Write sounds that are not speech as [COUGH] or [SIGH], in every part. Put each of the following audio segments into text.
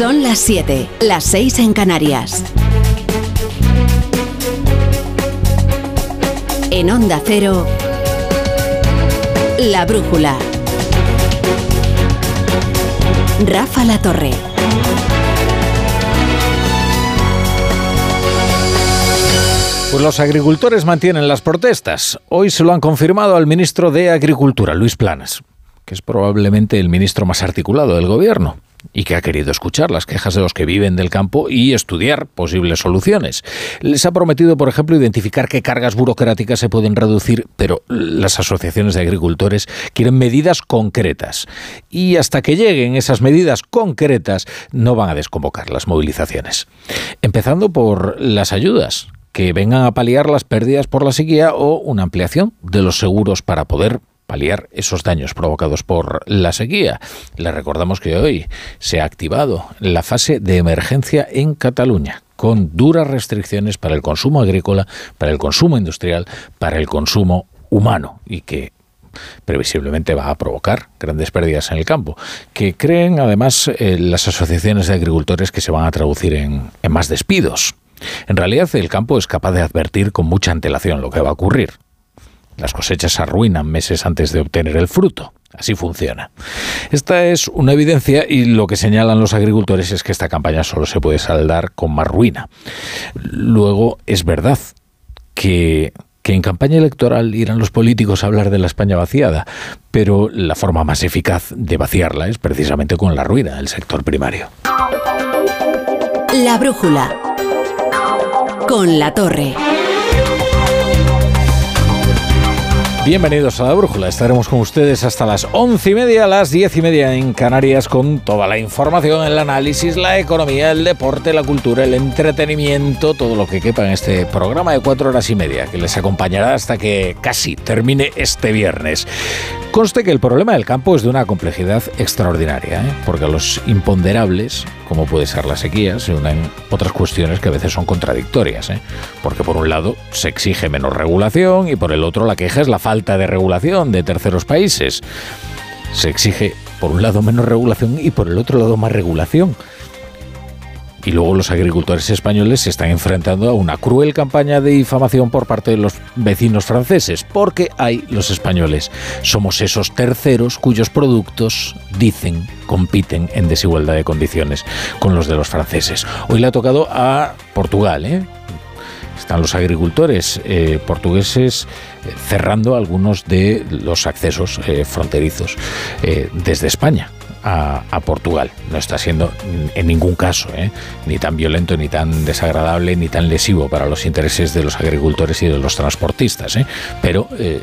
Son las 7, las 6 en Canarias. En Onda Cero, La Brújula. Rafa La Torre. Pues los agricultores mantienen las protestas. Hoy se lo han confirmado al ministro de Agricultura, Luis Planas, que es probablemente el ministro más articulado del gobierno y que ha querido escuchar las quejas de los que viven del campo y estudiar posibles soluciones. Les ha prometido, por ejemplo, identificar qué cargas burocráticas se pueden reducir, pero las asociaciones de agricultores quieren medidas concretas. Y hasta que lleguen esas medidas concretas, no van a desconvocar las movilizaciones. Empezando por las ayudas que vengan a paliar las pérdidas por la sequía o una ampliación de los seguros para poder paliar esos daños provocados por la sequía. Le recordamos que hoy se ha activado la fase de emergencia en Cataluña con duras restricciones para el consumo agrícola, para el consumo industrial, para el consumo humano y que previsiblemente va a provocar grandes pérdidas en el campo, que creen además eh, las asociaciones de agricultores que se van a traducir en más despidos. En realidad el campo es capaz de advertir con mucha antelación lo que va a ocurrir. Las cosechas se arruinan meses antes de obtener el fruto. Así funciona. Esta es una evidencia y lo que señalan los agricultores es que esta campaña solo se puede saldar con más ruina. Luego, es verdad que, que en campaña electoral irán los políticos a hablar de la España vaciada, pero la forma más eficaz de vaciarla es precisamente con la ruina del sector primario. La brújula con la torre. Bienvenidos a la Brújula. Estaremos con ustedes hasta las once y media, las diez y media en Canarias, con toda la información, el análisis, la economía, el deporte, la cultura, el entretenimiento, todo lo que quepa en este programa de cuatro horas y media, que les acompañará hasta que casi termine este viernes. Conste que el problema del campo es de una complejidad extraordinaria, ¿eh? porque los imponderables, como puede ser la sequía, se unen otras cuestiones que a veces son contradictorias. ¿eh? Porque por un lado se exige menos regulación y por el otro la queja es la falta de regulación de terceros países. Se exige por un lado menos regulación y por el otro lado más regulación. Y luego los agricultores españoles se están enfrentando a una cruel campaña de difamación por parte de los vecinos franceses, porque hay los españoles. Somos esos terceros cuyos productos, dicen, compiten en desigualdad de condiciones con los de los franceses. Hoy le ha tocado a Portugal, ¿eh? Están los agricultores eh, portugueses eh, cerrando algunos de los accesos eh, fronterizos desde España a, Portugal. No está siendo en ningún caso ¿eh? ni tan violento, ni tan desagradable, ni tan lesivo para los intereses de los agricultores y de los transportistas. ¿eh? Pero eh,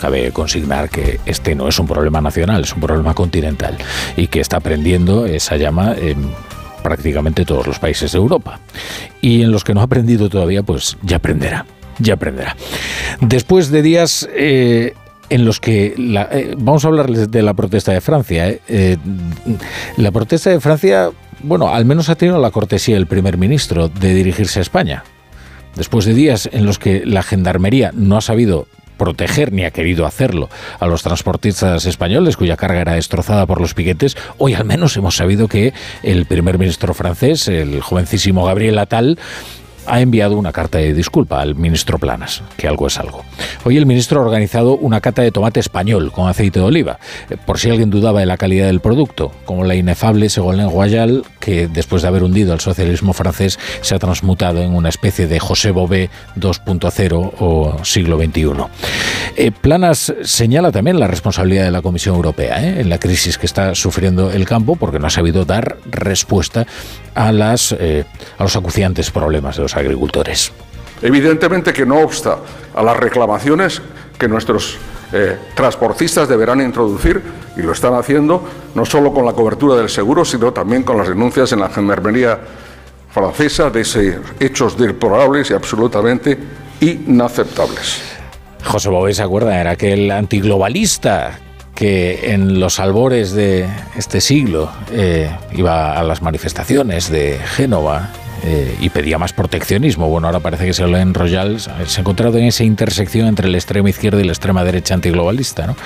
cabe consignar que este no es un problema nacional, es un problema continental y que está prendiendo esa llama en prácticamente todos los países de Europa. Y en los que no ha aprendido todavía, pues ya aprenderá ya aprenderá. Después de días en los que eh, vamos a hablarles de la protesta de Francia. ¿eh? Eh, la protesta de Francia, bueno, al menos ha tenido la cortesía del primer ministro de dirigirse a España. Después de días en los que la gendarmería no ha sabido proteger ni ha querido hacerlo a los transportistas españoles cuya carga era destrozada por los piquetes, hoy al menos hemos sabido que el primer ministro francés, el jovencísimo Gabriel Attal, ha enviado una carta de disculpa al ministro Planas, que algo es algo. Hoy el ministro ha organizado una cata de tomate español con aceite de oliva, eh, por si alguien dudaba de la calidad del producto, como la inefable Ségolène Royal, que después de haber hundido al socialismo francés se ha transmutado en una especie de José Bové 2.0 o siglo XXI. Eh, Planas señala también la responsabilidad de la Comisión Europea eh, en la crisis que está sufriendo el campo porque no ha sabido dar respuesta a, las, a los acuciantes problemas de los agricultores. Evidentemente que no obsta a las reclamaciones que nuestros eh, transportistas deberán introducir, y lo están haciendo, no solo con la cobertura del seguro, sino también con las denuncias en la gendarmería francesa de esos hechos deplorables y absolutamente inaceptables. José Bové se acuerda, era aquel antiglobalista que en los albores de este siglo eh, iba a las manifestaciones de Génova eh, y pedía más proteccionismo. Bueno, ahora parece que se lo en Royal se ha encontrado en esa intersección entre la extrema izquierda y la extrema derecha antiglobalista. ¿no?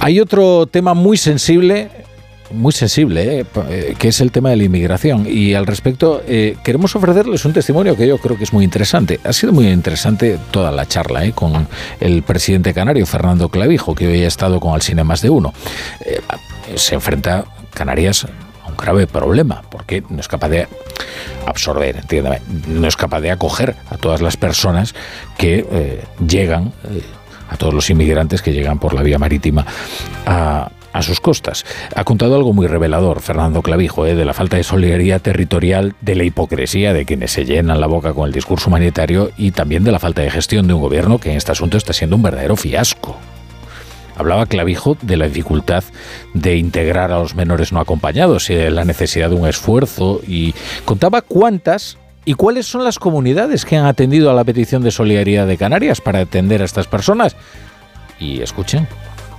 Hay otro tema muy sensible muy sensible, eh, eh, que es el tema de la inmigración. Y al respecto, eh, queremos ofrecerles un testimonio que yo creo que es muy interesante. Ha sido muy interesante toda la charla con el presidente canario, Fernando Clavijo, que hoy ha estado con Alcine más de uno. se enfrenta Canarias a un grave problema, porque no es capaz de absorber, entiéndame, no es capaz de acoger a todas las personas que llegan, a todos los inmigrantes que llegan por la vía marítima a, a sus costas. Ha contado algo muy revelador Fernando Clavijo, ¿eh? de la falta de solidaridad territorial, de la hipocresía de quienes se llenan la boca con el discurso humanitario y también de la falta de gestión de un gobierno que en este asunto está siendo un verdadero fiasco. Hablaba Clavijo de la dificultad de integrar a los menores no acompañados y de la necesidad de un esfuerzo y contaba cuántas y cuáles son las comunidades que han atendido a la petición de solidaridad de Canarias para atender a estas personas. Y escuchen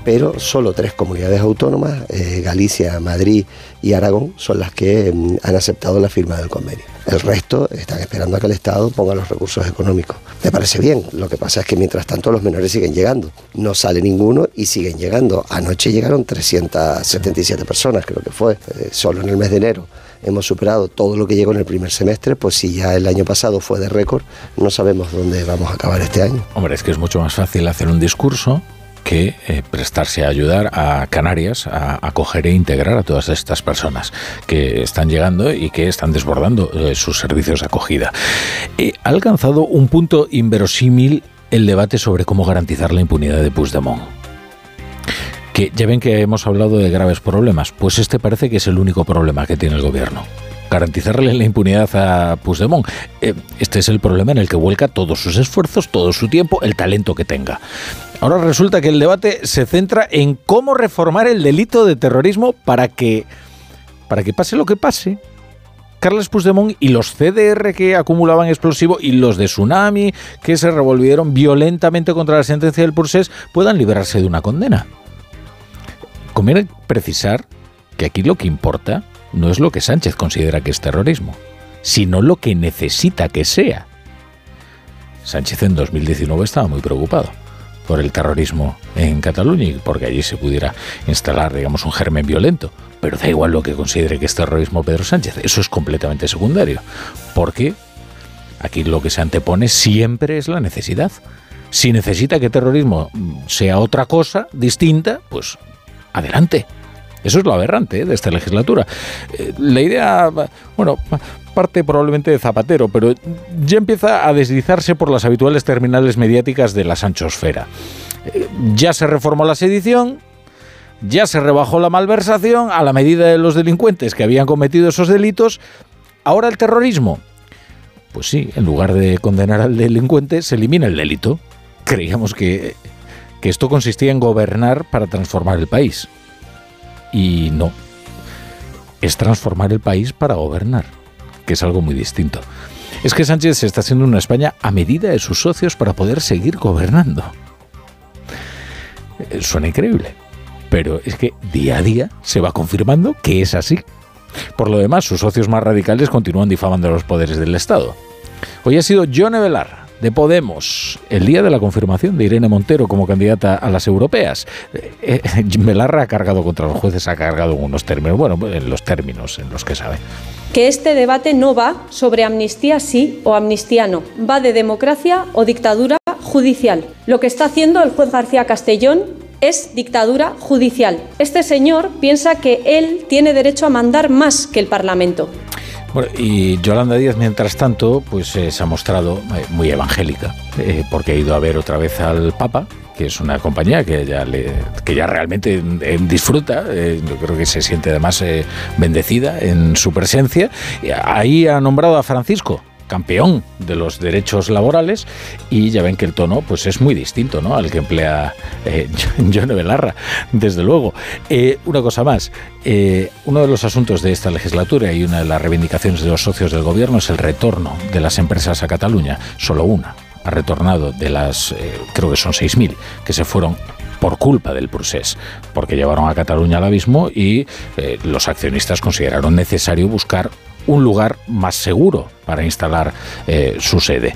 pero solo tres comunidades autónomas, eh, Galicia, Madrid y Aragón, son las que mm, han aceptado la firma del convenio. El resto están esperando a que el Estado ponga los recursos económicos. Me parece bien, lo que pasa es que mientras tanto los menores siguen llegando. No sale ninguno y siguen llegando. Anoche llegaron 377 personas, creo que fue, eh, solo en el mes de enero hemos superado todo lo que llegó en el primer semestre, pues si ya el año pasado fue de récord, no sabemos dónde vamos a acabar este año. Hombre, es que es mucho más fácil hacer un discurso que eh, prestarse a ayudar a Canarias a acoger e integrar a todas estas personas que están llegando y que están desbordando eh, sus servicios de acogida. Eh, ha alcanzado un punto inverosímil el debate sobre cómo garantizar la impunidad de Puigdemont. Que ya ven que hemos hablado de graves problemas, pues este parece que es el único problema que tiene el gobierno garantizarle la impunidad a Puigdemont. este es el problema en el que vuelca todos sus esfuerzos, todo su tiempo, el talento que tenga. Ahora resulta que el debate se centra en cómo reformar el delito de terrorismo para que, para que pase lo que pase. Carles Puigdemont y los CDR que acumulaban explosivo y los de Tsunami que se revolvieron violentamente contra la sentencia del Pursés puedan librarse de una condena. Conviene precisar que aquí lo que importa no es lo que Sánchez considera que es terrorismo, sino lo que necesita que sea. Sánchez en 2019 estaba muy preocupado por el terrorismo en Cataluña y porque allí se pudiera instalar, digamos, un germen violento. Pero da igual lo que considere que es terrorismo Pedro Sánchez, eso es completamente secundario, porque aquí lo que se antepone siempre es la necesidad. Si necesita que terrorismo sea otra cosa distinta, pues adelante. Eso es lo aberrante ¿eh? de esta legislatura. Eh, la idea, bueno, parte probablemente de Zapatero, pero ya empieza a deslizarse por las habituales terminales mediáticas de la Sanchosfera. Eh, ya se reformó la sedición, ya se rebajó la malversación a la medida de los delincuentes que habían cometido esos delitos. Ahora el terrorismo. Pues sí, en lugar de condenar al delincuente, se elimina el delito. Creíamos que, que esto consistía en gobernar para transformar el país. Y no. Es transformar el país para gobernar, que es algo muy distinto. Es que Sánchez se está haciendo una España a medida de sus socios para poder seguir gobernando. Eh, suena increíble, pero es que día a día se va confirmando que es así. Por lo demás, sus socios más radicales continúan difamando los poderes del Estado. Hoy ha sido John Evelar, de Podemos, el día de la confirmación de Irene Montero como candidata a las europeas. Eh, eh ha cargado contra los jueces, ha cargado en unos términos, bueno, en los términos en los que sabe. Que este debate no va sobre amnistía sí o amnistía no, va de democracia o dictadura judicial. Lo que está haciendo el juez García Castellón es dictadura judicial. Este señor piensa que él tiene derecho a mandar más que el Parlamento y Yolanda Díaz, mientras tanto, pues eh, se ha mostrado eh, muy evangélica, eh, porque ha ido a ver otra vez al Papa, que es una compañía que ya, que ya realmente disfruta, yo creo que se siente además bendecida en su presencia. Ahí ha nombrado a Francisco campeón de los derechos laborales y ya ven que el tono pues es muy distinto ¿no? al que emplea eh, [LAUGHS] John Belarra, desde luego. Eh, una cosa más, eh, uno de los asuntos de esta legislatura y una de las reivindicaciones de los socios del gobierno es el retorno de las empresas a Cataluña, solo una ha retornado de las, creo que son 6.000, que se fueron por culpa del procés, porque llevaron a Cataluña al abismo y los accionistas consideraron necesario buscar un lugar más seguro para instalar eh, su sede,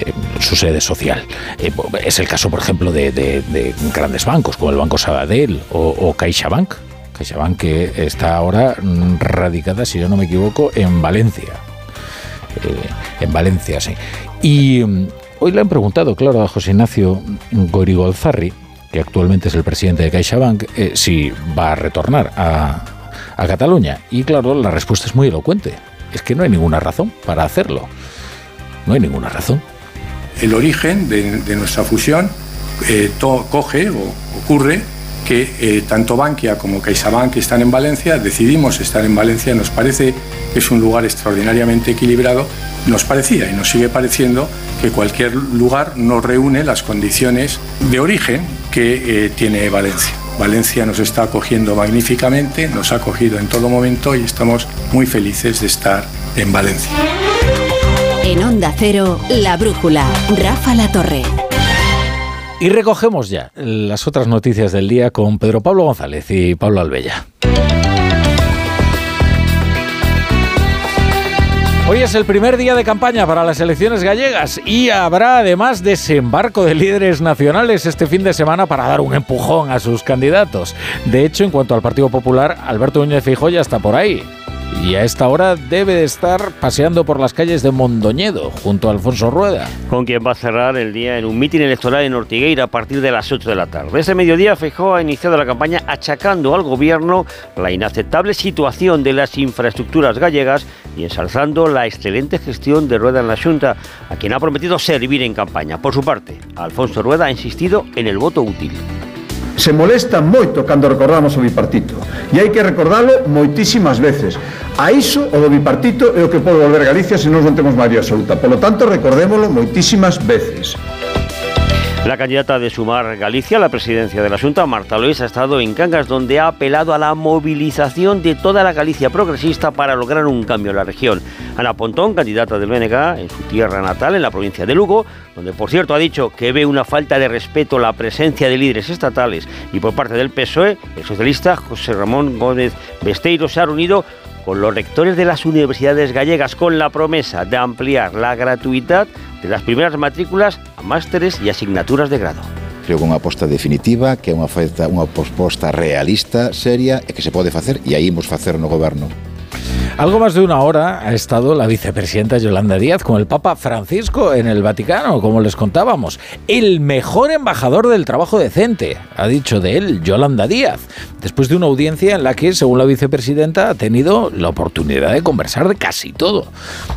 eh, su sede social. Eh, es el caso, por ejemplo, de, grandes bancos como el Banco Sabadell o, CaixaBank, CaixaBank que está ahora radicada, si yo no me equivoco, en Valencia. En Valencia, sí. Y mm, hoy le han preguntado, claro, a José Ignacio Gorigolzarri, que actualmente es el presidente de CaixaBank, si va a retornar a, Cataluña. Y claro, la respuesta es muy elocuente. Es que no hay ninguna razón para hacerlo. No hay ninguna razón. El origen de, nuestra fusión eh, coge o ocurre que eh, tanto Bankia como CaixaBank están en Valencia, decidimos estar en Valencia, nos parece que es un lugar extraordinariamente equilibrado, nos parecía y nos sigue pareciendo que cualquier lugar no reúne las condiciones de origen que eh, tiene Valencia. Valencia nos está acogiendo magníficamente, nos ha acogido en todo momento y estamos muy felices de estar en Valencia. En Onda Cero, La Brújula, Rafa La Torre. Y recogemos ya las otras noticias del día con Pedro Pablo González y Pablo Albella. Hoy es el primer día de campaña para las elecciones gallegas y habrá además desembarco de líderes nacionales este fin de semana para dar un empujón a sus candidatos. De hecho, en cuanto al Partido Popular, Alberto Núñez Feijóo está por ahí y a esta hora debe de estar paseando por las calles de Mondoñedo junto a Alfonso Rueda. Con quien va a cerrar el día en un mitin electoral en Ortigueira a partir de las 8 de la tarde. Ese mediodía Feijóo ha iniciado la campaña achacando al gobierno la inaceptable situación de las infraestructuras gallegas y ensalzando la excelente gestión de Rueda en la Junta, a quien ha prometido servir en campaña. Por su parte, Alfonso Rueda ha insistido en el voto útil. se molestan moito cando recordamos o bipartito e hai que recordalo moitísimas veces. A iso o do bipartito é o que pode volver Galicia se non non temos maioría absoluta. Polo tanto recordémolo moitísimas veces. La candidata de Sumar Galicia a la presidencia de la Junta, Marta Lois, ha estado en Cangas, donde ha apelado a la movilización de toda la Galicia progresista para lograr un cambio en la región. Ana Pontón, candidata del BNG en su tierra natal, en la provincia de Lugo, donde por cierto ha dicho que ve una falta de respeto la presencia de líderes estatales y por parte del PSOE, el socialista José Ramón Gómez Besteiro se ha reunido con los rectores de las universidades gallegas con la promesa de ampliar la gratuidad de las primeras matrículas a másteres y asignaturas de grado. Creo que unha aposta definitiva, que é unha, unha proposta realista, seria e que se pode facer e aí imos facer no goberno. Algo más de una hora ha estado la vicepresidenta Yolanda Díaz con el Papa Francisco en el Vaticano, como les contábamos. El mejor embajador del trabajo decente, ha dicho de él Yolanda Díaz, después de una audiencia en la que, según la vicepresidenta, ha tenido la oportunidad de conversar de casi todo,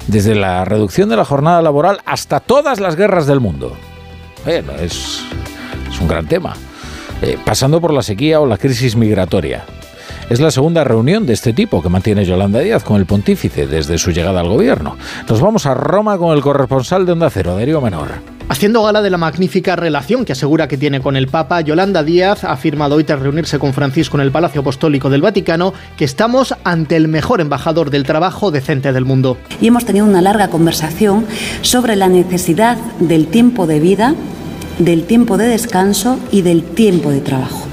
desde la reducción de la jornada laboral hasta todas las guerras del mundo. Bueno, es, un gran tema. Eh, pasando por la sequía o la crisis migratoria. Es la segunda reunión de este tipo que mantiene Yolanda Díaz con el pontífice desde su llegada al gobierno. Nos vamos a Roma con el corresponsal de Onda Cero, Darío Menor. Haciendo gala de la magnífica relación que asegura que tiene con el Papa, Yolanda Díaz ha afirmado hoy tras reunirse con Francisco en el Palacio Apostólico del Vaticano que estamos ante el mejor embajador del trabajo decente del mundo. Y hemos tenido una larga conversación sobre la necesidad del tiempo de vida, del tiempo de descanso y del tiempo de trabajo.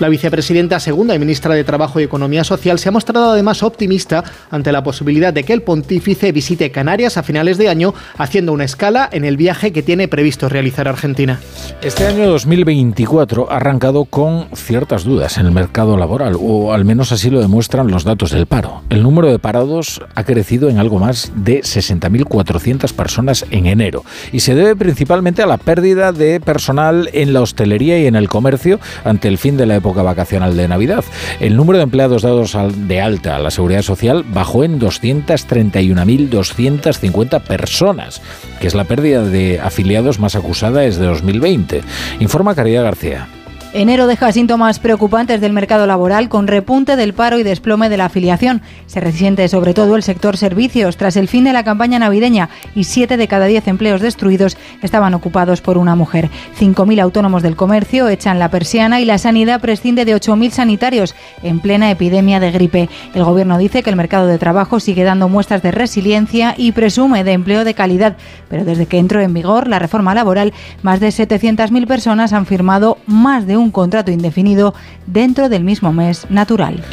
La vicepresidenta segunda y ministra de Trabajo y Economía Social se ha mostrado además optimista ante la posibilidad de que el pontífice visite Canarias a finales de año, haciendo una escala en el viaje que tiene previsto realizar Argentina. Este año 2024 ha arrancado con ciertas dudas en el mercado laboral, o al menos así lo demuestran los datos del paro. El número de parados ha crecido en algo más de 60.400 personas en enero y se debe principalmente a la pérdida de personal en la hostelería y en el comercio ante el fin de la época vacacional de Navidad. El número de empleados dados de alta a la seguridad social bajó en 231.250 personas, que es la pérdida de afiliados más acusada desde 2020. Informa Caridad García. Enero deja síntomas preocupantes del mercado laboral con repunte del paro y desplome de la afiliación. Se resiente sobre todo el sector servicios tras el fin de la campaña navideña y 7 de cada 10 empleos destruidos estaban ocupados por una mujer. 5.000 autónomos del comercio echan la persiana y la sanidad prescinde de 8.000 sanitarios en plena epidemia de gripe. El gobierno dice que el mercado de trabajo sigue dando muestras de resiliencia y presume de empleo de calidad, pero desde que entró en vigor la reforma laboral, más de 700.000 personas han firmado más de un un contrato indefinido dentro del mismo mes natural.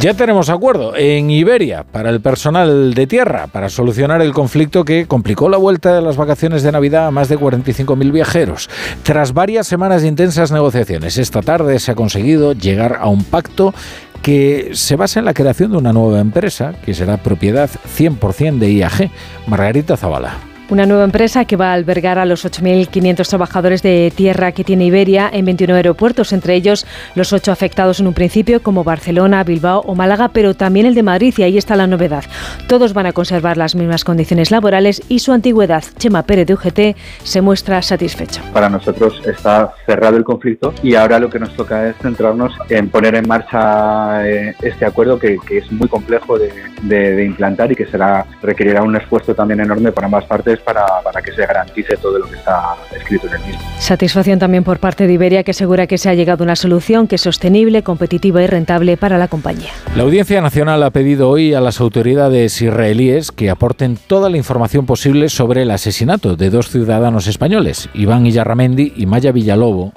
Ya tenemos acuerdo en Iberia para el personal de tierra para solucionar el conflicto que complicó la vuelta de las vacaciones de Navidad a más de 45.000 viajeros. Tras varias semanas de intensas negociaciones, esta tarde se ha conseguido llegar a un pacto que se basa en la creación de una nueva empresa que será propiedad 100% de IAG. Margarita Zavala. Una nueva empresa que va a albergar a los 8.500 trabajadores de tierra que tiene Iberia en 21 aeropuertos, entre ellos los ocho afectados en un principio, como Barcelona, Bilbao o Málaga, pero también el de Madrid, y ahí está la novedad. Todos van a conservar las mismas condiciones laborales y su antigüedad. Chema Pérez de UGT se muestra satisfecho. Para nosotros está cerrado el conflicto y ahora lo que nos toca es centrarnos en poner en marcha eh, este acuerdo que, es muy complejo de, de, implantar y que será requerirá un esfuerzo también enorme por ambas partes para, para, que se garantice todo lo que está escrito en el mismo. Satisfacción también por parte de Iberia, que asegura que se ha llegado a una solución que es sostenible, competitiva y rentable para la compañía. La Audiencia Nacional ha pedido hoy a las autoridades israelíes que aporten toda la información posible sobre el asesinato de dos ciudadanos españoles, Iván Illarramendi y Maya Villalobo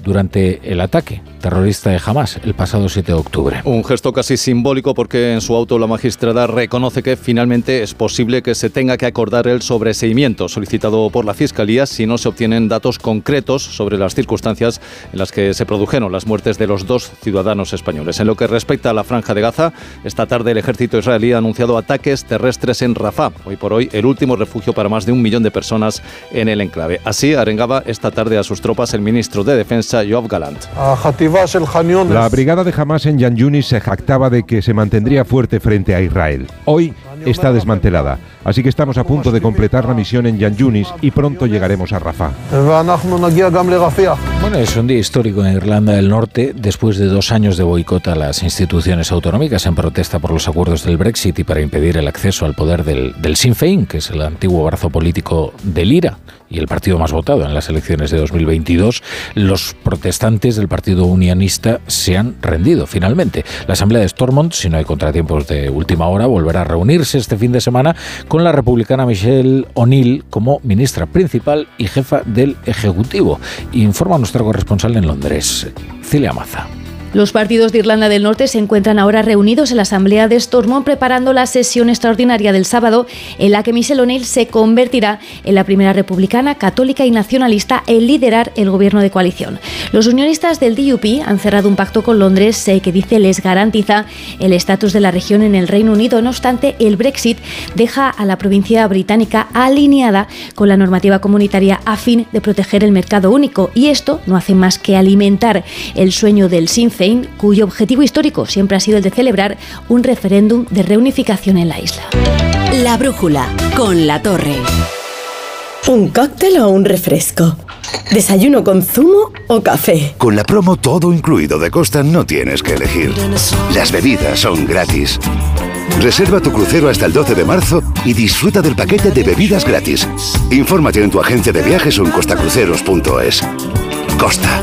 durante el ataque terrorista de Hamas el pasado 7 de octubre. Un gesto casi simbólico porque en su auto la magistrada reconoce que finalmente es posible que se tenga que acordar el sobreseimiento solicitado por la Fiscalía si no se obtienen datos concretos sobre las circunstancias en las que se produjeron las muertes de los dos ciudadanos españoles. En lo que respecta a la franja de Gaza, esta tarde el ejército israelí ha anunciado ataques terrestres en Rafah, hoy por hoy el último refugio para más de un millón de personas en el enclave. Así arengaba esta tarde a sus tropas el ministro de Defensa Yoav Galant. La brigada de Hamas en Yan Yunis se jactaba de que se mantendría fuerte frente a Israel. Hoy está desmantelada, así que estamos a punto de completar la misión en Yan Yunis y pronto llegaremos a Rafah. Bueno, es un día histórico en Irlanda del Norte después de dos años de boicot a las instituciones autonómicas en protesta por los acuerdos del Brexit y para impedir el acceso al poder del, del Sinn Féin, que es el antiguo brazo político del IRA y el partido más votado en las elecciones de 2022, los protestantes del Partido Unionista se han rendido finalmente. La Asamblea de Stormont, si no hay contratiempos de última hora, volverá a reunirse este fin de semana con la republicana Michelle O'Neill como ministra principal y jefa del Ejecutivo. Informa nuestro corresponsal en Londres, Cilia Maza. Los partidos de Irlanda del Norte se encuentran ahora reunidos en la Asamblea de Stormont preparando la sesión extraordinaria del sábado en la que Michelle O'Neill se convertirá en la primera republicana, católica y nacionalista en liderar el gobierno de coalición. Los unionistas del DUP han cerrado un pacto con Londres eh, que dice les garantiza el estatus de la región en el Reino Unido. No obstante, el Brexit deja a la provincia británica alineada con la normativa comunitaria a fin de proteger el mercado único y esto no hace más que alimentar el sueño del Sinn Cuyo objetivo histórico siempre ha sido el de celebrar un referéndum de reunificación en la isla. La brújula con la torre. ¿Un cóctel o un refresco? ¿Desayuno con zumo o café? Con la promo todo incluido de Costa no tienes que elegir. Las bebidas son gratis. Reserva tu crucero hasta el 12 de marzo y disfruta del paquete de bebidas gratis. Infórmate en tu agencia de viajes o en costacruceros.es. Costa.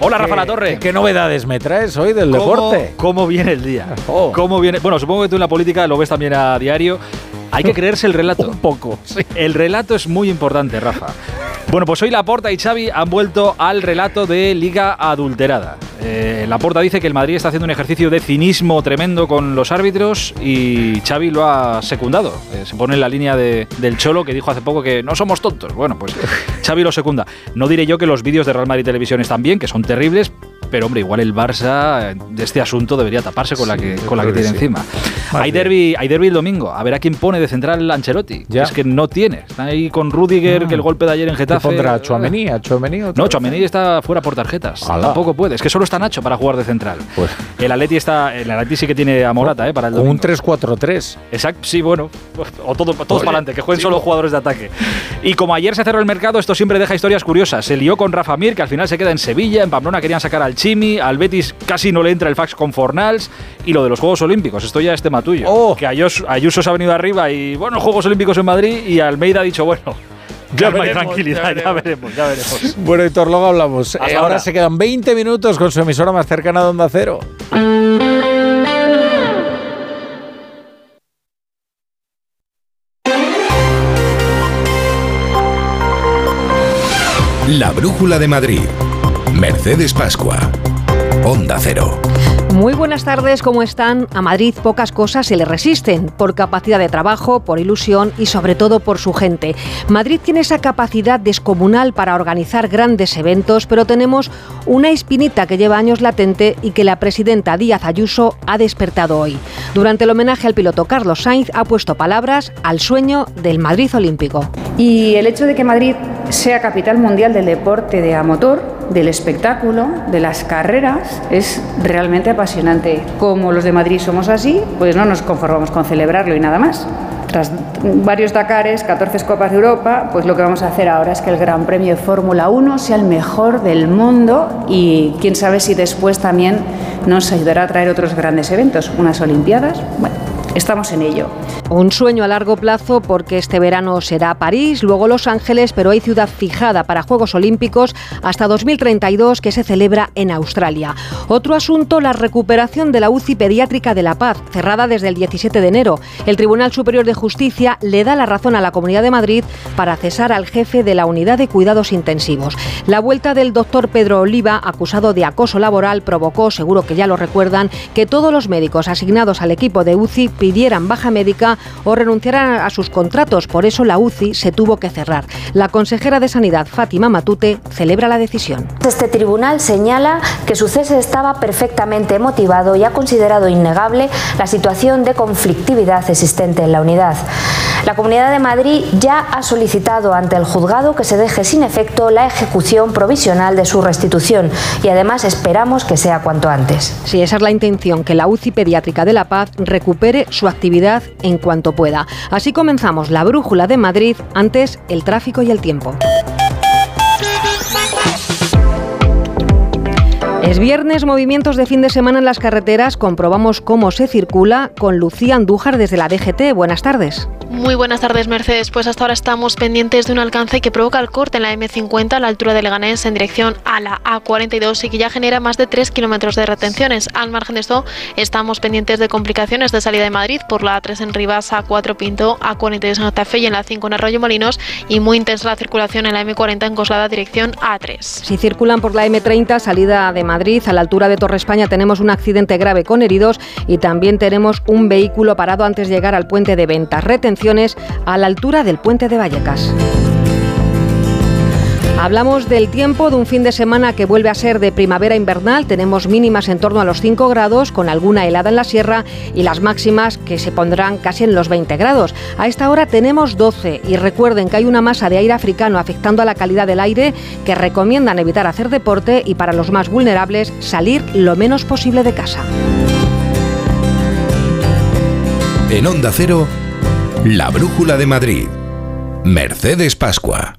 Hola, Rafa La Torre. ¿Qué novedades me traes hoy del ¿Cómo, deporte? ¿Cómo viene el día? Oh. ¿Cómo viene? Bueno, supongo que tú en la política lo ves también a diario. Hay que creerse el relato. [LAUGHS] Un poco, sí. El relato es muy importante, Rafa. Bueno, pues hoy Laporta y Xavi han vuelto al relato de Liga Adulterada. Eh, Laporta dice que el Madrid está haciendo un ejercicio de cinismo tremendo con los árbitros y Xavi lo ha secundado. Eh, se pone en la línea de, del Cholo que dijo hace poco que no somos tontos. Bueno, pues Xavi lo secunda. No diré yo que los vídeos de Real Madrid Televisión están bien, que son terribles, pero hombre, igual el Barça eh, de este asunto debería taparse con la que, con la que tiene sí. encima. Hay derby, hay derby el domingo. A ver a quién pone de central Ancelotti. Ya. Es que no tiene. Está ahí con Rudiger, Ah. que el golpe de ayer en ¿Qué Getafe. pondrá a Chouameni? ¿A Chouameni otra No? Chouameni está fuera por tarjetas. Alá. Tampoco puede. Es que solo está Nacho para jugar de central. Pues. El Atleti está, el Atleti sí que tiene a Morata, ¿eh? Para el un domingo. 3-4-3. Exacto, sí, bueno. O todo, todos Oye, para adelante, que jueguen sí, solo jugadores de ataque. Y como ayer se cerró el mercado, esto siempre deja historias curiosas. Se lió con Rafa Mir, que al final se queda en Sevilla. En Pamplona querían sacar al Chimi. Al Betis casi no le entra el fax con Fornals. Y lo de los Juegos Olímpicos, esto ya es tema tuyo. Oh. Que Ayuso, Ayuso se ha venido arriba y, bueno, Juegos Olímpicos en Madrid. Y Almeida ha dicho, bueno. Ya hay tranquilidad, ya veremos, ya veremos. [LAUGHS] Bueno, Héctor, luego hablamos. Eh, ahora. ahora. se quedan 20 minutos con su emisora más cercana de Onda Cero. La Brújula de Madrid. Mercedes Pascua. Onda Cero. Muy buenas tardes, ¿cómo están? A Madrid pocas cosas se le resisten, por capacidad de trabajo, por ilusión y sobre todo por su gente. Madrid tiene esa capacidad descomunal para organizar grandes eventos, pero tenemos una espinita que lleva años latente y que la presidenta Díaz Ayuso ha despertado hoy. Durante el homenaje al piloto Carlos Sainz ha puesto palabras al sueño del Madrid Olímpico. Y el hecho de que Madrid sea capital mundial del deporte de a motor, del espectáculo, de las carreras, es realmente apasionante. Como los de Madrid somos así, pues no nos conformamos con celebrarlo y nada más. Tras varios Dakares, 14 Copas de Europa, pues lo que vamos a hacer ahora es que el Gran Premio de Fórmula 1 sea el mejor del mundo y quién sabe si después también nos ayudará a traer otros grandes eventos, unas Olimpiadas. Bueno, estamos en ello. Un sueño a largo plazo porque este verano será París, luego Los Ángeles, pero hay ciudad fijada para Juegos Olímpicos hasta 2032 que se celebra en Australia. Otro asunto, la recuperación de la UCI pediátrica de La Paz, cerrada desde el 17 de enero. El Tribunal Superior de Justicia le da la razón a la Comunidad de Madrid para cesar al jefe de la unidad de cuidados intensivos. La vuelta del doctor Pedro Oliva, acusado de acoso laboral, provocó, seguro que ya lo recuerdan, que todos los médicos asignados al equipo de UCI pidieran baja médica o renunciaran a sus contratos. Por eso la UCI se tuvo que cerrar. La consejera de Sanidad, Fátima Matute, celebra la decisión. Este tribunal señala que su cese estaba perfectamente motivado y ha considerado innegable la situación de conflictividad existente en la unidad. La Comunidad de Madrid ya ha solicitado ante el juzgado que se deje sin efecto la ejecución provisional de su restitución y además esperamos que sea cuanto antes. Sí, esa es la intención, que la UCI Pediátrica de La Paz recupere su actividad en cuanto pueda. Así comenzamos la brújula de Madrid, antes el tráfico y el tiempo. Es viernes, movimientos de fin de semana en las carreteras. Comprobamos cómo se circula con Lucía Andújar desde la DGT. Buenas tardes. Muy buenas tardes, Mercedes. Pues hasta ahora estamos pendientes de un alcance que provoca el corte en la M50 a la altura de Leganés en dirección a la A42 y que ya genera más de 3 kilómetros de retenciones. Al margen de esto, estamos pendientes de complicaciones de salida de Madrid por la A3 en Rivas, A4 Pinto, A42 en Santa y en la 5 en Arroyo Molinos y muy intensa la circulación en la M40 en Coslada dirección A3. Si circulan por la M30, salida de Madrid, a la altura de Torre España tenemos un accidente grave con heridos y también tenemos un vehículo parado antes de llegar al puente de ventas. Retenciones a la altura del puente de Vallecas. Hablamos del tiempo de un fin de semana que vuelve a ser de primavera invernal. Tenemos mínimas en torno a los 5 grados, con alguna helada en la sierra y las máximas que se pondrán casi en los 20 grados. A esta hora tenemos 12 y recuerden que hay una masa de aire africano afectando a la calidad del aire que recomiendan evitar hacer deporte y para los más vulnerables salir lo menos posible de casa. En Onda Cero, La Brújula de Madrid. Mercedes Pascua.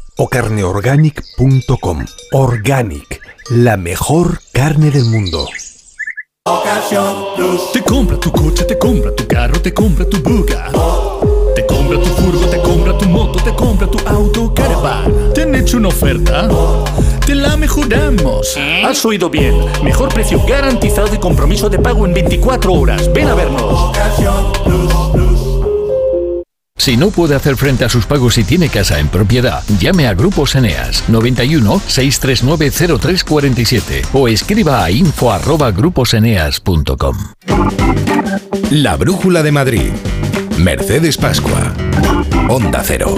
o carneorganic.com. Organic, la mejor carne del mundo. Te compra tu coche, te compra tu carro, te compra tu buga. Te compra tu furgo, te compra tu moto, te compra tu auto, caravan. ¿Te han hecho una oferta? Te la mejoramos. Has oído bien. Mejor precio garantizado y compromiso de pago en 24 horas. Ven a vernos. Si no puede hacer frente a sus pagos y tiene casa en propiedad, llame a Grupos Eneas 91 639 0347 o escriba a info arroba gruposeneas.com. La Brújula de Madrid. Mercedes Pascua. Onda Cero.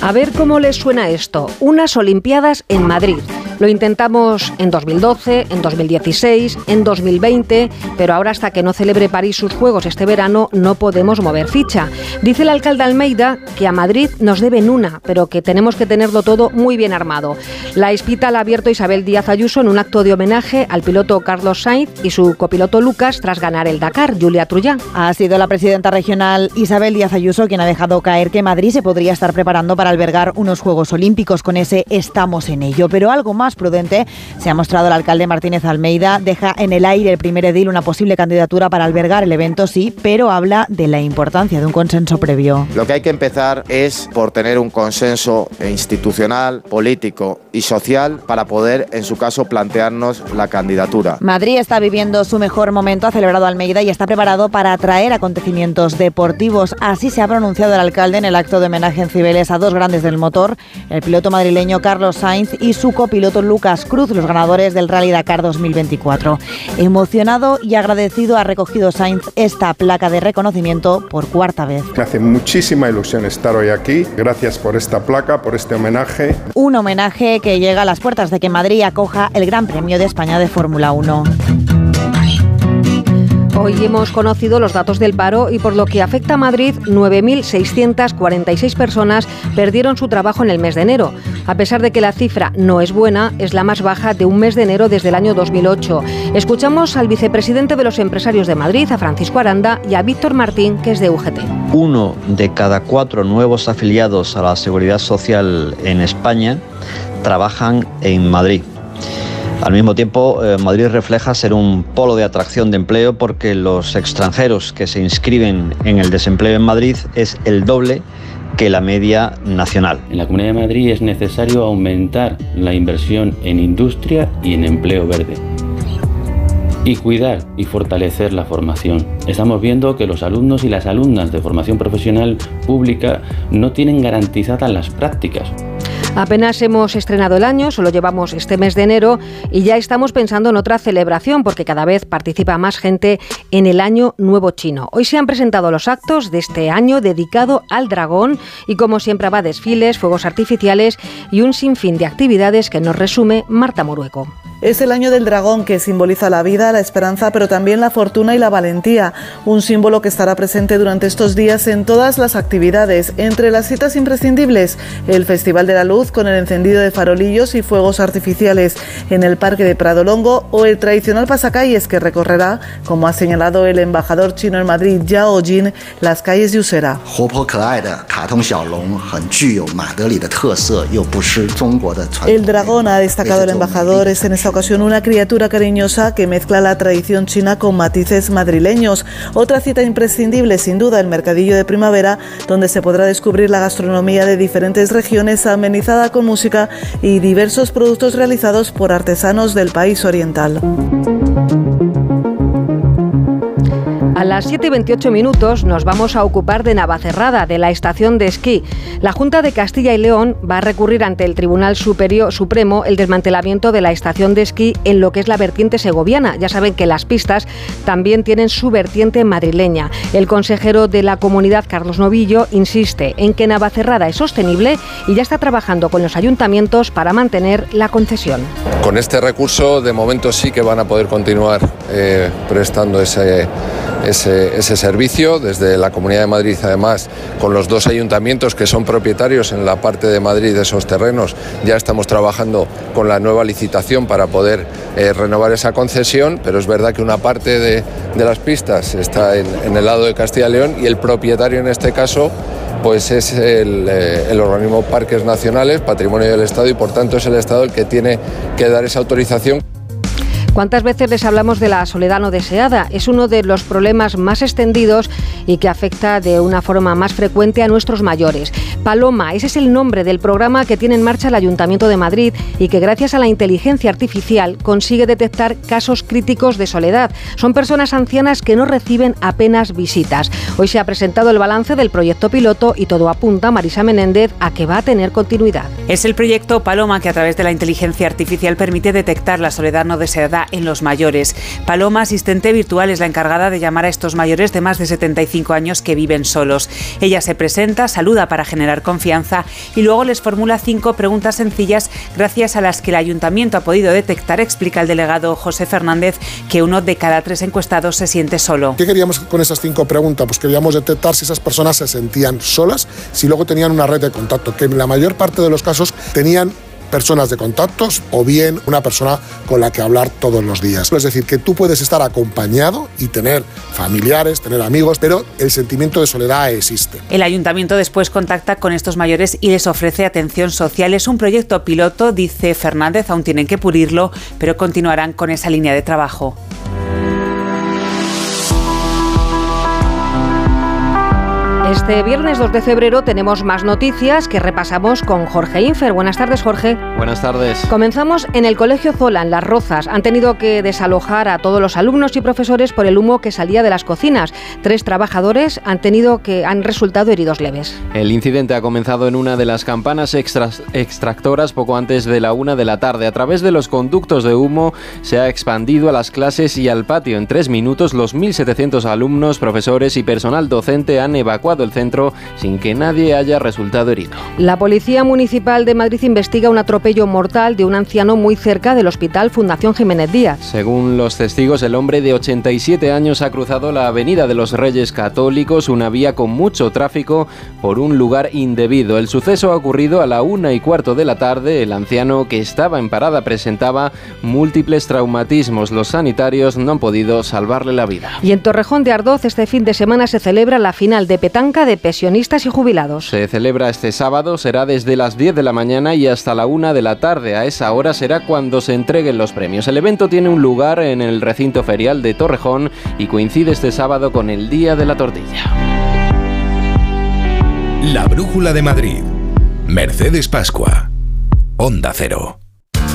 A ver cómo les suena esto. Unas Olimpiadas en Madrid. Lo intentamos en 2012, en 2016, en 2020, pero ahora hasta que no celebre París sus Juegos este verano no podemos mover ficha. Dice el alcalde Almeida que a Madrid nos deben una, pero que tenemos que tenerlo todo muy bien armado. La Espita la ha abierto Isabel Díaz Ayuso en un acto de homenaje al piloto Carlos Sainz y su copiloto Lucas tras ganar el Dakar, Julia Trullán. Ha sido la presidenta regional Isabel Díaz Ayuso quien ha dejado caer que Madrid se podría estar preparando para albergar unos Juegos Olímpicos con ese estamos en ello. Pero algo más prudente se ha mostrado el alcalde Martínez Almeida. Deja en el aire el primer edil una posible candidatura para albergar el evento, sí, pero habla de la importancia de un consenso previo. Lo que hay que empezar es por tener un consenso institucional, político y social para poder, en su caso, plantearnos la candidatura. Madrid está viviendo su mejor momento, ha celebrado Almeida y está preparado para atraer acontecimientos deportivos. Así se ha pronunciado el alcalde en el acto de homenaje en Cibeles a dos grandes del motor, el piloto madrileño Carlos Sainz y su copiloto Lucas Cruz, los ganadores del Rally Dakar 2024. Emocionado y agradecido ha recogido Sainz esta placa de reconocimiento por cuarta vez. Me hace muchísima ilusión estar hoy aquí. Gracias por esta placa, por este homenaje. Un homenaje que llega a las puertas de que Madrid acoja el Gran Premio de España de Fórmula 1. Hoy hemos conocido los datos del paro y por lo que afecta a Madrid, 9.646 personas perdieron su trabajo en el mes de enero. A pesar de que la cifra no es buena, es la más baja de un mes de enero desde el año 2008. Escuchamos al vicepresidente de los empresarios de Madrid, a Francisco Aranda, y a Víctor Martín, que es de UGT. Uno de cada cuatro nuevos afiliados a la Seguridad Social en España trabajan en Madrid. Al mismo tiempo, eh, Madrid refleja ser un polo de atracción de empleo porque los extranjeros que se inscriben en el desempleo en Madrid es el doble que la media nacional. En la Comunidad de Madrid es necesario aumentar la inversión en industria y en empleo verde. Y cuidar y fortalecer la formación. Estamos viendo que los alumnos y las alumnas de formación profesional pública no tienen garantizadas las prácticas. Apenas hemos estrenado el año, solo llevamos este mes de enero y ya estamos pensando en otra celebración porque cada vez participa más gente en el Año Nuevo Chino. Hoy se han presentado los actos de este año dedicado al dragón y como siempre va desfiles, fuegos artificiales y un sinfín de actividades que nos resume Marta Morueco. Es el año del dragón que simboliza la vida, la esperanza, pero también la fortuna y la valentía, un símbolo que estará presente durante estos días en todas las actividades. Entre las citas imprescindibles, el Festival de la Luz con el encendido de farolillos y fuegos artificiales en el Parque de Prado Longo o el tradicional pasacalles que recorrerá, como ha señalado el embajador chino en Madrid, Yao Jin, las calles de Usera. El dragón, ha destacado el embajador, es en esta ocasión una criatura cariñosa que mezcla la tradición china con matices madrileños. Otra cita imprescindible, sin duda, el mercadillo de primavera, donde se podrá descubrir la gastronomía de diferentes regiones amenizada con música y diversos productos realizados por artesanos del país oriental. A las 7 y 28 minutos nos vamos a ocupar de Navacerrada, de la estación de esquí. La Junta de Castilla y León va a recurrir ante el Tribunal Superior Supremo el desmantelamiento de la estación de esquí en lo que es la vertiente segoviana. Ya saben que las pistas también tienen su vertiente madrileña. El consejero de la comunidad, Carlos Novillo, insiste en que Navacerrada es sostenible y ya está trabajando con los ayuntamientos para mantener la concesión. Con este recurso, de momento sí que van a poder continuar eh, prestando ese ese, servicio. Desde la Comunidad de Madrid, además, con los dos ayuntamientos que son propietarios en la parte de Madrid de esos terrenos, ya estamos trabajando con la nueva licitación para poder eh, renovar esa concesión, pero es verdad que una parte de, las pistas está en, el lado de Castilla y León y el propietario en este caso pues es eh, el, organismo Parques Nacionales, Patrimonio del Estado, y por tanto es el Estado el que tiene que dar esa autorización. ¿Cuántas veces les hablamos de la soledad no deseada? Es uno de los problemas más extendidos y que afecta de una forma más frecuente a nuestros mayores. Paloma, ese es el nombre del programa que tiene en marcha el Ayuntamiento de Madrid y que gracias a la inteligencia artificial consigue detectar casos críticos de soledad. Son personas ancianas que no reciben apenas visitas. Hoy se ha presentado el balance del proyecto piloto y todo apunta, Marisa Menéndez, a que va a tener continuidad. Es el proyecto Paloma que a través de la inteligencia artificial permite detectar la soledad no deseada en los mayores. Paloma, asistente virtual, es la encargada de llamar a estos mayores de más de 75 años que viven solos. Ella se presenta, saluda para generar confianza y luego les formula cinco preguntas sencillas gracias a las que el ayuntamiento ha podido detectar, explica el delegado José Fernández, que uno de cada tres encuestados se siente solo. ¿Qué queríamos con esas cinco preguntas? Pues queríamos detectar si esas personas se sentían solas, si luego tenían una red de contacto, que en la mayor parte de los casos tenían personas de contactos o bien una persona con la que hablar todos los días. Es decir, que tú puedes estar acompañado y tener familiares, tener amigos, pero el sentimiento de soledad existe. El ayuntamiento después contacta con estos mayores y les ofrece atención social. Es un proyecto piloto, dice Fernández, aún tienen que pulirlo, pero continuarán con esa línea de trabajo. Este viernes 2 de febrero tenemos más noticias que repasamos con Jorge Infer. Buenas tardes, Jorge. Buenas tardes. Comenzamos en el Colegio Zola, en Las Rozas. Han tenido que desalojar a todos los alumnos y profesores por el humo que salía de las cocinas. Tres trabajadores han tenido que han resultado heridos leves. El incidente ha comenzado en una de las campanas extractoras poco antes de la una de la tarde. A través de los conductos de humo se ha expandido a las clases y al patio. En tres minutos, los 1.700 alumnos, profesores y personal docente han evacuado el centro sin que nadie haya resultado herido. La Policía Municipal de Madrid investiga un atropello mortal de un anciano muy cerca del Hospital Fundación Jiménez Díaz. Según los testigos, el hombre de 87 años ha cruzado la Avenida de los Reyes Católicos, una vía con mucho tráfico, por un lugar indebido. El suceso ha ocurrido a la una y cuarto de la tarde. El anciano que estaba en parada presentaba múltiples traumatismos. Los sanitarios no han podido salvarle la vida. Y en Torrejón de Ardoz este fin de semana se celebra la final de Petanca de pensionistas y jubilados. Se celebra este sábado, será desde las 10 de la mañana y hasta la 1 de la tarde. A esa hora será cuando se entreguen los premios. El evento tiene un lugar en el recinto ferial de Torrejón y coincide este sábado con el Día de la Tortilla. La Brújula de Madrid. Mercedes Pascua. Onda Cero.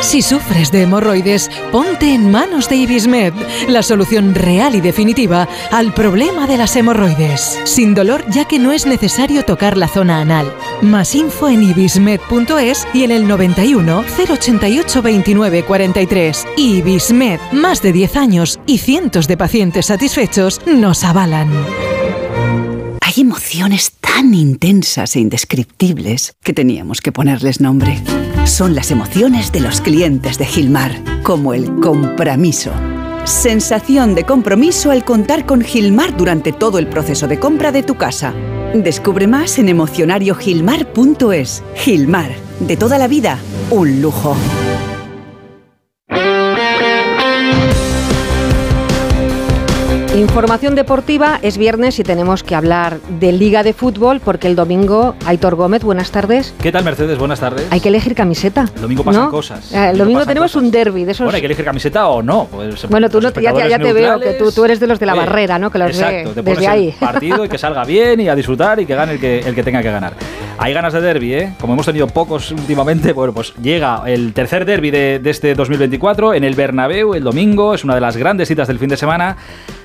Si sufres de hemorroides, ponte en manos de Ibismed, la solución real y definitiva al problema de las hemorroides. Sin dolor, ya que no es necesario tocar la zona anal. Más info en ibismed.es y en el 91 088 29 43. Ibismed, más de 10 años y cientos de pacientes satisfechos nos avalan. Hay emociones tan intensas e indescriptibles que teníamos que ponerles nombre son las emociones de los clientes de Gilmar, como el compromiso. Sensación de compromiso al contar con Gilmar durante todo el proceso de compra de tu casa. Descubre más en emocionariogilmar.es. Gilmar, de toda la vida, un lujo. Información deportiva, es viernes y tenemos que hablar de Liga de Fútbol porque el domingo, Aitor Gómez, buenas tardes. ¿Qué tal Mercedes? Buenas tardes. Hay que elegir camiseta. El domingo pasan cosas. Eh, el domingo, tenemos un derby de esos... Bueno, hay que elegir camiseta o no. Pues, bueno, tú no, ya, te veo que tú, eres de los de la barrera, ¿no? Que los exacto, ve desde ahí. partido y que salga bien y a disfrutar y que gane el que, el que tenga que ganar. Hay ganas de derby, ¿eh? Como hemos tenido pocos últimamente, bueno, pues llega el tercer derby de, de este 2024 en el Bernabéu el domingo. Es una de las grandes citas del fin de semana.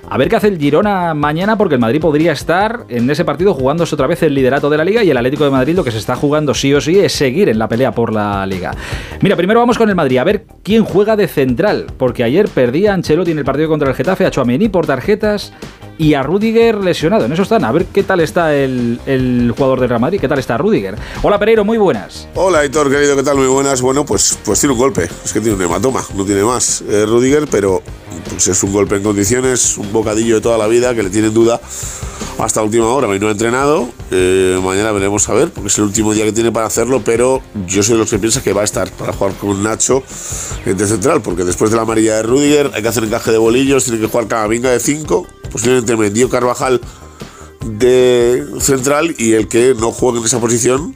A ver qué hace el Girona mañana, porque el Madrid podría estar en ese partido jugándose otra vez el liderato de la liga y el Atlético de Madrid lo que se está jugando sí o sí es seguir en la pelea por la liga. Mira, primero vamos con el Madrid, a ver quién juega de central, porque ayer perdía Ancelotti en el partido contra el Getafe a Chouameni por tarjetas y a Rudiger lesionado. En eso están. A ver qué tal está el, jugador del Real Madrid, qué tal está Rudiger. Hola Pereiro, muy buenas. Hola Hitor, querido, ¿qué tal? Muy buenas. Bueno, pues, pues tiene un golpe. Es que tiene un hematoma, no tiene más eh, Rudiger, pero pues es un golpe en condiciones, un bocadillo de toda la vida que le tiene en duda hasta última hora. Hoy no ha entrenado. Eh, mañana veremos a ver, porque es el último día que tiene para hacerlo, pero yo soy de los que piensa que va a estar para jugar con Nacho de central, porque después de la amarilla de Rudiger hay que hacer encaje de bolillos, tiene que jugar Camavinga de 5 posiblemente Mendio Carvajal de central y el que no juegue en esa posición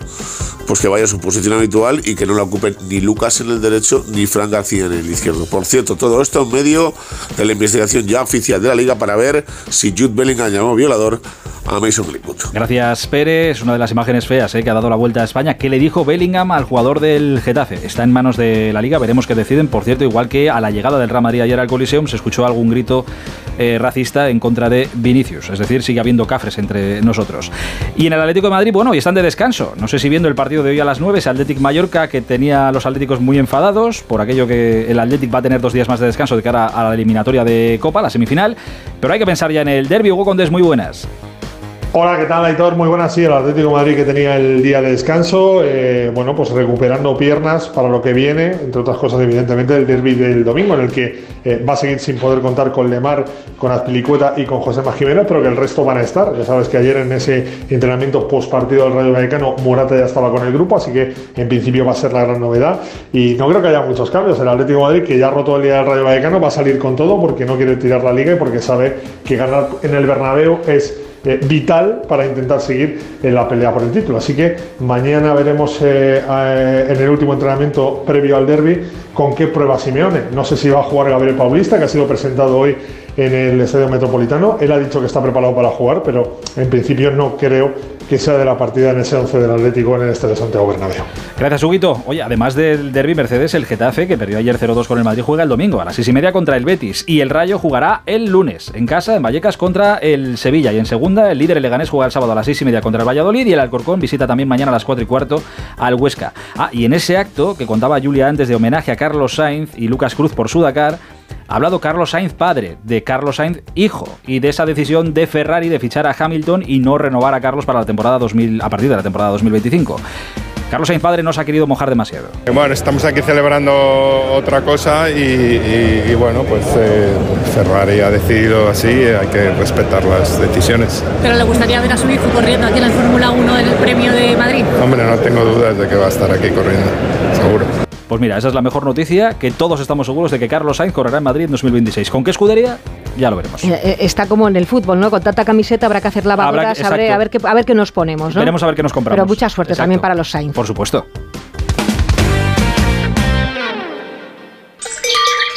pues que vaya a su posición habitual y que no la ocupen ni Lucas en el derecho ni Fran García en el izquierdo. Por cierto, todo esto en medio de la investigación ya oficial de la liga para ver si Jude Bellingham llamó violador a Mason Greenwood. Gracias, Pérez. Una de las imágenes feas eh, que ha dado la vuelta a España. ¿Qué le dijo Bellingham al jugador del Getafe? Está en manos de la liga, veremos qué deciden. Por cierto, igual que a la llegada del Real Madrid ayer al Coliseum, se escuchó algún grito eh, racista en contra de Vinicius. Es decir, sigue habiendo cafres entre nosotros. Y en el Atlético de Madrid, bueno, y están de descanso. No sé si viendo el partido de hoy a las 9, ese Atlético Mallorca que tenía a los Atléticos muy enfadados por aquello que el Atlético va a tener dos días más de descanso de cara a la eliminatoria de Copa, la semifinal. Pero hay que pensar ya en el derbi. Hugo Condés, muy buenas. Hola, ¿qué tal, Aitor? Muy buenas. Sí, el Atlético Madrid que tenía el día de descanso, eh, bueno, pues recuperando piernas para lo que viene, entre otras cosas, evidentemente, el derby del domingo, en el que eh, va a seguir sin poder contar con Lemar, con Azpilicueta y con José Jiménez, pero que el resto van a estar. Ya sabes que ayer en ese entrenamiento post partido del Rayo Vallecano, Morata ya estaba con el grupo, así que en principio va a ser la gran novedad. Y no creo que haya muchos cambios. El Atlético Madrid, que ya ha roto el día del Rayo Vallecano, va a salir con todo porque no quiere tirar la liga y porque sabe que ganar en el Bernabéu es eh, vital para intentar seguir en la pelea por el título. Así que mañana veremos eh, eh, en el último entrenamiento previo al derby con qué prueba Simeone. No sé si va a jugar Gabriel Paulista, que ha sido presentado hoy en el Estadio Metropolitano. Él ha dicho que está preparado para jugar, pero en principio no creo que sea de la partida en ese 11 del Atlético en el Estadio Santiago Bernabéu. Gracias, Huguito. Oye, además del derby Mercedes, el Getafe, que perdió ayer 0-2 con el Madrid, juega el domingo a las 6 y media contra el Betis. Y el Rayo jugará el lunes en casa, en Vallecas, contra el Sevilla. Y en segunda, el líder el Leganés juega el sábado a las 6 y media contra el Valladolid. Y el Alcorcón visita también mañana a las 4 y cuarto al Huesca. Ah, y en ese acto que contaba Julia antes de homenaje a Carlos Sainz y Lucas Cruz por su Dakar, ha hablado Carlos Sainz padre, de Carlos Sainz hijo, y de esa decisión de Ferrari de fichar a Hamilton y no renovar a Carlos para la temporada 2000, a partir de la temporada 2025. Carlos Sainz padre no se ha querido mojar demasiado. Bueno, estamos aquí celebrando otra cosa y, bueno, pues eh, Ferrari ha decidido así, hay que respetar las decisiones. ¿Pero le gustaría ver a su hijo corriendo aquí en la Fórmula 1 en el Premio de Madrid? Hombre, no tengo dudas de que va a estar aquí corriendo, seguro. Pues mira, esa es la mejor noticia, que todos estamos seguros de que Carlos Sainz correrá en Madrid en 2026. ¿Con qué escudería? Ya lo veremos. Eh, eh, está como en el fútbol, ¿no? Con tanta camiseta habrá que hacer lavadoras, a ver, a, ver qué, a ver qué nos ponemos, ¿no? Veremos a ver qué nos compramos. Pero mucha suerte también para los Sainz. Por supuesto.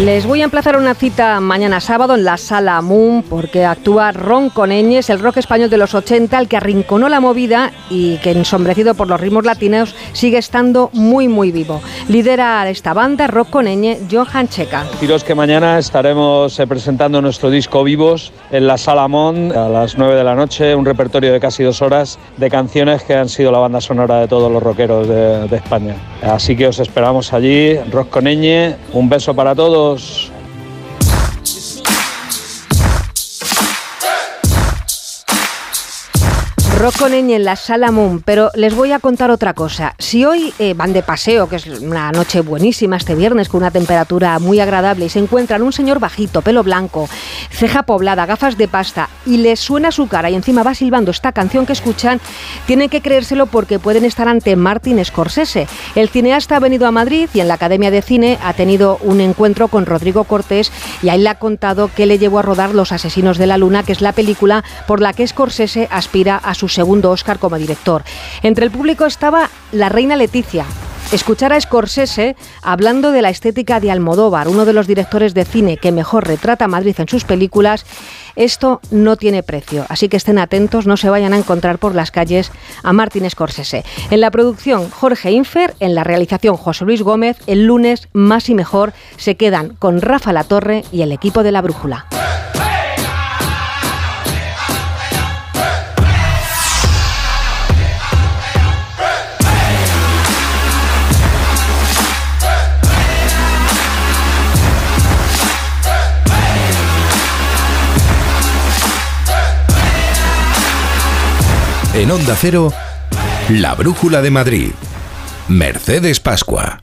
Les voy a emplazar una cita mañana sábado en la Sala Moon porque actúa Ron Coneñes, el rock español de los 80, el que arrinconó la movida y que ensombrecido por los ritmos latinos sigue estando muy muy vivo. Lidera esta banda Rock Coneñe Johan Checa. Deciros que mañana estaremos eh, presentando nuestro disco Vivos en la Sala Moon a las 9 de la noche, un repertorio de casi dos horas de canciones que han sido la banda sonora de todos los rockeros de, de España. Así que os esperamos allí, Rock Coneñe, un beso para todos todos Rocco en la Sala pero les voy a contar otra cosa. Si hoy eh, van de paseo, que es una noche buenísima este viernes con una temperatura muy agradable y se encuentran un señor bajito, pelo blanco, ceja poblada, gafas de pasta y les suena su cara y encima va silbando esta canción que escuchan, tienen que creérselo porque pueden estar ante Martin Scorsese. El cineasta ha venido a Madrid y en la Academia de Cine ha tenido un encuentro con Rodrigo Cortés y ahí le ha contado que le llevó a rodar Los Asesinos de la Luna, que es la película por la que Scorsese aspira a su segundo Oscar como director. Entre el público estaba la reina Leticia, Escuchar a Scorsese hablando de la estética de Almodóvar, uno de los directores de cine que mejor retrata Madrid en sus películas, esto no tiene precio. Así que estén atentos, no se vayan a encontrar por las calles a Martín Scorsese. En la producción Jorge Infer, en la realización José Luis Gómez, el lunes más y mejor se quedan con Rafa La Torre y el equipo de la Brújula. En Onda Cero, La Brújula de Madrid. Mercedes Pascua.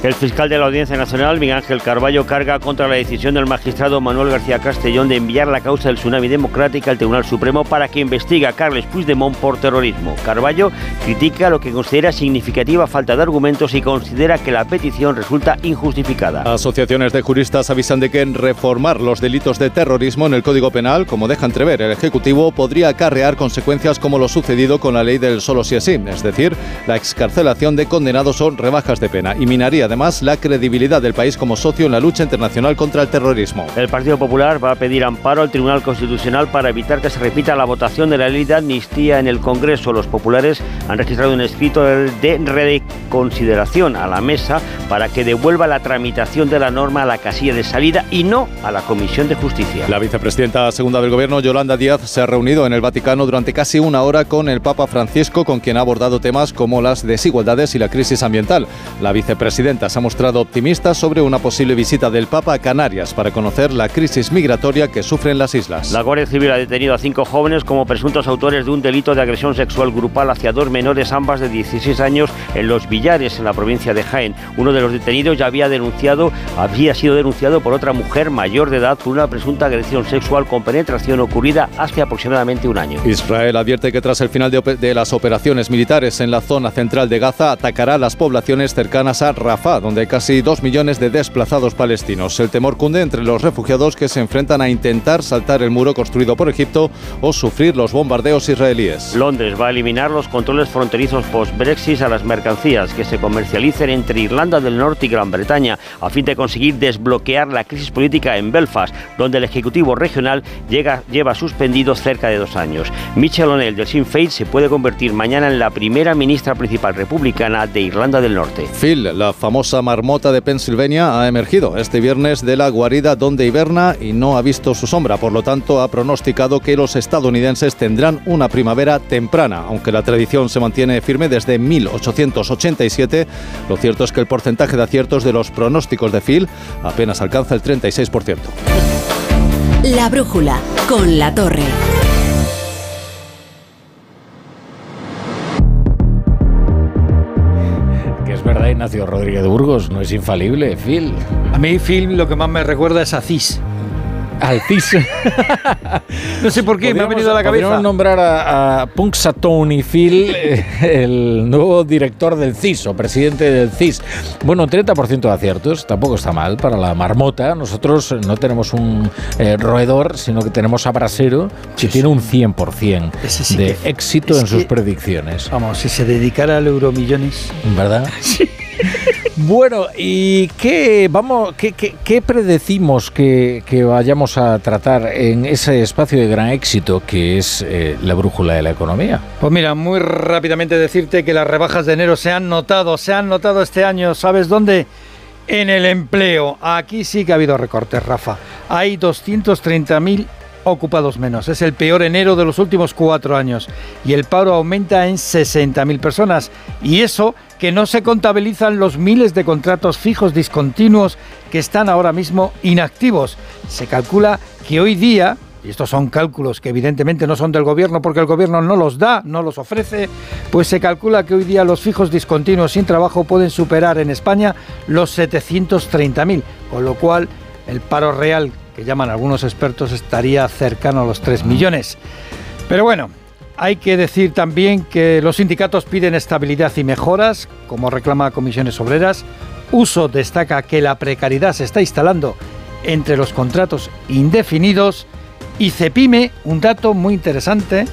El fiscal de la Audiencia Nacional, Miguel Ángel Carballo, carga contra la decisión del magistrado Manuel García Castellón de enviar la causa del tsunami democrática al Tribunal Supremo para que investigue a Carles Puigdemont por terrorismo. Carballo critica lo que considera significativa falta de argumentos y considera que la petición resulta injustificada. Asociaciones de juristas avisan de que reformar los delitos de terrorismo en el Código Penal, como deja entrever el Ejecutivo, podría acarrear consecuencias como lo sucedido con la ley del solo si es es decir, la excarcelación de condenados o rebajas de pena y minaría además la credibilidad del país como socio en la lucha internacional contra el terrorismo. El Partido Popular va a pedir amparo al Tribunal Constitucional para evitar que se repita la votación de la ley de amnistía en el Congreso. Los populares han registrado un escrito de reconsideración a la mesa para que devuelva la tramitación de la norma a la casilla de salida y no a la Comisión de Justicia. La vicepresidenta segunda del Gobierno, Yolanda Díaz, se ha reunido en el Vaticano durante casi una hora con el Papa Francisco, con quien ha abordado temas como las desigualdades y la crisis ambiental. La vicepresidenta se ha mostrado optimista sobre una posible visita del Papa a Canarias para conocer la crisis migratoria que sufren las islas. La Guardia Civil ha detenido a cinco jóvenes como presuntos autores de un delito de agresión sexual grupal hacia dos menores, ambas de 16 años, en Los Villares, en la provincia de Jaén. Uno de los detenidos ya había denunciado, había sido denunciado por otra mujer mayor de edad por una presunta agresión sexual con penetración ocurrida hace aproximadamente un año. Israel advierte que tras el final de, de las operaciones militares en la zona central de Gaza atacará las poblaciones cercanas a Rafah donde hay casi dos millones de desplazados palestinos. El temor cunde entre los refugiados que se enfrentan a intentar saltar el muro construido por Egipto o sufrir los bombardeos israelíes. Londres va a eliminar los controles fronterizos post-Brexit a las mercancías que se comercialicen entre Irlanda del Norte y Gran Bretaña, a fin de conseguir desbloquear la crisis política en Belfast, donde el Ejecutivo regional llega, lleva suspendido cerca de dos años. Michelle O'Neill del Sinn Féin se puede convertir mañana en la primera ministra principal republicana de Irlanda del Norte. Phil, la famosa marmota de Pensilvania, ha emergido este viernes de la guarida donde hiberna y no ha visto su sombra. Por lo tanto, ha pronosticado que los estadounidenses tendrán una primavera temprana, aunque la tradición se mantiene firme desde 1887. Lo cierto es que el porcentaje de aciertos de los pronósticos de Phil apenas alcanza el 36%. La brújula con la torre. Ignacio Rodríguez Burgos, no es infalible, Phil. A mí, Phil, lo que más me recuerda es a CIS. Al CIS. [LAUGHS] no sé por qué, me ha venido a la cabeza. Podríamos nombrar a, a Punxsutawney Phil, eh, el nuevo director del CIS o presidente del CIS. Bueno, 30% de aciertos, tampoco está mal para la marmota. Nosotros no tenemos un eh, roedor, sino que tenemos a Brasero, que tiene un 100% sí de que- éxito en sus predicciones. Vamos, si se dedicara al Euromillones. ¿Verdad? [LAUGHS] Bueno, ¿y qué, vamos, qué, qué- predecimos que, que vayamos a tratar en ese espacio de gran éxito que es eh, la brújula de la economía? Pues mira, muy rápidamente decirte que las rebajas de enero se han notado, se han notado este año, ¿sabes dónde? En el empleo. Aquí sí que ha habido recortes, Rafa. Hay 230.000 ocupados menos. Es el peor enero de los últimos cuatro años. Y el paro aumenta en 60.000 personas. Y eso que no se contabilizan los miles de contratos fijos discontinuos que están ahora mismo inactivos. Se calcula que hoy día y estos son cálculos que evidentemente no son del gobierno porque el gobierno no los da, no los ofrece, pues se calcula que hoy día los fijos discontinuos sin trabajo pueden superar en España los 730.000, con lo cual el paro real, que llaman algunos expertos, estaría cercano a los 3 millones. Pero bueno, hay que decir también que los sindicatos piden estabilidad y mejoras, como reclama Comisiones Obreras. Uso destaca que la precariedad se está instalando entre los contratos indefinidos. Y Cepime, un dato muy interesante.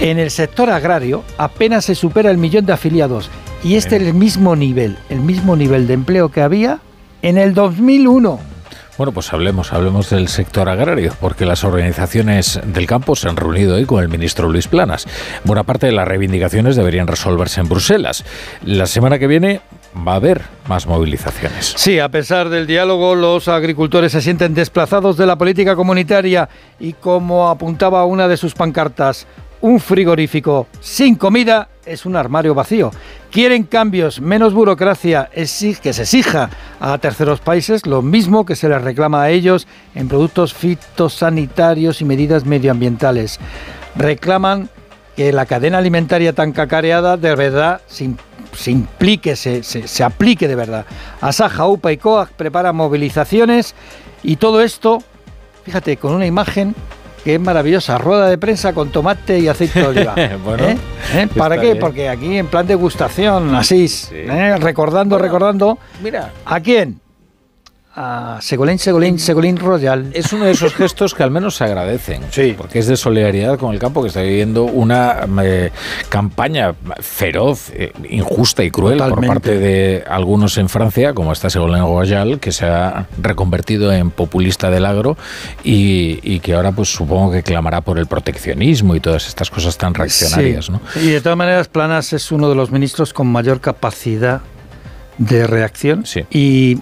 En el sector agrario apenas se supera el millón de afiliados. Y este es el mismo nivel, el mismo nivel de empleo que había en el 2001. Bueno, pues hablemos, hablemos del sector agrario, porque las organizaciones del campo se han reunido hoy con el ministro Luis Planas. Buena parte de las reivindicaciones deberían resolverse en Bruselas. La semana que viene va a haber más movilizaciones. Sí, a pesar del diálogo, los agricultores se sienten desplazados de la política comunitaria y como apuntaba una de sus pancartas, un frigorífico sin comida es un armario vacío. Quieren cambios, menos burocracia, que se exija a terceros países lo mismo que se les reclama a ellos en productos fitosanitarios y medidas medioambientales. Reclaman que la cadena alimentaria tan cacareada de verdad se, implique, se, aplique de verdad. Asaja, UPA y COAG preparan movilizaciones y todo esto, fíjate, con una imagen que es maravillosa, rueda de prensa con tomate y aceite de oliva. [LAUGHS] bueno, ¿Eh? ¿Eh? ¿Para qué? Porque aquí en plan degustación, así, ¿eh? recordando, recordando. Mira. ¿A quién? A Segolín, Segolín Royal. Es uno de esos gestos que al menos se agradecen. Sí. Porque es de solidaridad con el campo que está viviendo una eh, campaña feroz, eh, injusta y cruel por parte de algunos en Francia, como está Segolín Royal, que se ha reconvertido en populista del agro y, que ahora pues supongo que clamará por el proteccionismo y todas estas cosas tan reaccionarias. ¿no? Y de todas maneras, Planas es uno de los ministros con mayor capacidad de reacción y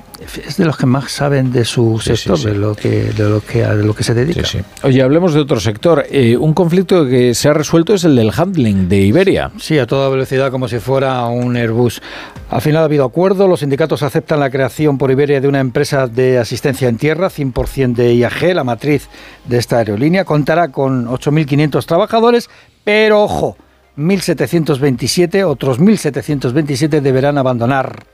es de los que más saben de su sector, De, lo que, de, lo que, de lo que se dedica. Oye, hablemos de otro sector. Eh, un conflicto que se ha resuelto es el del handling de Iberia. Sí, a toda velocidad como si fuera un Airbus. Al final ha habido acuerdo, los sindicatos aceptan la creación por Iberia de una empresa de asistencia en tierra, 100% de IAG, la matriz de esta aerolínea. Contará con 8.500 trabajadores, pero ojo, 1.727, otros 1.727 deberán abandonar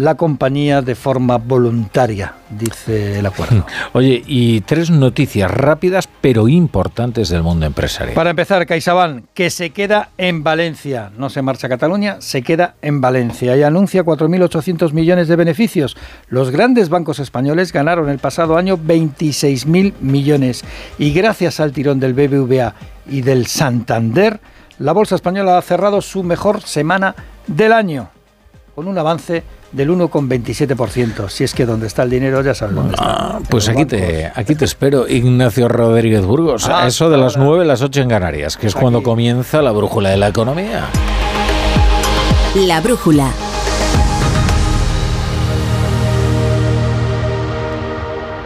la compañía de forma voluntaria, dice el acuerdo. [LAUGHS] Oye, y tres noticias rápidas pero importantes del mundo empresarial. Para empezar, CaixaBank, que se queda en Valencia, no se marcha a Cataluña, se queda en Valencia y anuncia 4.800 millones de beneficios. Los grandes bancos españoles ganaron el pasado año 26.000 millones y gracias al tirón del BBVA y del Santander, la bolsa española ha cerrado su mejor semana del año, con un avance del 1,27%. Si es que donde está el dinero ya sabes dónde está. Ah, pues aquí te, aquí te espero, Ignacio Rodríguez Burgos. a eso de las 9, las 8 en Canarias, que es cuando comienza la brújula de la economía. La brújula.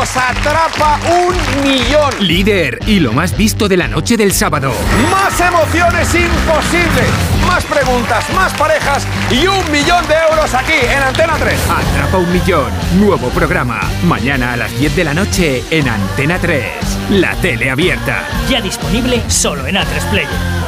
Atrapa un Millón. Líder y lo más visto de la noche del sábado. Más emociones imposibles. Más preguntas, más parejas y un millón de euros aquí en Antena 3. Atrapa un Millón. Nuevo programa. Mañana a las 10 de la noche en Antena 3. La tele abierta. Ya disponible solo en A3 Player.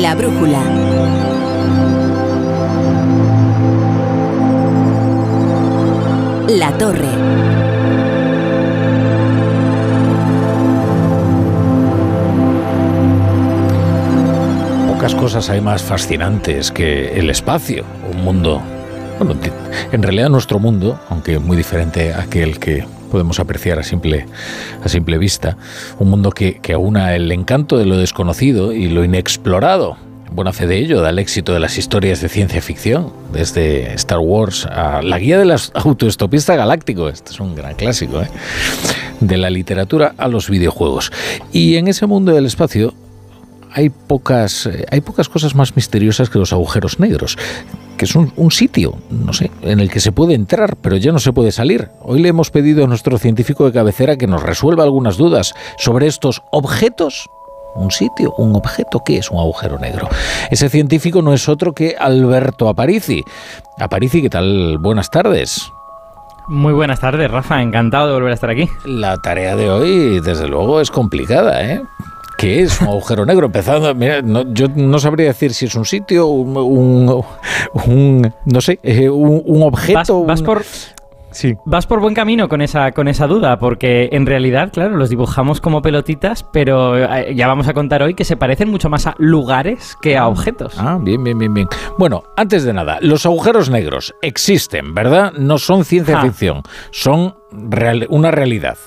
La brújula. La torre. Pocas cosas hay más fascinantes que el espacio, un mundo bueno, en realidad nuestro mundo, aunque muy diferente a aquel que podemos apreciar a simple, a simple vista, un mundo que, que aúna el encanto de lo desconocido y lo inexplorado. Buena fe de ello da el éxito de las historias de ciencia ficción, desde Star Wars a la guía del autoestopista galáctico, este es un gran clásico, ¿eh? de la literatura a los videojuegos. Y en ese mundo del espacio hay pocas, eh, hay pocas cosas más misteriosas que los agujeros negros que es un, un, sitio, no sé, en el que se puede entrar, pero ya no se puede salir. Hoy le hemos pedido a nuestro científico de cabecera que nos resuelva algunas dudas sobre estos objetos. Un sitio, un objeto, ¿qué es un agujero negro? Ese científico no es otro que Alberto Aparici. Aparici, ¿qué tal? Buenas tardes. Muy buenas tardes, Rafa. Encantado de volver a estar aquí. La tarea de hoy, desde luego, es complicada, ¿eh? ¿Qué es un agujero negro? Empezando, mira, yo no sabría decir si es un sitio, un, un, no sé, eh, un, objeto. Vas, por, Sí. Vas por buen camino con esa, con esa duda, porque en realidad, claro, los dibujamos como pelotitas, pero eh, ya vamos a contar hoy que se parecen mucho más a lugares que a objetos. Ah, bien, bien, bien, bien. Bueno, antes de nada, los agujeros negros existen, ¿verdad? No son ciencia ficción, son una realidad.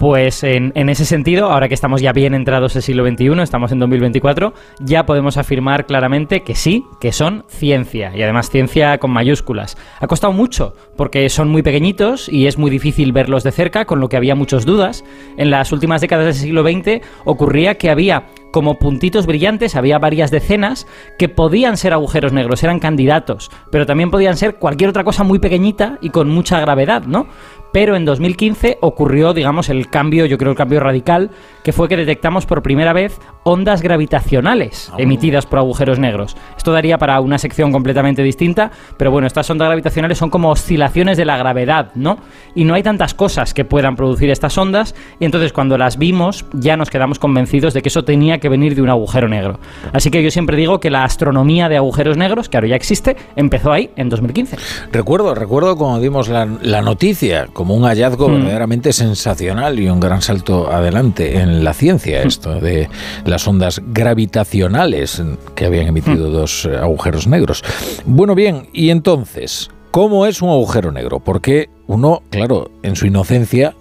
Pues en, ese sentido, ahora que estamos ya bien entrados el siglo XXI, estamos en 2024, ya podemos afirmar claramente que sí, que son ciencia, y además ciencia con mayúsculas. Ha costado mucho, porque son muy pequeñitos y es muy difícil verlos de cerca, con lo que había muchas dudas. En las últimas décadas del siglo XX ocurría que había como puntitos brillantes, había varias decenas que podían ser agujeros negros, eran candidatos, pero también podían ser cualquier otra cosa muy pequeñita y con mucha gravedad, ¿no? pero en 2015 ocurrió, digamos, el cambio, yo creo el cambio radical, que fue que detectamos por primera vez ondas gravitacionales ah, emitidas por agujeros negros. Esto daría para una sección completamente distinta, pero bueno, estas ondas gravitacionales son como oscilaciones de la gravedad, ¿no? Y no hay tantas cosas que puedan producir estas ondas, y entonces cuando las vimos ya nos quedamos convencidos de que eso tenía que venir de un agujero negro. Así que yo siempre digo que la astronomía de agujeros negros, que ahora ya existe, empezó ahí en 2015. Recuerdo, recuerdo cuando dimos la, la noticia como un hallazgo mm. verdaderamente sensacional y un gran salto adelante en la ciencia, mm. esto de las ondas gravitacionales que habían emitido mm. dos eh, agujeros negros. Bueno, bien, y entonces, ¿cómo es un agujero negro? Porque uno, claro, en su inocencia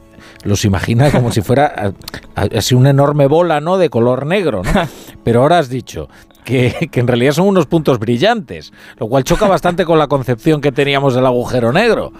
los imagina como si fuera así una enorme bola, ¿no? De color negro, ¿no? [LAUGHS] Pero ahora has dicho que, que, en realidad son unos puntos brillantes, lo cual choca bastante con la concepción que teníamos del agujero negro.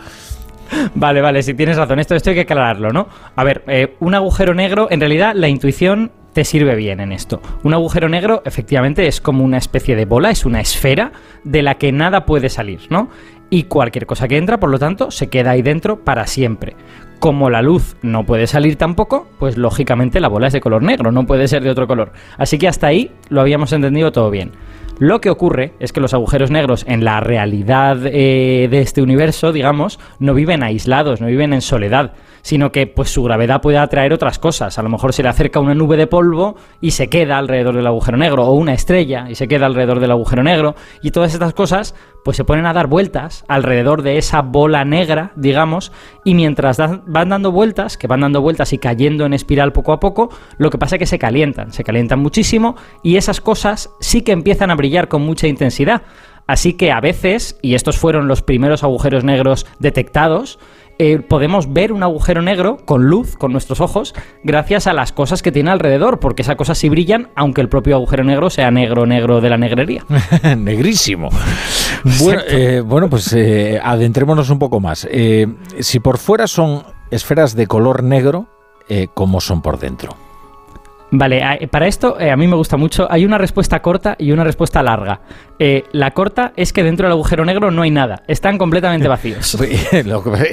Vale, vale, si tienes razón. Esto, esto hay que aclararlo, ¿no? A ver, eh, un agujero negro, en realidad la intuición te sirve bien en esto. Un agujero negro efectivamente es como una especie de bola, es una esfera de la que nada puede salir, ¿no? Y cualquier cosa que entra, por lo tanto, se queda ahí dentro para siempre. Como la luz no puede salir tampoco, pues lógicamente la bola es de color negro, no puede ser de otro color. Así que hasta ahí lo habíamos entendido todo bien. Lo que ocurre es que los agujeros negros en la realidad eh, de este universo, digamos, no viven aislados, no viven en soledad, sino que pues su gravedad puede atraer otras cosas. A lo mejor se le acerca una nube de polvo y se queda alrededor del agujero negro, o una estrella y se queda alrededor del agujero negro, y todas estas cosas pues se ponen a dar vueltas alrededor de esa bola negra, digamos, y mientras van dando vueltas, que van dando vueltas y cayendo en espiral poco a poco, lo que pasa es que se calientan, se calientan muchísimo y esas cosas sí que empiezan a brillar con mucha intensidad. Así que a veces, y estos fueron los primeros agujeros negros detectados, eh, podemos ver un agujero negro con luz, con nuestros ojos, gracias a las cosas que tiene alrededor, porque esas cosas sí brillan, aunque el propio agujero negro sea negro, negro de la negrería. [LAUGHS] Negrísimo. Bueno, eh, bueno, pues eh, adentrémonos un poco más. si por fuera son esferas de color negro, ¿cómo son por dentro? Vale, para esto eh, a mí me gusta mucho. Hay una respuesta corta y una respuesta larga. Eh, la corta es que dentro del agujero negro no hay nada, están completamente [LAUGHS] vacíos.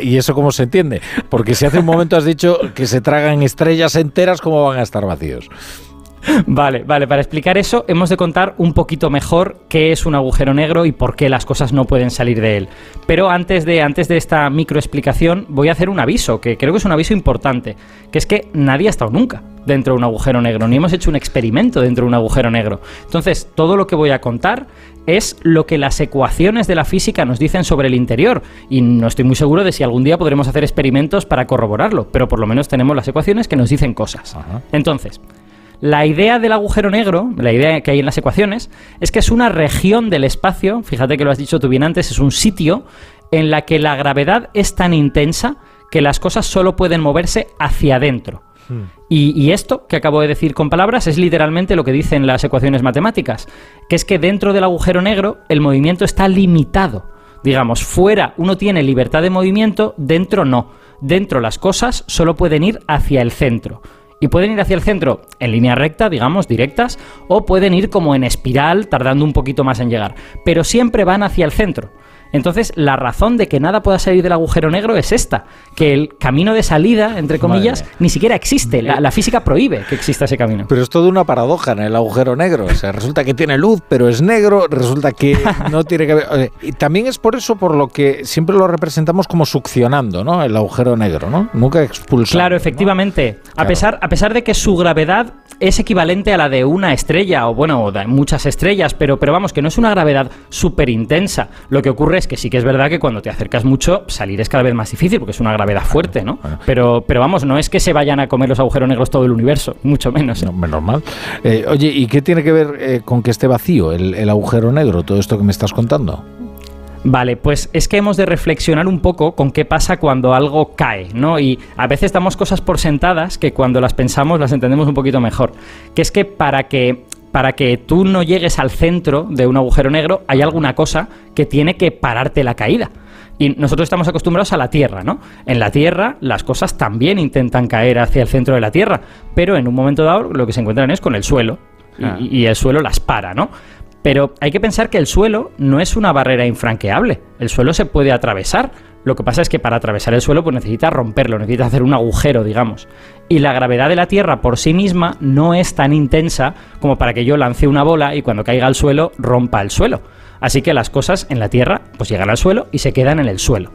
¿Y eso cómo se entiende? Porque si hace un momento has dicho que se tragan estrellas enteras, ¿cómo van a estar vacíos? [LAUGHS] Vale, vale, para explicar eso hemos de contar un poquito mejor qué es un agujero negro y por qué las cosas no pueden salir de él. Pero antes de, antes de esta microexplicación voy a hacer un aviso, que creo que es un aviso importante, que es que nadie ha estado nunca dentro de un agujero negro, ni hemos hecho un experimento dentro de un agujero negro. Entonces, todo lo que voy a contar es lo que las ecuaciones de la física nos dicen sobre el interior, y no estoy muy seguro de si algún día podremos hacer experimentos para corroborarlo, pero por lo menos tenemos las ecuaciones que nos dicen cosas. Entonces, La idea del agujero negro, la idea que hay en las ecuaciones, es que es una región del espacio, fíjate que lo has dicho tú bien antes, es un sitio en la que la gravedad es tan intensa que las cosas solo pueden moverse hacia adentro. Y, y, esto que acabo de decir con palabras es literalmente lo que dicen las ecuaciones matemáticas, que es que dentro del agujero negro el movimiento está limitado. Digamos, fuera uno tiene libertad de movimiento, dentro no. Dentro las cosas solo pueden ir hacia el centro. Y pueden ir hacia el centro en línea recta, digamos, directas, o pueden ir como en espiral, tardando un poquito más en llegar. Pero siempre van hacia el centro. Entonces, la razón de que nada pueda salir del agujero negro es esta, que el camino de salida, entre comillas, ni siquiera existe. La, la, física prohíbe que exista ese camino. Pero es toda una paradoja en el agujero negro. O sea, resulta que tiene luz, pero es negro, resulta que [LAUGHS] no tiene que ver... Y también es por eso por lo que siempre lo representamos como succionando, ¿no? El agujero negro, ¿no? Nunca expulsando. Claro, efectivamente. ¿no? A, Claro. pesar, a pesar de que su gravedad es equivalente a la de una estrella, o bueno, de muchas estrellas, pero, pero vamos, que no es una gravedad súper intensa. Lo que ocurre es que sí que es verdad que cuando te acercas mucho, salir es cada vez más difícil, porque es una gravedad fuerte, ¿no? Pero, pero vamos, no es que se vayan a comer los agujeros negros todo el universo, mucho menos. ¿eh? Menos mal. Eh, oye, ¿y qué tiene que ver eh, con que esté vacío el, el agujero negro, todo esto que me estás contando? Vale, pues es que hemos de reflexionar un poco con qué pasa cuando algo cae, ¿no? Y a veces damos cosas por sentadas que cuando las pensamos las entendemos un poquito mejor. Que es que para que para que tú no llegues al centro de un agujero negro hay alguna cosa que tiene que pararte la caída. Y nosotros estamos acostumbrados a la Tierra, ¿no? En la Tierra las cosas también intentan caer hacia el centro de la Tierra, pero en un momento dado lo que se encuentran es con el suelo. Y- y el suelo las para, ¿no? Pero hay que pensar que el suelo no es una barrera infranqueable. El suelo se puede atravesar. Lo que pasa es que para atravesar el suelo pues necesita romperlo, necesita hacer un agujero, digamos. Y la gravedad de la Tierra por sí misma no es tan intensa como para que yo lance una bola y cuando caiga al suelo rompa el suelo. Así que las cosas en la Tierra pues llegan al suelo y se quedan en el suelo.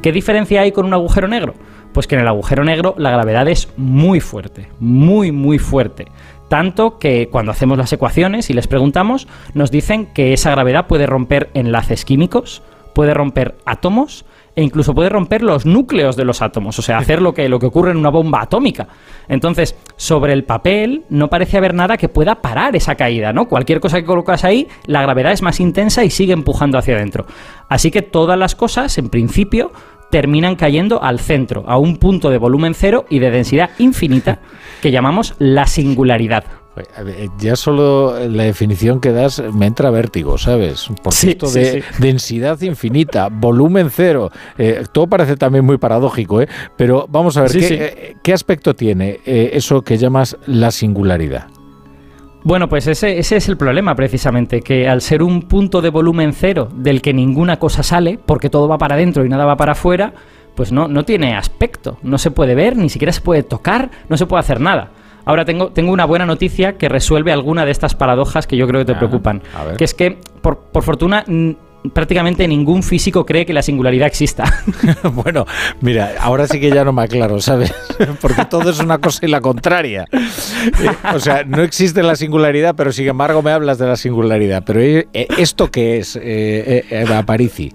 ¿Qué diferencia hay con un agujero negro? Pues que en el agujero negro la gravedad es muy fuerte, muy, muy fuerte. Tanto que cuando hacemos las ecuaciones y les preguntamos, nos dicen que esa gravedad puede romper enlaces químicos, puede romper átomos e incluso puede romper los núcleos de los átomos, o sea, hacer lo que, lo que ocurre en una bomba atómica. Entonces, sobre el papel no parece haber nada que pueda parar esa caída, ¿no? Cualquier cosa que colocas ahí, la gravedad es más intensa y sigue empujando hacia adentro. Así que todas las cosas, en principio, terminan cayendo al centro, a un punto de volumen cero y de densidad infinita [LAUGHS] que llamamos la singularidad. Ya solo la definición que das me entra vértigo, ¿sabes? Porque Sí, esto sí, de sí. densidad infinita, volumen cero, eh, todo parece también muy paradójico, ¿eh? Pero vamos a ver, Sí, ¿qué, sí. eh, qué aspecto tiene eh, eso que llamas la singularidad? Bueno, pues ese, ese es el problema precisamente, que al ser un punto de volumen cero del que ninguna cosa sale, porque todo va para adentro y nada va para afuera, pues no, no tiene aspecto, no se puede ver, ni siquiera se puede tocar, no se puede hacer nada. Ahora tengo, tengo una buena noticia que resuelve alguna de estas paradojas que yo creo que te Ah, preocupan. a ver. Que es que, por, por fortuna, prácticamente ningún físico cree que la singularidad exista. [LAUGHS] bueno, mira, ahora sí que ya no me aclaro, ¿sabes? [LAUGHS] Porque todo es una cosa y la contraria. Eh, o sea, no existe la singularidad, pero sin embargo me hablas de la singularidad. Pero eh, eh, ¿esto qué es, eh, Aparici?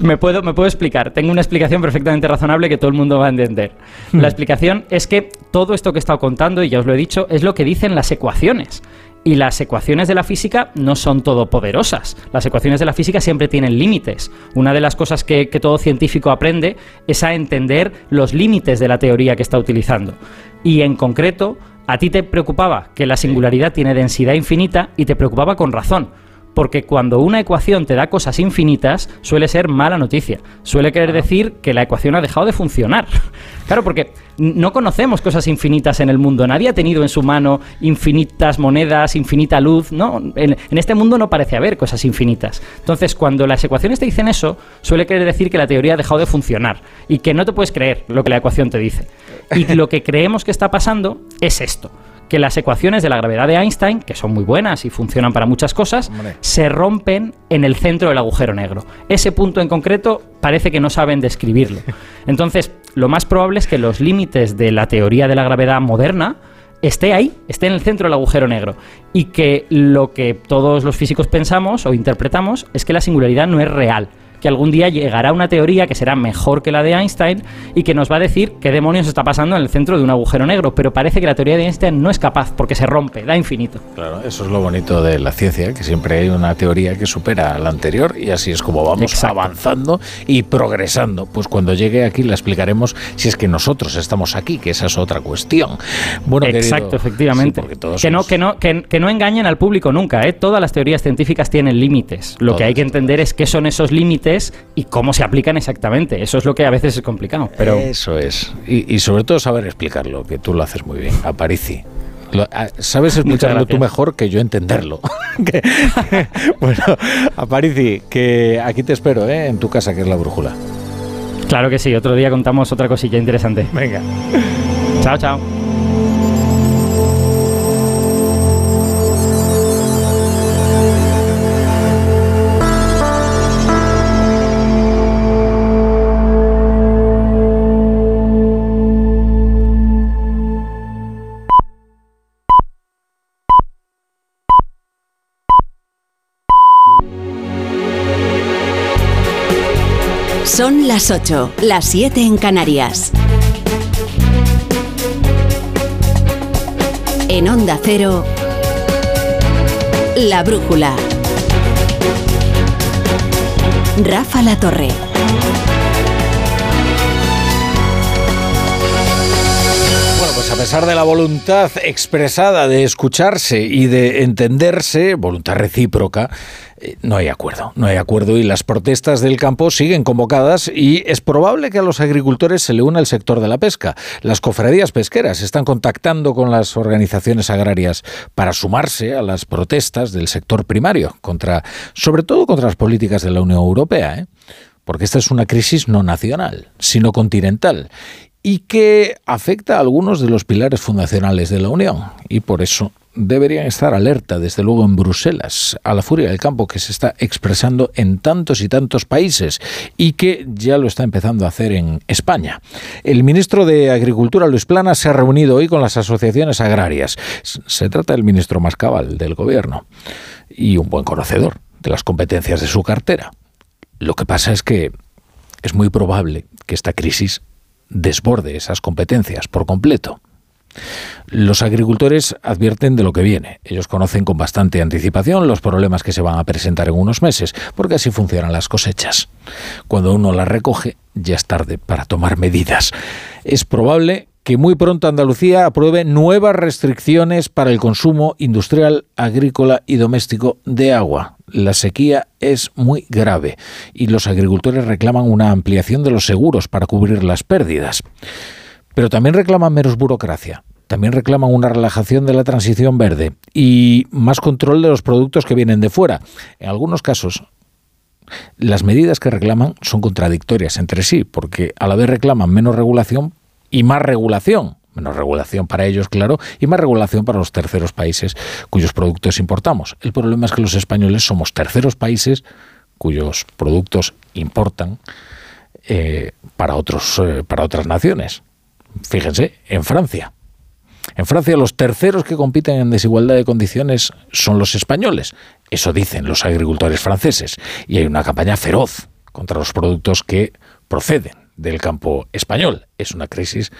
Me puedo, me puedo explicar. Tengo una explicación perfectamente razonable que todo el mundo va a entender. La explicación es que todo esto que he estado contando, y ya os lo he dicho, es lo que dicen las ecuaciones. Y las ecuaciones de la física no son todopoderosas. Las ecuaciones de la física siempre tienen límites. Una de las cosas que, que todo científico aprende es a entender los límites de la teoría que está utilizando. Y en concreto, a ti te preocupaba que la singularidad tiene densidad infinita y te preocupaba con razón. Porque cuando una ecuación te da cosas infinitas, suele ser mala noticia. Suele querer decir que la ecuación ha dejado de funcionar. [LAUGHS] Claro, porque no conocemos cosas infinitas en el mundo. Nadie ha tenido en su mano infinitas monedas, infinita luz. No, en, en este mundo no parece haber cosas infinitas. Entonces, cuando las ecuaciones te dicen eso, suele querer decir que la teoría ha dejado de funcionar y que no te puedes creer lo que la ecuación te dice. Y lo que creemos que está pasando es esto que las ecuaciones de la gravedad de Einstein, que son muy buenas y funcionan para muchas cosas, se rompen en el centro del agujero negro. Ese punto en concreto parece que no saben describirlo. Entonces, lo más probable es que los límites de la teoría de la gravedad moderna esté ahí, esté en el centro del agujero negro. Y que lo que todos los físicos pensamos o interpretamos es que la singularidad no es real, que algún día llegará una teoría que será mejor que la de Einstein y que nos va a decir qué demonios está pasando en el centro de un agujero negro. Pero parece que la teoría de Einstein no es capaz porque se rompe, da infinito. Claro, eso es lo bonito de la ciencia, que siempre hay una teoría que supera a la anterior y así es como vamos avanzando y progresando. Pues cuando llegue aquí la explicaremos si es que nosotros estamos aquí, que esa es otra cuestión. Bueno, Exacto, efectivamente. que, no, que, no, que, no engañen al público nunca. ¿eh? Todas las teorías científicas tienen límites. Lo que hay que entender es qué son esos límites y cómo se aplican exactamente. Eso es lo que a veces es complicado. Pero... Eso es. Y, sobre todo saber explicarlo, que tú lo haces muy bien. Aparici. Ah, sabes explicarlo tú mejor que yo entenderlo. [LAUGHS] [LAUGHS] bueno, Aparici, que aquí te espero, ¿eh? en tu casa, que es la brújula. Claro que sí, otro día contamos otra cosilla interesante. Venga. Chao, chao. Son las 8, las 7 en Canarias. En Onda Cero, La Brújula. Rafa La Torre. Pues a pesar de la voluntad expresada de escucharse y de entenderse, voluntad recíproca, eh, no hay acuerdo, no hay acuerdo y las protestas del campo siguen convocadas y es probable que a los agricultores se le una el sector de la pesca. Las cofradías pesqueras están contactando con las organizaciones agrarias para sumarse a las protestas del sector primario contra, sobre todo contra las políticas de la Unión Europea, ¿eh? porque esta es una crisis no nacional, sino continental y que afecta a algunos de los pilares fundacionales de la Unión y por eso deberían estar alerta, desde luego en Bruselas, a la furia del campo que se está expresando en tantos y tantos países y que ya lo está empezando a hacer en España. El ministro de Agricultura, Luis Plana, se ha reunido hoy con las asociaciones agrarias. Se trata del ministro más cabal del gobierno y un buen conocedor de las competencias de su cartera. Lo que pasa es que es muy probable que esta crisis desborde esas competencias por completo. Los agricultores advierten de lo que viene. Ellos conocen con bastante anticipación los problemas que se van a presentar en unos meses, porque así funcionan las cosechas. Cuando uno las recoge, ya es tarde para tomar medidas. Es probable que muy pronto Andalucía apruebe nuevas restricciones para el consumo industrial, agrícola y doméstico de agua. La sequía es muy grave y los agricultores reclaman una ampliación de los seguros para cubrir las pérdidas. Pero también reclaman menos burocracia, también reclaman una relajación de la transición verde y más control de los productos que vienen de fuera. En algunos casos, las medidas que reclaman son contradictorias entre sí, porque a la vez reclaman menos regulación y más regulación. Menos regulación para ellos, claro, y más regulación para los terceros países cuyos productos importamos. El problema es que los españoles somos terceros países cuyos productos importan eh, para, otros, eh, para otras naciones. Fíjense, en Francia. En Francia los terceros que compiten en desigualdad de condiciones son los españoles. Eso dicen los agricultores franceses. Y hay una campaña feroz contra los productos que proceden del campo español. Es una crisis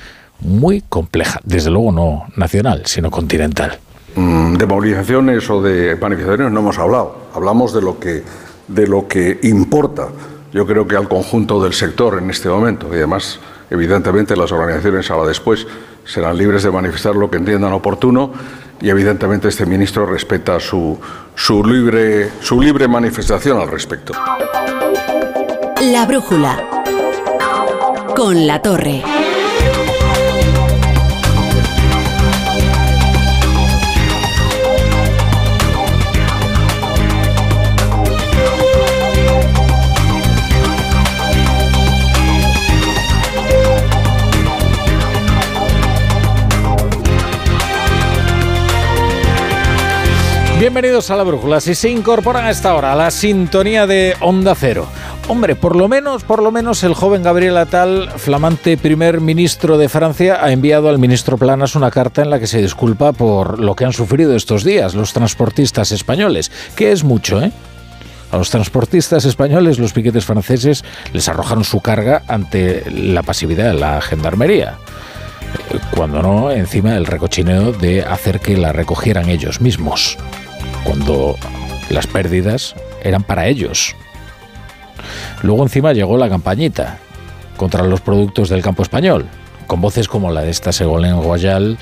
muy compleja, desde luego no nacional, sino continental. Mm, de movilizaciones o de manifestaciones no hemos hablado. Hablamos de lo que, de lo que importa, yo creo que al conjunto del sector en este momento. Y además Evidentemente las organizaciones ahora después serán libres de manifestar lo que entiendan oportuno y evidentemente este ministro respeta su, su, libre, su libre manifestación al respecto. La brújula con la torre. Bienvenidos a la Brújula. Si se incorporan a esta hora a la sintonía de Onda Cero. Hombre, por lo menos, por lo menos el joven Gabriel Attal, flamante primer ministro de Francia, ha enviado al ministro Planas una carta en la que se disculpa por lo que han sufrido estos días los transportistas españoles, que es mucho, ¿eh? A los transportistas españoles, los piquetes franceses les arrojaron su carga ante la pasividad de la gendarmería. Cuando no, encima el recochineo de hacer que la recogieran ellos mismos. Cuando las pérdidas eran para ellos. Luego encima llegó la campañita contra los productos del campo español, con voces como la de esta Segolén Royal,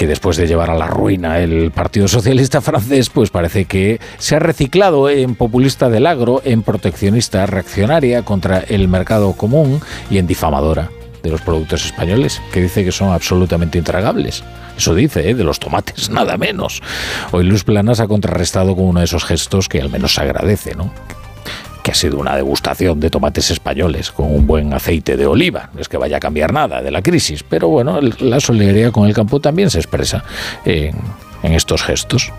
que después de llevar a la ruina el Partido Socialista [LAUGHS] francés, pues parece que se ha reciclado en populista del agro, en proteccionista reaccionaria contra el mercado común y en difamadora de los productos españoles, que dice que son absolutamente intragables. Eso dice, ¿eh? de los tomates, [LAUGHS] nada menos. Hoy Luz Planas ha contrarrestado con uno de esos gestos que al menos se agradece, ¿no? Que ha sido una degustación de tomates españoles con un buen aceite de oliva. No es que vaya a cambiar nada de la crisis, pero bueno, la solidaridad con el campo también se expresa en, estos gestos.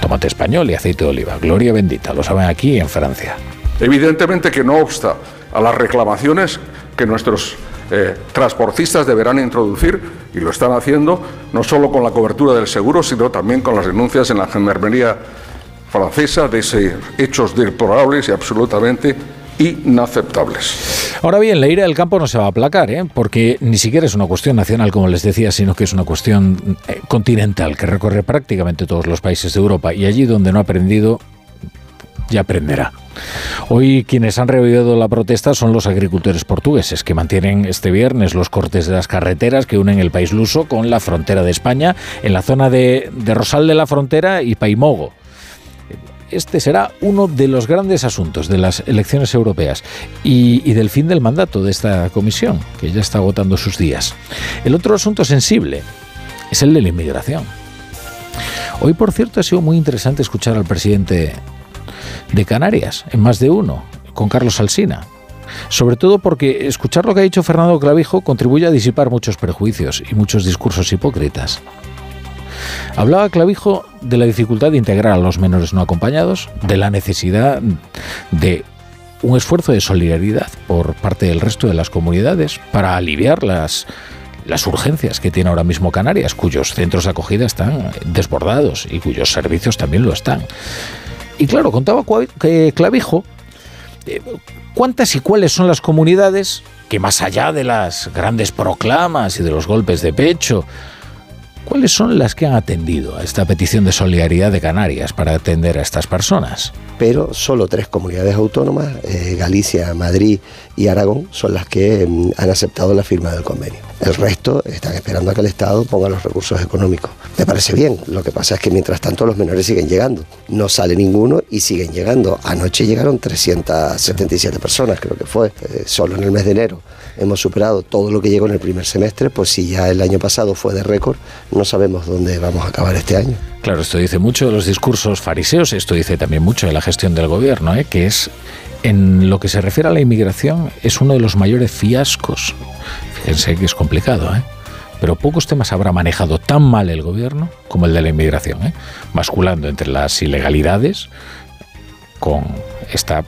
Tomate español y aceite de oliva. Gloria bendita, lo saben aquí en Francia. Evidentemente que no obsta a las reclamaciones que nuestros eh, transportistas deberán introducir, y lo están haciendo, no solo con la cobertura del seguro, sino también con las denuncias en la gendarmería francesa de ese hechos deplorables y absolutamente inaceptables. Ahora bien, la ira del campo no se va a aplacar, ¿eh? porque ni siquiera es una cuestión nacional, como les decía, sino que es una cuestión eh, continental que recorre prácticamente todos los países de Europa y allí donde no ha aprendido, ya aprenderá. Hoy quienes han revivido la protesta son los agricultores portugueses, que mantienen este viernes los cortes de las carreteras que unen el país luso con la frontera de España, en la zona de, de Rosal de la Frontera y Paimogo este será uno de los grandes asuntos de las elecciones europeas y, del fin del mandato de esta comisión, que ya está agotando sus días. El otro asunto sensible es el de la inmigración. Hoy, por cierto, ha sido muy interesante escuchar al presidente de Canarias, en más de uno, con Carlos Alsina. Sobre todo porque escuchar lo que ha dicho Fernando Clavijo contribuye a disipar muchos prejuicios y muchos discursos hipócritas. Hablaba Clavijo de la dificultad de integrar a los menores no acompañados, de la necesidad de un esfuerzo de solidaridad por parte del resto de las comunidades para aliviar las, las urgencias que tiene ahora mismo Canarias, cuyos centros de acogida están desbordados y cuyos servicios también lo están. Y claro, contaba Clavijo eh, cuántas y cuáles son las comunidades que más allá de las grandes proclamas y de los golpes de pecho, ¿Cuáles son las que han atendido a esta petición de solidaridad de Canarias para atender a estas personas? Pero solo tres comunidades autónomas, eh, Galicia, Madrid y Aragón, son las que mm, han aceptado la firma del convenio. El resto están esperando a que el Estado ponga los recursos económicos. Me parece bien, lo que pasa es que mientras tanto los menores siguen llegando. No sale ninguno y siguen llegando. Anoche llegaron 377 personas, creo que fue, eh, solo en el mes de enero hemos superado todo lo que llegó en el primer semestre, pues si ya el año pasado fue de récord, no sabemos dónde vamos a acabar este año. Claro, esto dice mucho de los discursos fariseos, esto dice también mucho de la gestión del gobierno, ¿eh? que es, en lo que se refiere a la inmigración, es uno de los mayores fiascos. Fíjense que es complicado, ¿eh? pero pocos temas habrá manejado tan mal el gobierno como el de la inmigración, ¿eh? basculando entre las ilegalidades con esta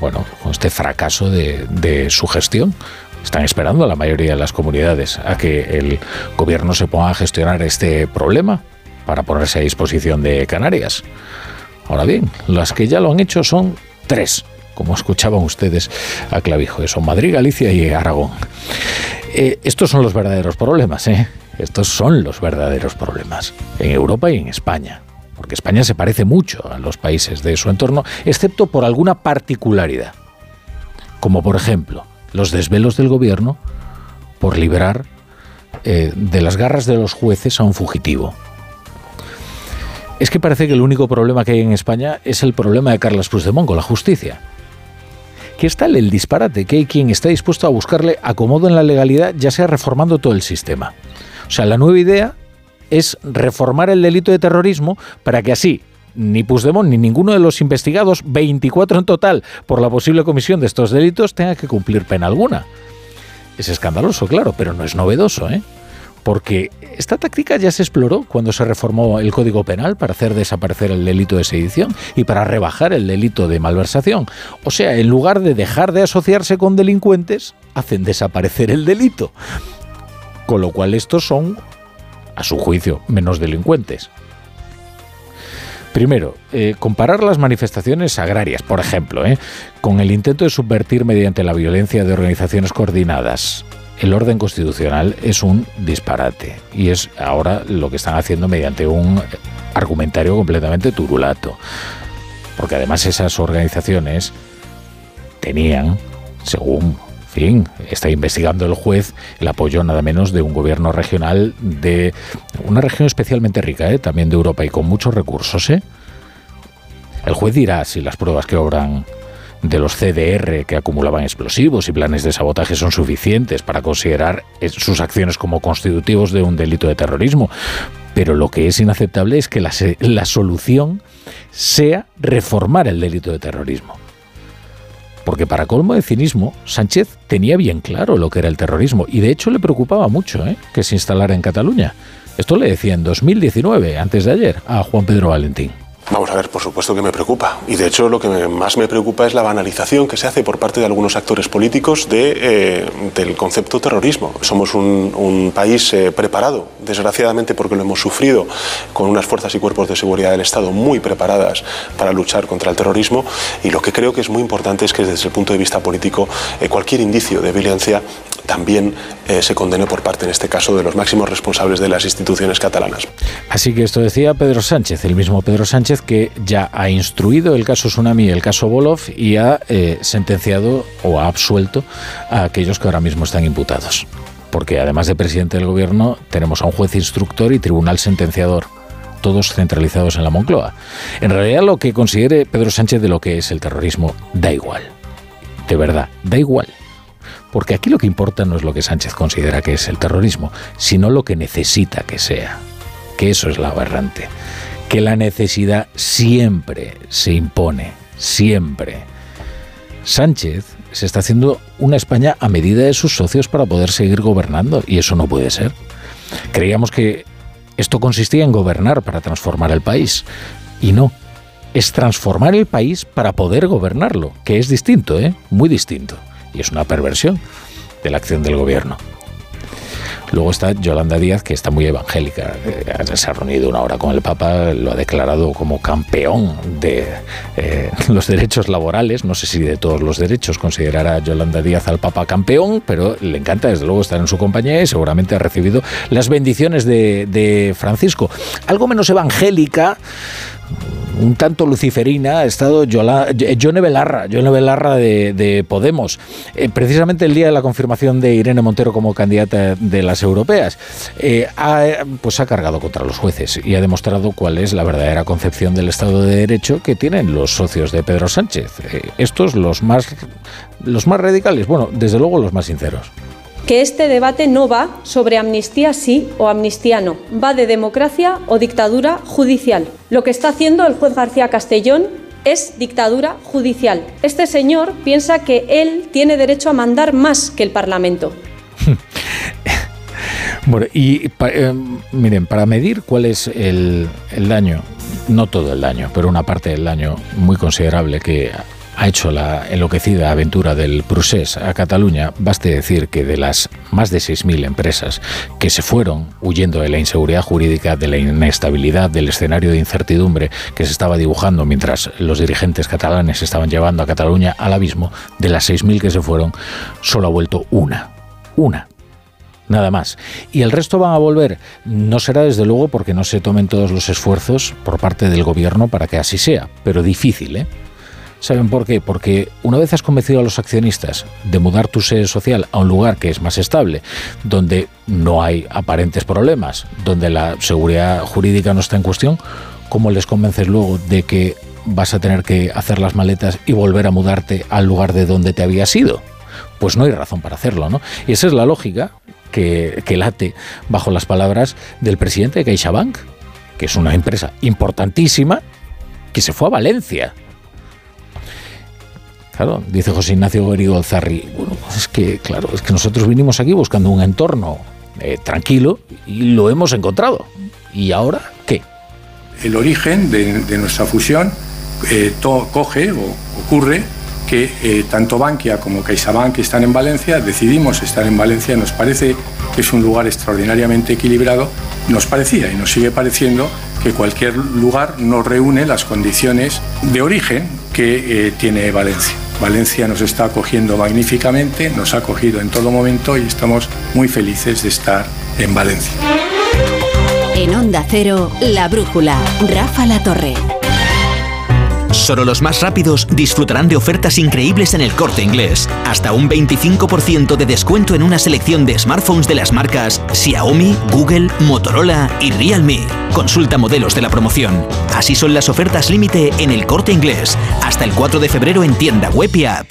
bueno con este fracaso de, de su gestión están esperando la mayoría de las comunidades a que el gobierno se ponga a gestionar este problema para ponerse a disposición de Canarias. Ahora bien, las que ya lo han hecho son tres, como escuchaban ustedes a Clavijo, son Madrid, Galicia y Aragón. Eh, estos son los verdaderos problemas, ¿eh? Estos son los verdaderos problemas en Europa y en España, porque España se parece mucho a los países de su entorno, excepto por alguna particularidad, como por ejemplo los desvelos del gobierno por liberar eh, de las garras de los jueces a un fugitivo. Es que parece que el único problema que hay en España es el problema de Carlos Puigdemont con la justicia. Que es tal el disparate que hay quien está dispuesto a buscarle acomodo en la legalidad, ya sea reformando todo el sistema. O sea, la nueva idea es reformar el delito de terrorismo para que así ni Puigdemont ni ninguno de los investigados, 24 en total, por la posible comisión de estos delitos, tenga que cumplir pena alguna. Es escandaloso, claro, pero no es novedoso, ¿eh? Porque esta táctica ya se exploró cuando se reformó el Código Penal para hacer desaparecer el delito de sedición y para rebajar el delito de malversación. O sea, en lugar de dejar de asociarse con delincuentes, hacen desaparecer el delito. Con lo cual estos son, a su juicio, menos delincuentes. Primero, eh, comparar las manifestaciones agrarias, por ejemplo, eh, con el intento de subvertir mediante la violencia de organizaciones coordinadas el orden constitucional es un disparate y es ahora lo que están haciendo mediante un argumentario completamente turulato. Porque además esas organizaciones tenían, según fin, está investigando el juez el apoyo nada menos de un gobierno regional de una región especialmente rica, ¿eh? también de Europa y con muchos recursos. ¿eh? El juez dirá si las pruebas que obran de los CDR que acumulaban explosivos y planes de sabotaje son suficientes para considerar sus acciones como constitutivos de un delito de terrorismo. Pero lo que es inaceptable es que la, la solución sea reformar el delito de terrorismo. Porque para colmo de cinismo, Sánchez tenía bien claro lo que era el terrorismo y de hecho le preocupaba mucho ¿eh? que se instalara en Cataluña. Esto le decía en 2019, antes de ayer, a Juan Pedro Valentín. Vamos a ver, por supuesto que me preocupa. Y de hecho lo que más me preocupa es la banalización que se hace por parte de algunos actores políticos eh, del concepto terrorismo. Somos un, país eh, preparado, desgraciadamente porque lo hemos sufrido, con unas fuerzas y cuerpos de seguridad del Estado muy preparadas para luchar contra el terrorismo. Y lo que creo que es muy importante es que desde el punto de vista político eh, cualquier indicio de violencia también se condene por parte, en este caso, de los máximos responsables de las instituciones catalanas. Así que esto decía Pedro Sánchez, el mismo Pedro Sánchez que ya ha instruido el caso Tsunami y el caso Bolov y ha eh, sentenciado o ha absuelto a aquellos que ahora mismo están imputados. Porque además de presidente del gobierno, tenemos a un juez instructor y tribunal sentenciador todos centralizados en la Moncloa. En realidad lo que considere Pedro Sánchez de lo que es el terrorismo da igual. De verdad, da igual. Porque aquí lo que importa no es lo que Sánchez considera que es el terrorismo, sino lo que necesita que sea. Que eso es la aberrante que la necesidad siempre se impone, siempre. Sánchez se está haciendo una España a medida de sus socios para poder seguir gobernando y eso no puede ser. Creíamos que esto consistía en gobernar para transformar el país y no. Es transformar el país para poder gobernarlo, que es distinto, ¿eh? Muy distinto. Y es una perversión de la acción del gobierno. Luego está Yolanda Díaz, que está muy evangélica. Se ha reunido una hora con el Papa, lo ha declarado como campeón de eh, [LAUGHS] los derechos laborales. No sé si de todos los derechos considerará Yolanda Díaz al Papa campeón, pero le encanta desde luego estar en su compañía y seguramente ha recibido las bendiciones de, de Francisco. Algo menos evangélica un tanto luciferina ha estado Yone Belarra, Belarra de, Podemos, eh, precisamente el día de la confirmación de Irene Montero como candidata de las europeas. Eh, ha, pues ha cargado contra los jueces y ha demostrado cuál es la verdadera concepción del Estado de Derecho que tienen los socios de Pedro Sánchez. Eh, estos los más, los más radicales, bueno, desde luego los más sinceros que este debate no va sobre amnistía sí o amnistía no, va de democracia o dictadura judicial. Lo que está haciendo el juez García Castellón es dictadura judicial. Este señor piensa que él tiene derecho a mandar más que el Parlamento. [LAUGHS] bueno, y eh, miren, para medir cuál es el, el daño, no todo el daño, pero una parte del daño muy considerable que ha hecho la enloquecida aventura del Prusés a Cataluña, baste decir que de las más de 6.000 empresas que se fueron huyendo de la inseguridad jurídica, de la inestabilidad, del escenario de incertidumbre que se estaba dibujando mientras los dirigentes catalanes estaban llevando a Cataluña al abismo, de las 6.000 que se fueron, solo ha vuelto una. Una nada más. ¿Y el resto van a volver? No será desde luego porque no se tomen todos los esfuerzos por parte del gobierno para que así sea, pero difícil, ¿eh? ¿Saben por qué? Porque una vez has convencido a los accionistas de mudar tu sede social a un lugar que es más estable, donde no hay aparentes problemas, donde la seguridad jurídica no está en cuestión, ¿cómo les convences luego de que vas a tener que hacer las maletas y volver a mudarte al lugar de donde te habías ido? Pues no hay razón para hacerlo, ¿no? Y esa es la lógica que, que late bajo las palabras del presidente de CaixaBank, que es una empresa importantísima, que se fue a Valencia Dice José Ignacio Gorigo Alzarri, bueno, es que, claro, es que nosotros vinimos aquí buscando un entorno eh, tranquilo y lo hemos encontrado. ¿Y ahora qué? El origen de, nuestra fusión eh, coge o ocurre que eh, tanto Bankia como CaixaBank están en Valencia, decidimos estar en Valencia, nos parece que es un lugar extraordinariamente equilibrado, nos parecía y nos sigue pareciendo que cualquier lugar no reúne las condiciones de origen que tiene Valencia. Valencia nos está acogiendo magníficamente, nos ha acogido en todo momento y estamos muy felices de estar en Valencia. En Onda Cero, La Brújula, Rafa La Torre. Solo los más rápidos disfrutarán de ofertas increíbles en el corte inglés. Hasta un 25% de descuento en una selección de smartphones de las marcas Xiaomi, Google, Motorola y Realme. Consulta modelos de la promoción. Así son las ofertas límite en el corte inglés. Hasta el 4 de febrero en tienda web y app.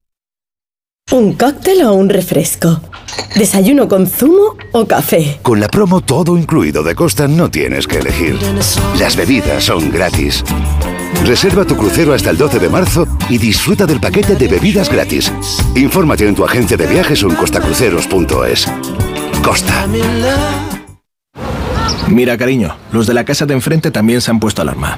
¿Un cóctel o un refresco? ¿Desayuno con zumo o café? Con la promo todo incluido de Costa no tienes que elegir. Las bebidas son gratis. Reserva tu crucero hasta el 12 de marzo y disfruta del paquete de bebidas gratis. Infórmate en tu agencia de viajes o en costacruceros.es. Costa. Mira, cariño, los de la casa de enfrente también se han puesto alarma.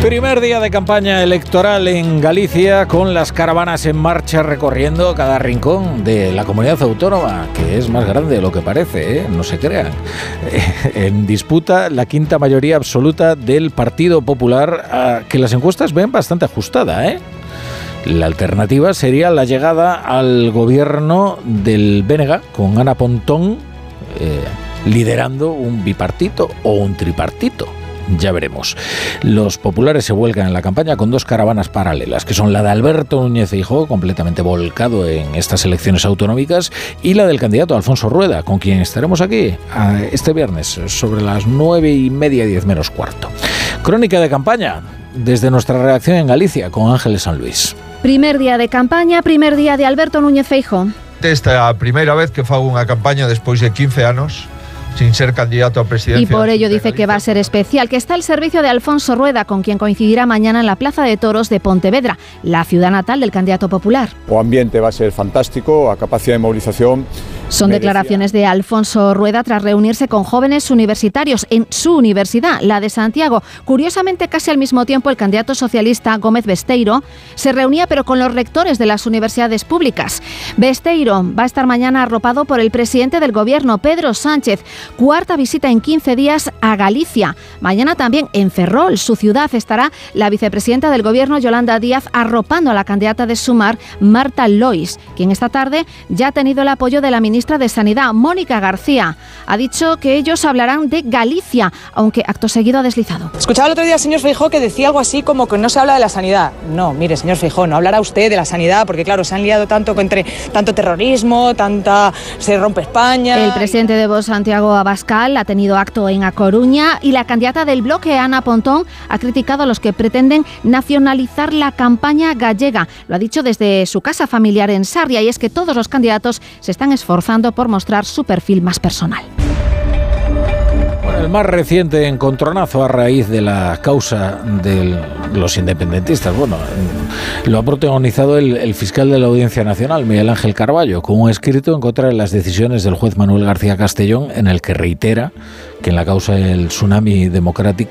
Primer día de campaña electoral en Galicia con las caravanas en marcha recorriendo cada rincón de la comunidad autónoma, que es más grande de lo que parece, ¿eh? no se crean. [LAUGHS] En disputa la quinta mayoría absoluta del Partido Popular, que las encuestas ven bastante ajustada. ¿eh? La alternativa sería la llegada al gobierno del Bénega con Ana Pontón eh, liderando un bipartito o un tripartito. Ya veremos. Los populares se vuelcan en la campaña con dos caravanas paralelas, que son la de Alberto Núñez Feijóo, completamente volcado en estas elecciones autonómicas, y la del candidato Alfonso Rueda, con quien estaremos aquí ah, este viernes sobre las nueve y media, diez menos cuarto. Crónica de campaña desde nuestra redacción en Galicia con Ángeles San Luis. Primer día de campaña, primer día de Alberto Núñez Feijóo. Esta primeira vez que fago unha campaña despois de 15 anos sin ser candidato a presidencia. Y por ello dice que va a ser especial, que está al servicio de Alfonso Rueda, con quien coincidirá mañana en la Plaza de Toros de Pontevedra, la ciudad natal del candidato popular. O ambiente va a ser fantástico, a capacidade de movilización Son declaraciones de Alfonso Rueda tras reunirse con jóvenes universitarios en su universidad, la de Santiago. Curiosamente, casi al mismo tiempo, el candidato socialista Gómez Besteiro se reunía, pero con los rectores de las universidades públicas. Besteiro va a estar mañana arropado por el presidente del gobierno, Pedro Sánchez. Cuarta visita en 15 días a Galicia. Mañana también en Ferrol, su ciudad, estará la vicepresidenta del gobierno, Yolanda Díaz, arropando a la candidata de Sumar, Marta Lois, quien esta tarde ya ha tenido el apoyo de la ministra de Sanidad, Mónica García. Ha dicho que ellos hablarán de Galicia, aunque acto seguido ha deslizado. Escuchaba el otro día al señor Feijó que decía algo así como que no se habla de la sanidad. No, mire, señor Feijó, no hablará usted de la sanidad, porque claro, se han liado tanto entre tanto terrorismo, tanta se rompe España. El presidente de Vox, Santiago Abascal, ha tenido acto en A Coruña y la candidata del bloque, Ana Pontón, ha criticado a los que pretenden nacionalizar la campaña gallega. Lo ha dicho desde su casa familiar en Sarria y es que todos los candidatos se están esforzando por mostrar su perfil más personal. El más reciente encontronazo a raíz de la causa de los independentistas, bueno, lo ha protagonizado el, el, fiscal de la Audiencia Nacional, Miguel Ángel Carballo, con un escrito en contra de las decisiones del juez Manuel García Castellón, en el que reitera en la causa del tsunami democratic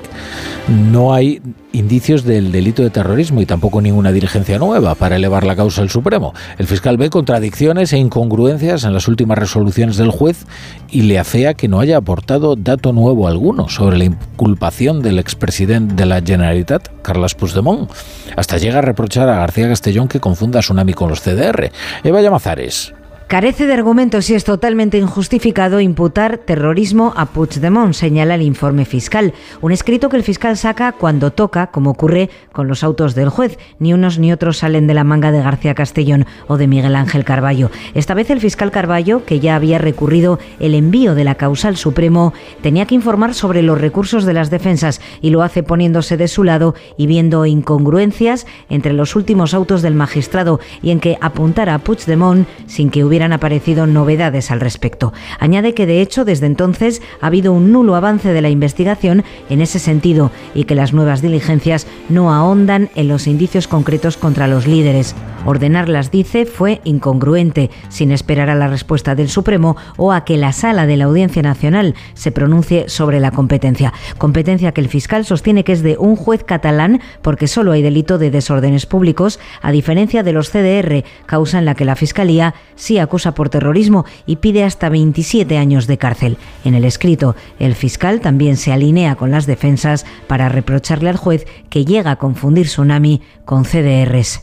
no hay indicios del delito de terrorismo y tampoco ninguna diligencia nueva para elevar la causa al Supremo. El fiscal ve contradicciones e incongruencias en las últimas resoluciones del juez y le afea que no haya aportado dato nuevo alguno sobre la inculpación del expresidente de la Generalitat, Carles Puigdemont. Hasta llega a reprochar a García Castellón que confunda tsunami con los CDR. Eva Llamazares. Carece de argumentos y es totalmente injustificado imputar terrorismo a Puigdemont, señala el informe fiscal. Un escrito que el fiscal saca cuando toca, como ocurre con los autos del juez. Ni unos ni otros salen de la manga de García Castellón o de Miguel Ángel Carballo. Esta vez el fiscal Carballo, que ya había recurrido el envío de la causa al Supremo, tenía que informar sobre los recursos de las defensas y lo hace poniéndose de su lado y viendo incongruencias entre los últimos autos del magistrado y en que apuntara a Puigdemont sin que hubiera hubieran aparecido novedades al respecto. Añade que de hecho desde entonces ha habido un nulo avance de la investigación en ese sentido y que las nuevas diligencias no ahondan en los indicios concretos contra los líderes. Ordenarlas, dice, fue incongruente, sin esperar a la respuesta del Supremo o a que la sala de la Audiencia Nacional se pronuncie sobre la competencia. Competencia que el fiscal sostiene que es de un juez catalán porque solo hay delito de desórdenes públicos, a diferencia de los CDR, causa en la que la Fiscalía sí acusa por terrorismo y pide hasta 27 años de cárcel. En el escrito, el fiscal también se alinea con las defensas para reprocharle al juez que llega a confundir tsunami con CDRs.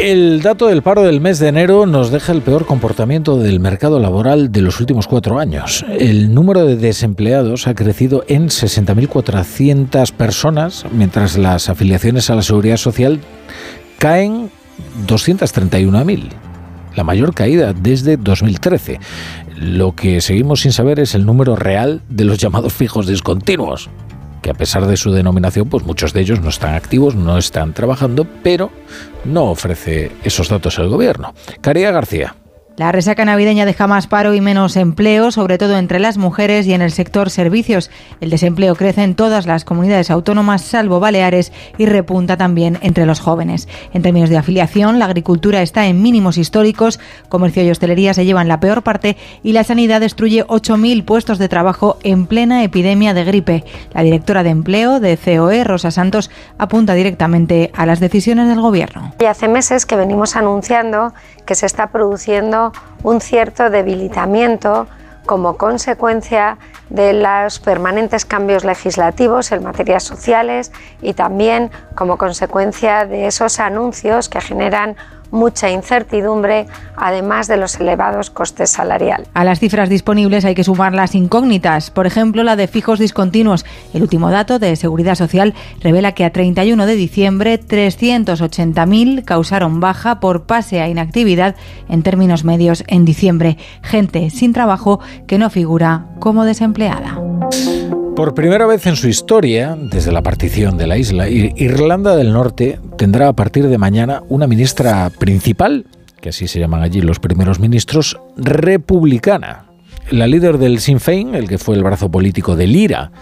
El dato del paro del mes de enero nos deja el peor comportamiento del mercado laboral de los últimos cuatro años. El número de desempleados ha crecido en 60.400 personas, mientras las afiliaciones a la seguridad social caen 231.000 la mayor caída desde 2013. Lo que seguimos sin saber es el número real de los llamados fijos discontinuos, que a pesar de su denominación, pues muchos de ellos no están activos, no están trabajando, pero no ofrece esos datos el gobierno. Caría García. La resaca navideña deja más paro y menos empleo, sobre todo entre las mujeres y en el sector servicios. El desempleo crece en todas las comunidades autónomas, salvo Baleares, y repunta también entre los jóvenes. En términos de afiliación, la agricultura está en mínimos históricos, comercio y hostelería se llevan la peor parte y la sanidad destruye 8.000 puestos de trabajo en plena epidemia de gripe. La directora de empleo de COE, Rosa Santos, apunta directamente a las decisiones del Gobierno. Y hace meses que venimos anunciando que se está produciendo un cierto debilitamiento como consecuencia de los permanentes cambios legislativos en materias sociales y también como consecuencia de esos anuncios que generan mucha incertidumbre, además de los elevados costes salariales. A las cifras disponibles hay que sumar las incógnitas, por ejemplo la de fijos discontinuos. El último dato de Seguridad Social revela que a 31 de diciembre 380.000 causaron baja por pase a inactividad en términos medios en diciembre. Gente sin trabajo que no figura como desempleada. Por primera vez en su historia, desde la partición de la isla, Irlanda del Norte tendrá a partir de mañana una ministra principal, que así se llaman allí los primeros ministros, republicana. La líder del Sinn Féin, el que fue el brazo político del IRA,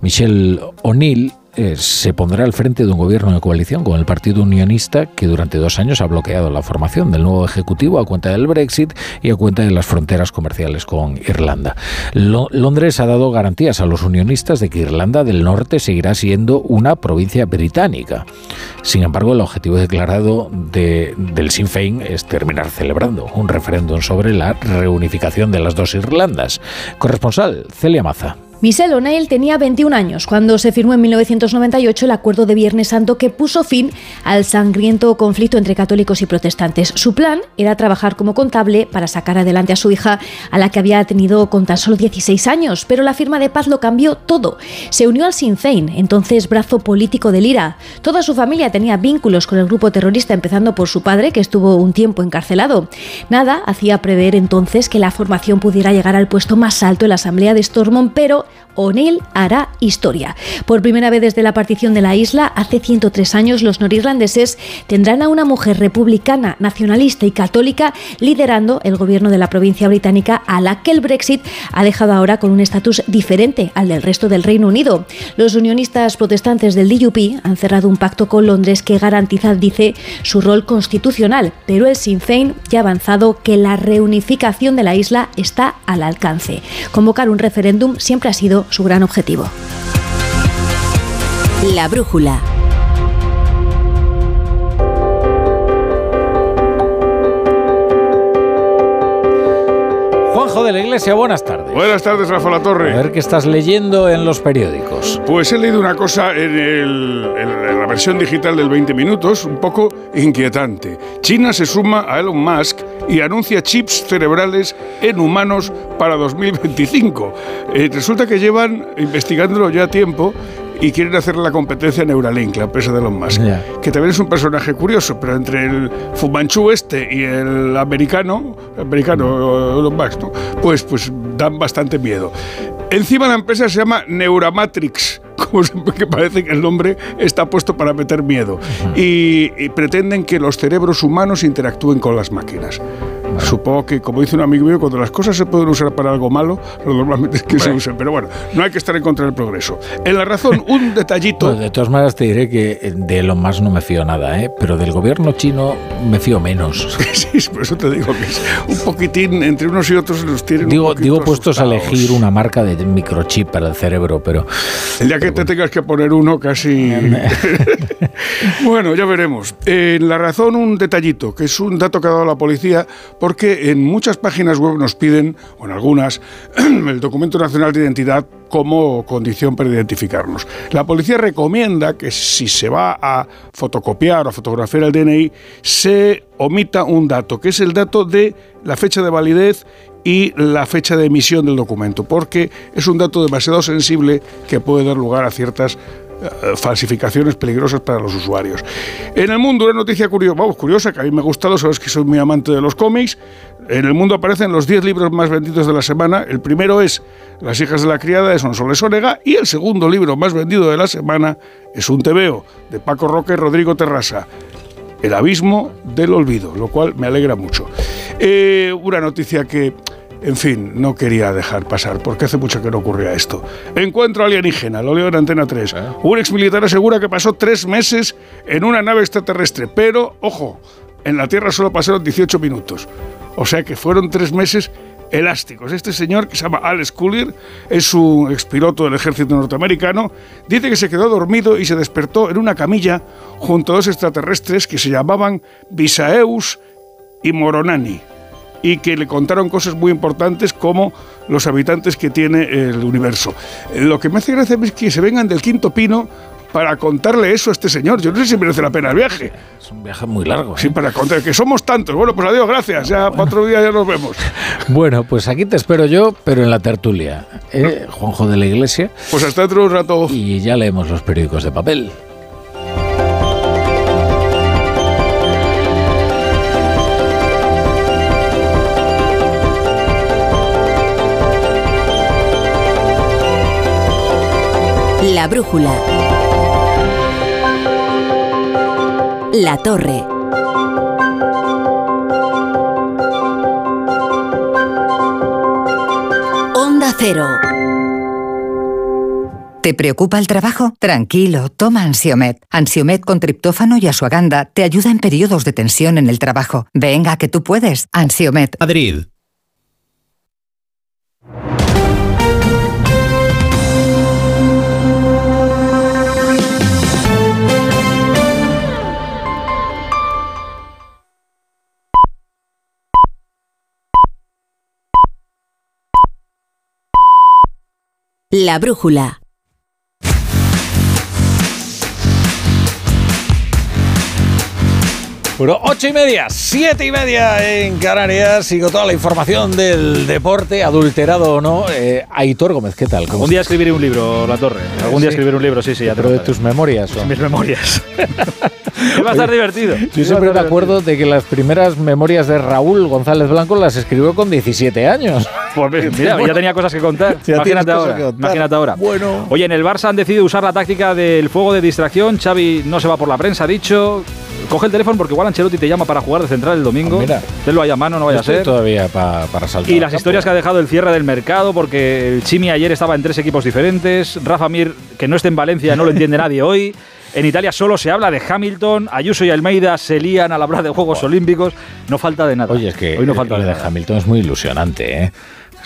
Michelle O'Neill, eh, se pondrá al frente de un gobierno de coalición con el Partido Unionista que durante dos años ha bloqueado la formación del nuevo Ejecutivo a cuenta del Brexit y a cuenta de las fronteras comerciales con Irlanda. Londres ha dado garantías a los unionistas de que Irlanda del Norte seguirá siendo una provincia británica. Sin embargo, el objetivo declarado del Sinn Féin es terminar celebrando un referéndum sobre la reunificación de las dos Irlandas. Corresponsal, Celia Maza. Michelle O'Neill tenía 21 años cuando se firmó en 1998 el Acuerdo de Viernes Santo que puso fin al sangriento conflicto entre católicos y protestantes. Su plan era trabajar como contable para sacar adelante a su hija, a la que había tenido con tan solo 16 años, pero la firma de paz lo cambió todo. Se unió al Sinn Féin, entonces brazo político del IRA. Toda su familia tenía vínculos con el grupo terrorista, empezando por su padre, que estuvo un tiempo encarcelado. Nada hacía prever entonces que la formación pudiera llegar al puesto más alto en la Asamblea de Stormont, pero O'Neill hará historia. Por primera vez desde la partición de la isla, hace 103 años, los norirlandeses tendrán a una mujer republicana, nacionalista y católica liderando el gobierno de la provincia británica, a la que el Brexit ha dejado ahora con un estatus diferente al del resto del Reino Unido. Los unionistas protestantes del DUP han cerrado un pacto con Londres que garantiza, dice, su rol constitucional, pero el Sinn Féin ya ha avanzado que la reunificación de la isla está al alcance. Convocar un referéndum siempre ha sido su gran objetivo. La brújula. Juanjo de la Iglesia, buenas tardes. Buenas tardes, Rafa La Torre. A ver qué estás leyendo en los periódicos. Pues he leído una cosa en, el- en la versión digital del 20 minutos, un poco inquietante. China se suma a Elon Musk y anuncia chips cerebrales en humanos para 2025. Eh, resulta que llevan investigándolo ya tiempo y quieren hacer la competencia a Neuralink, la empresa de Elon Musk, que también es un personaje curioso, pero entre el Fumanchu este y el americano, el americano Elon Musk, ¿no? pues, pues dan bastante miedo. Encima la empresa se llama Neuramatrix, [LAUGHS] como siempre que parece que el nombre está puesto para meter miedo, y, y pretenden que los cerebros humanos interactúen con las máquinas. Supongo que, como dice un amigo mío, cuando las cosas se pueden usar para algo malo, lo normalmente es que se usen. Pero bueno, no hay que estar en contra del progreso. En la razón, un [LAUGHS] detallito. Bueno, de todas maneras te diré que de Elon Musk no me fío nada, ¿eh? pero del gobierno chino me fío menos. [LAUGHS] Sí, por eso te digo que es un poquitín entre unos y otros los tienen. un Digo, poquito digo puestos a asustados. elegir una marca de microchip para el cerebro, pero... El día que te tengas que poner uno, casi. [LAUGHS] bueno, ya veremos. En la razón, un detallito, que es un dato que ha dado la policía, porque en muchas páginas web nos piden, o en algunas, [CLEARS THROAT] el documento nacional de identidad como condición para identificarnos. La policía recomienda que si se va a fotocopiar o a fotografiar el DNI, se omita un dato, que es el dato de la fecha de validez y la fecha de emisión del documento, porque es un dato demasiado sensible que puede dar lugar a ciertas falsificaciones peligrosas para los usuarios. En el mundo, una noticia curiosa, que a mí me ha gustado, sabes que soy muy amante de los cómics. En el mundo aparecen los 10 libros más vendidos de la semana. El primero es Las hijas de la criada de Sonsoles Onega y el segundo libro más vendido de la semana es Un tebeo de Paco Roca y Rodrigo Terrasa. El abismo del olvido, lo cual me alegra mucho. Eh, una noticia que, en fin, no quería dejar pasar, porque hace mucho que no ocurría esto. Encuentro alienígena, lo leo en Antena 3. Un exmilitar asegura que pasó tres meses en una nave extraterrestre, pero, ojo, en la Tierra solo pasaron 18 minutos. O sea que fueron tres meses elásticos. Este señor, que se llama Alex Cooler, es un expiloto del ejército norteamericano, dice que se quedó dormido y se despertó en una camilla junto a dos extraterrestres que se llamaban Visaeus y Moronani y que le contaron cosas muy importantes como los habitantes que tiene el universo. Eh, Lo que me hace gracia es que se vengan del quinto pino para contarle eso a este señor. Yo no sé si merece la pena el viaje. Es un viaje muy largo. ¿eh? Sí, para contar que somos tantos. Bueno, pues adiós, gracias. Ya para otro día ya nos vemos. [LAUGHS] Bueno, pues aquí te espero yo, pero en la tertulia. ¿eh? Juanjo de la Iglesia. Pues hasta un rato. Y ya leemos los periódicos de papel. La brújula. La torre. Onda Cero. ¿Te preocupa el trabajo? Tranquilo, toma Ansiomet. Ansiomet con triptófano y asuaganda te ayuda en periodos de tensión en el trabajo. Venga, que tú puedes. Ansiomet. Madrid. La brújula. Bueno, ocho y media, siete y media en Canarias y con toda la información del deporte, adulterado o no. Eh, Aitor Gómez, ¿qué tal? ¿Cómo Algún día escribiré un libro, La Torre. Algún día escribiré un libro, sí, sí, ya ¿Pero de tus memorias? o? Mis memorias. [LAUGHS] [LAUGHS] Va a estar divertido. Yo siempre me acuerdo de que las primeras memorias de Raúl González Blanco las escribió con 17 años. Pues [LAUGHS] mira, ya tenía cosas que contar. Imagínate ahora. contar. Imagínate ahora. Bueno. Oye, en el Barça han decidido usar la táctica del fuego de distracción. Xavi no se va por la prensa, ha dicho. Coge el teléfono porque igual Ancelotti te llama para jugar de central el domingo. Ah, mira. Tenlo ahí a mano, no vaya a ser. todavía pa- para saltar. Y las historias que ha dejado el cierre del mercado, porque el Chimi ayer estaba en tres equipos diferentes. Rafa Mir, que no esté en Valencia, no lo entiende [LAUGHS] nadie hoy. En Italia solo se habla de Hamilton. Ayuso y Almeida se lían al hablar de Juegos Olímpicos. No falta de nada. Oye, es que hoy no falta de de. Hamilton es muy ilusionante, ¿eh?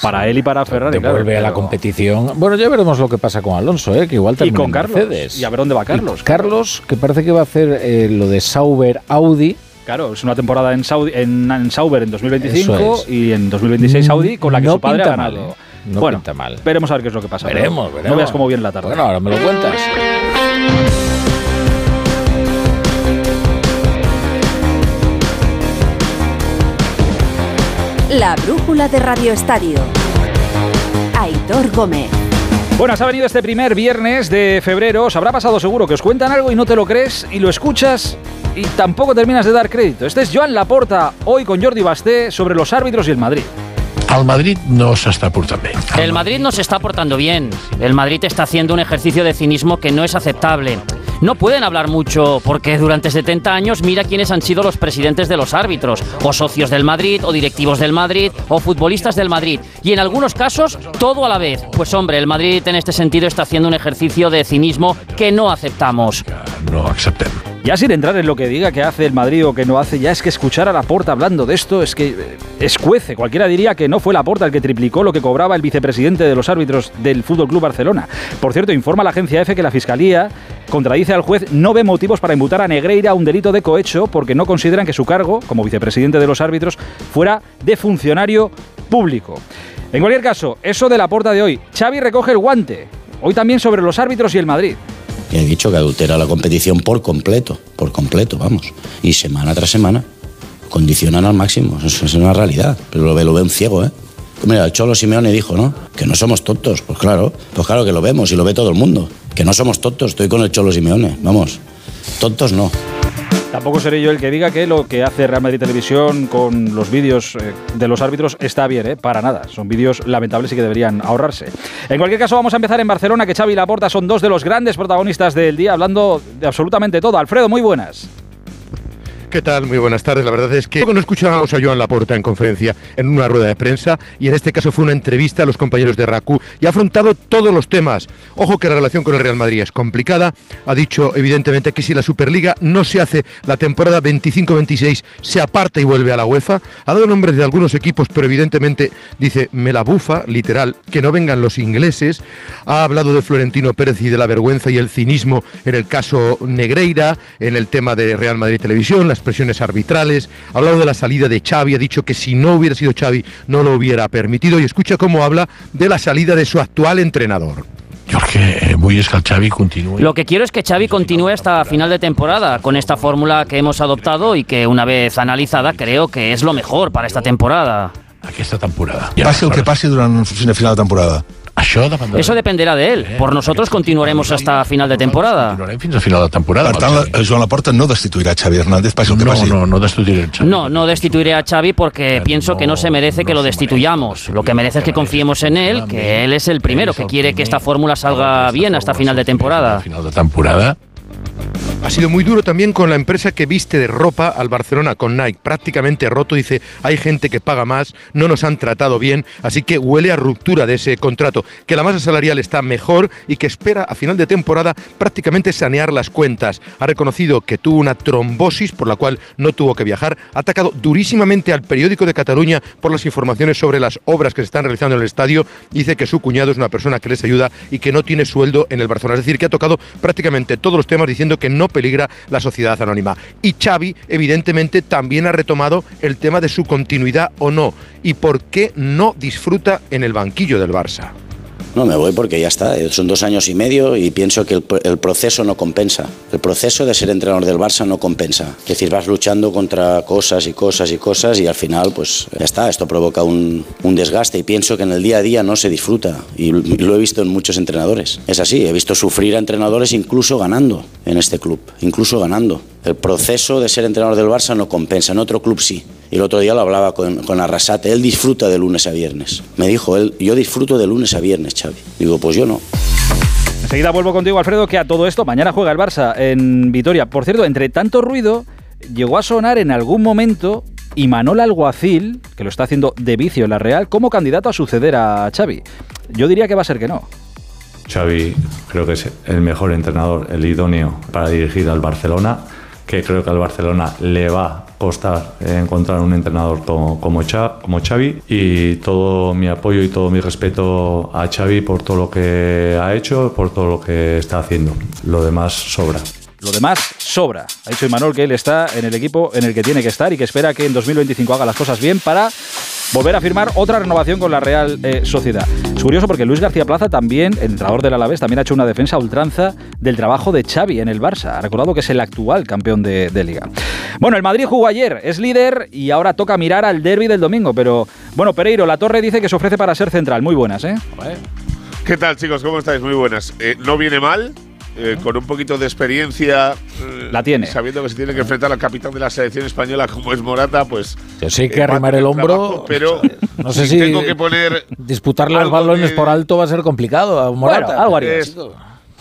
Para él y para Ferrari. Claro, vuelve a la competición. Bueno, ya veremos lo que pasa con Alonso, ¿eh? que igual Y termina con Carlos. Mercedes. Y a ver dónde va Carlos. Y Carlos, que parece que va a hacer eh, lo de Sauber Audi, Claro, es una temporada en, Saudi, en, en Sauber en 2025 Eso es. y en 2026 Saudi con la que No su padre ha pinta mal, ganado. ¿eh? No bueno, pinta mal. veremos a ver qué es lo que pasa. Veremos. No veas cómo viene la tarde. Bueno, ahora me lo cuentas. La brújula de Radio Estadio. Aitor Gómez. Bueno, se ha venido este primer viernes de febrero. Os habrá pasado seguro que os cuentan algo y no te lo crees y lo escuchas y tampoco terminas de dar crédito. Este es Joan Laporta, hoy con Jordi Basté, sobre los árbitros y el Madrid. El Madrid no s'està portant bé. El Madrid no se está portando bien. El Madrid está haciendo un ejercicio de cinismo que no es aceptable. No pueden hablar mucho porque durante 70 años mira quiénes han sido los presidentes de los árbitros, o socios del Madrid, o directivos del Madrid, o futbolistas del Madrid. Y en algunos casos, todo a la vez. Pues hombre, el Madrid en este sentido está haciendo un ejercicio de cinismo que no aceptamos. No acceptem. Ya sin entrar en lo que diga que hace el Madrid o que no hace, ya es que escuchar a Laporta hablando de esto es que eh, escuece. Cualquiera diría que no fue Laporta el que triplicó lo que cobraba el vicepresidente de los árbitros del Fútbol Club Barcelona. Por cierto, informa la agencia EFE que la fiscalía contradice al juez, no ve motivos para imputar a Negreira un delito de cohecho porque no consideran que su cargo, como vicepresidente de los árbitros, fuera de funcionario público. En cualquier caso, eso de Laporta de hoy. Xavi recoge el guante. Hoy también sobre los árbitros y el Madrid. Y he dicho que adultera la competición por completo, por completo, vamos. Y semana tras semana condicionan al máximo. Eso es una realidad. Pero lo ve, lo ve un ciego, ¿eh? Mira, el Cholo Simeone dijo, ¿no? Que no somos tontos. Pues claro, pues claro que lo vemos y lo ve todo el mundo. Que no somos tontos, estoy con el Cholo Simeone. Vamos, tontos no. Tampoco seré yo el que diga que lo que hace Real Madrid Televisión con los vídeos eh, de los árbitros está bien, ¿eh? para nada. Son vídeos lamentables y que deberían ahorrarse. En cualquier caso, vamos a empezar en Barcelona, que Xavi y Laporta son dos de los grandes protagonistas del día, hablando de absolutamente todo. Alfredo, muy buenas. ¿Qué tal? Muy buenas tardes. La verdad es que no escuchábamos a Joan Laporta en conferencia, en una rueda de prensa, y en este caso fue una entrevista a los compañeros de RACU y ha afrontado todos los temas. Ojo que la relación con el Real Madrid es complicada. Ha dicho evidentemente que si la Superliga no se hace la temporada 25-26, se aparta y vuelve a la UEFA. Ha dado nombres de algunos equipos, pero evidentemente dice, me la bufa, literal, que no vengan los ingleses. Ha hablado de Florentino Pérez y de la vergüenza y el cinismo en el caso Negreira, en el tema de Real Madrid Televisión, las presiones arbitrales, ha hablado de la salida de Xavi, ha dicho que si no hubiera sido Xavi no lo hubiera permitido y escucha cómo habla de la salida de su actual entrenador. Jorge, vull és que el Xavi continuï. Lo que quiero es que Xavi continúe hasta final de temporada con esta fórmula que hemos adoptado y que una vez analizada creo que es lo mejor para esta temporada. Aquesta temporada. Passi el que passi durant el final de temporada. Això dependrà. Eso dependerá de él. Por nosotros continuaremos hasta final de temporada. Continuarem fins a final de temporada. Per tant, la, Joan Laporta no destituirà Xavi Hernández, passi el que No, passi. no, no destituiré el Xavi. No, no destituiré a Xavi porque pienso que no se merece que lo destituyamos. Lo que merece es que confiemos en él, que él es el primero que quiere que esta fórmula salga bien hasta final de temporada. Final de temporada. Ha sido muy duro también con la empresa que viste de ropa al Barcelona, con Nike, prácticamente roto. Dice, hay gente que paga más, no nos han tratado bien, así que huele a ruptura de ese contrato, que la masa salarial está mejor y que espera a final de temporada prácticamente sanear las cuentas. Ha reconocido que tuvo una trombosis por la cual no tuvo que viajar, ha atacado durísimamente al periódico de Cataluña por las informaciones sobre las obras que se están realizando en el estadio. Dice que su cuñado es una persona que les ayuda y que no tiene sueldo en el Barcelona. Es decir, que ha tocado prácticamente todos los temas diciendo que no peligra la sociedad anónima. Y Xavi, evidentemente, también ha retomado el tema de su continuidad o no y por qué no disfruta en el banquillo del Barça. No, me voy porque ya está. eh, Son dos años y medio y pienso que el, pr- el proceso no compensa. El proceso de ser entrenador del Barça no compensa. Es decir, vas luchando contra cosas y cosas y cosas y al final, pues ya está. Esto provoca un, un desgaste y pienso que en el día a día no se disfruta. Y lo he visto en muchos entrenadores. Es así, he visto sufrir a entrenadores incluso ganando en este club. Incluso ganando. El proceso de ser entrenador del Barça no compensa. En otro club sí. Y el otro día lo hablaba con, con Arrasate. Él disfruta de lunes a viernes. Me dijo él, yo disfruto de lunes a viernes, Xavi. Digo, pues yo no. Enseguida vuelvo contigo, Alfredo, que a todo esto mañana juega el Barça en Vitoria. Por cierto, entre tanto ruido, llegó a sonar en algún momento Imanol Alguacil, que lo está haciendo de vicio en la Real, como candidato a suceder a Xavi. Yo diría que va a ser que no. Xavi creo que es el mejor entrenador, el idóneo para dirigir al Barcelona, que creo que al Barcelona le va a costar encontrar un entrenador como, como, Xa- como Xavi y todo mi apoyo y todo mi respeto a Xavi por todo lo que ha hecho, por todo lo que está haciendo. Lo demás sobra. Lo demás sobra. Ha dicho Imanol que él está en el equipo en el que tiene que estar y que espera que en 2025 haga las cosas bien para volver a firmar otra renovación con la Real eh, Sociedad. Es curioso porque Luis García Plaza también, el entrenador del Alavés, también ha hecho una defensa ultranza del trabajo de Xavi en el Barça. Ha recordado que es el actual campeón de, de Liga. Bueno, el Madrid jugó ayer, es líder y ahora toca mirar al derby del domingo. Pero bueno, Pereiro, la Torre dice que se ofrece para ser central. Muy buenas, ¿eh? ¿Qué tal, chicos? ¿Cómo estáis? Muy buenas. Eh, no viene mal. Eh, con un poquito de experiencia. eh, La tiene. Sabiendo que se tiene que enfrentar al capitán de la selección española como es Morata, pues. Yo sé que eh, arrimar el hombro. trabajo, pero No sé si si tengo que poner. disputarle los algo balones de- por alto va a ser complicado a Morata. Es-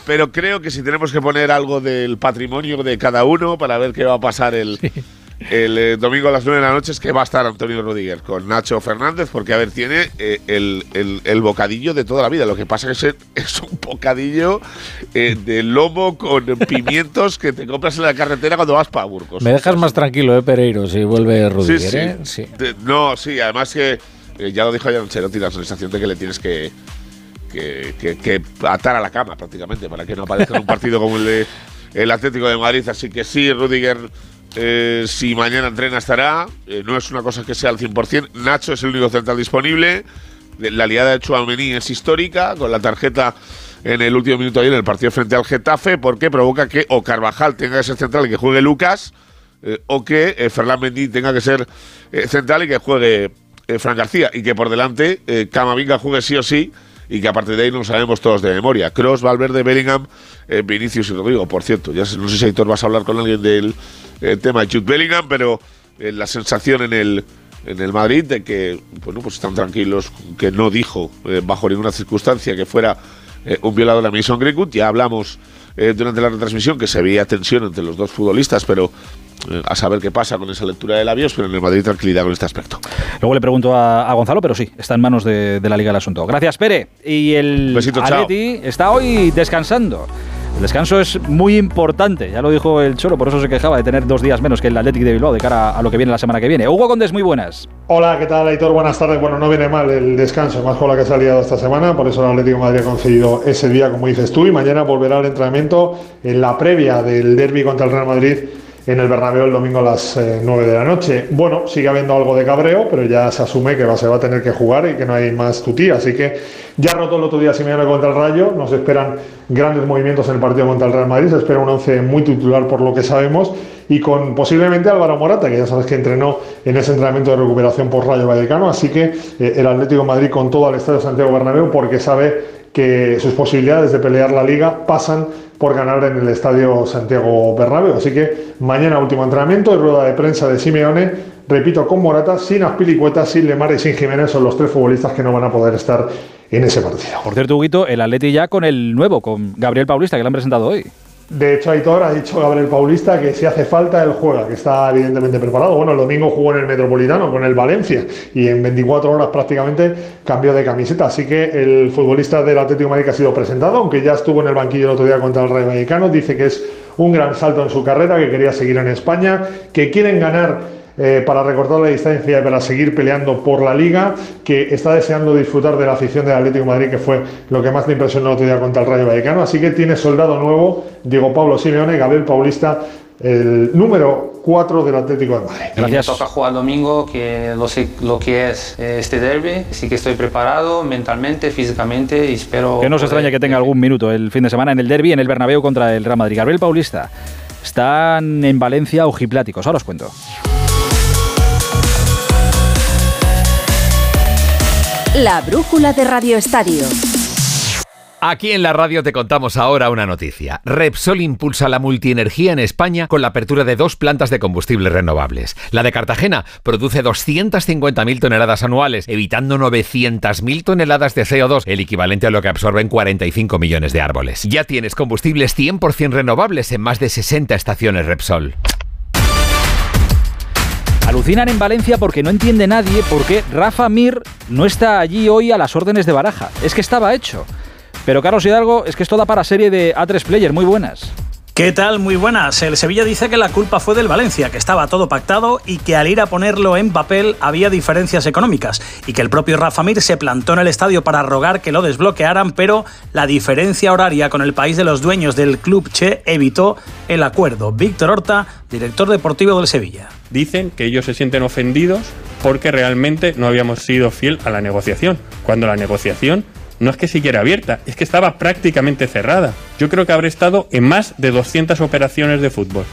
pero creo que si tenemos que poner algo del patrimonio de cada uno para ver qué va a pasar el, el eh, domingo a las 9 de la noche es que va a estar Antonio Rudiger con Nacho Fernández, porque a ver, tiene eh, el, el- el bocadillo de toda la vida. Lo que pasa es que es, un bocadillo eh, de lomo con pimientos que te compras en la carretera cuando vas para Burgos. Me dejas más tranquilo, ¿eh, Pereiro? Si vuelve Rudiger, Sí, sí. Sí. De- no, sí, además que ya lo dijo ayer Ancelotti, la sensación de que le tienes que, que, que- que atar a la cama prácticamente para que no aparezca en un partido como el de el Atlético de Madrid. Así que sí, Rudiger, eh, si mañana entrena estará. Eh, no es una cosa que sea al 100%. Nacho es el único central disponible. La liada de Chouameni es histórica, con la tarjeta en el último minuto ayer en el partido frente al Getafe, porque provoca que o Carvajal tenga que ser central y que juegue Lucas, eh, o que Ferland Mendy tenga que ser central y que juegue Fran García, y que por delante Camavinga juegue sí o sí, y que a partir de ahí no sabemos todos de memoria. Cross, Valverde, Bellingham, eh, Vinicius y Rodrigo. Por cierto, ya no sé si Aitor vas a hablar con alguien del eh, tema de Jude Bellingham, pero eh, la sensación en el en el Madrid de que bueno pues están tranquilos que no dijo bajo ninguna circunstancia que fuera eh, un violador a Mason Greenwood ya hablamos eh, durante la retransmisión que se veía tensión entre los dos futbolistas pero a saber qué pasa con esa lectura de labios pero en el Madrid tranquilidad con este aspecto Luego le pregunto a, a Gonzalo, pero sí, está en manos de, de la Liga el asunto. Gracias, Pere. Y el Besito, chao. Atleti está hoy descansando. El descanso es muy importante, ya lo dijo el Cholo, por eso se quejaba de tener dos días menos que el Athletic de Bilbao de cara a lo que viene la semana que viene. Hugo Condes, muy buenas. Hola, ¿qué tal, Aitor? Buenas tardes. Bueno, no viene mal el descanso, más con la que se ha liado esta semana, por eso el Atlético de Madrid ha concedido ese día, como dices tú, y mañana volverá al entrenamiento en la previa del derby contra el Real Madrid en el Bernabéu el domingo a las eh, 9 de la noche. Bueno, sigue habiendo algo de cabreo, pero ya se asume que va, se va a tener que jugar y que no hay más tutía, así que ya roto el otro día Simeone contra el Rayo, nos esperan grandes movimientos en el partido contra el Real Madrid, se espera un once muy titular por lo que sabemos. Y con posiblemente Álvaro Morata, que ya sabes que entrenó en ese entrenamiento de recuperación por Rayo Vallecano, así que eh, el Atlético Madrid con todo al Estadio Santiago Bernabéu porque sabe que sus posibilidades de pelear la liga pasan por ganar en el Estadio Santiago Bernabéu. Así que mañana último entrenamiento y rueda de prensa de Simeone, repito, con Morata, sin Aspilicueta, sin Lemar y sin Jiménez, son los tres futbolistas que no van a poder estar en ese partido. Por cierto, Huguito, el Atleti ya con el nuevo, con Gabriel Paulista, que le han presentado hoy. De hecho, Aitor ha dicho Gabriel Paulista que si hace falta él juega, que está evidentemente preparado. Bueno, el domingo jugó en el Metropolitano con el Valencia y en 24 horas prácticamente cambió de camiseta. Así que el futbolista del Atlético de Madrid ha sido presentado, aunque ya estuvo en el banquillo el otro día contra el Rayo Vallecano, dice que es un gran salto en su carrera, que quería seguir en España, que quieren ganar eh, para recortar la distancia y para seguir peleando por la liga, que está deseando disfrutar de la afición del Atlético de Madrid, que fue lo que más le impresionó el otro día contra el Rayo Vallecano. Así que tiene soldado nuevo, Diego Pablo Simeone, Gabriel Paulista, el número 4 del Atlético de Madrid. Me toca jugar el domingo, que lo sé lo que es eh, este derby, así que estoy preparado mentalmente, físicamente y espero... Que no se extraña que tenga algún minuto el fin de semana en el derby, en el Bernabéu contra el Real Madrid. Gabriel Paulista. Están en Valencia ojipláticos, ahora os cuento. La brújula de Radio Estadio. Aquí en la radio te contamos ahora una noticia. Repsol impulsa la multienergía en España con la apertura de dos plantas de combustibles renovables. La de Cartagena produce 250.000 toneladas anuales, evitando 900.000 toneladas de CO2, el equivalente a lo que absorben 45 millones de árboles. Ya tienes combustibles 100% renovables en más de 60 estaciones Repsol. Alucinan en Valencia porque no entiende nadie por qué Rafa Mir no está allí hoy a las órdenes de Baraja. Es que estaba hecho. Pero Carlos Hidalgo, es que esto da para serie de A3 Player, muy buenas. ¿Qué tal? Muy buenas. El Sevilla dice que la culpa fue del Valencia, que estaba todo pactado y que al ir a ponerlo en papel había diferencias económicas y que el propio Rafa Mir se plantó en el estadio para rogar que lo desbloquearan, pero la diferencia horaria con el país de los dueños del club Che evitó el acuerdo. Víctor Horta, director deportivo del Sevilla. Dicen que ellos se sienten ofendidos porque realmente no habíamos sido fiel a la negociación, cuando la negociación no es que siguiera abierta, es que estaba prácticamente cerrada. Yo creo que habré estado en más de 200 operaciones de fútbol.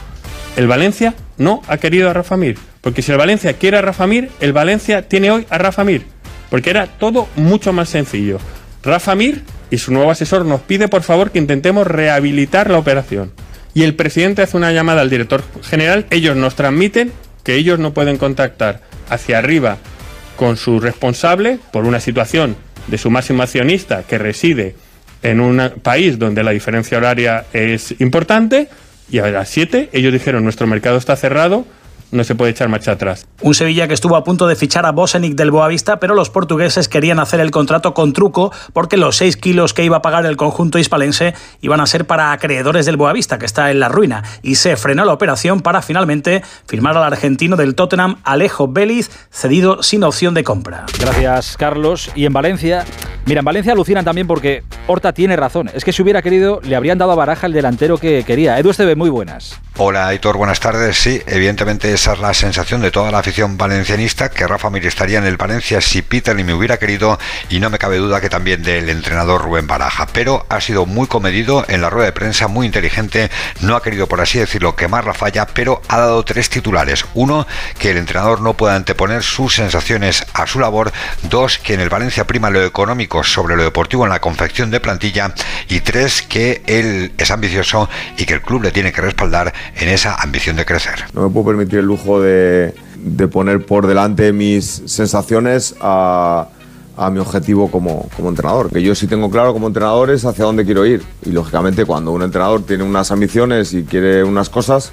El Valencia no ha querido a Rafa Mir, porque si el Valencia quiere a Rafa Mir, el Valencia tiene hoy a Rafa Mir, porque era todo mucho más sencillo. Rafa Mir y su nuevo asesor nos pide por favor que intentemos rehabilitar la operación. Y el presidente hace una llamada al director general, ellos nos transmiten que ellos no pueden contactar hacia arriba con su responsable por una situación de su máximo accionista que reside en un país donde la diferencia horaria es importante y a las 7 ellos dijeron nuestro mercado está cerrado, no se puede echar marcha atrás. Un Sevilla que estuvo a punto de fichar a Bosenic del Boavista, pero los portugueses querían hacer el contrato con truco porque los 6 kilos que iba a pagar el conjunto hispalense iban a ser para acreedores del Boavista, que está en la ruina, y se frenó la operación para finalmente firmar al argentino del Tottenham, Alejo Vélez, cedido sin opción de compra. Gracias, Carlos. Y en Valencia, mira, en Valencia alucinan también porque Horta tiene razón. Es que si hubiera querido, le habrían dado a Baraja el delantero que quería. Edu Esteve, muy buenas. Hola, Aitor, buenas tardes. Sí, evidentemente esa es la sensación de toda la afición valencianista, que Rafa Mir estaría en el Valencia si Peter ni me hubiera querido, y no me cabe duda que también del entrenador Rubén Baraja. Pero ha sido muy comedido en la rueda de prensa, muy inteligente, no ha querido, por así decirlo, quemar la falla, pero ha dado tres titulares. Uno, que el entrenador no pueda anteponer sus sensaciones a su labor. Dos, que en el Valencia prima lo económico sobre lo deportivo en la confección de plantilla. Y tres, que él es ambicioso y que el club le tiene que respaldar en esa ambición de crecer. No me puedo permitir el lujo de, de poner por delante mis sensaciones a, a mi objetivo como, como, entrenador. Que yo sí tengo claro como entrenador es hacia dónde quiero ir. Y lógicamente cuando un entrenador tiene unas ambiciones y quiere unas cosas,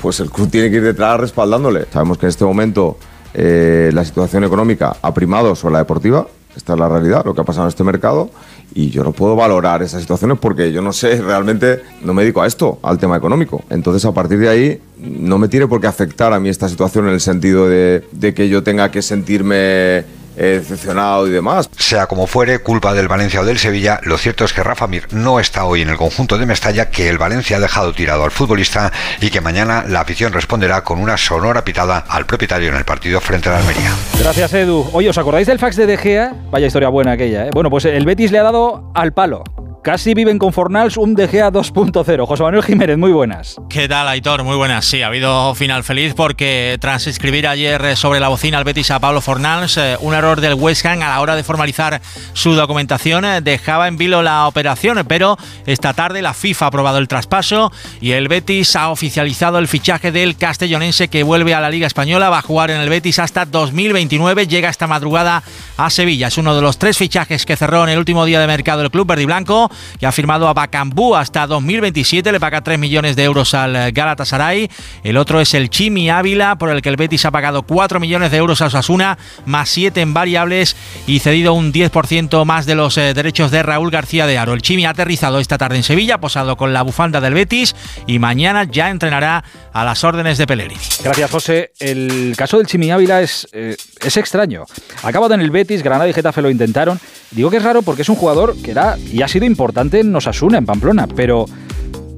pues el club tiene que ir detrás respaldándole. Sabemos que en este momento eh, la situación económica ha primado sobre la deportiva. Esta es la realidad, lo que ha pasado en este mercado y yo no puedo valorar esas situaciones porque yo no sé, realmente no me dedico a esto, al tema económico. Entonces, a partir de ahí, no me tiene por qué afectar a mí esta situación en el sentido de, de que yo tenga que sentirme decepcionado y demás. Sea como fuere, culpa del Valencia o del Sevilla, lo cierto es que Rafa Mir no está hoy en el conjunto de Mestalla, que el Valencia ha dejado tirado al futbolista y que mañana la afición responderá con una sonora pitada al propietario en el partido frente a la Almería. Gracias, Edu. Oye, ¿os acordáis del fax de De Gea? Vaya historia buena aquella, ¿eh? Bueno, pues el Betis le ha dado al palo. Casi viven con Fornals un De Gea 2.0. José Manuel Jiménez, muy buenas. ¿Qué tal, Aitor? Muy buenas. Sí, ha habido final feliz porque tras escribir ayer sobre la bocina al Betis a Pablo Fornals, eh, un error del West Ham a la hora de formalizar su documentación eh, dejaba en vilo la operación, pero esta tarde la FIFA ha aprobado el traspaso y el Betis ha oficializado el fichaje del castellonense que vuelve a la Liga Española, va a jugar en el Betis hasta 2029, llega esta madrugada a Sevilla. Es uno de los tres fichajes que cerró en el último día de mercado el club verde y blanco que ha firmado a Bacambú hasta 2027, le paga 3 millones de euros al Galatasaray. El otro es el Chimi Ávila, por el que el Betis ha pagado 4 millones de euros a Osasuna, más 7 en variables y cedido un 10% más de los eh, derechos de Raúl García de Aro. El Chimi ha aterrizado esta tarde en Sevilla, posado con la bufanda del Betis y mañana ya entrenará a las órdenes de Pellegrini. Gracias, José. El caso del Chimi Ávila es, eh, es extraño. Acabado en el Betis, Granada y Getafe lo intentaron. Digo que es raro porque es un jugador que era y ha sido importante en Osasuna, en Pamplona, pero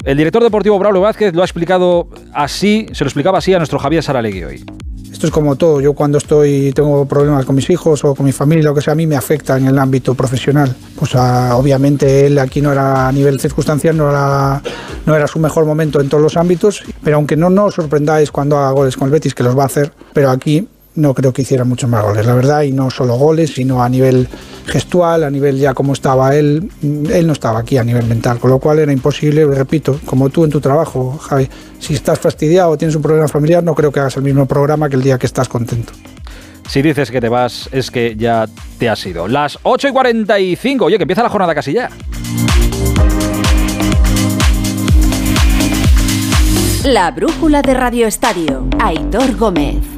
el director deportivo Braulio Vázquez lo ha explicado así, se lo explicaba así a nuestro Javier Saralegui hoy. Esto es como todo. Yo cuando estoy tengo problemas con mis hijos o con mi familia, lo que sea, a mí me afecta en el ámbito profesional. Pues obviamente él aquí no era a nivel circunstancial, no era, no era su mejor momento en todos los ámbitos. Pero aunque no nos sorprendáis cuando haga goles con el Betis, que los va a hacer, pero aquí no creo que hiciera muchos más goles, la verdad, y no solo goles, sino a nivel gestual, a nivel ya como estaba él, él no estaba aquí a nivel mental, con lo cual era imposible, repito, como tú en tu trabajo, Javi, si estás fastidiado o tienes un problema familiar, no creo que hagas el mismo programa que el día que estás contento. Si dices que te vas, es que ya te has ido. Las 8 y 45, oye, que empieza la jornada casi ya. La brújula de Radio Estadio, Aitor Gómez.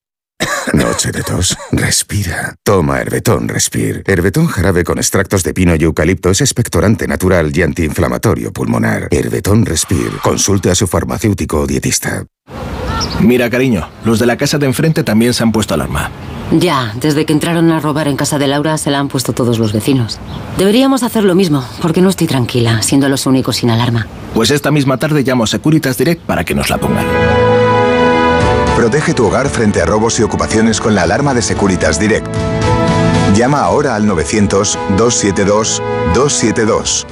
Noche de tos. Respira. Toma Herbetón Respir. Herbetón jarabe con extractos de pino y eucalipto es expectorante natural y antiinflamatorio pulmonar. Herbetón Respir. Consulte a su farmacéutico o dietista. Mira, cariño, los de la casa de enfrente también se han puesto alarma. Ya, desde que entraron a robar en casa de Laura se la han puesto todos los vecinos. Deberíamos hacer lo mismo, porque no estoy tranquila, siendo los únicos sin alarma. Pues esta misma tarde llamo a Securitas Direct para que nos la pongan. Protege tu hogar frente a robos y ocupaciones con la alarma de Securitas Direct. Llama ahora al 900-272-272.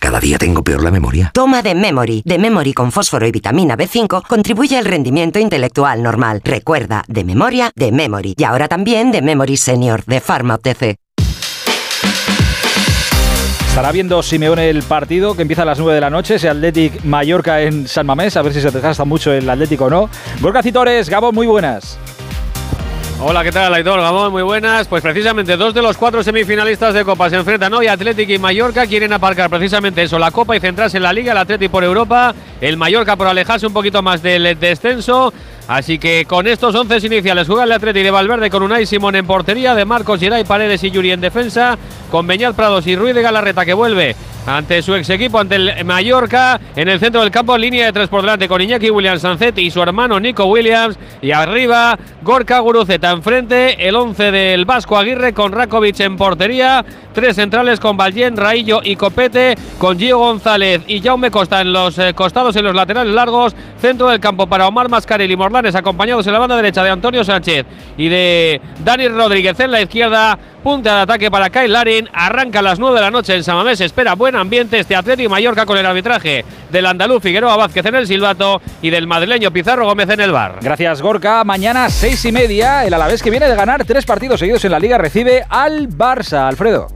Cada día tengo peor la memoria. Toma de Memory. De Memory con fósforo y vitamina B5 contribuye al rendimiento intelectual normal. Recuerda, de memoria, de Memory. Y ahora también de Memory Senior, de Pharma OTC. Estará viendo Simeone el partido que empieza a las 9 de la noche, ese Athletic Mallorca en San Mamés, a ver si se desgasta mucho el Atlético o no. Gorka Citores, Gabón, muy buenas. Hola, ¿qué tal, Aitor Gabón? Muy buenas. Pues precisamente dos de los cuatro semifinalistas de Copa se enfrentan hoy. Atlético y Mallorca quieren aparcar precisamente eso, la Copa y centrarse en la Liga. El Atlético por Europa, el Mallorca por alejarse un poquito más del descenso. Así que con estos once iniciales juega el Atlético de Valverde con Unai Simón en portería, de Marcos Giray, Paredes y Yuri en defensa, con Beñat Prados y Ruiz de Galarreta que vuelve ante su ex equipo, ante el Mallorca, en el centro del campo, línea de tres por delante con Iñaki Williams Sancet y su hermano Nico Williams, y arriba Gorka Guruceta. Enfrente, el 11 del Vasco Aguirre con Rakovic en portería, tres centrales con Valjen, Raillo y Copete, con Gio González y Jaume Costa en los eh, costados y los laterales largos, centro del campo para Omar Mascarelli y Morlanes, acompañados en la banda derecha de Antonio Sánchez y de Dani Rodríguez en la izquierda, punta de ataque para Kyle Larin, arranca a las 9 de la noche en Samamés, espera buen ambiente este Atlético Mallorca con el arbitraje del andaluz Figueroa Vázquez en el silbato y del madrileño Pizarro Gómez en el bar. Gracias Gorka, mañana seis y media, el Alavés que viene de ganar tres partidos seguidos en la Liga recibe al Barça, Alfredo.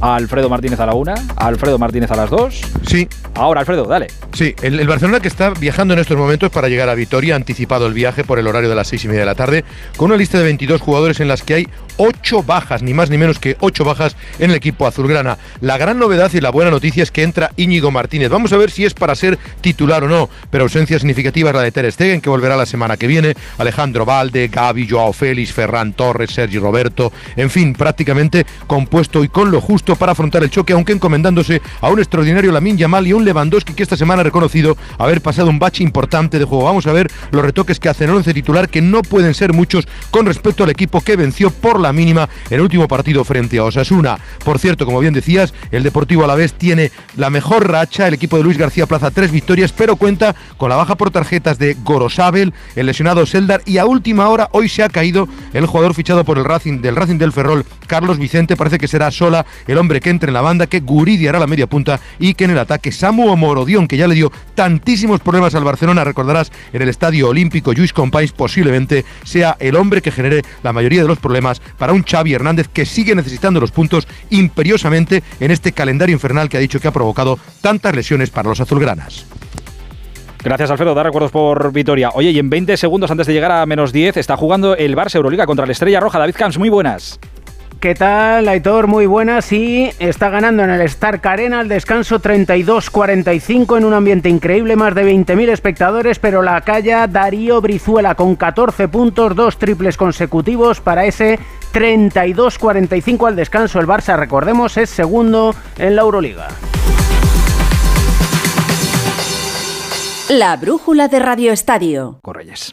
Alfredo Martínez a la una, Alfredo Martínez a las dos. Sí. Ahora, Alfredo, dale. Sí, el, el, Barcelona que está viajando en estos momentos para llegar a Vitoria, ha anticipado el viaje por el horario de las seis y media de la tarde, con una lista de 22 jugadores en las que hay ocho bajas, ni más ni menos que ocho bajas en el equipo azulgrana. La gran novedad y la buena noticia es que entra Íñigo Martínez. Vamos a ver si es para ser titular o no, pero ausencia significativa es la de Ter Stegen, que volverá la semana que viene, Alejandro Valde, Gaby, Joao Félix, Ferran Torres, Sergi Roberto, en fin, prácticamente compuesto y con lo justo para afrontar el choque, aunque encomendándose a un extraordinario Lamin Yamal y un Lewandowski que esta semana ha reconocido haber pasado un bache importante de juego. Vamos a ver los retoques que hacen el once titular, que no pueden ser muchos con respecto al equipo que venció por la mínima el último partido frente a Osasuna. Por cierto, como bien decías, el Deportivo Alavés tiene la mejor racha, el equipo de Luis García Plaza tres victorias, pero cuenta con la baja por tarjetas de Gorosabel, el lesionado Seldar y a última hora hoy se ha caído el jugador fichado por el Racing del Racing del Ferrol, Carlos Vicente, parece que será sola el hombre que entre en la banda, que Guridi hará la media punta y que en el ataque Samu Morodión, que ya le dio tantísimos problemas al Barcelona, recordarás, en el Estadio Olímpico, Luis Compais posiblemente sea el hombre que genere la mayoría de los problemas para un Xavi Hernández que sigue necesitando los puntos imperiosamente en este calendario infernal que ha dicho que ha provocado tantas lesiones para los azulgranas. Gracias, Alfredo. Da recuerdos por Vitoria. Oye, y en 20 segundos antes de llegar a menos 10 está jugando el Barça Euroliga contra la Estrella Roja. David Camps, muy buenas. ¿Qué tal, Aitor? Muy buenas. Y está ganando en el Stark Arena al descanso 32-45 en un ambiente increíble, más de 20.000 espectadores, pero la calla Darío Brizuela con 14 puntos, dos triples consecutivos para ese 32-45 al descanso. El Barça, recordemos, es segundo en la Euroliga. La brújula de Radio Estadio. Correyes.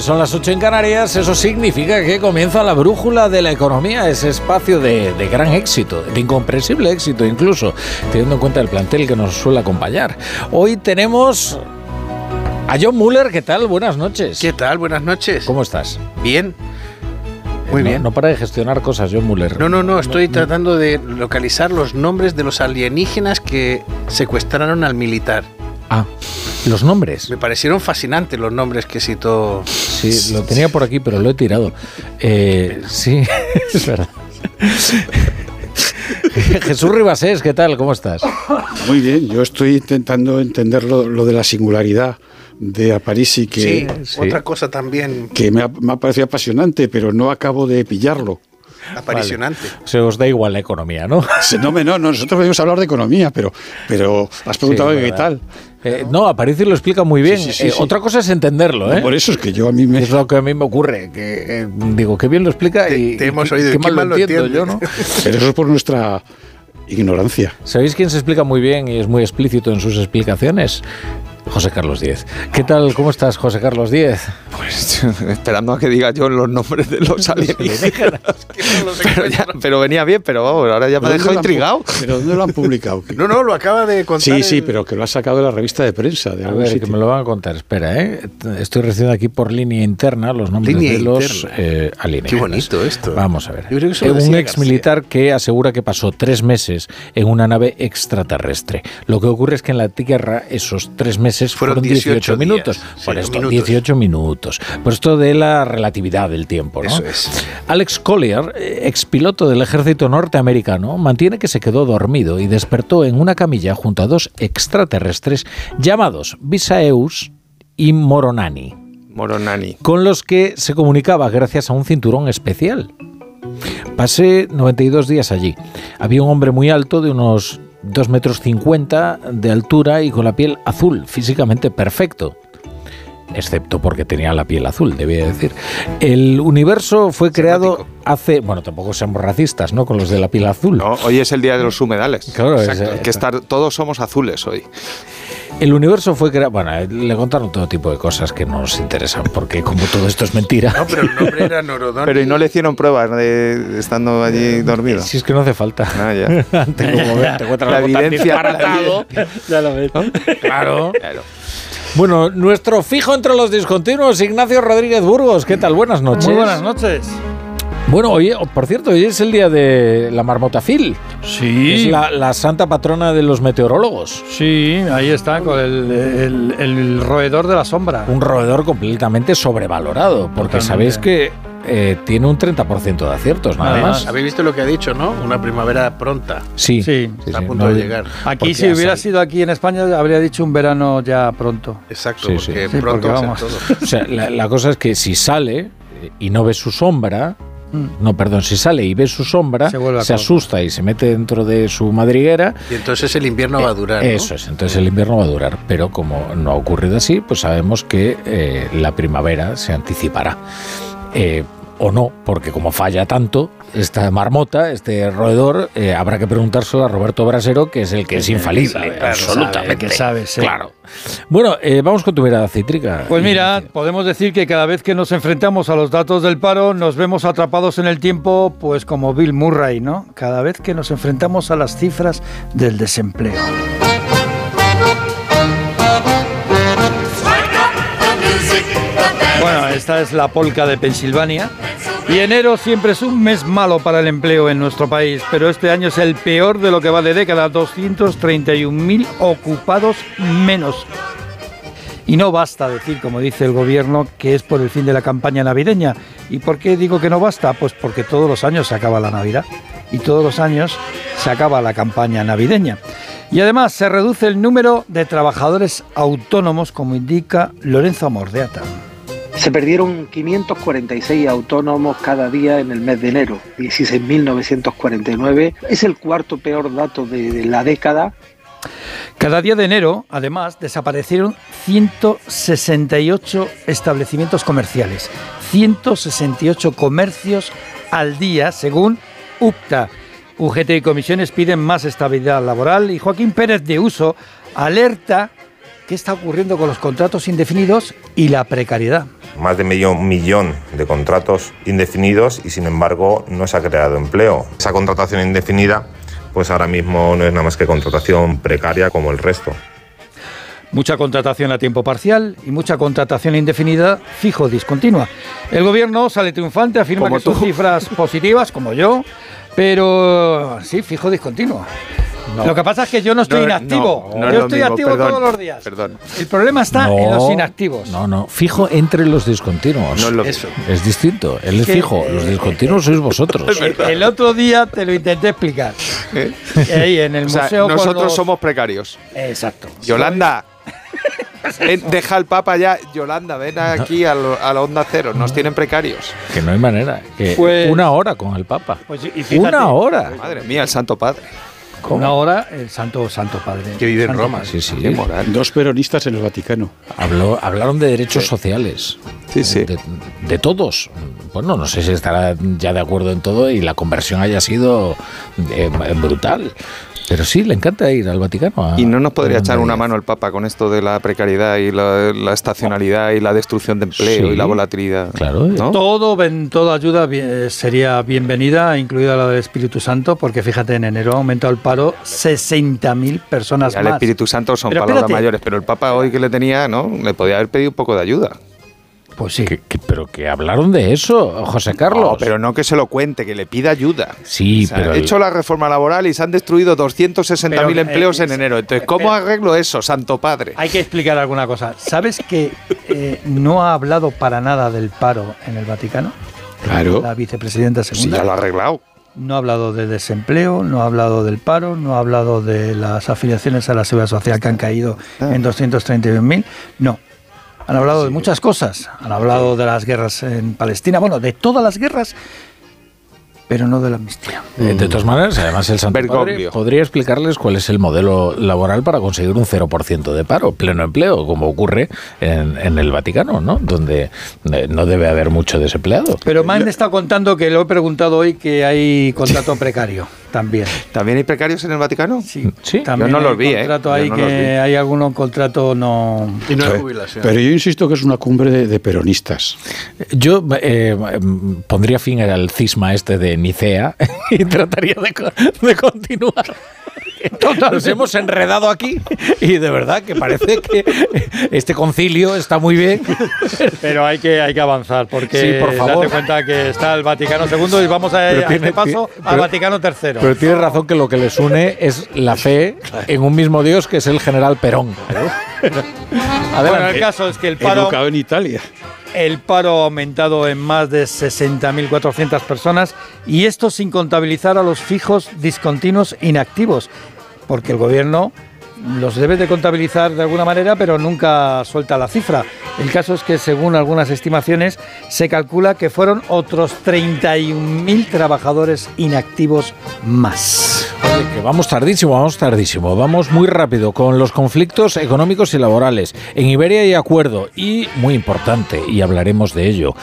Son las 9, son las 8 en Canarias. Eso significa que comienza la brújula de la economía, ese espacio de, de, gran éxito, de incomprensible éxito incluso, teniendo en cuenta el plantel que nos suele acompañar. Hoy tenemos a John Muller. ¿Qué tal? Buenas noches. ¿Qué tal? Buenas noches. ¿Cómo estás? Bien. Muy no, bien. No para de gestionar cosas, John Muller. No, no, no. Estoy tratando de localizar los nombres de los alienígenas que secuestraron al militar. Ah, los nombres. Me parecieron fascinantes los nombres que citó. Sí, lo tenía por aquí, pero lo he tirado. Eh, sí, [LAUGHS] es verdad. [LAUGHS] Jesús Ribasés, ¿qué tal? ¿Cómo estás? Muy bien, yo estoy intentando entender lo, lo de la singularidad de Aparici que, sí, sí, otra cosa también que me ha, me ha parecido apasionante, pero no acabo de pillarlo. Aparicionante. Vale. Se os da igual la economía, ¿no? [LAUGHS] No, no, no nosotros venimos a hablar de economía, pero, pero has preguntado sí, qué tal. Eh, no, Aparicio lo explica muy bien. Sí, sí, eh, otra cosa es entenderlo, ¿eh? Por eso es que yo a mí me... Es lo que a mí me ocurre, que eh, digo, qué bien lo explica te, y... Te hemos oído, qué mal, mal lo entiendo yo, ¿no? [LAUGHS] Pero eso es por nuestra ignorancia. ¿Sabéis quién se explica muy bien y es muy explícito en sus explicaciones? José Carlos Díez. ¿Qué tal? ¿Cómo estás, José Carlos Díez? Pues [LAUGHS] esperando a que diga yo los nombres de los [LAUGHS] alienígenas. [LAUGHS] pero, ya, pero, venía bien, pero vamos, ahora ya me ha dejado intrigado. ¿Pero dónde lo han publicado? no, no, lo acaba de contar. Sí, sí, el... pero que lo ha sacado de la revista de prensa. De a ver, sitio. que me lo van a contar. Espera, ¿eh? Estoy recibiendo aquí por línea interna los nombres línea de los eh, alienígenas. Qué bonito esto. Vamos a ver. un ex militar que asegura que pasó tres meses en una nave extraterrestre. Lo que ocurre es que en la Tierra esos tres meses fueron, fueron 18, 18 minutos. Días, por esto, minutos. 18 minutos. Por esto de la relatividad del tiempo, ¿no? Eso es. Alex Collier, expiloto del ejército norteamericano, mantiene que se quedó dormido y despertó en una camilla junto a dos extraterrestres llamados Visaeus y Moronani. Moronani. Con los que se comunicaba gracias a un cinturón especial. Pasé 92 días allí. Había un hombre muy alto de unos 2 metros 50 de altura y con la piel azul, físicamente perfecto. Excepto porque tenía la piel azul, debía decir. El universo fue creado hace. Bueno, tampoco seamos racistas, ¿no? Con los de la piel azul. No, hoy es el día de los humedales. Claro, Exacto. Es, Hay que estar. Todos somos azules hoy. El universo fue creado. Bueno, le contaron todo tipo de cosas que no nos interesan, porque como todo esto es mentira. No, pero el nombre era Norodón. pero y no le hicieron pruebas de estando allí dormido. Si es que no hace falta. Ah, ya. te, te encuentras la evidencia. La [LAUGHS] ya lo ves. ¿no? Claro. claro. Bueno, nuestro fijo entre los discontinuos, Ignacio Rodríguez Burgos. ¿Qué tal? Buenas noches. Muy buenas noches. Bueno, hoy, por cierto, hoy es el día de la marmotafil. Sí. Es la, la, santa patrona de los meteorólogos. Sí, ahí está, con el, el, el, roedor de la sombra. Un roedor completamente sobrevalorado, porque Totalmente. sabéis que eh, tiene un 30% de aciertos, nada Además, más. Habéis visto lo que ha dicho, ¿no? Una primavera pronta. Sí, sí. Está sí, a punto no, de llegar. Aquí, si hubiera sido aquí en España, habría dicho un verano ya pronto. Exacto, sí, porque sí. pronto porque vamos. todo. [LAUGHS] O sea, la, la cosa es que si sale y no ve su sombra. No, perdón, si sale y ve su sombra, se, se asusta y se mete dentro de su madriguera. Y entonces el invierno eh, va a durar. ¿no? Eso es, entonces el invierno va a durar. Pero como no ha ocurrido así, pues sabemos que eh, la primavera se anticipará. Eh, o no, porque como falla tanto esta marmota, este roedor, eh, habrá que preguntárselo a Roberto Brasero, que es el que es infalible, sabe, absolutamente. que sabe, sí. Claro. Bueno, eh, vamos con tu mirada cítrica. Pues mira, podemos decir que cada vez que nos enfrentamos a los datos del paro, nos vemos atrapados en el tiempo, pues como Bill Murray, ¿no? Cada vez que nos enfrentamos a las cifras del desempleo. Bueno, esta es la polca de Pensilvania. Y enero siempre es un mes malo para el empleo en nuestro país, pero este año es el peor de lo que va de década, 231.000 ocupados menos. Y no basta decir, como dice el gobierno, que es por el fin de la campaña navideña. ¿Y por qué digo que no basta? Pues porque todos los años se acaba la Navidad y todos los años se acaba la campaña navideña. Y además se reduce el número de trabajadores autónomos, como indica Lorenzo Amordeata. Se perdieron 546 autónomos cada día en el mes de enero, 16.949. Es el cuarto peor dato de, la década. Cada día de enero, además, desaparecieron 168 establecimientos comerciales, 168 comercios al día, según UPTA. UGT y comisiones piden más estabilidad laboral y Joaquín Pérez de Uso alerta qué está ocurriendo con los contratos indefinidos y la precariedad. Más de medio millón de contratos indefinidos y sin embargo no se ha creado empleo. Esa contratación indefinida pues ahora mismo no es nada más que contratación precaria como el resto. Mucha contratación a tiempo parcial y mucha contratación indefinida fijo discontinua. El gobierno sale triunfante, afirma Como que son tú. cifras positivas, como yo, pero sí, fijo discontinua. No. Lo que pasa es que yo no estoy No, inactivo. no, no es yo estoy mismo, activo perdón, todos los días. Perdón. El problema está en los inactivos. No, no, fijo entre los discontinuos. No es lo Eso. Es distinto. Él es Que, fijo. Los eh, discontinuos sois vosotros. El, el otro día te lo intenté explicar. Ahí en el O sea, museo. nosotros los- somos precarios. Exacto. Yolanda. ven, deja el Papa ya. Yolanda, ven aquí a, lo- a la onda cero. Nos tienen precarios. Que no hay manera. Que Pues- una hora con el Papa. Pues, y fíjate- una hora. Madre mía, el Santo Padre. Una hora, el Santo Santo Padre. Que vive en Santo Roma. Padre. Sí, sí. Qué moral. Dos peronistas en el Vaticano. Habló, hablaron de derechos sociales. Sí, sí. De, de todos. Bueno, no sé si estará ya de acuerdo en todo y la conversión haya sido eh, brutal. Pero sí, le encanta ir al Vaticano. a- Y no nos podría echar una mano el Papa con esto de la precariedad y la, la estacionalidad y la destrucción de empleo Sí. y la volatilidad. Claro. ¿no? Todo, ven- toda ayuda bien- sería bienvenida, incluida la del Espíritu Santo, porque fíjate, en enero ha aumentado el paro 60.000 personas más. Espíritu Santo son Pero palabras espérate. mayores, pero el Papa hoy que le tenía, ¿no? Le podía haber pedido un poco de ayuda. Pues sí. Que- que- pero que hablaron de eso, José Carlos. No, pero no que se lo cuente, que le pida ayuda. Sí, O sea, pero he hecho la reforma laboral y se han destruido 260.000 Pero, eh, empleos en enero. Entonces, ¿cómo arreglo eso, Santo Padre? Hay que explicar alguna cosa. ¿Sabes que eh, no ha hablado para nada del paro en el Vaticano? Claro. La vicepresidenta Si segunda. ya lo ha arreglado. No ha hablado de desempleo, no ha hablado del paro, no ha hablado de las afiliaciones a la seguridad social que han caído Ah. en 231.000. No. Han hablado de muchas cosas. Han hablado de las guerras en Palestina, bueno, de todas las guerras, pero no de la amnistía. Eh, De todas maneras, además el Santo Padre podría explicarles cuál es el modelo laboral para conseguir un 0% de paro, pleno empleo, como ocurre en, en el Vaticano, ¿no? Donde eh, no debe haber mucho desempleado. Pero me han estado contando que lo he preguntado hoy que hay contrato precario también. ¿También hay pecarios en el Vaticano? Sí, Sí. también Yo no hay los vi, ¿eh? contrato Yo ahí no los vi. que hay algunos contrato no Y no hay Pero- jubilación. Pero yo insisto que es una cumbre de, de peronistas. Yo eh, pondría fin al cisma este de Nicea [LAUGHS] y trataría de, co- de continuar. Nos hemos enredado aquí y de verdad que parece que este concilio está muy bien. Pero hay que, hay que avanzar, porque Sí, por favor. date cuenta que está el Vaticano II y vamos a, Pero a tiene- este paso ti- al pero- Vaticano III. Pero tienes razón que lo que les une es la fe en un mismo Dios que es el general Perón. bueno, el caso es que el paro, Educado en Italia. El paro ha aumentado en más de 60.400 personas y esto sin contabilizar a los fijos discontinuos inactivos, porque el gobierno los debe de contabilizar de alguna manera, pero nunca suelta la cifra. El caso es que según algunas estimaciones se calcula que fueron otros 31.000 trabajadores inactivos más. Vamos tardísimo, vamos tardísimo, vamos muy rápido con los conflictos económicos y laborales. En Iberia hay acuerdo y, muy importante, y hablaremos de ello,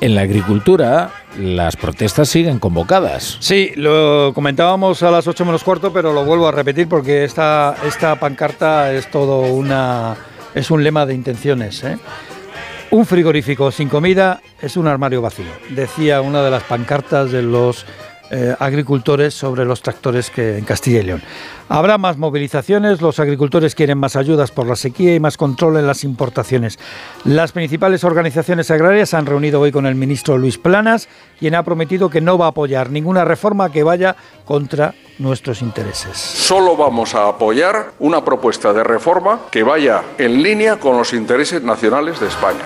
en la agricultura las protestas siguen convocadas. Sí, lo comentábamos a las 8 menos cuarto, pero lo vuelvo a repetir porque esta, esta pancarta es todo una. es un lema de intenciones. ¿eh? Un frigorífico sin comida es un armario vacío, decía una de las pancartas de los eh, agricultores sobre los tractores que en Castilla y León. Habrá más movilizaciones, los agricultores quieren más ayudas por la sequía y más control en las importaciones. Las principales organizaciones agrarias se han reunido hoy con el ministro Luis Planas, quien ha prometido que no va a apoyar ninguna reforma que vaya contra nuestros intereses. Solo vamos a apoyar una propuesta de reforma que vaya en línea con los intereses nacionales de España.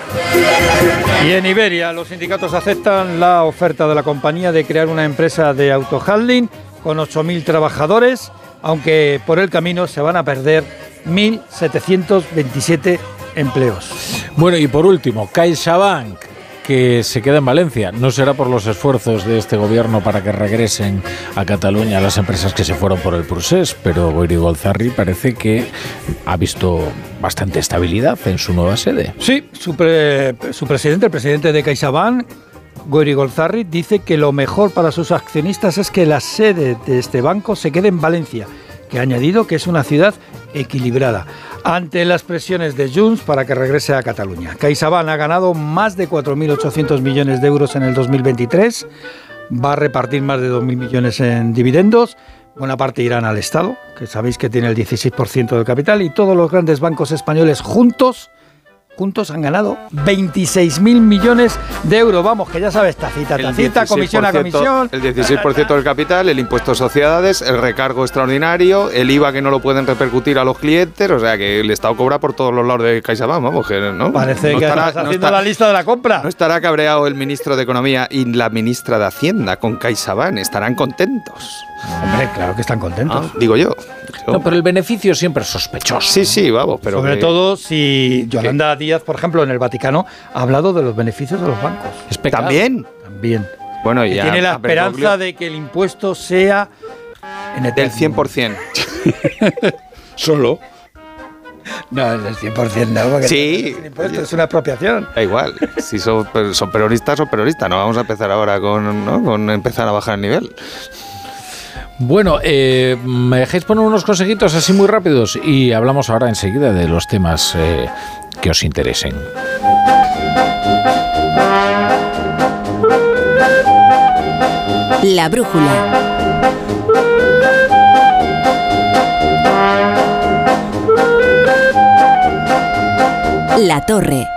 Y en Iberia, los sindicatos aceptan la oferta de la compañía de crear una empresa de autohandling con 8.000 trabajadores, aunque por el camino se van a perder 1.727 empleos. Bueno, y por último, CaixaBank, que se queda en Valencia. No será por los esfuerzos de este gobierno para que regresen a Cataluña las empresas que se fueron por el procés, pero Goiri Golzarri parece que ha visto bastante estabilidad en su nueva sede. Sí, su, pre- su presidente, el presidente de CaixaBank, Goiri Golzarri, dice que lo mejor para sus accionistas es que la sede de este banco se quede en Valencia, que ha añadido que es una ciudad equilibrada. Ante las presiones de Junts para que regrese a Cataluña. CaixaBank ha ganado más de 4.800 millones de euros en el 2023, va a repartir más de 2.000 millones en dividendos, buena parte irán al Estado, que sabéis que tiene el 16% del capital, y todos los grandes bancos españoles juntos juntos han ganado 26.000 millones de euros. Vamos, que ya sabes, tacita, tacita, comisión a comisión. El 16% del capital, el impuesto a sociedades, el recargo extraordinario, el IVA que no lo pueden repercutir a los clientes, o sea que el Estado cobra por todos los lados de CaixaBank, vamos, que no. Parece no que estará- estás no haciendo está- la lista de la compra. No estará cabreado el ministro de Economía y la ministra de Hacienda con CaixaBank, estarán contentos. Hombre, claro que están contentos. digo yo. No, pero el beneficio siempre es sospechoso. Sí, sí, vamos, pero Sobre que- todo si Yolanda Díaz, por ejemplo, en el Vaticano, ha hablado de los beneficios de los bancos. ¿También? También. Bueno, ya. tiene la a esperanza de que el impuesto sea en el del 100%. [LAUGHS] Solo. No, es del 100%, no, porque Sí. es un impuesto, es una apropiación. Da igual, si son, son peronistas, son peronistas. No vamos a empezar ahora con, ¿no? con empezar a bajar el nivel. Bueno, eh, me dejáis poner unos consejitos así muy rápidos y hablamos ahora enseguida de los temas eh, que os interesen. La brújula. La torre.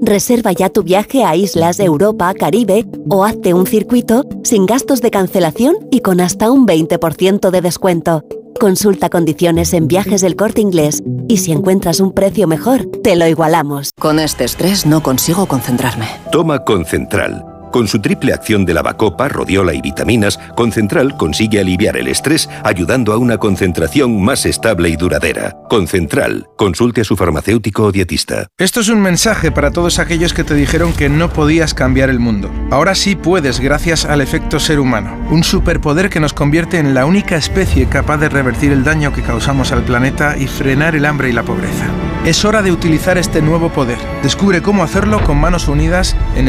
Reserva ya tu viaje a islas, Europa, Caribe o hazte un circuito sin gastos de cancelación y con hasta un 20% de descuento. Consulta condiciones en Viajes del Corte Inglés y si encuentras un precio mejor, te lo igualamos. Con este estrés no consigo concentrarme. Toma Concentral. Con su triple acción de lavacopa, rodiola y vitaminas, Concentral consigue aliviar el estrés ayudando a una concentración más estable y duradera. Concentral. Consulte a su farmacéutico o dietista. Esto es un mensaje para todos aquellos que te dijeron que no podías cambiar el mundo. Ahora sí puedes gracias al efecto ser humano, un superpoder que nos convierte en la única especie capaz de revertir el daño que causamos al planeta y frenar el hambre y la pobreza. Es hora de utilizar este nuevo poder. Descubre cómo hacerlo con manos unidas en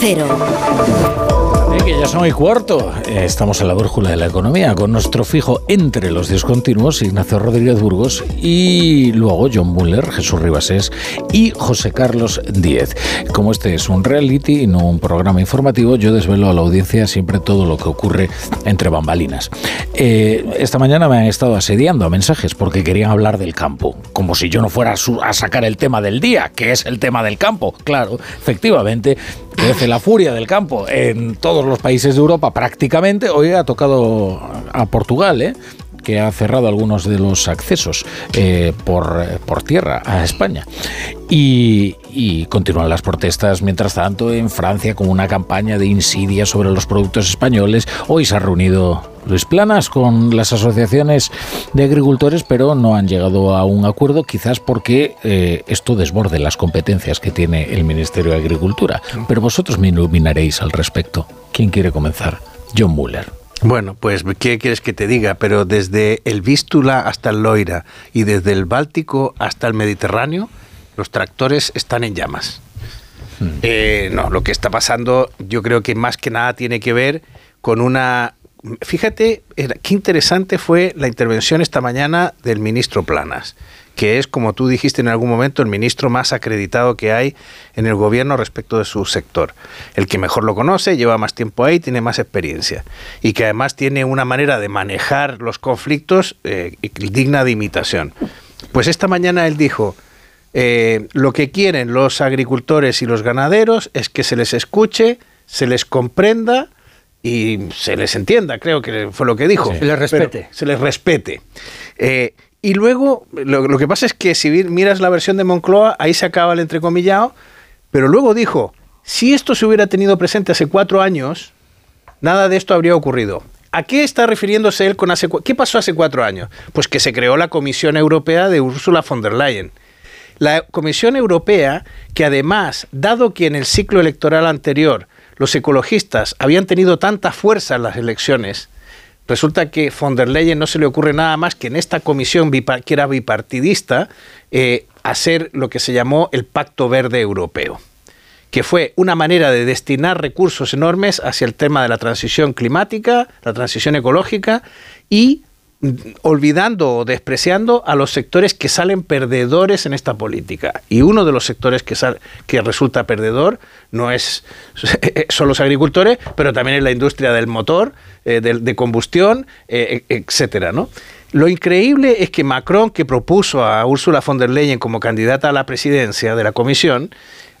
Cero. Que ya son y cuarto. Estamos en la brújula de la economía con nuestro fijo entre los discontinuos, Ignacio Rodríguez Burgos, y luego John Muller, Jesús Ribasés y José Carlos Díez. Como este es un reality y no un programa informativo, yo desvelo a la audiencia siempre todo lo que ocurre entre bambalinas. Eh, esta mañana me han estado asediando a mensajes porque querían hablar del campo, como si yo no fuera a sacar el tema del día, que es el tema del campo. Claro, efectivamente, crece la furia del campo en todos los países de Europa prácticamente. Hoy ha tocado a Portugal, ¿eh? Que ha cerrado algunos de los accesos eh, por, por tierra a España. Y, y continúan las protestas, mientras tanto, en Francia con una campaña de insidia sobre los productos españoles. Hoy se ha reunido Luis Planas con las asociaciones de agricultores, pero no han llegado a un acuerdo, quizás porque eh, esto desborde las competencias que tiene el Ministerio de Agricultura. Pero vosotros me iluminaréis al respecto. ¿Quién quiere comenzar? John Muller. Bueno, pues, ¿qué quieres que te diga? Pero desde el Vístula hasta el Loira y desde el Báltico hasta el Mediterráneo, los tractores están en llamas. Eh, no, lo que está pasando yo creo que más que nada tiene que ver con una... Fíjate, era- qué interesante fue la intervención esta mañana del ministro Planas, que es, como tú dijiste en algún momento, el ministro más acreditado que hay en el gobierno respecto de su sector. El que mejor lo conoce, lleva más tiempo ahí, tiene más experiencia. Y que además tiene una manera de manejar los conflictos eh, digna de imitación. Pues esta mañana él dijo, eh, lo que quieren los agricultores y los ganaderos es que se les escuche, se les comprenda y se les entienda, creo que fue lo que dijo. Se les respete. Pero se les respete. Eh, y luego, lo, que pasa es que si miras la versión de Moncloa, ahí se acaba el entrecomillado, pero luego dijo, si esto se hubiera tenido presente hace cuatro años, nada de esto habría ocurrido. ¿A qué está refiriéndose él con hace ¿Qué pasó hace cuatro años? Pues que se creó la Comisión Europea de Ursula von der Leyen. La Comisión Europea, que además, dado que en el ciclo electoral anterior los ecologistas habían tenido tanta fuerza en las elecciones, resulta que von der Leyen no se le ocurre nada más que en esta comisión que era bipartidista eh, hacer lo que se llamó el Pacto Verde Europeo que fue una manera de destinar recursos enormes hacia el tema de la transición climática, la transición ecológica y olvidando o despreciando a los sectores que salen perdedores en esta política. Y uno de los sectores que, sal- que resulta perdedor no es [LAUGHS] son los agricultores, pero también es la industria del motor, eh, de, combustión, eh, e- etcétera, ¿no? Lo increíble es que Macron, que propuso a Ursula von der Leyen como candidata a la presidencia de la comisión,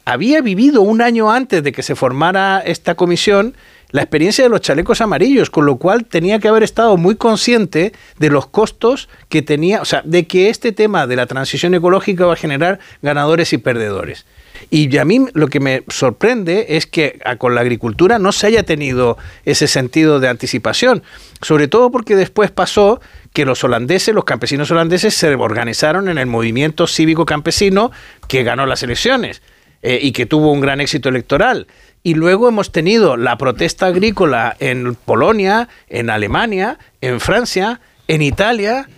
había vivido un año antes de que se formara esta comisión la experiencia de los chalecos amarillos, con lo cual tenía que haber estado muy consciente de los costos que tenía, o sea, de que este tema de la transición ecológica va a generar ganadores y perdedores. Y a mí lo que me sorprende es que a- con la agricultura no se haya tenido ese sentido de anticipación, sobre todo porque después pasó que los holandeses, los campesinos holandeses se organizaron en el movimiento cívico campesino que ganó las elecciones eh, y que tuvo un gran éxito electoral. Y luego hemos tenido la protesta agrícola en Polonia, en Alemania, en Francia, en Italia.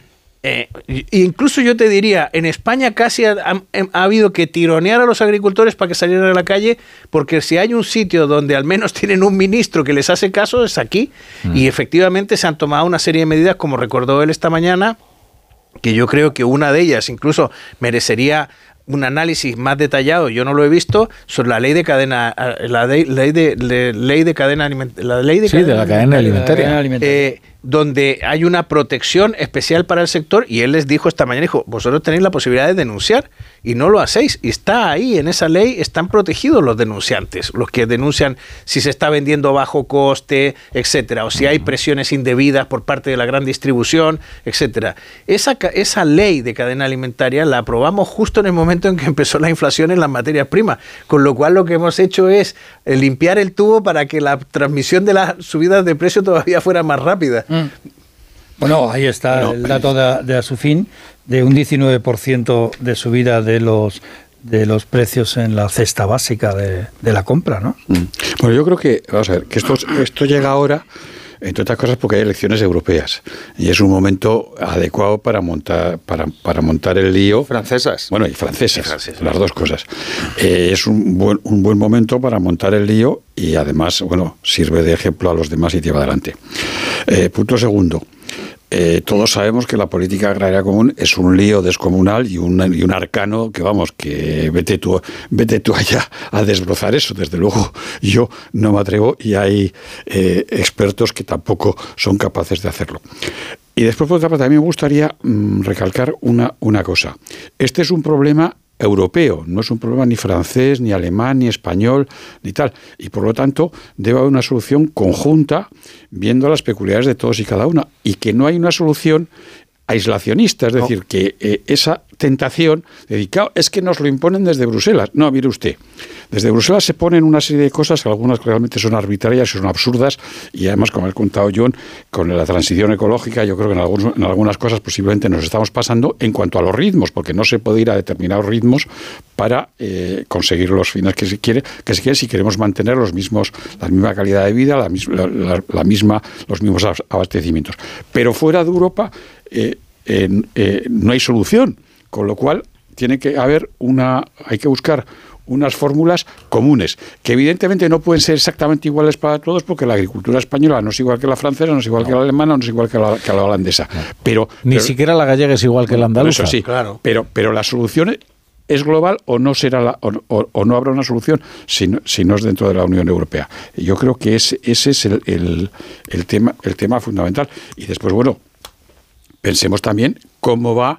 eh, e incluso yo te diría, en España casi ha, ha- ha habido que tironear a los agricultores para que salieran a la calle, porque si hay un sitio donde al menos [LAUGHS] tienen un ministro que les hace caso, es aquí. Y efectivamente se han tomado una serie de medidas, como recordó él esta mañana, que yo creo que una de ellas incluso merecería un análisis más detallado, yo no lo he visto, sobre la ley de cadena, eh, la ley de, le- ley de cadena alimentaria, la ley de Sí, de la cadena alimentaria. eh, donde hay una protección especial para el sector y él les dijo esta mañana, dijo, vosotros tenéis la posibilidad de denunciar y no lo hacéis. Y está ahí, en esa ley están protegidos los denunciantes, los que denuncian si se está vendiendo bajo coste, etcétera, o si hay presiones indebidas por parte de la gran distribución, etcétera. Esa, esa ley de cadena alimentaria la aprobamos justo en el momento en que empezó la inflación en las materias primas, con lo cual lo que hemos hecho es eh, limpiar el tubo para que la transmisión de las subidas de precio todavía fuera más rápida. Bueno, ahí está el dato de, de Asufin de un 19% de subida de los de los precios en la cesta básica de, de la compra, ¿no? Bueno, yo creo que, vamos a ver, que esto, esto llega ahora, entre otras cosas, porque hay elecciones europeas. Y es un momento adecuado para montar, para, para montar el lío. Francesas. Bueno, y francesas, las dos cosas. Eh, es un buen, un buen momento para montar el lío y además, bueno, sirve de ejemplo a los demás y lleva adelante. Eh, punto segundo. Eh, todos sabemos que la política agraria común es un lío descomunal y un, y un arcano que, vamos, que vete tú, vete tú allá a desbrozar eso. Desde luego, yo no me atrevo y hay eh, expertos que tampoco son capaces de hacerlo. Y después, por otra parte, a mí me gustaría mm, recalcar una, una cosa. Este es un problema europeo, no es un problema ni francés, ni alemán, ni español, ni tal. Y por lo tanto, debe haber una solución conjunta viendo las peculiaridades de todos y cada una. Y que no hay una solución aislacionista, es decir, que eh, esa tentación dedicado es que nos lo imponen desde Bruselas. No, mire usted, desde Bruselas se ponen una serie de cosas, algunas realmente son arbitrarias y son absurdas, y además, como ha contado John, con la transición ecológica, yo creo que en, algunos, en algunas cosas posiblemente nos estamos pasando en cuanto a los ritmos, porque no se puede ir a determinados ritmos para eh, conseguir los fines que se quiere, que se quiere si queremos mantener los mismos, la misma calidad de vida, la, la misma, los mismos abastecimientos. Pero fuera de Europa eh, eh, no hay solución. Con lo cual, tiene que haber una, hay que buscar unas fórmulas comunes, que evidentemente no pueden ser exactamente iguales para todos, porque la agricultura española no es igual que la francesa, no es igual que la alemana, no es igual que la, que la holandesa. Pero, Ni siquiera la gallega es igual que la andaluza. Eso sí, claro. pero, pero la solución es global o no será la, o, no habrá una solución si no, si no, es dentro de la Unión Europea. Yo creo que ese, ese es el, el, el, tema, el tema fundamental. Y después, bueno, pensemos también cómo va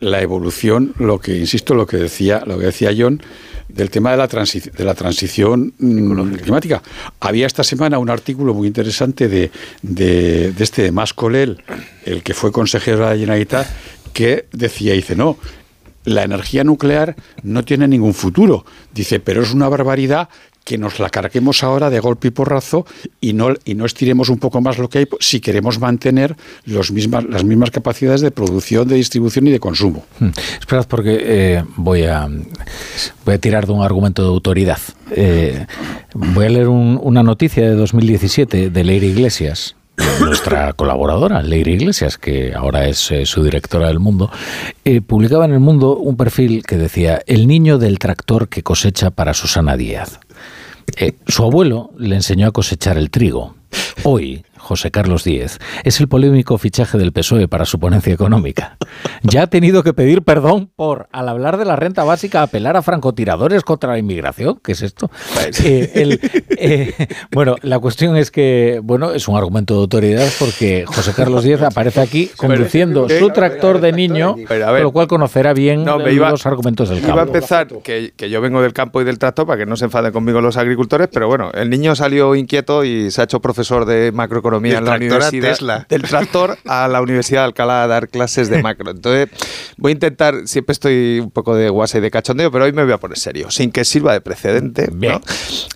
la evolución, lo que insisto, lo que decía, lo que decía John, del tema de la, de la transición mm, climática. Había esta semana un artículo muy interesante de, de, de este de Mascolel, el que fue consejero de la Generalitat, que decía, dice, no, la energía nuclear no tiene ningún futuro. Dice, pero es una barbaridad que nos la carguemos ahora de golpe y porrazo y no, y no estiremos un poco más lo que hay si queremos mantener los mismas, las mismas capacidades de producción, de distribución y de consumo. Hmm. Esperad porque eh, voy, a, voy a tirar de un argumento de autoridad. Eh, voy a leer una noticia de 2017 de Leire Iglesias nuestra [COUGHS] colaboradora, Leire Iglesias, que ahora es eh, su directora del Mundo, publicaba en el Mundo un perfil que decía El niño del tractor que cosecha para Susana Díaz. Eh, su abuelo le enseñó a cosechar el trigo. Hoy, José Carlos Díez, es el polémico fichaje del PSOE para su ponencia económica. Ya ha tenido que pedir perdón por, al hablar de la renta básica, apelar a francotiradores contra la inmigración. ¿Qué es esto? Eh, eh, bueno, la cuestión es que, bueno, es un argumento de autoridad porque José Carlos Díez aparece aquí conduciendo su tractor de niño, con lo cual conocerá bien los argumentos del campo. Iba a empezar que, que yo vengo del campo y del tractor para que no se enfaden conmigo los agricultores, pero bueno, el niño salió inquieto y se ha hecho profesor de macroeconomía en la universidad del tractor a la Universidad de Alcalá a dar clases de [LAUGHS] macro. Entonces, voy a intentar, siempre estoy un poco de guasa y de cachondeo, pero hoy me voy a poner serio, sin que sirva de precedente.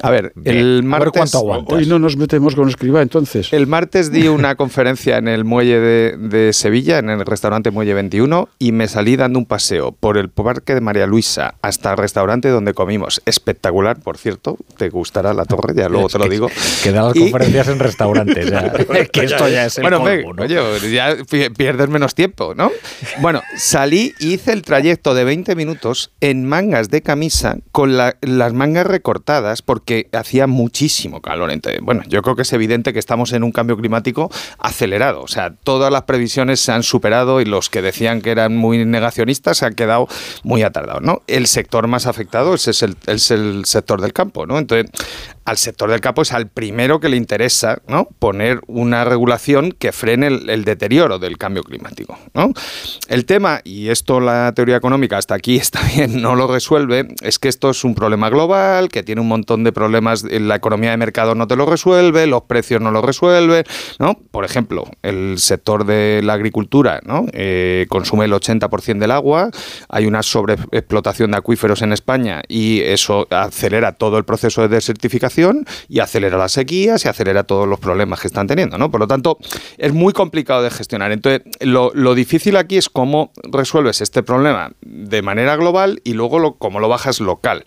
A ver, el martes... Hoy no nos metemos con escriba, entonces. El martes di una conferencia en el muelle de, de Sevilla, en el restaurante Muelle 21, y me salí dando un paseo por el parque de María Luisa hasta el restaurante donde comimos. Espectacular, por cierto. Te gustará la torre, ya luego te lo digo. Que las conferencias en restaurantes. [LAUGHS] [LAUGHS] que esto ya es el Bueno, oye, ya pierdes menos tiempo, ¿no? Bueno, salí y hice el trayecto de 20 minutos en mangas de camisa con las mangas recortadas porque hacía muchísimo calor. Entonces, bueno, yo creo que es evidente que estamos en un cambio climático acelerado. O sea, todas las previsiones se han superado y los que decían que eran muy negacionistas se han quedado muy atardados, ¿no? El sector más afectado es el, es el sector del campo, ¿no? Entonces, al sector del campo es al primero que le interesa, ¿no? Poner una regulación que frene el, deterioro del cambio climático. El tema, y esto la teoría económica hasta aquí [LAUGHS] está bien, no lo resuelve, es que esto es un problema global, que tiene un montón de problemas, la economía de mercado no te lo resuelve, los precios no lo resuelven. ¿no? Por ejemplo, el sector de la agricultura ¿no? Eh, consume el 80% del agua, hay una sobreexplotación de acuíferos en España y eso acelera todo el proceso de desertificación y acelera las sequías y acelera todos los problemas que están teniendo. Por lo tanto, es muy complicado de gestionar. Entonces, lo, difícil aquí es cómo resuelves este problema de manera global y luego cómo lo bajas local.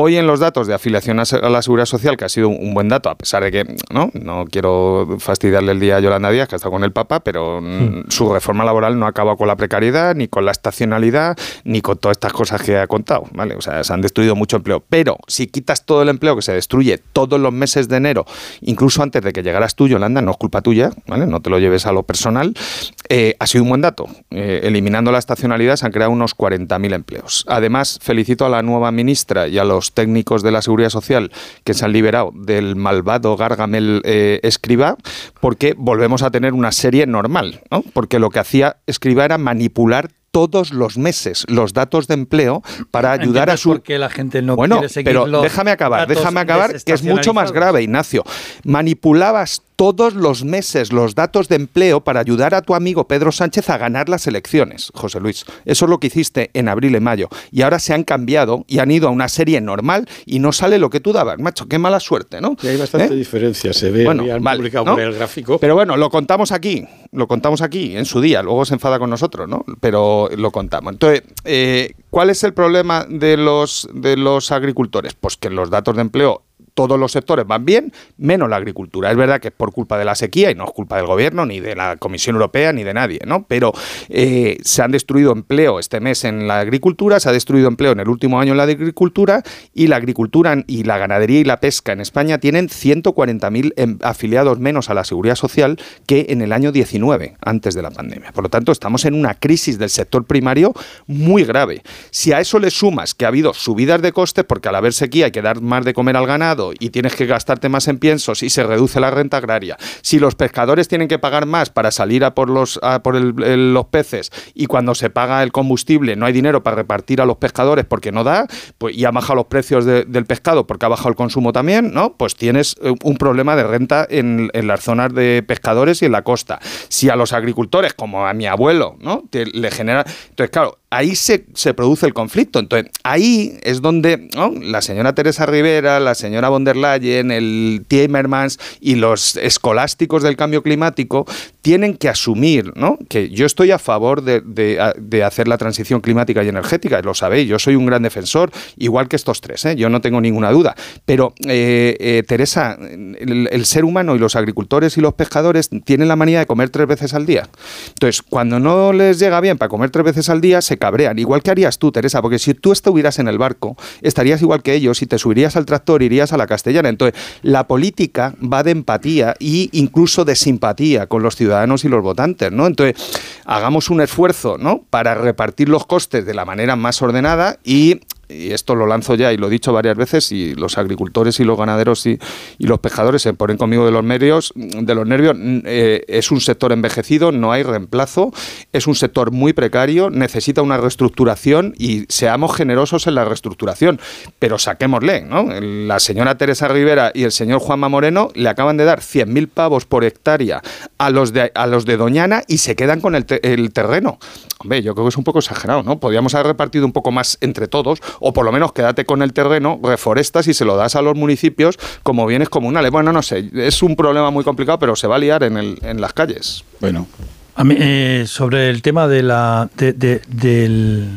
Hoy en los datos de afiliación a la Seguridad Social, que ha sido un buen dato, a pesar de que no, no quiero fastidiarle el día a Yolanda Díaz, que ha estado con el Papa, pero mm, hmm. su reforma laboral no ha acabado con la precariedad, ni con la estacionalidad, ni con todas estas cosas que ha contado. ¿vale? O sea, se han destruido mucho empleo. Pero si quitas todo el empleo que se destruye todos los meses de enero, incluso antes de que llegaras tú, Yolanda, no es culpa tuya, ¿vale? no te lo lleves a lo personal, eh, ha sido un buen dato. Eh, eliminando la estacionalidad se han creado unos 40.000 empleos. Además, felicito a la nueva ministra y a los técnicos de la Seguridad Social que se han liberado del malvado Gargamel eh, Escriba, porque volvemos a tener una serie normal, ¿no? Porque lo que hacía Escriba era manipular todos los meses los datos de empleo para ayudar a ¿Entiendes su por qué la gente no bueno, quiere seguir pero los déjame acabar, déjame acabar, que es mucho más grave, Ignacio. Manipulabas todos los meses los datos de empleo para ayudar a tu amigo Pedro Sánchez a ganar las elecciones, José Luis. Eso es lo que hiciste en abril y mayo. Y ahora se han cambiado y han ido a una serie normal y no sale lo que tú dabas. Macho, qué mala suerte, ¿no? Y hay bastante ¿Eh? diferencia, se ve, Bueno, vale, publicado ¿no? por el gráfico. Pero bueno, lo contamos aquí, lo contamos aquí en su día, luego se enfada con nosotros, ¿no? Pero lo contamos. Entonces, eh, ¿cuál es el problema de los, de los agricultores? Pues que los datos de empleo todos los sectores van bien, menos la agricultura. Es verdad que es por culpa de la sequía y no es culpa del gobierno, ni de la Comisión Europea, ni de nadie, ¿no? Pero eh, se han destruido empleo este mes en la agricultura, se ha destruido empleo en el último año en la agricultura y la agricultura y la ganadería y la pesca en España tienen 140.000 em- afiliados menos a la seguridad social que en el año 19, antes de la pandemia. Por lo tanto, estamos en una crisis del sector primario muy grave. Si a eso le sumas que ha habido subidas de costes, porque al haber sequía hay que dar más de comer al ganado y tienes que gastarte más en piensos y se reduce la renta agraria, si los pescadores tienen que pagar más para salir a por los, por los peces y cuando se paga el combustible no hay dinero para repartir a los pescadores porque no da, pues, y ha bajado los precios de- del pescado porque ha bajado el consumo también, ¿no? Pues tienes eh, un problema de renta en, en las zonas de pescadores y en la costa. Si a los agricultores, como a mi abuelo, ¿no? Te- le genera. Entonces, claro, ahí se, se produce el conflicto. Entonces, ahí es donde la señora Teresa Rivera, la señora von der Leyen, el Timmermans y los escolásticos del cambio climático tienen que asumir ¿no? que yo estoy a favor de, de- hacer la transición climática y energética, lo sabéis, yo soy un gran defensor, igual que estos tres, ¿eh? yo no tengo ninguna duda. Pero, eh, eh, Teresa, el, el ser humano y los agricultores y los pescadores tienen la manía de comer tres veces al día. Entonces, cuando no les llega bien para comer tres veces al día, se cabrean. Igual que harías tú, Teresa, porque si tú estuvieras en el barco, estarías igual que ellos y te subirías al tractor, irías a la castellana. Entonces, la política va de empatía e incluso de simpatía con los ciudadanos y los votantes, ¿no? Entonces, hagamos un esfuerzo, ¿no? Para repartir los costes de la manera más ordenada y y esto lo lanzo ya y lo he dicho varias veces y los agricultores y los ganaderos y, los pescadores se ponen conmigo de los nervios de los nervios Mm, eh, es un sector envejecido no hay reemplazo es un sector muy precario necesita una reestructuración y seamos generosos en la reestructuración pero saquémosle ¿no? la señora Teresa Rivera y el señor Juanma Moreno le acaban de dar 100.000 pavos por hectárea a los de a los de Doñana y se quedan con el, el terreno Hombre, yo creo que es un poco exagerado, ¿no? Podríamos haber repartido un poco más entre todos, o por lo menos quédate con el terreno, reforestas y se lo das a los municipios como bienes comunales. Bueno, no sé, es un problema muy complicado, pero se va a liar en, el, en las calles. Bueno. A mí, eh, sobre el tema de la, de- de- del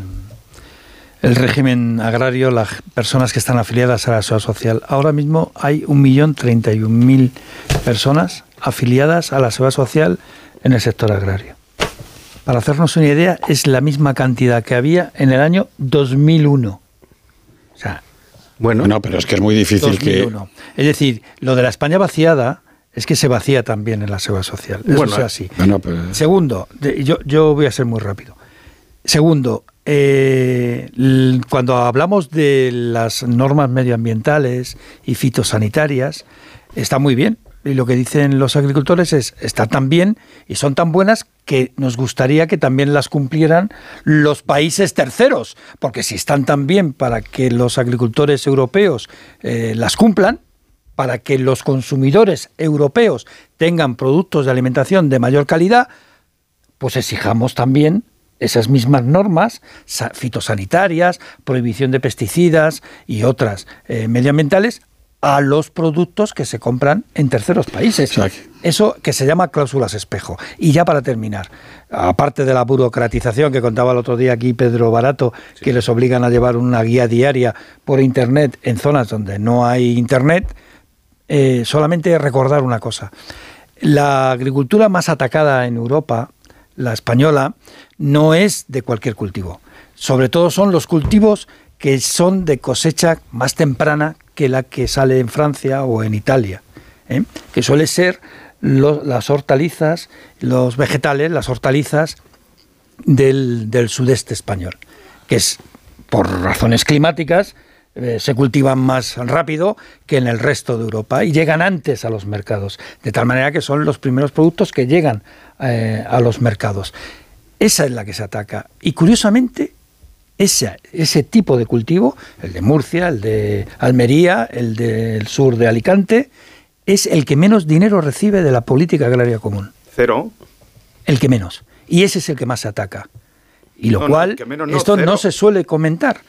el régimen agrario, las personas que están afiliadas a la seguridad social. Ahora mismo hay 1.031.000 personas afiliadas a la seguridad social en el sector agrario. Para hacernos una idea, es la misma cantidad que había en el año 2001. O sea, Bueno, no, pero es que es muy difícil 2001. Es decir, lo de la España vaciada es que se vacía también en la seguridad social. Eso Bueno, es así. que... Bueno, pero- Segundo, yo, yo voy a ser muy rápido. Segundo, eh, cuando hablamos de las normas medioambientales y fitosanitarias, está muy bien. Y lo que dicen los agricultores es, está tan bien y son tan buenas que nos gustaría que también las cumplieran los países terceros. Porque si están tan bien para que los agricultores europeos eh, las cumplan, para que los consumidores europeos tengan productos de alimentación de mayor calidad, pues exijamos también esas mismas normas sa- fitosanitarias, prohibición de pesticidas y otras eh, medioambientales a los productos que se compran en terceros países. Eso que se llama cláusulas espejo. Y ya para terminar, aparte de la burocratización que contaba el otro día aquí Pedro Barato, que les obligan a llevar una guía diaria por Internet en zonas donde no hay Internet, eh, solamente recordar una cosa. La agricultura más atacada en Europa, la española, no es de cualquier cultivo. Sobre todo son los cultivos que son de cosecha más temprana que la que sale en Francia o en Italia, ¿eh? que suele ser las hortalizas, los vegetales, las hortalizas del, del sudeste español, que es por razones climáticas eh, se cultivan más rápido que en el resto de Europa y llegan antes a los mercados, de tal manera que son los primeros productos que llegan eh, a los mercados. Esa es la que se ataca. Y curiosamente, ese, ese tipo de cultivo, el de Murcia, el de Almería, el del sur de Alicante, es el que menos dinero recibe de la política agraria común. Cero. El que menos. Y ese es el que más se ataca. Y lo No, cual, menos no, esto cero. no se suele comentar.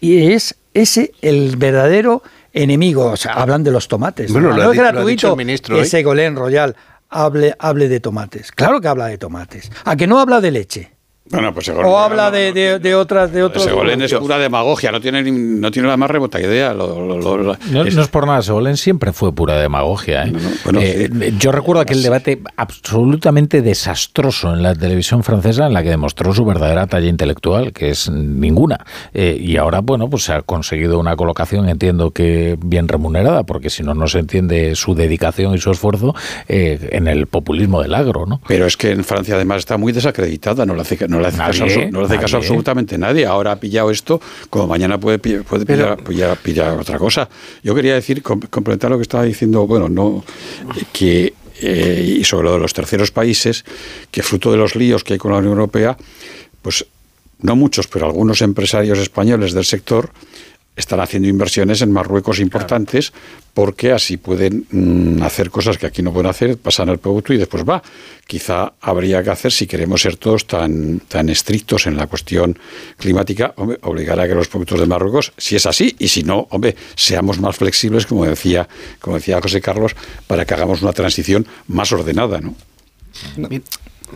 Y es ese el verdadero enemigo. O sea, hablan de los tomates. Bueno, ¿no? es lo ha gratuito dicho el ministro que. Ségolène Royal hable, hable de tomates. Claro que habla de tomates. ¿A que no habla de leche? Bueno, pues o habla de, de- de otras de otros Segolén es pura demagogia, no tiene, ni- no tiene la más remota idea. Lo- lo- lo- lo- No, es- no es por nada, Segolén siempre fue pura demagogia. ¿eh? Eh, yo recuerdo aquel debate absolutamente desastroso en la televisión francesa en la que demostró su verdadera talla intelectual, que es ninguna. Eh, y ahora, bueno, pues se ha conseguido una colocación, entiendo que bien remunerada, porque si no, no se entiende su dedicación y su esfuerzo eh, en el populismo del agro, ¿no? Pero es que en Francia además está muy desacreditada, no hace, no le hace, Nadie, caso, abso- no le hace caso absolutamente nadie. Ahora ha pillado esto, como mañana puede, puede pillar, pillar- pillar otra cosa. Yo quería decir, com- complementar lo que estaba diciendo, bueno, no que eh, y sobre lo de los terceros países, que fruto de los líos que hay con la Unión Europea, pues no muchos, pero algunos empresarios españoles del sector están haciendo inversiones en Marruecos importantes porque así pueden mm, hacer cosas que aquí no pueden hacer, pasan el producto y después va. Quizá habría que hacer, si queremos ser todos tan, tan estrictos en la cuestión climática, hombre, obligar a que los productos de Marruecos, si es así, y si no, hombre, seamos más flexibles, como decía, como decía José Carlos, para que hagamos una transición más ordenada, ¿no?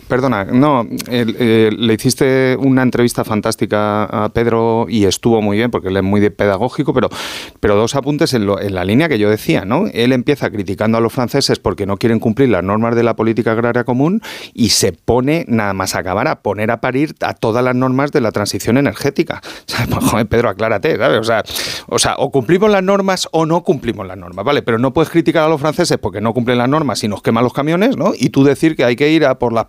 Perdona, no, el- eh, le hiciste una entrevista fantástica a Pedro y estuvo muy bien porque él es muy pedagógico, pero, pero dos apuntes en, lo- en la línea que yo decía, ¿no? Él empieza criticando a los franceses porque no quieren cumplir las normas de la política agraria común y se pone, nada más acabar, a poner a parir a todas las normas de la transición energética. [LAUGHS] O sea, pues, joder, Pedro, aclárate, ¿sabes? O sea, o sea, o cumplimos las normas o no cumplimos las normas, ¿vale? Pero no puedes criticar a los franceses porque no cumplen las normas y nos queman los camiones, ¿no? Y tú decir que hay que ir a por las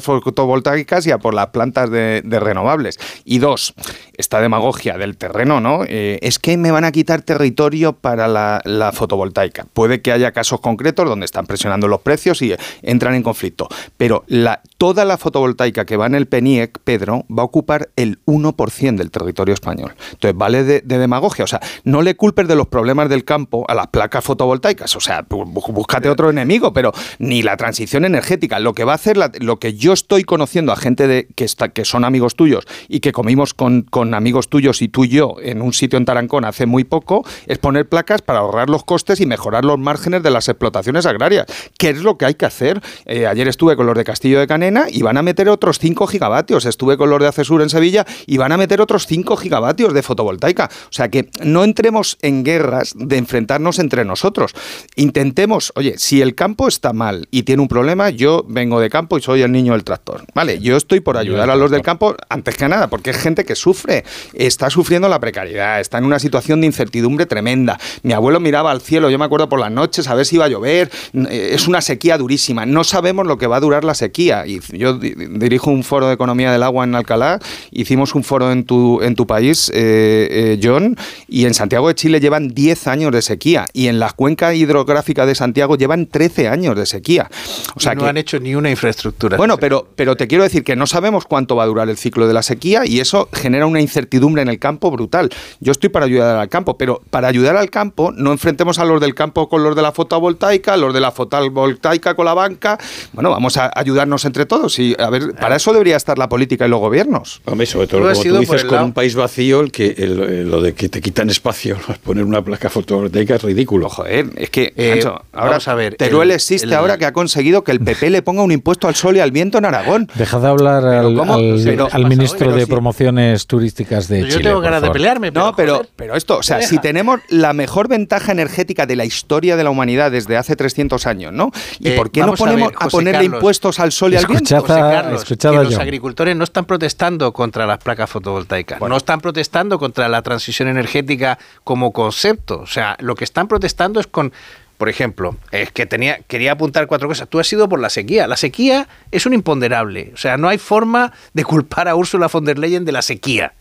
fotovoltaicas y a por las plantas de, renovables. Y dos, esta demagogia del terreno, ¿no? Eh, es que me van a quitar territorio para la, la fotovoltaica. Puede que haya casos concretos donde están presionando los precios y entran en conflicto. Pero la, toda la fotovoltaica que va en el PENIEC, Pedro, va a ocupar el 1% del territorio español. Entonces, vale de, de demagogia. O sea, no le culpes de los problemas del campo a las placas fotovoltaicas. O sea, bú- bú- búscate otro enemigo, pero ni la transición energética. Lo que va a hacer, la- lo que yo estoy conociendo a gente de, que, está, que son amigos tuyos y que comimos con, con amigos tuyos y tú y yo en un sitio en Tarancón hace muy poco, es poner placas para ahorrar los costes y mejorar los márgenes de las explotaciones agrarias. ¿Qué es lo que hay que hacer? Eh, ayer estuve con los de Castillo de Canena y van a meter otros 5 gigavatios. Estuve con los de Acesur en Sevilla y van a meter otros 5 gigavatios de fotovoltaica. O sea que no entremos en guerras de enfrentarnos entre nosotros. Intentemos, oye, si el campo está mal y tiene un problema, yo vengo de campo y soy el niño del tractor. Vale, yo estoy por ayudar a los del campo antes que nada, porque es gente que sufre, está sufriendo la precariedad, está en una situación de incertidumbre tremenda. Mi abuelo miraba al cielo, yo me acuerdo por las noches a ver si iba a llover, es una sequía durísima, no sabemos lo que va a durar la sequía. Y yo di- dirijo un foro de economía del agua en Alcalá, hicimos un foro en tu, en tu país, eh, eh, John, y en Santiago de Chile llevan 10 años de sequía, y en la cuenca hidrográfica de Santiago llevan 13 años de sequía. O sea Y no que, han hecho ni una infraestructura. bueno, pero, pero te quiero decir que no sabemos cuánto va a durar el ciclo de la sequía y eso genera una incertidumbre en el campo brutal. Yo estoy para ayudar al campo, pero para ayudar al campo no enfrentemos a los del campo con los de la fotovoltaica, los de la fotovoltaica con la banca. Bueno, vamos a ayudarnos entre todos y a ver, para eso debería estar la política y los gobiernos. Hombre, sobre todo, como tú dices, con lado- un país vacío, el que el- el- lo de que te quitan espacio, [LAUGHS] poner una placa fotovoltaica es ridículo. Joder, es que, Eh, ahora vamos a ver, Teruel el- existe el- ahora que ha conseguido que el PP le ponga un impuesto al sol y al viento en Aragón. Dejad de hablar al, ¿cómo? al- Pero- al ministro pero de promociones turísticas de Chile. por favor. no, pero, pero esto, o sea, si tenemos la mejor ventaja energética de la historia de la humanidad desde hace 300 años, ¿no? ¿Y Eh, por qué no a ponemos ver, a, ponerle Carlos. impuestos al sol y al viento? José Carlos, escuchad que los agricultores no están protestando contra las placas fotovoltaicas, no están protestando contra la transición energética como concepto. O sea, lo que están protestando es con, por ejemplo, es que tenía, quería apuntar cuatro cosas. Tú has sido por la sequía. La sequía es un imponderable. O sea, no hay forma de culpar a Ursula von der Leyen de la sequía.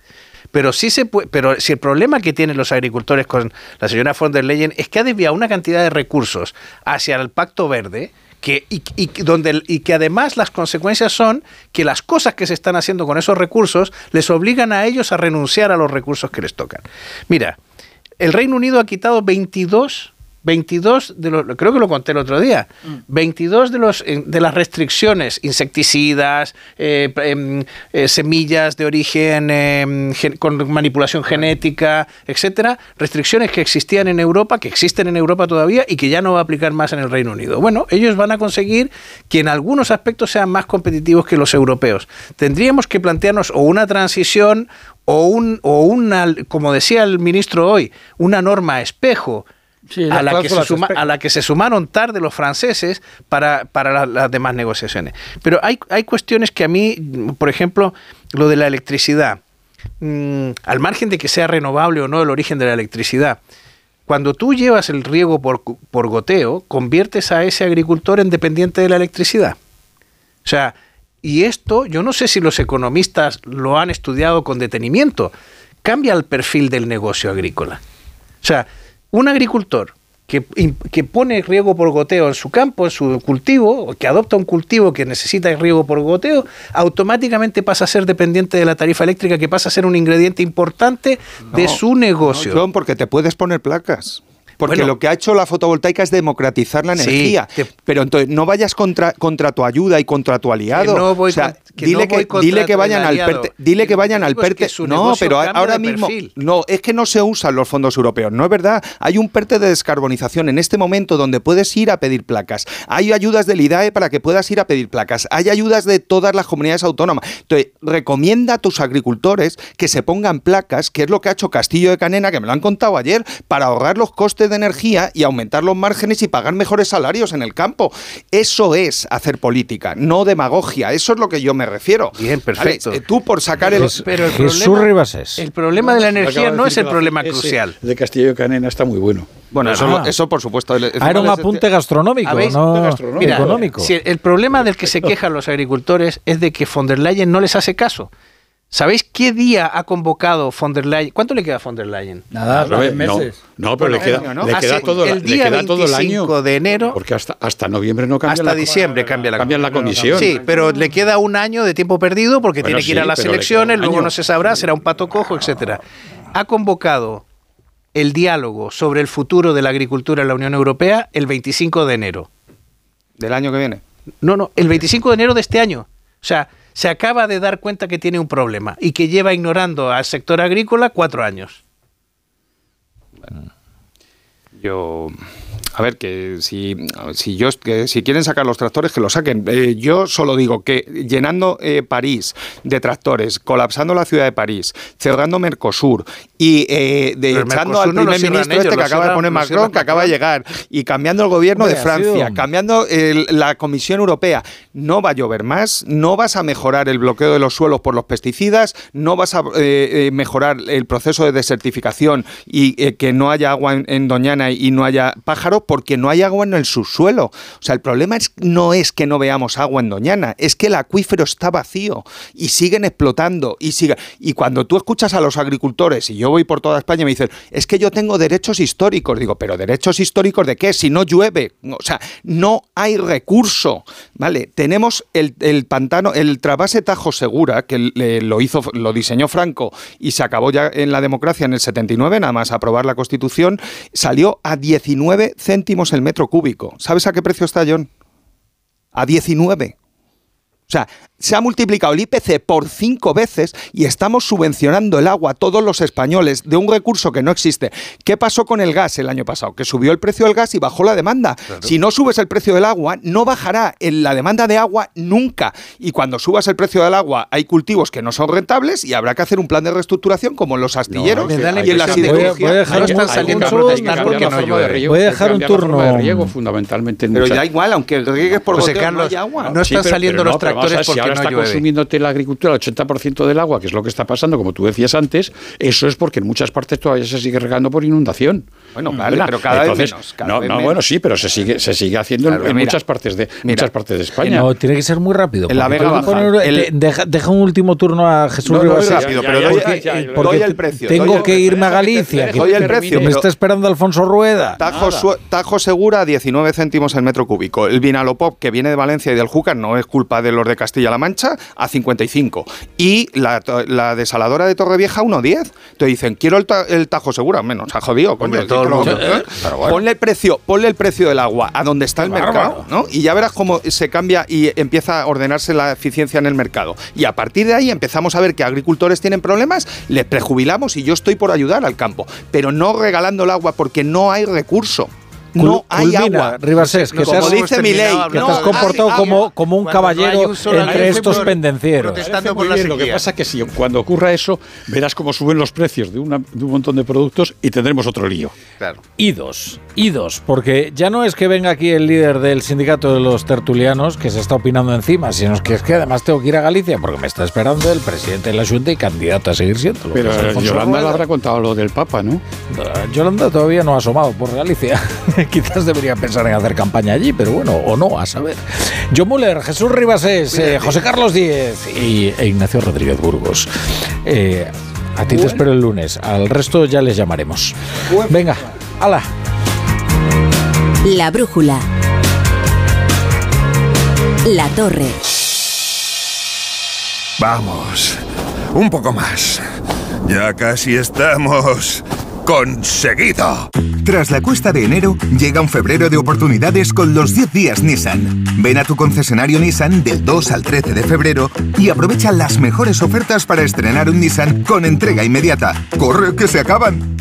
Pero sí se puede, pero si el problema que tienen los agricultores con la señora von der Leyen es que ha desviado una cantidad de recursos hacia el Pacto Verde, que, y, y donde, y que además las consecuencias son que las cosas que se están haciendo con esos recursos les obligan a ellos a renunciar a los recursos que les tocan. Mira, el Reino Unido ha quitado 22 22 de los, creo que lo conté el otro día, 22 de, los, de las restricciones, insecticidas, eh, em, eh, semillas de origen em, con manipulación genética, etcétera, restricciones que existían en Europa, que existen en Europa todavía y que ya no va a aplicar más en el Reino Unido. Bueno, ellos van a conseguir que en algunos aspectos sean más competitivos que los europeos. Tendríamos que plantearnos o una transición o un o una, como decía el ministro hoy, una norma espejo a, la que se cláusulas suma- espejo. a la que se sumaron tarde los franceses para, para la- las demás negociaciones. Pero hay, hay cuestiones que a mí, por ejemplo, lo de la electricidad, mm, al margen de que sea renovable o no el origen de la electricidad, cuando tú llevas el riego por, por goteo, conviertes a ese agricultor en dependiente de la electricidad. O sea, y esto, yo no sé si los economistas lo han estudiado con detenimiento, cambia el perfil del negocio agrícola. O sea, un agricultor que, que pone riego por goteo en su campo, en su cultivo, o que adopta un cultivo que necesita riego por goteo, automáticamente pasa a ser dependiente de la tarifa eléctrica, que pasa a ser un ingrediente importante de su negocio. no, John, porque te puedes poner placas. Porque Bueno. lo que ha hecho la fotovoltaica es democratizar la Sí, energía. te- Pero entonces no vayas contra, contra tu ayuda y contra tu aliado. Que no voy o sea, con- que dile, no que, voy contra dile que el vayan al. PERTE. Dile que vayan al digo es que PERTE. No, pero ahora mismo. No, es que no se usan los fondos europeos. No es verdad. Hay un PERTE de descarbonización en este momento donde puedes ir a pedir placas. Hay ayudas del IDAE para que puedas ir a pedir placas. Hay ayudas de todas las comunidades autónomas. Entonces, recomienda a tus agricultores que se pongan placas, que es lo que ha hecho Castillo de Canena, que me lo han contado ayer, para ahorrar los costes de energía y aumentar los márgenes y pagar mejores salarios en el campo. Eso es hacer política, no demagogia. Eso es lo que yo me refiero. Bien, perfecto. Vale, eh, tú por sacar el... Pero el Jesús problema, el problema de la energía no es el problema crucial. De Castillo Canena está muy bueno. Bueno, eso, Ah. eso por supuesto. el- Ah, era un el- apunte gastronómico, ¿Habéis- no Mira, económico. si el problema del que se quejan los agricultores es de que von der Leyen no les hace caso. ¿Sabéis qué día ha convocado von der Leyen? ¿Cuánto le queda a von der Leyen? Nada, no, meses. No, pero Bueno, le queda, año, ¿no? le queda, Hace- todo, el le día queda todo el 25 año. de enero. Porque hasta, hasta noviembre no cambia Hasta la diciembre cambia la, cambian la comisión. Sí, pero le queda un año de tiempo perdido porque Bueno, tiene que ir a las le elecciones, queda luego año. no se sabrá, será un pato cojo, etcétera. Ha convocado el diálogo sobre el futuro de la agricultura en la Unión Europea el 25 de enero. Del año que viene. No, no, el 25 de enero de este año. O sea, se acaba de dar cuenta que tiene un problema y que lleva ignorando al sector agrícola cuatro años. Yo. A ver, que si, si, yo, que si quieren sacar los tractores, que los saquen. Eh, yo solo digo que llenando eh, París de tractores, colapsando la ciudad de París, cerrando Mercosur y eh, de, Pero el echando Mercosur al primer ministro ellos, este que acaba de poner Macron, que acaba de llegar, y cambiando el gobierno Hombre, de Francia, cambiando el- la Comisión Europea, no va a llover más, no vas a mejorar el bloqueo de los suelos por los pesticidas, no vas a eh, mejorar el proceso de desertificación y eh, que no haya agua en, en Doñana y no haya pájaros porque no hay agua en el subsuelo. O sea, el problema es, no es que no veamos agua en Doñana, es que el acuífero está vacío y siguen explotando y y cuando tú escuchas a los agricultores y yo voy por toda España y me dicen, "Es que yo tengo derechos históricos." Digo, "¿Pero derechos históricos de qué? Si no llueve." O sea, no hay recurso, ¿vale? Tenemos el, el pantano, el trasvase Tajo Segura que eh, lo hizo lo diseñó Franco y se acabó ya en la democracia en el 79, nada más aprobar la Constitución, salió a 19 céntimos el metro cúbico. ¿Sabes a qué precio está, John? A 19. O sea, se ha multiplicado el IPC por cinco veces y estamos subvencionando el agua a todos los españoles de un recurso que no existe. ¿Qué pasó con el gas el año pasado? Que subió el precio del gas y bajó la demanda. Si no subes el precio del agua, no bajará la demanda de agua nunca. Y cuando subas el precio del agua, hay cultivos que no son rentables y habrá que hacer un plan de reestructuración como en los astilleros la y en la siderurgia. voy a dejar no saliendo a porque no Voy dejar un turno- de riego fundamentalmente en Pero muchas- da igual, aunque riegues por José goteo, no Carlos, hay agua. no Sí, están pero- saliendo pero los no, pero ahora no está llueve. consumiéndote la agricultura el 80% del agua, que es lo que está pasando, como tú decías antes, eso es porque en muchas partes todavía se sigue regando por inundación. Bueno, vale, ¿Verdad? pero cada vez Entonces, menos, cada no, vez no, menos. bueno, sí, pero se sigue, se sigue haciendo en- Claro, en mira, muchas partes de mira, muchas partes de España. No, tiene que ser muy rápido. En la Vega Baja, poner- el- deja, deja un último turno a Jesús No, no, Rivas. es rápido, pero doy- el precio, tengo que irme a Galicia. doy el que precio, me está esperando Alfonso Rueda. Tajo, su- Tajo Segura, 19 céntimos el metro cúbico. El Vinalopop, que viene de Valencia y del Júcar, no es culpa de los de Castilla-La Mancha, a 55. Y la, la desaladora de Torrevieja, 1,10. Te dicen, quiero el, ta- el Tajo Segura. Menos, ha jodido. coño, Hombre, todo el mundo. ¿eh? Bueno. Ponle el precio, ponle el precio del agua a donde está el mercado, ¿no? Y ya verás cómo se cambia y empieza a ordenarse la eficiencia en el mercado. Y a partir de ahí empezamos a ver que agricultores tienen problemas, les prejubilamos y yo estoy por ayudar al campo, pero no regalando el agua porque no hay recurso. No hay culmina, agua. Ribasés, que, como seas- dice mi ley, que te has comportado como, como un caballero entre estos pendencieros. Lo que pasa es que si cuando ocurra eso, verás cómo suben los precios de, una- de un montón de productos y tendremos otro lío. Claro. Idos, idos, porque ya no es que venga aquí el líder del sindicato de los tertulianos que se está opinando encima, sino que es que además tengo que ir a Galicia porque me está esperando el presidente de la Junta y candidato a seguir siendo. Pero Yolanda le habrá contado lo del Papa, ¿no? Yolanda todavía no ha asomado por Galicia. [LAUGHS] [LAUGHS] Quizás debería pensar en hacer campaña allí, pero bueno, o no, a saber. John Muller, Jesús Ribasés, eh, José Carlos Díez y, e Ignacio Rodríguez Burgos. Eh, a ti te espero el lunes, al resto ya les llamaremos. Venga, hala. La brújula. La torre. Vamos, un poco más. Ya casi estamos conseguido. Tras la cuesta de enero, llega un febrero de oportunidades con los 10 días Nissan. Ven a tu concesionario Nissan del 2 al 13 de febrero y aprovecha las mejores ofertas para estrenar un Nissan con entrega inmediata. ¡Corre que se acaban!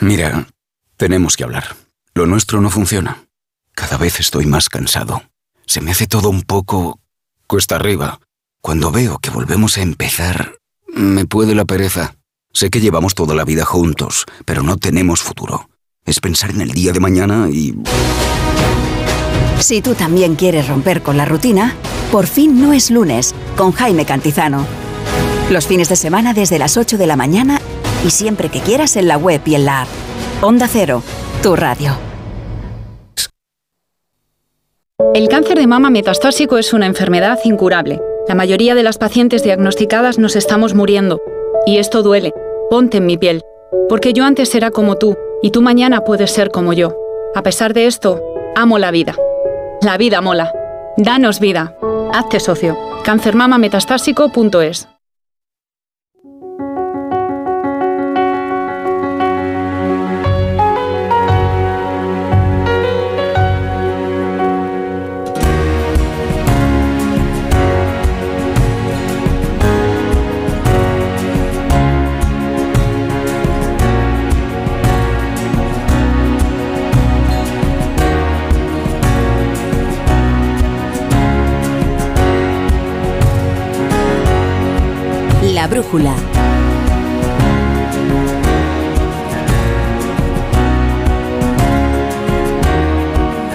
Mira, tenemos que hablar. Lo nuestro no funciona. Cada vez estoy más cansado. Se me hace todo un poco cuesta arriba. Cuando veo que volvemos a empezar, me puede la pereza. Sé que llevamos toda la vida juntos, pero no tenemos futuro. Es pensar en el día de mañana y... Si tú también quieres romper con la rutina, por fin no es lunes con Jaime Cantizano. Los fines de semana desde las 8 de la mañana y siempre que quieras en la web y en la app. Onda Cero, tu radio. El cáncer de mama metastásico es una enfermedad incurable. La mayoría de las pacientes diagnosticadas nos estamos muriendo. Y esto duele. Ponte en mi piel. Porque yo antes era como tú, y tú mañana puedes ser como yo. A pesar de esto, amo la vida. La vida mola. Danos vida. Hazte socio. Cancermamametastásico.es La brújula.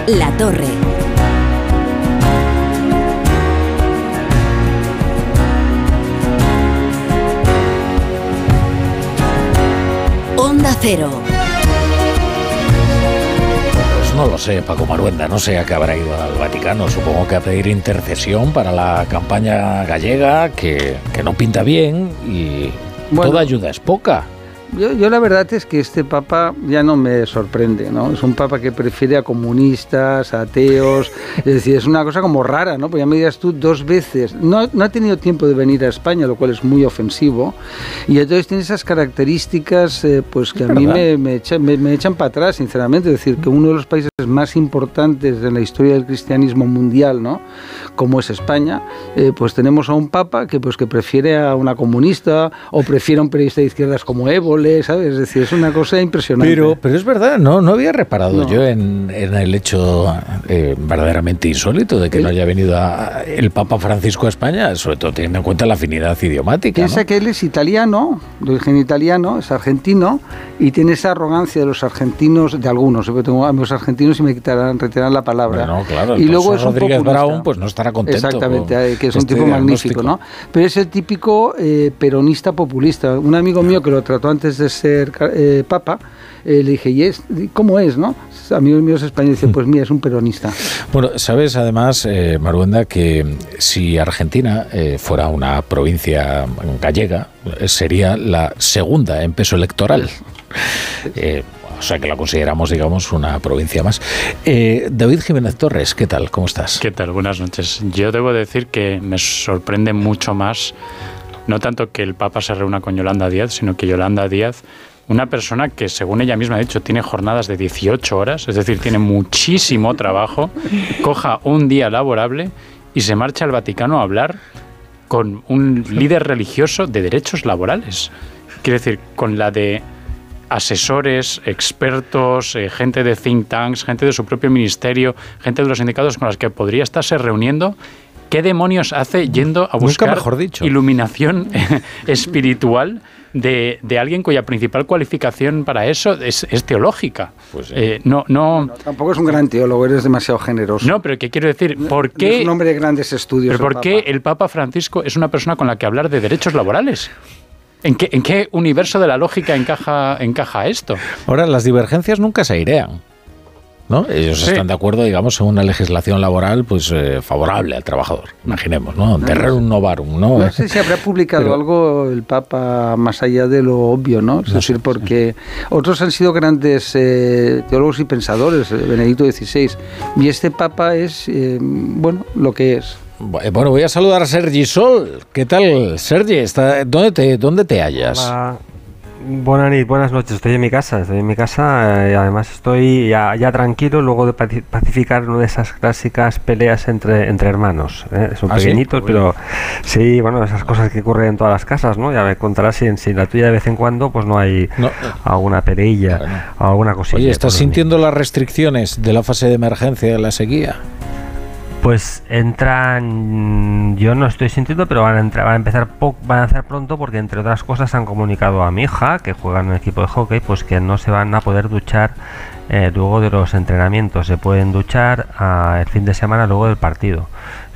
La torre. Onda Cero. No lo sé, Paco Maruenda, no sé a qué habrá ido al Vaticano. Supongo que a pedir intercesión para la campaña gallega, que, que no pinta bien y Bueno. toda ayuda es poca. Yo, yo la verdad es que este papa ya no me sorprende, ¿no? Es un papa que prefiere a comunistas, a ateos, [LAUGHS] es decir, es una cosa como rara, ¿no? Porque ya me digas tú dos veces, no, no ha tenido tiempo de venir a España, lo cual es muy ofensivo, y entonces tiene esas características eh, pues que a mí me, me, echan, me, me echan para atrás, sinceramente, es decir, que uno de los países más importantes de la historia del cristianismo mundial, ¿no? Como es España, eh, pues tenemos a un papa que pues que prefiere a una comunista o prefiere a un periodista de izquierdas como Évole cole, ¿sabes? Es decir, es una cosa impresionante. Pero, pero es verdad, no, no había reparado No. yo en, en el hecho eh, verdaderamente insólito de que no haya venido a- el Papa Francisco a España, sobre todo teniendo en cuenta la afinidad idiomática. Piensa ¿no? que él es italiano, de origen italiano, es argentino, y tiene esa arrogancia de los argentinos, de algunos, yo tengo amigos argentinos y me quitarán, retirarán la palabra. Bueno, claro, y luego es un Rodríguez. Brown, pues no estará contento Exactamente, eh, que es un este tipo magnífico. ¿no? Pero es el típico eh, peronista populista. Un amigo mío que lo trató antes de ser eh, papa, eh, le dije, ¿y es, cómo es, no? Amigos míos españoles dicen, [LAUGHS] pues mira, es un peronista. Bueno, sabes además, eh, Maruenda, que si Argentina eh, fuera una provincia gallega, sería la segunda en peso electoral. [LAUGHS] Eh, o sea que la consideramos, digamos, una provincia más. Eh, David Jiménez Torres, ¿qué tal? ¿Cómo estás? ¿Qué tal? Buenas noches. Yo debo decir que me sorprende mucho más, no tanto que el Papa se reúna con Yolanda Díaz, sino que Yolanda Díaz, una persona que, según ella misma ha dicho, tiene jornadas de 18 horas, es decir, tiene muchísimo trabajo, coja un día laborable y se marcha al Vaticano a hablar con un líder religioso de derechos laborales. Quiero decir, con la de asesores, expertos, eh, gente de think tanks, gente de su propio ministerio, gente de los sindicatos con las que podría estarse reuniendo. ¿Qué demonios hace yendo a buscar mejor dicho. iluminación [LAUGHS] espiritual de, de alguien cuya principal cualificación para eso es, es teológica? Eh, no, no, Tampoco es un gran teólogo, eres demasiado generoso. no, pero ¿qué quiero decir? ¿Por No qué es un hombre de grandes estudios. ¿Pero el por qué Papa. el Papa Francisco es una persona con la que hablar de derechos laborales? ¿En qué, en qué universo de la lógica encaja, encaja esto? Ahora, las divergencias nunca se airean. ¿No? Ellos Sí. están de acuerdo, digamos, en una legislación laboral pues eh, favorable al trabajador, imaginemos, ¿no? Terrerum novarum, ¿no? No sé si habrá publicado Pero- algo el Papa más allá de lo obvio, ¿no? Es decir, porque otros han sido grandes eh, teólogos y pensadores, eh, Benedicto XVI, y este Papa es, eh, bueno, lo que es. Bu- Bueno, voy a saludar a Sergi Sol. ¿Qué tal, Sergi? ¿Está, dónde, te, ¿Dónde te hallas? Hola. Buenas, buenas noches, estoy en mi casa, estoy en mi casa eh, y además estoy ya, ya tranquilo luego de paci- pacificar una de esas clásicas peleas entre, entre hermanos. ¿eh? Son ¿Ah, sí? pequeñitos, pero sí, bueno, esas cosas que ocurren en todas las casas, ¿no? Ya me contarás si en, si la tuya de vez en cuando pues no hay alguna peleilla o alguna cosilla. Oye, ¿estás sintiendo las restricciones de la fase de emergencia de la sequía? Pues entran, yo no estoy sintiendo, pero van a entrar, van a empezar van a hacer pronto porque entre otras cosas han comunicado a mi hija que juega en un equipo de hockey, pues que no se van a poder duchar eh, luego de los entrenamientos, se pueden duchar ah, el fin de semana luego del partido.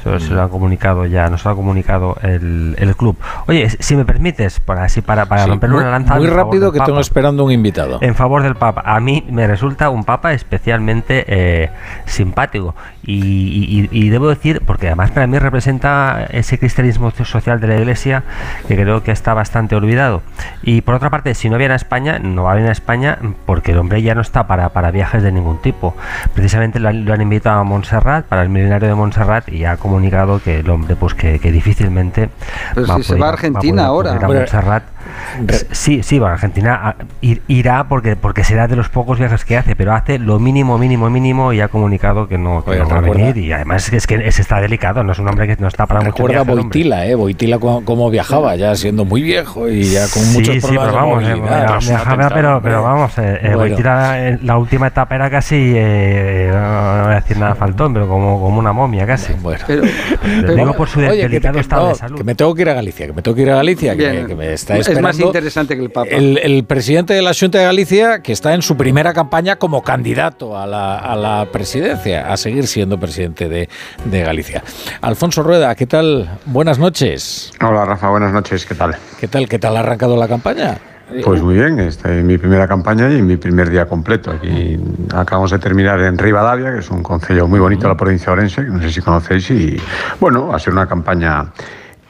Eso se lo ha comunicado ya, nos lo ha comunicado el, el club. Oye, si me permites, para así para, para Sí, romperle muy, una lanza. muy rápido que tengo esperando un invitado. En favor del Papa. A mí me resulta un Papa especialmente eh, simpático. Y, y- y debo decir, porque además para mí representa ese cristianismo social de la Iglesia que creo que está bastante olvidado. Y por otra parte, si no viene a España, no va a venir a España porque el hombre ya no está para, para viajes de ningún tipo. Precisamente lo han, lo han invitado a Montserrat, para el milenario de Montserrat, y ha comunicado que el hombre, pues que, que difícilmente Pero va si se poder- va a Argentina poder ahora. a Montserrat. Sí, sí, va a Argentina. a- ir- irá porque porque será de los pocos viajes que hace, pero hace lo mínimo, mínimo, mínimo y ha comunicado que no, que Oye, no va a recuerda- venir. Y además es que es, está delicado, no es un hombre que no está para mucho Recuerda el hombre. Boitila, ¿eh? Boitila cómo, viajaba, ya siendo muy viejo y ya con Sí, muchos sí, problemas pero vamos, de eh, movilidad. viajaba, pero, pero vamos, eh, eh, Bueno. Boitila, eh, la última etapa era casi, eh, no voy a decir nada faltón, pero como, como una momia casi. Bueno. Lo digo por su Oye, que- delicado que, estado no, de salud. que me tengo que ir a Galicia, que me tengo que ir a Galicia, que, me, que me está es esperando. Más interesante que el Papa. El, el presidente de la Junta de Galicia, que está en su primera campaña como candidato a la, a la presidencia, a seguir siendo presidente de, de Galicia. Alfonso Rueda, ¿qué tal? Buenas noches. Hola Rafa, buenas noches, ¿qué tal? ¿Qué tal? ¿Qué tal ha arrancado la campaña? Pues muy bien, esta es mi primera campaña y mi primer día completo. Aquí acabamos de terminar en Rivadavia, que es un concello muy bonito de la provincia de Orense, que no sé si conocéis, y bueno, va a ser una campaña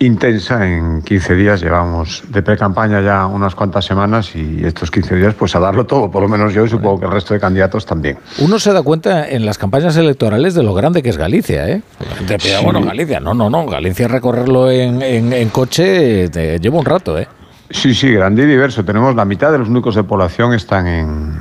intensa en 15 días. Llevamos de pre-campaña ya unas cuantas semanas y estos 15 días pues a darlo todo, por lo menos yo y supongo que el resto de candidatos también. Uno se da cuenta en las campañas electorales de lo grande que es Galicia, ¿eh? La gente Sí. bueno, Galicia, no, no, no, Galicia recorrerlo en, en- en coche te lleva un rato, ¿eh? Sí, sí, grande y diverso. Tenemos la mitad de los núcleos de población están en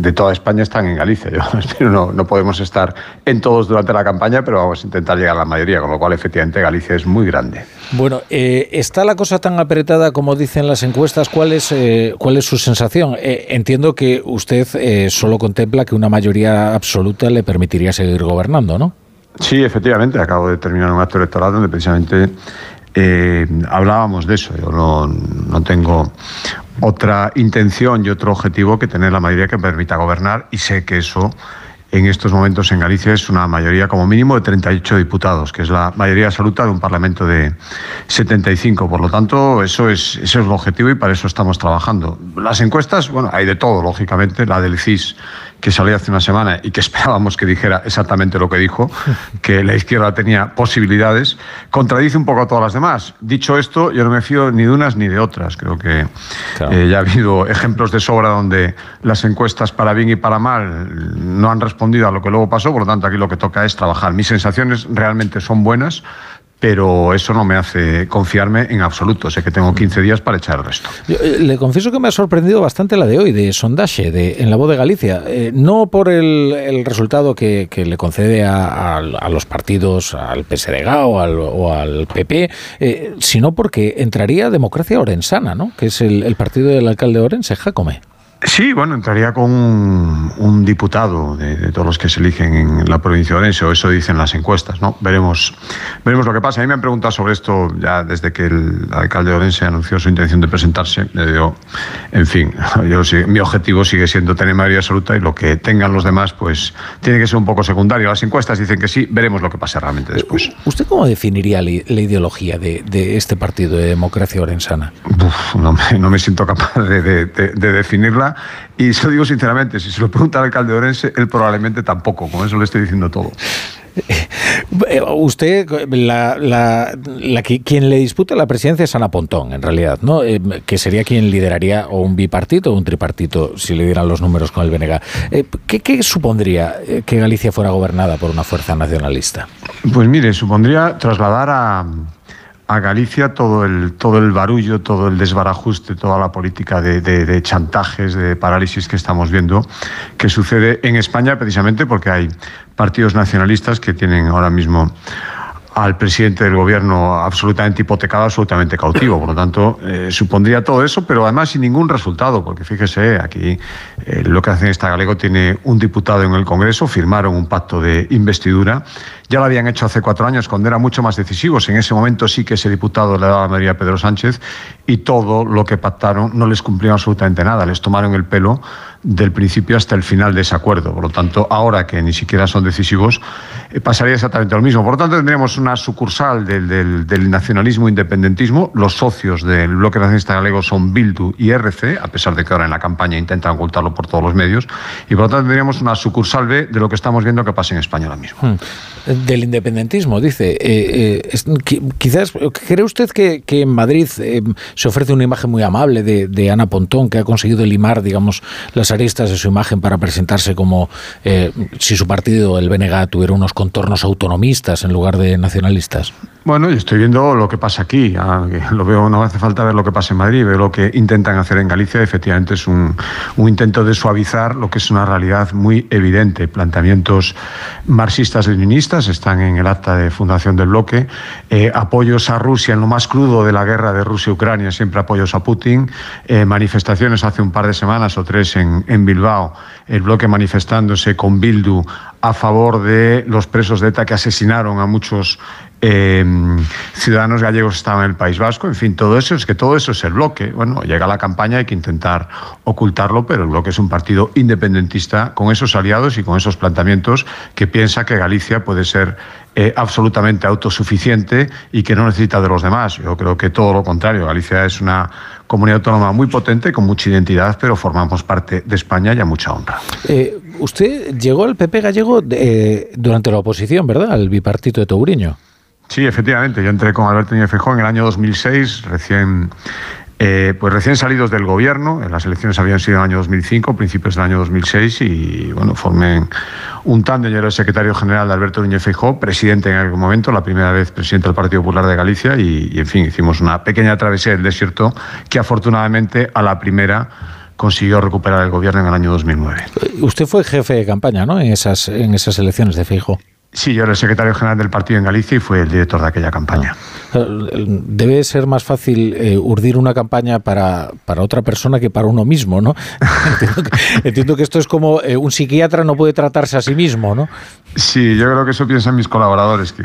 de toda España están en Galicia. [LAUGHS] Yo, no, no podemos estar en todos durante la campaña, pero vamos a intentar llegar a la mayoría, con lo cual efectivamente Galicia es muy grande. Bueno, eh, ¿está la cosa tan apretada como dicen las encuestas? ¿Cuál es, eh, cuál es su sensación? Eh, entiendo que usted solo contempla que una mayoría absoluta le permitiría seguir gobernando, ¿no? Sí, efectivamente. Acabo de terminar un acto electoral donde precisamente hablábamos de eso. Yo no, no, tengo otra intención y otro objetivo que tener la mayoría que permita gobernar y sé que eso en estos momentos en Galicia es una mayoría como mínimo de 38 diputados, que es la mayoría absoluta de un Parlamento de 75. Por lo tanto, eso es, eso es el objetivo y para eso estamos trabajando. Las encuestas, bueno, hay de todo, lógicamente. La del CIS que salió hace una semana y que [LAUGHS] esperábamos que dijera exactamente lo que dijo, que la izquierda tenía posibilidades, contradice un poco a todas las demás. Dicho esto, yo no me fío ni de unas ni de otras. Creo que eh, ya ha habido ejemplos de sobra donde las encuestas para bien y para mal no han respondido a lo que luego pasó, por lo tanto aquí lo que toca es trabajar. Mis sensaciones realmente son buenas pero eso no me hace confiarme en absoluto. Sé que tengo 15 días para echar el resto. Eh, le confieso que me ha sorprendido bastante la de hoy, de Sondaje, de, en la voz de Galicia. Eh, no por el, resultado que, le concede a, los partidos, al PSDG o al, o al PP, eh, sino porque entraría Democracia Orensana, ¿no? que es el, el partido del alcalde Orense, Jacome. Sí, bueno, entraría con un, diputado de, todos los que se eligen en la provincia de Orense, o eso dicen las encuestas, ¿no? Veremos, veremos lo que pasa. A mí me han preguntado sobre esto ya desde que el alcalde de Orense anunció su intención de presentarse. Yo, en fin, [LAUGHS] yo, mi objetivo sigue siendo tener mayoría absoluta y lo que tengan los demás, pues tiene que ser un poco secundario. Las encuestas dicen que sí, veremos lo que pasa realmente después. ¿Usted cómo definiría la, ideología de, este partido de democracia orensana? no, me, no, me, siento capaz de definirla y se lo digo sinceramente, si se lo pregunta al alcalde de Orense, él probablemente tampoco, con eso le estoy diciendo todo. Eh, usted, la, quien le disputa la presidencia es Ana Pontón, en realidad, ¿no? Eh, que sería quien lideraría o un bipartito o un tripartito, si le dieran los números con el BNG. Eh, ¿qué, ¿Qué supondría que Galicia fuera gobernada por una fuerza nacionalista? Pues mire, supondría trasladar a, a Galicia todo el, todo el barullo, todo el desbarajuste, toda la política de, de, chantajes, de parálisis que estamos viendo, que sucede en España precisamente porque hay partidos nacionalistas que tienen ahora mismo al presidente del gobierno absolutamente hipotecado, absolutamente cautivo. Por lo tanto, eh, supondría todo eso, pero además sin ningún resultado, porque fíjese, aquí eh, lo que hacen esta Galego tiene un diputado en el Congreso, firmaron un pacto de investidura ya lo habían hecho hace cuatro años, cuando eran mucho más decisivos. En ese momento sí que ese diputado le daba a María Pedro Sánchez y todo lo que pactaron no les cumplió absolutamente nada. Les tomaron el pelo del principio hasta el final de ese acuerdo. Por lo tanto, ahora que ni siquiera son decisivos, eh, pasaría exactamente lo mismo. Por lo tanto, tendríamos una sucursal del, del, nacionalismo independentismo. Los socios del bloque nacionalista galego son Bildu y RC, a pesar de que ahora en la campaña intentan ocultarlo por todos los medios. Y por lo tanto, tendríamos una sucursal B de lo que estamos viendo que pasa en España ahora mismo. Hmm del independentismo, dice. Eh, eh, quizás, ¿cree usted que, en Madrid eh, se ofrece una imagen muy amable de, Ana Pontón, que ha conseguido limar, digamos, las aristas de su imagen para presentarse como si su partido, el BNG, tuviera unos contornos autonomistas en lugar de nacionalistas? Bueno, yo estoy viendo lo que pasa aquí. Lo veo, no hace falta ver lo que pasa en Madrid, veo lo que intentan hacer en Galicia. Efectivamente, es un, un intento de suavizar lo que es una realidad muy evidente. Planteamientos marxistas-leninistas están en el acta de fundación del bloque. Eh, apoyos a Rusia en lo más crudo de la guerra de Rusia-Ucrania, siempre apoyos a Putin. Eh, manifestaciones hace un par de semanas o tres en Bilbao, el bloque manifestándose con Bildu a favor de los presos de ETA que asesinaron a muchos eh, ciudadanos gallegos estaban en el País Vasco, en fin, todo eso es que todo eso es el bloque. Bueno, llega la campaña, hay que intentar ocultarlo, pero el bloque es un partido independentista con esos aliados y con esos planteamientos que piensa que Galicia puede ser eh, absolutamente autosuficiente y que no necesita de los demás. Yo creo que todo lo contrario. Galicia es una comunidad autónoma muy potente, con mucha identidad, pero formamos parte de España y a mucha honra. Eh, usted llegó al PP gallego durante la oposición, ¿verdad? Al bipartito de Touriño. Sí, efectivamente. Yo entré con Alberto Núñez Feijóo en el año 2006, recién, eh, pues recién salidos del gobierno. Las elecciones habían sido en el año 2005, principios del año 2006, y bueno, formé un tándem. Yo era el secretario general de Alberto Núñez Feijóo, presidente en algún momento, la primera vez presidente del Partido Popular de Galicia, y, en fin, hicimos una pequeña travesía del desierto que afortunadamente a la primera consiguió recuperar el gobierno en el año 2009. Usted fue jefe de campaña, ¿no? En esas, en esas elecciones de Fijo. Sí, yo era el secretario general del partido en Galicia y fue el director de aquella campaña. Debe ser más fácil eh, urdir una campaña para, para, otra persona que para uno mismo, ¿no? [LAUGHS] entiendo, que, esto es como eh, un psiquiatra no puede tratarse a sí mismo, ¿no? Sí, yo creo que eso piensan mis colaboradores, [LAUGHS] que,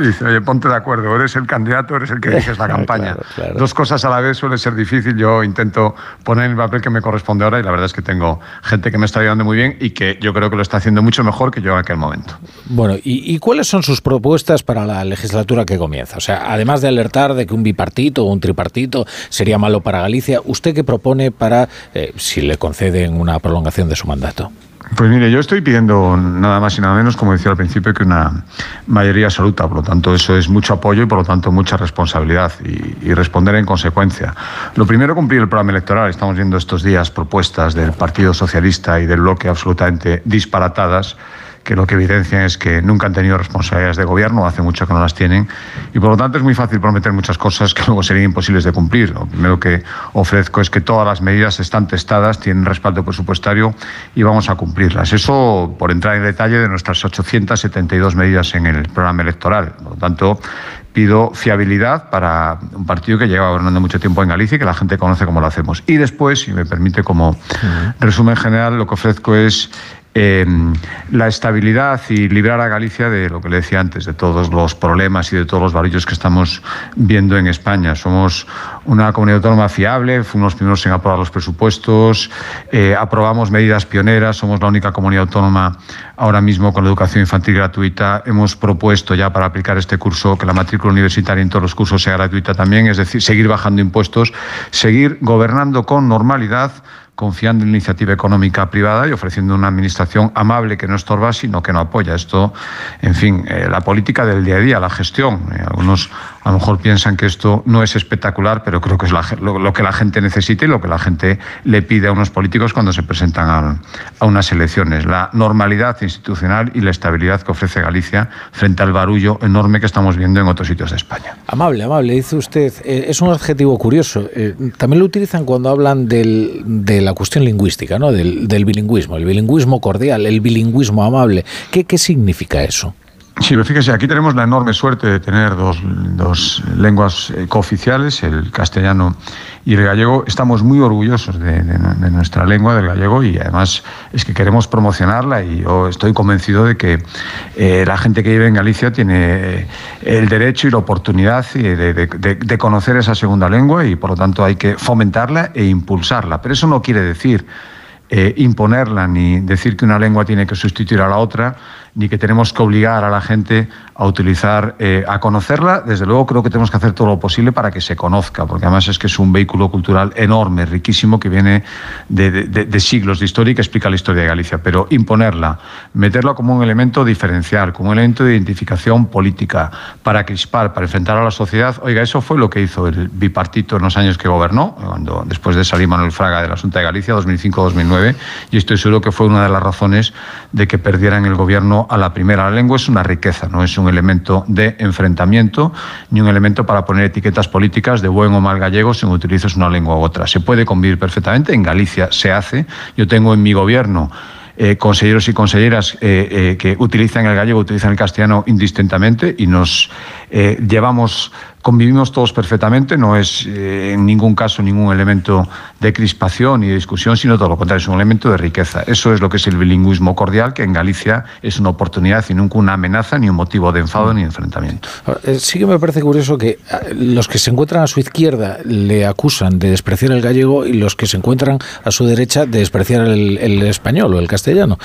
dicen, oye, ponte de acuerdo, eres el candidato, eres el que dices la [LAUGHS] campaña. Dos cosas a la vez suele ser difícil, yo intento poner el papel que me corresponde ahora y la verdad es que tengo gente que me está ayudando muy bien y que yo creo que lo está haciendo mucho mejor que yo en aquel momento. Bueno, ¿y, y cuáles son sus propuestas para la legislatura que comienza? O sea, además de alertar de que un bipartito o un tripartito sería malo para Galicia, ¿usted qué propone para, eh, si le conceden una prolongación de su mandato? Pues mire, yo estoy pidiendo nada más y nada menos, como decía al principio, que una mayoría absoluta. Por lo tanto, eso es mucho apoyo y, por lo tanto, mucha responsabilidad y, responder en consecuencia. Lo primero, cumplir el programa electoral. Estamos viendo estos días propuestas del Partido Socialista y del bloque absolutamente disparatadas que lo que evidencian es que nunca han tenido responsabilidades de gobierno, hace mucho que no las tienen, y por lo tanto es muy fácil prometer muchas cosas que [LAUGHS] luego serían imposibles de cumplir. Lo primero que ofrezco es que todas las medidas están testadas, tienen respaldo presupuestario y vamos a cumplirlas. Eso por entrar en detalle de nuestras 872 medidas en el programa electoral. Por lo tanto, pido fiabilidad para un partido que lleva gobernando mucho tiempo en Galicia y que la gente conoce cómo lo hacemos. Y después, si me permite como resumen general, lo que ofrezco es eh, la estabilidad y librar a Galicia de lo que le decía antes, de todos los problemas y de todos los barullos que estamos viendo en España. Somos una comunidad autónoma fiable, fuimos los primeros en aprobar los presupuestos, eh, aprobamos medidas pioneras, somos la única comunidad autónoma ahora mismo con la educación infantil gratuita. Hemos propuesto ya para aplicar este curso que la matrícula universitaria en todos los cursos sea gratuita también, es decir, seguir bajando impuestos, seguir gobernando con normalidad confiando en iniciativa económica privada y ofreciendo una administración amable que no estorba, sino que no apoya. Esto, en fin, eh, la política del día a día, la gestión. Eh, algunos a lo mejor piensan que esto no es espectacular, pero creo que es lo, que la gente necesita y lo que la gente le pide a unos políticos cuando se presentan a, a, unas elecciones. La normalidad institucional y la estabilidad que ofrece Galicia frente al barullo enorme que estamos viendo en otros sitios de España. Amable, amable, dice usted. Eh, es un adjetivo curioso. También lo utilizan cuando hablan del, de la cuestión lingüística, ¿no? del, del bilingüismo, el bilingüismo cordial, el bilingüismo amable. ¿Qué, qué significa eso? Sí, pero fíjese, aquí tenemos la enorme suerte de tener dos, dos lenguas eh, cooficiales, el castellano y el gallego. Estamos muy orgullosos de, nuestra lengua, del gallego, y además es que queremos promocionarla y yo estoy convencido de que eh, la gente que vive en Galicia tiene el derecho y la oportunidad de, de conocer esa segunda lengua y por lo tanto hay que fomentarla e impulsarla. Pero eso no quiere decir eh, imponerla ni decir que una lengua tiene que sustituir a la otra, ni que tenemos que obligar a la gente a utilizar, eh, a conocerla. Desde luego creo que tenemos que hacer todo lo posible para que se conozca, porque además es que es un vehículo cultural enorme, riquísimo, que viene de, siglos de historia y que explica la historia de Galicia. Pero imponerla, meterla como un elemento diferencial, como un elemento de identificación política, para crispar, para enfrentar a la sociedad, oiga, eso fue lo que hizo el bipartito en los años que gobernó, cuando después de salir Manuel Fraga de la Junta de Galicia, 2005-2009, y estoy seguro que fue una de las razones de que perdieran el gobierno a la primera. Lengua es una riqueza, no es un elemento de enfrentamiento ni un elemento para poner etiquetas políticas de buen o mal gallego si utilizas una lengua u otra. Se puede convivir perfectamente, en Galicia se hace. Yo tengo en mi gobierno eh, consejeros y consejeras eh, eh, que utilizan el gallego, utilizan el castellano indistintamente y nos llevamos convivimos todos perfectamente, no es en ningún caso ningún elemento de crispación y de discusión, sino todo lo contrario, es un elemento de riqueza. Eso es lo que es el bilingüismo cordial, que en Galicia es una oportunidad y nunca una amenaza, ni un motivo de enfado ni de enfrentamiento. Eh, sí que me parece curioso que los que se encuentran a su izquierda le acusan de despreciar el gallego y los que se encuentran a su derecha de despreciar el, el español o el castellano.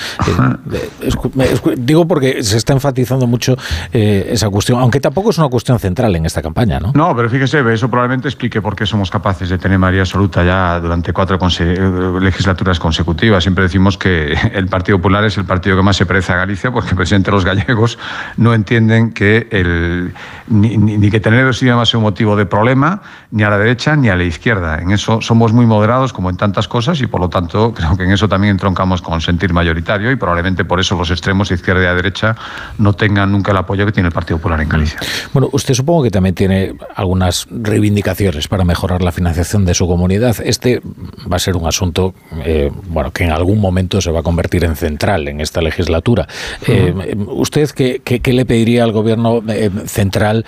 Eh, es, es, digo porque se está enfatizando mucho eh, esa cuestión, aunque tampoco es una cuestión central en esta campaña. ¿no? no, pero fíjese, eso probablemente explique por qué somos capaces de tener mayoría absoluta ya durante cuatro conse legislaturas consecutivas. Siempre decimos que [LAUGHS] el Partido Popular es el partido que más se parece a Galicia porque presidente los gallegos no entienden que el, ni, que tener dos idiomas sea un motivo de problema ni a la derecha ni a la izquierda. En eso somos muy moderados como en tantas cosas y por lo tanto [LAUGHS] creo que en eso también entroncamos con sentir mayoritario y probablemente por eso los extremos izquierda y derecha no tengan nunca el apoyo que tiene el Partido Popular en Galicia. Bueno, usted supongo que también tiene algunas reivindicaciones para mejorar la financiación de su comunidad. Este este va a ser un asunto, eh, bueno, que en algún momento se va a convertir en central en esta legislatura. Eh, ¿Usted qué, qué, le pediría al gobierno eh, central?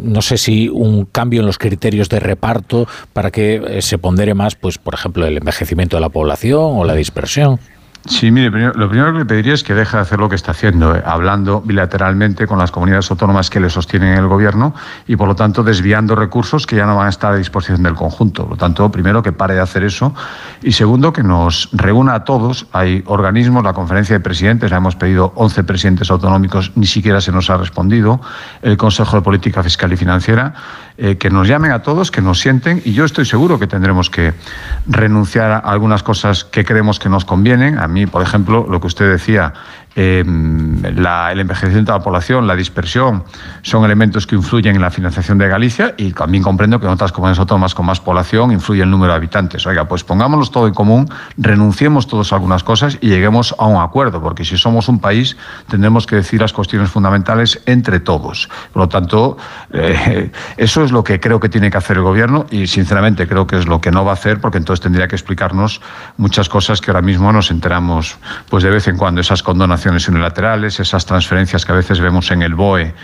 no sé si un cambio en los criterios de reparto para que se pondere más, pues, por ejemplo, el envejecimiento de la población o la dispersión. Sí, mire, lo primero que le pediría es que deje de hacer lo que está haciendo, eh, hablando bilateralmente con las comunidades autónomas que le sostienen el gobierno y, por lo tanto, desviando recursos que ya no van a estar a disposición del conjunto. Por lo tanto, primero, que pare de hacer eso y, segundo, que nos reúna a todos. Hay organismos, la conferencia de presidentes, la hemos pedido 11 presidentes autonómicos, ni siquiera se nos ha respondido, el Consejo de Política Fiscal y Financiera eh, que nos llamen a todos, que nos sienten y yo estoy seguro que tendremos que renunciar a algunas cosas que creemos que nos convienen. A mí, por ejemplo, lo que usted decía, Em, el envejecimiento de la población, la dispersión, son elementos que influyen en la financiación de Galicia y también comprendo que en otras comunidades autónomas con más población influye el número de habitantes. Oiga, pues pongámoslos todo en común, renunciemos todos a algunas cosas y lleguemos a un acuerdo, porque si somos un país tendremos que decir las cuestiones fundamentales entre todos. Por lo tanto, eh, eso es lo que creo que tiene que hacer el Gobierno y sinceramente creo que es lo que no va a hacer, porque entonces tendría que explicarnos muchas cosas que ahora mismo nos enteramos pues de vez en cuando, esas condonaciones unilaterales, esas transferencias que a veces vemos en el BOE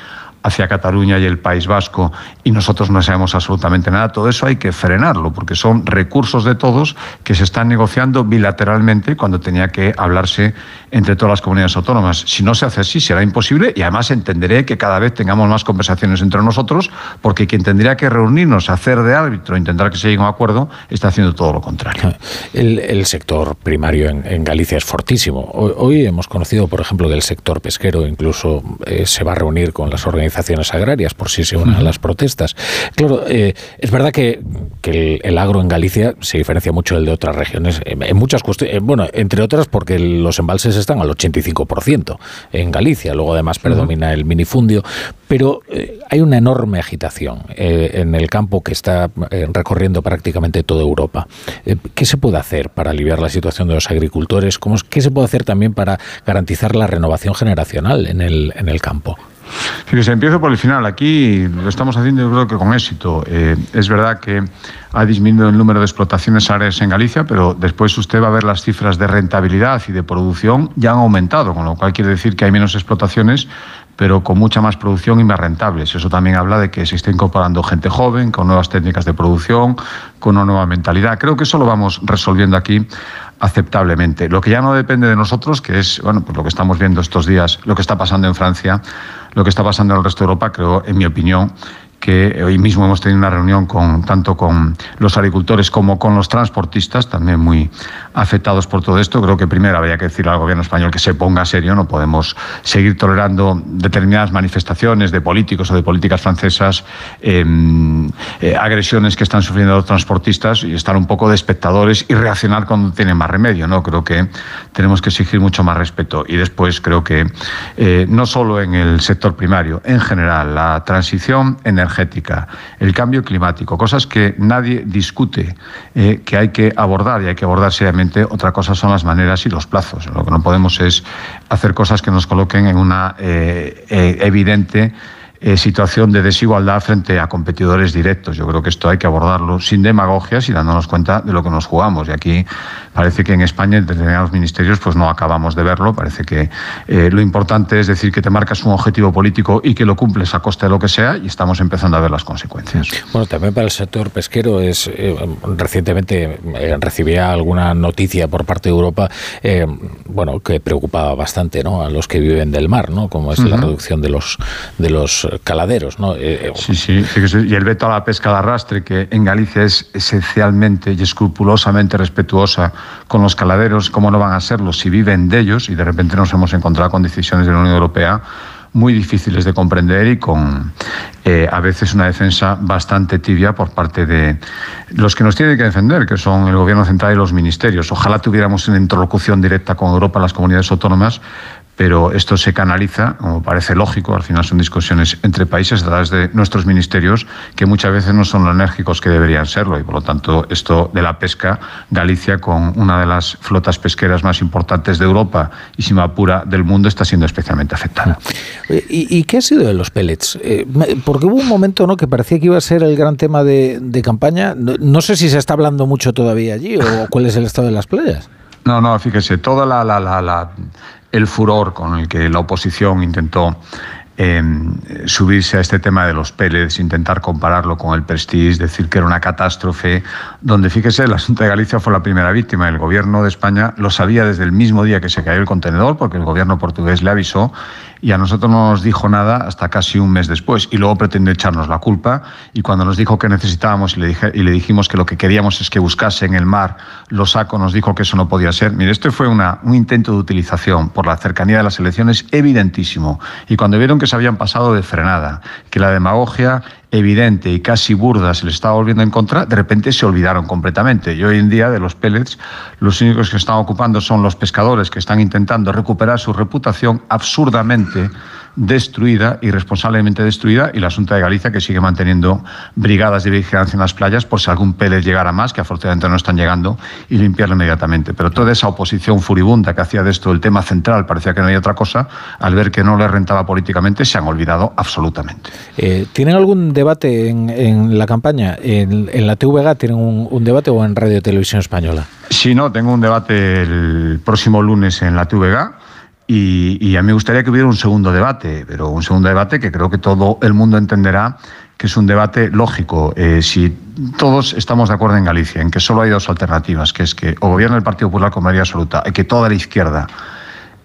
hacia Cataluña y el País Vasco y nosotros no sabemos absolutamente nada, todo eso hay que frenarlo porque son recursos de todos que se están negociando bilateralmente cuando tenía que hablarse entre todas las comunidades autónomas. Si no se hace así, será imposible y además entenderé que cada vez tengamos más conversaciones entre nosotros, porque quien tendría que reunirnos, hacer de árbitro, intentar que se llegue a un acuerdo, está haciendo todo lo contrario. El, sector primario en, Galicia es fortísimo. Hoy, hemos conocido, por ejemplo, que el sector pesquero incluso eh, se va a reunir con las organizaciones agrarias por si se unen a las protestas. Claro, eh, es verdad que, el, agro en Galicia se diferencia mucho del de otras regiones en muchas cuestiones, bueno, entre otras porque los embalses están al 85% en Galicia, luego además predomina el minifundio, pero eh, hay una enorme agitación eh, en el campo que está eh, recorriendo prácticamente toda Europa. ¿Qué se puede hacer para aliviar la situación de los agricultores? ¿Cómo, ¿Qué se puede hacer también para garantizar la renovación generacional en el, en el campo? Fíjese, empiezo por el final. Aquí lo estamos haciendo yo creo que con éxito. es verdad que ha disminuido el número de explotaciones agrarias en Galicia, pero después usted va a ver las cifras de rentabilidad y de producción ya han aumentado, con lo cual quiere decir que hay menos explotaciones, pero con mucha más producción y más rentables. Eso también habla de que se está incorporando gente joven, con nuevas técnicas de producción, con una nueva mentalidad. Creo que eso lo vamos resolviendo aquí aceptablemente. Lo que ya no depende de nosotros, que es bueno, pues lo que estamos viendo estos días, lo que está pasando en Francia, lo que está pasando en el resto de Europa, creo, en mi opinión, que hoy mismo hemos tenido una reunión con, tanto con los agricultores como con los transportistas, también muy afectados por todo esto. Creo que primero habría que decir al gobierno español que se ponga serio, no podemos seguir tolerando determinadas manifestaciones de políticos o de políticas francesas, em, eh, agresiones que están sufriendo los transportistas y estar un poco de espectadores y reaccionar cuando tienen más remedio. ¿no? Creo que tenemos que exigir mucho más respeto. Y después creo que eh, no solo en el sector primario, en general, la transición energética el cambio climático, cosas que nadie discute, eh, que hay que abordar y hay que abordar seriamente. Otra cosa son las maneras y los plazos. Lo que no podemos es hacer cosas que nos coloquen en una eh, eh, evidente situación de desigualdad frente a competidores directos. Yo creo que esto hay que abordarlo sin demagogias y dándonos cuenta de lo que nos jugamos. Y aquí parece que en España, en determinados ministerios, pues no acabamos de verlo. Parece que eh, lo importante es decir que te marcas un objetivo político y que lo cumples a costa de lo que sea y estamos empezando a ver las consecuencias. Bueno, también para el sector pesquero es eh, recientemente recibía alguna noticia por parte de Europa, bueno, que preocupaba bastante, ¿no? A los que viven del mar, ¿no? Como es la reducción de los de los caladeros, ¿no? Eh, eh, sí, sí, y el veto a la pesca de arrastre, que en Galicia es esencialmente y escrupulosamente respetuosa con los caladeros, ¿cómo no van a serlo si viven de ellos? Y de repente nos hemos encontrado con decisiones de la Unión Europea muy difíciles de comprender y con eh, a veces una defensa bastante tibia por parte de los que nos tienen que defender, que son el Gobierno central y los ministerios. Ojalá tuviéramos una interlocución directa con Europa, las comunidades autónomas, pero esto se canaliza, como parece lógico, al final son discusiones entre países a través de nuestros ministerios que muchas veces no son lo enérgicos que deberían serlo y por lo tanto esto de la pesca, Galicia con una de las flotas pesqueras más importantes de Europa y sin apura del mundo está siendo especialmente afectada. ¿Y, qué ha sido de los pellets? Eh, porque hubo un momento ¿no? que parecía que iba a ser el gran tema de, campaña. No, sé si se está hablando mucho todavía allí o cuál es el estado de las playas. No, no, fíjese, toda la, la, la el furor con el que la oposición intentó em, subirse a este tema de los pellets, intentar compararlo con el Prestige, decir que era una catástrofe, donde fíjese, la Asunta de Galicia fue la primera víctima. El gobierno de España lo sabía desde el mismo día que se cayó el contenedor, porque el gobierno portugués le avisó y a nosotros no nos dijo nada hasta casi un mes después y luego pretendió echarnos la culpa y cuando nos dijo que necesitábamos y le, dije, y le dijimos que lo que queríamos es que buscase en el mar los sacos, nos dijo que eso no podía ser. Mire, esto fue una, un intento de utilización por la cercanía de las elecciones evidentísimo y cuando vieron que se habían pasado de frenada, que la demagogia evidente y casi burda se les estaba volviendo en contra, de repente se olvidaron completamente. Y hoy en día de los pellets, los únicos que están ocupando son los pescadores que están intentando recuperar su reputación absurdamente destruida, irresponsablemente destruida, y la Asunta de Galicia que sigue manteniendo brigadas de vigilancia en las playas por si algún pellet llegara más, que afortunadamente no están llegando, y limpiarlo inmediatamente. Pero toda esa oposición furibunda que hacía de esto el tema central, parecía que no había otra cosa, al ver que no le rentaba políticamente, se han olvidado absolutamente. Eh, ¿Tienen algún debate en, la campaña? ¿En, la TVG tienen un, un debate o en Radio Televisión Española? Sí, no, tengo un debate el próximo lunes en la TVG y, a mí me gustaría que hubiera un segundo debate, pero un segundo debate que creo que todo el mundo entenderá que es un debate lógico. Eh, si todos estamos de acuerdo en Galicia en que solo hay dos alternativas, que es que o gobierna el Partido Popular con mayoría absoluta y que toda la izquierda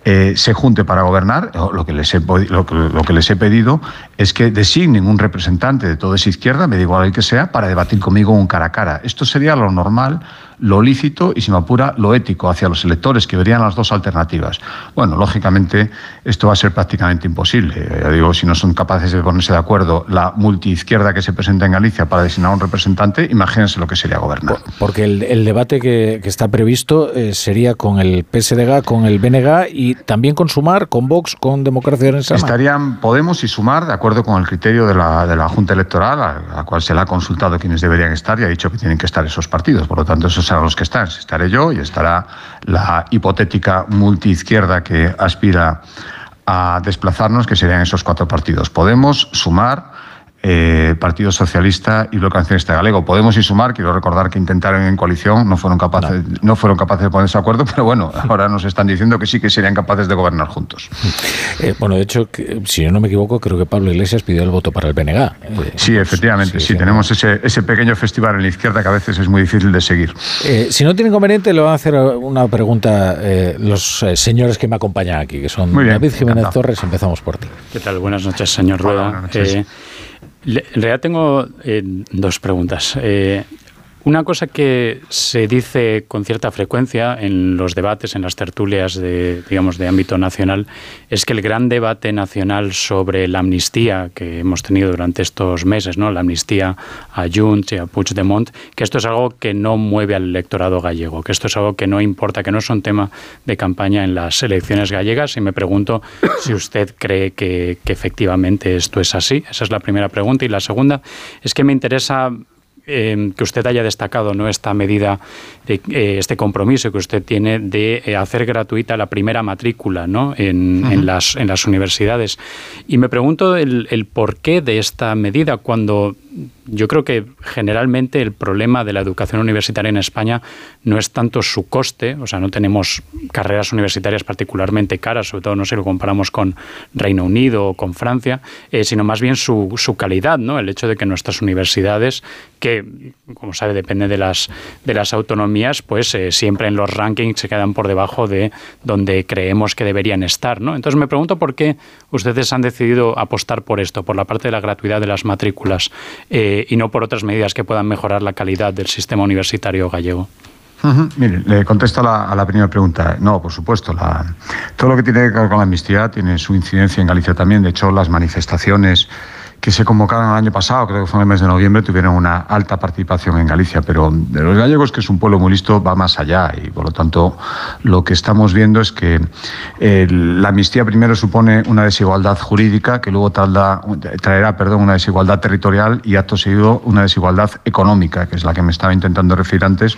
eh, se junte para gobernar, lo que, les he, lo, que les he pedido es que designen un representante de toda esa izquierda, me da igual el que sea, para debatir conmigo un cara a cara. Esto sería lo normal, lo lícito y, si me apura, lo ético hacia los electores, que verían las dos alternativas. Bueno, lógicamente, esto va a ser prácticamente imposible. Ya digo, si no son capaces de ponerse de acuerdo la multiizquierda que se presenta en Galicia para designar un representante, imagínense lo que sería gobernar. Porque el, debate que, está previsto eh, sería con el PSDG, con el BNG y también con Sumar, con Vox, con Democracia en Estarían Podemos y Sumar, de acuerdo con el criterio de la, de la Junta Electoral, a la cual se le ha consultado quienes deberían estar y ha dicho que tienen que estar esos partidos. Por lo tanto, eso a los que están. Estaré yo y estará la hipotética multiizquierda que aspira a desplazarnos, que serían esos cuatro partidos. Podemos sumar eh, Partido Socialista y Bloque Nacionalista Galego. Podemos y sumar, quiero recordar que intentaron en coalición, no fueron capaces, no. fueron capaces de ponerse de acuerdo, [LAUGHS] pero bueno, ahora nos están diciendo que sí que serían capaces de gobernar juntos. Eh, bueno, de hecho, si yo no me equivoco, creo que Pablo Iglesias pidió el voto para el BNG. Eh, sí, efectivamente, sí, tenemos ese, ese, pequeño festival en la izquierda que a veces es muy difícil de seguir. si no tiene inconveniente, le van a hacer una pregunta los señores que me acompañan aquí, que son David Jiménez Torres, empezamos por ti. ¿Qué tal? Buenas noches, señor Rueda. En realidad tengo eh, dos preguntas. Eh, una cosa que se dice con cierta frecuencia en los debates, en las tertulias de, digamos, de ámbito nacional, es que el gran debate nacional sobre la amnistía que hemos tenido durante estos meses, ¿no? la amnistía a Junts y a Puigdemont, que esto es algo que no mueve al electorado gallego, que esto es algo que no importa, que no es un tema de campaña en las elecciones gallegas. Y me pregunto [COUGHS] si usted cree que, que efectivamente esto es así. Esa es la primera pregunta. Y la segunda es que me interesa Em, que usted haya destacado ¿no? esta medida, de, eh, este compromiso que usted tiene de eh, hacer gratuita la primera matrícula ¿no? en, las, en las universidades. Y me pregunto el, el porqué de esta medida cuando yo creo que generalmente el problema de la educación universitaria en España no es tanto su coste, o sea, no tenemos carreras universitarias particularmente caras, sobre todo no si lo comparamos con Reino Unido o con Francia, eh, sino más bien su, su, calidad, ¿no? El hecho de que nuestras universidades, que como sabe depende de las, de las autonomías, pues eh, siempre en los rankings se quedan por debajo de donde creemos que deberían estar, ¿no? Entonces me pregunto por qué ustedes han decidido apostar por esto, por la parte de la gratuidad de las matrículas. Eh, y no por otras medidas que puedan mejorar la calidad del sistema universitario gallego. Mire, le contesto a la, primera pregunta. No, por supuesto. todo lo que tiene que ver con la amnistía tiene su incidencia en Galicia también. De hecho, las manifestaciones que se convocaron el año pasado, creo que fue en el mes de noviembre, tuvieron una alta participación en Galicia, pero de los gallegos, que es un pueblo muy listo, va más allá y por lo tanto lo que estamos viendo es que la amnistía primero supone una desigualdad jurídica que luego tarda, traerá una desigualdad territorial y acto seguido una desigualdad económica, que es la que me estaba intentando referir antes,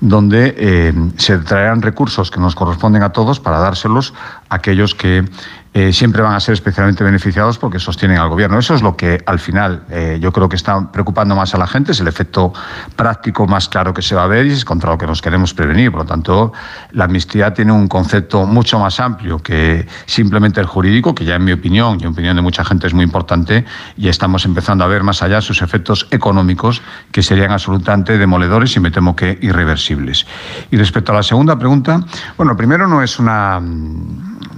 donde eh, se traerán recursos que nos corresponden a todos para dárselos a aquellos que eh, siempre van a ser especialmente beneficiados porque sostienen al gobierno. Eso es lo que al final eh, yo creo que está preocupando más a la gente, es el efecto práctico más claro que se va a ver y es contra lo que nos queremos prevenir. Por lo tanto, la amnistía tiene un concepto mucho más amplio que simplemente el jurídico, que ya en mi opinión y en opinión de mucha gente es muy importante, y estamos empezando a ver más allá sus efectos económicos que serían absolutamente demoledores y me temo que irreversibles. Y respecto a la segunda pregunta, bueno, primero no es una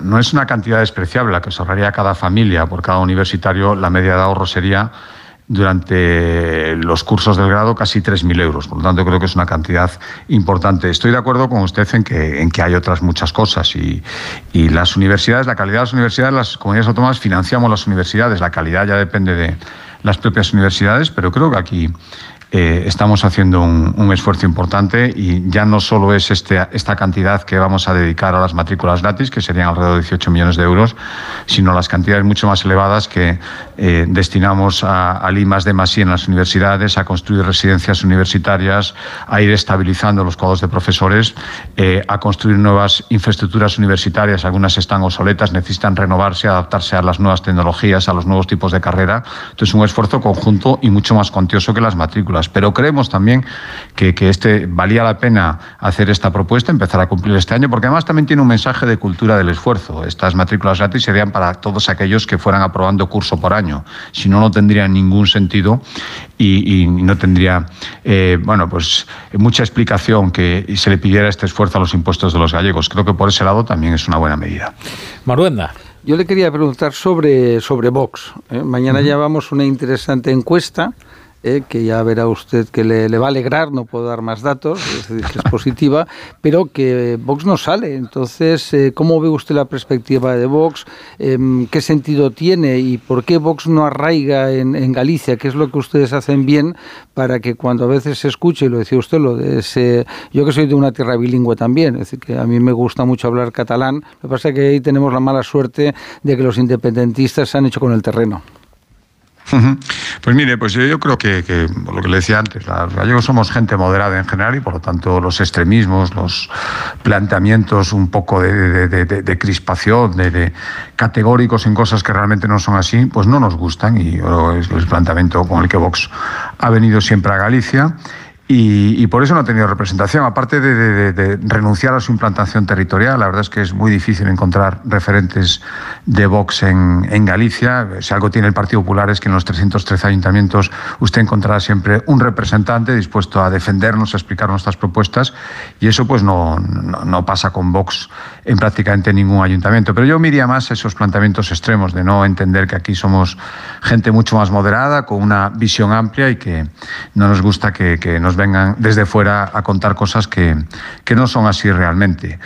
no es una cantidad despreciable la que se ahorraría cada familia por cada universitario. La media de ahorro sería durante los cursos del grado casi 3.000 euros. Por lo tanto, creo que es una cantidad importante. Estoy de acuerdo con usted en que, hay otras muchas cosas y las universidades, la calidad de las universidades, las comunidades autónomas financiamos las universidades. La calidad ya depende de las propias universidades, pero creo que aquí eh, estamos haciendo un, esfuerzo importante y ya no solo es este, esta cantidad que vamos a dedicar a las matrículas gratis, que serían alrededor de 18 millones de euros, sino las cantidades mucho más elevadas que eh, destinamos a, a limas de Masí en las universidades, a construir residencias universitarias, a ir estabilizando los cuadros de profesores, eh, a construir nuevas infraestructuras universitarias, algunas están obsoletas, necesitan renovarse, adaptarse a las nuevas tecnologías, a los nuevos tipos de carrera. Entonces, un esfuerzo conjunto y mucho más cuantioso que las matrículas. Pero creemos también que, que este, valía la pena hacer esta propuesta, empezar a cumplir este año, porque además también tiene un mensaje de cultura del esfuerzo. Estas matrículas gratis serían para todos aquellos que fueran aprobando curso por año. Si no, no tendría ningún sentido y, y no tendría, eh, bueno, pues mucha explicación que se le pidiera este esfuerzo a los impuestos de los gallegos. Creo que por ese lado también es una buena medida. Maruenda. Yo le quería preguntar sobre, sobre Vox. ¿eh? Mañana uh -huh. llevamos una interesante encuesta eh, que ya verá usted que le, va a alegrar, no puedo dar más datos, es decir, que es positiva, [LAUGHS] pero que Vox no sale. Entonces, eh, ¿cómo ve usted la perspectiva de Vox? Eh, ¿Qué sentido tiene y por qué Vox no arraiga en, en, Galicia? ¿Qué es lo que ustedes hacen bien para que cuando a veces se escuche, y lo decía usted, lo de ese, yo que soy de una tierra bilingüe también, es decir, que a mí me gusta mucho hablar catalán, lo que pasa es que ahí tenemos la mala suerte de que los independentistas se han hecho con el terreno. Pues mire, pues yo, yo creo que, que, lo que le decía antes, los gallegos somos gente moderada en general y por lo tanto los extremismos, los planteamientos un poco de, de, de, de crispación, de, categóricos en cosas que realmente no son así, pues no nos gustan y es el planteamiento con el que Vox ha venido siempre a Galicia. Y, y, por eso no ha tenido representación. Aparte de, de, de, renunciar a su implantación territorial, la verdad es que es muy difícil encontrar referentes de Vox en, en, Galicia. Si algo tiene el Partido Popular es que en los 313 ayuntamientos usted encontrará siempre un representante dispuesto a defendernos, a explicar nuestras propuestas. Y eso pues no, no, no pasa con Vox en prácticamente ningún ayuntamiento. Pero yo miraría más esos planteamientos extremos de no entender que aquí somos gente mucho más moderada, con una visión amplia y que no nos gusta que, que nos vengan desde fuera a contar cosas que, que no son así realmente.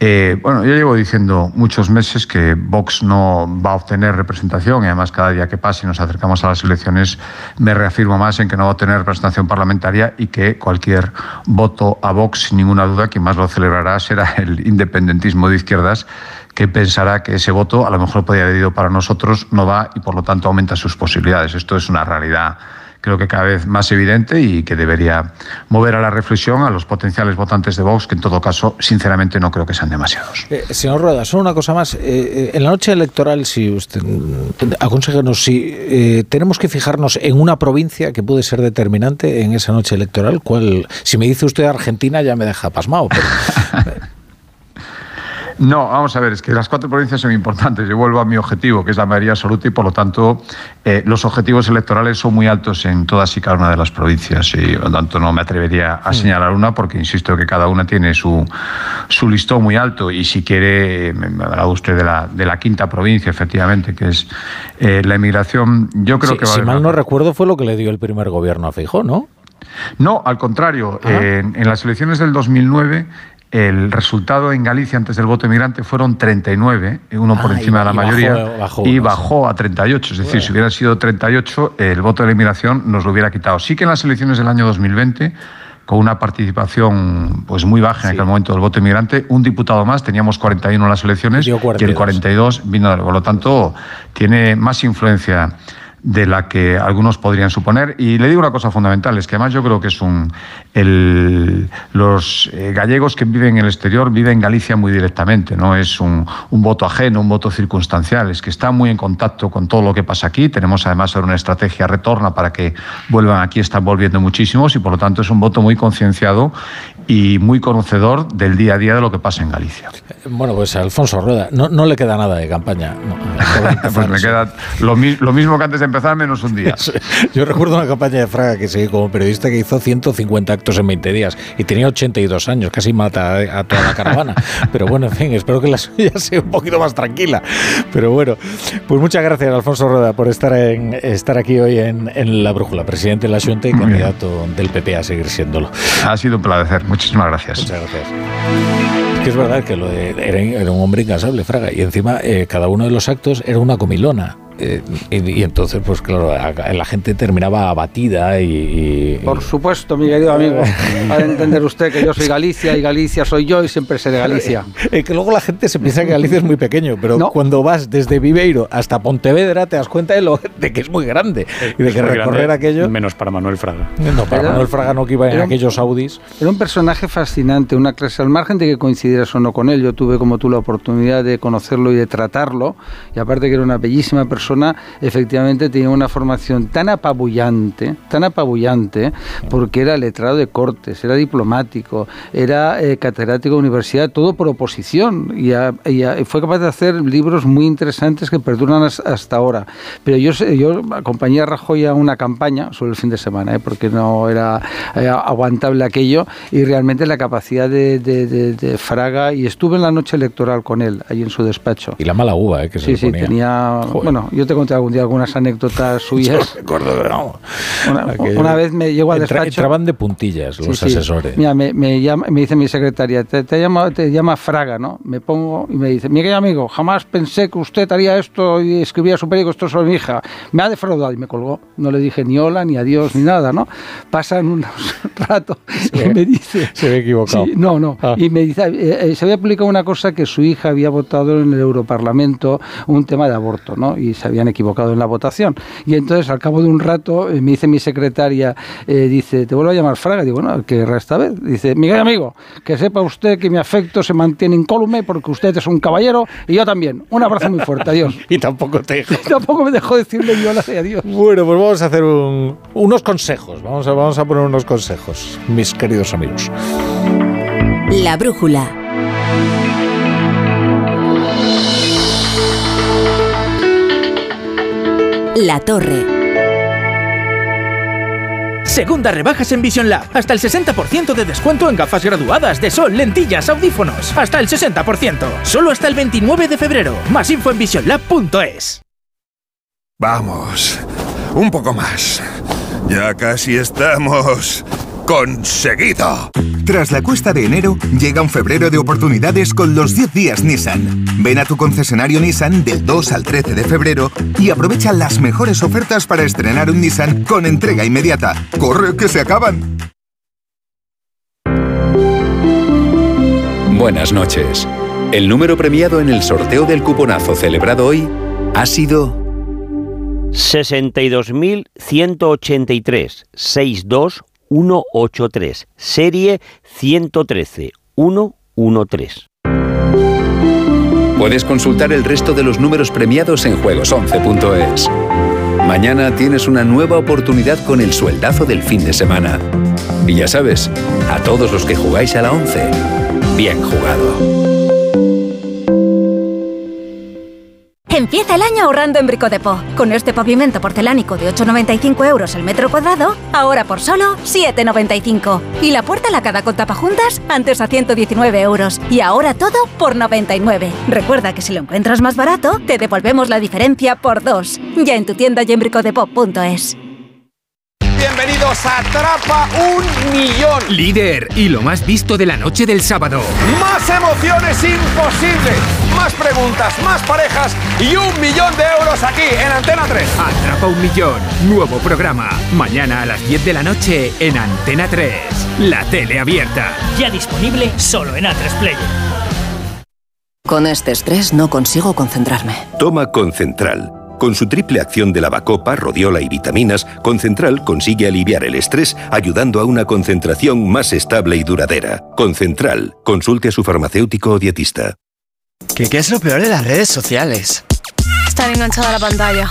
Eh, bueno, yo llevo diciendo muchos meses que Vox no va a obtener representación y además cada día que pase y nos acercamos a las elecciones me reafirmo más en que no va a obtener representación parlamentaria y que cualquier voto a Vox, sin ninguna duda, quien más lo celebrará será el independentismo de izquierdas que pensará que ese voto a lo mejor podría haber ido para nosotros, no va y por lo tanto aumenta sus posibilidades. Esto es una realidad creo que cada vez más evidente y que debería mover a la reflexión a los potenciales votantes de Vox, que en todo caso, sinceramente, no creo que sean demasiados. Eh, señor Rueda, solo una cosa más. Eh, en la noche electoral, si usted aconsejanos si eh, tenemos que fijarnos en una provincia que puede ser determinante en esa noche electoral, ¿cuál? Si me dice usted Argentina, ya me deja pasmado. Pero... [LAUGHS] No, vamos a ver, es que las cuatro provincias son importantes. Yo vuelvo a mi objetivo, que es la mayoría absoluta, y por lo tanto eh, los objetivos electorales son muy altos en todas y cada una de las provincias. Y por lo tanto no me atrevería a señalar una, porque insisto que cada una tiene su, su listón muy alto. Y si quiere, me hablado usted de la, de la quinta provincia, efectivamente, que es eh, la inmigración. Yo creo sí, que va Si mal no recuerdo, fue lo que le dio el primer gobierno a Feijóo, ¿no? No, al contrario. Eh, en las elecciones del 2009 el resultado en Galicia antes del voto emigrante fueron 39, uno por Ah, encima y- de la mayoría, bajó- bajó y bajó. a 38. Es decir, si hubiera sido 38, el voto de la inmigración nos lo hubiera quitado. Sí que en las elecciones del año 2020 con una participación pues muy baja en aquel momento del voto inmigrante, un diputado más, teníamos 41 en las elecciones y el 42 vino, por lo tanto, tiene más influencia de la que algunos podrían suponer. Y le digo una cosa fundamental, es que además yo creo que es un... Los eh, gallegos que viven en el exterior viven en Galicia muy directamente, no es un, un voto ajeno, un voto circunstancial, es que están muy en contacto con todo lo que pasa aquí. Tenemos además ahora una estrategia retorna para que vuelvan aquí, están volviendo muchísimos y por lo tanto es un voto muy concienciado y muy conocedor del día a día de lo que pasa en Galicia. Bueno, pues a Alfonso Rueda, no, no le queda nada de campaña. No, empezar, [LAUGHS] pues me queda lo, mi- lo mismo que antes de empezar, menos un día. Yo recuerdo una campaña de Fraga que seguí como periodista que hizo 150 actos en 20 días y tenía 82 años, casi mata a, a toda la caravana. [LAUGHS] Pero bueno, en fin, espero que la suya [LAUGHS] sea un poquito más tranquila. Pero bueno, pues muchas gracias, Alfonso Rueda, por estar, en, estar aquí hoy en, en La Brújula, presidente de la Junta y candidato del PP a seguir siéndolo. Ha sido un placer, muchísimas gracias. Muchas gracias. Que es verdad que lo de- era, era un hombre incansable, Fraga, y encima eh, cada uno de los actos era una comilona. Eh, y, y entonces, pues claro, la gente terminaba abatida y... y- Por supuesto, mi querido amigo. [LAUGHS] Ha de entender usted que yo soy Galicia y Galicia soy yo y siempre seré Galicia. Eh, que luego la gente se piensa que Galicia es muy pequeño, pero cuando vas desde Viveiro hasta Pontevedra te das cuenta de, lo, de que es muy grande y de que recorrer grande, aquello... Menos para Manuel Fraga. No, para Era- Manuel Fraga no que iba en un- aquellos Audis. Era un personaje fascinante, una clase, al margen de que coincidieras o no con él, yo tuve como tú la oportunidad de conocerlo y de tratarlo, y aparte que era una bellísima persona, efectivamente tenía una formación tan apabullante, tan apabullante, porque era letrado de cortes, era diplomático, era eh, catedrático de universidad, todo por oposición, y, a- y a- fue capaz de hacer libros muy interesantes que perduran has- hasta ahora. Pero yo, yo acompañé a Rajoy a una campaña, solo el fin de semana, ¿eh? porque no era eh, aguantable aquello, y realmente la capacidad de, de- de- de Fraga, y estuve en la noche electoral con él, ahí en su despacho. Y la mala uva, eh, que se Sí, le sí, tenía... Joder. Bueno, yo te conté algún día algunas anécdotas [LAUGHS] suyas. recuerdo, no. Una, una vez me llegó al Entra- despacho... entraban de puntillas los Sí, sí. asesores. Mira, me, me llama, me dice mi secretaria, te, te llama, te llama Fraga, ¿no? Me pongo y me dice, mi querido amigo, jamás pensé que usted haría esto y escribía su periódico esto sobre mi hija. Me ha defraudado y me colgó. No le dije ni hola, ni adiós, ni nada, ¿no? Pasan unos [LAUGHS] ratos y ve- me dice... Se ve equivocado. Sí, no, no. Ah. Y me dice, eh, eh, se había publicado una cosa que su hija había votado en el Europarlamento un tema de aborto, ¿no? Y se habían equivocado en la votación. Y entonces, al cabo de un rato, eh, me dice mi secretaria, eh, dice, te vuelvo a llamar Fraga. Digo, bueno, ¿qué querrá esta vez? Dice, mi querido amigo, que sepa usted que mi afecto se mantiene incólume porque usted es un caballero y yo también. Un abrazo muy fuerte, adiós. [LAUGHS] y tampoco te dejó. [LAUGHS] tampoco me dejó decirle yo y adiós. Bueno, pues vamos a hacer un- unos consejos. Vamos a, vamos a poner unos consejos, mis queridos amigos. La brújula. La torre. Segunda rebajas en Vision Lab. Hasta el 60% de descuento en gafas graduadas de sol, lentillas, audífonos. Hasta el 60%. Solo hasta el 29 de febrero. Más info en visionlab.es. Vamos, un poco más. Ya casi estamos conseguido. Tras la cuesta de enero, llega un febrero de oportunidades con los 10 días Nissan. Ven a tu concesionario Nissan del 2 al 13 de febrero y aprovecha las mejores ofertas para estrenar un Nissan con entrega inmediata. ¡Corre, que se acaban! Buenas noches. El número premiado en el sorteo del cuponazo celebrado hoy ha sido 62.183 62183 serie 113 113 Puedes consultar el resto de los números premiados en juegos11.es. Mañana tienes una nueva oportunidad con el sueldazo del fin de semana. Y ya sabes, a todos los que jugáis a la 11, bien jugado. Empieza el año ahorrando en Bricodepo. Con este pavimento porcelánico de 8,95 euros el metro cuadrado, ahora por solo 7,95. Y la puerta lacada con tapajuntas, antes a 119 euros. Y ahora todo por 99. Recuerda que si lo encuentras más barato, te devolvemos la diferencia por dos. Ya en tu tienda y en bricodepo.es. bienvenidos a Atrapa un Millón. Líder y lo más visto de la noche del sábado. Más emociones imposibles, más preguntas, más parejas y un millón de euros aquí en Antena 3. Atrapa un Millón, nuevo programa. Mañana a las 10 de la noche en Antena 3. La tele abierta. Ya disponible solo en A3 Player. Con este estrés no consigo concentrarme. Toma Concentral. Con su triple acción de lavacopa, rodiola y vitaminas, Concentral consigue aliviar el estrés ayudando a una concentración más estable y duradera. Concentral. Consulte a su farmacéutico o dietista. ¿Qué, qué es lo peor de las redes sociales? Estar enganchada a la pantalla.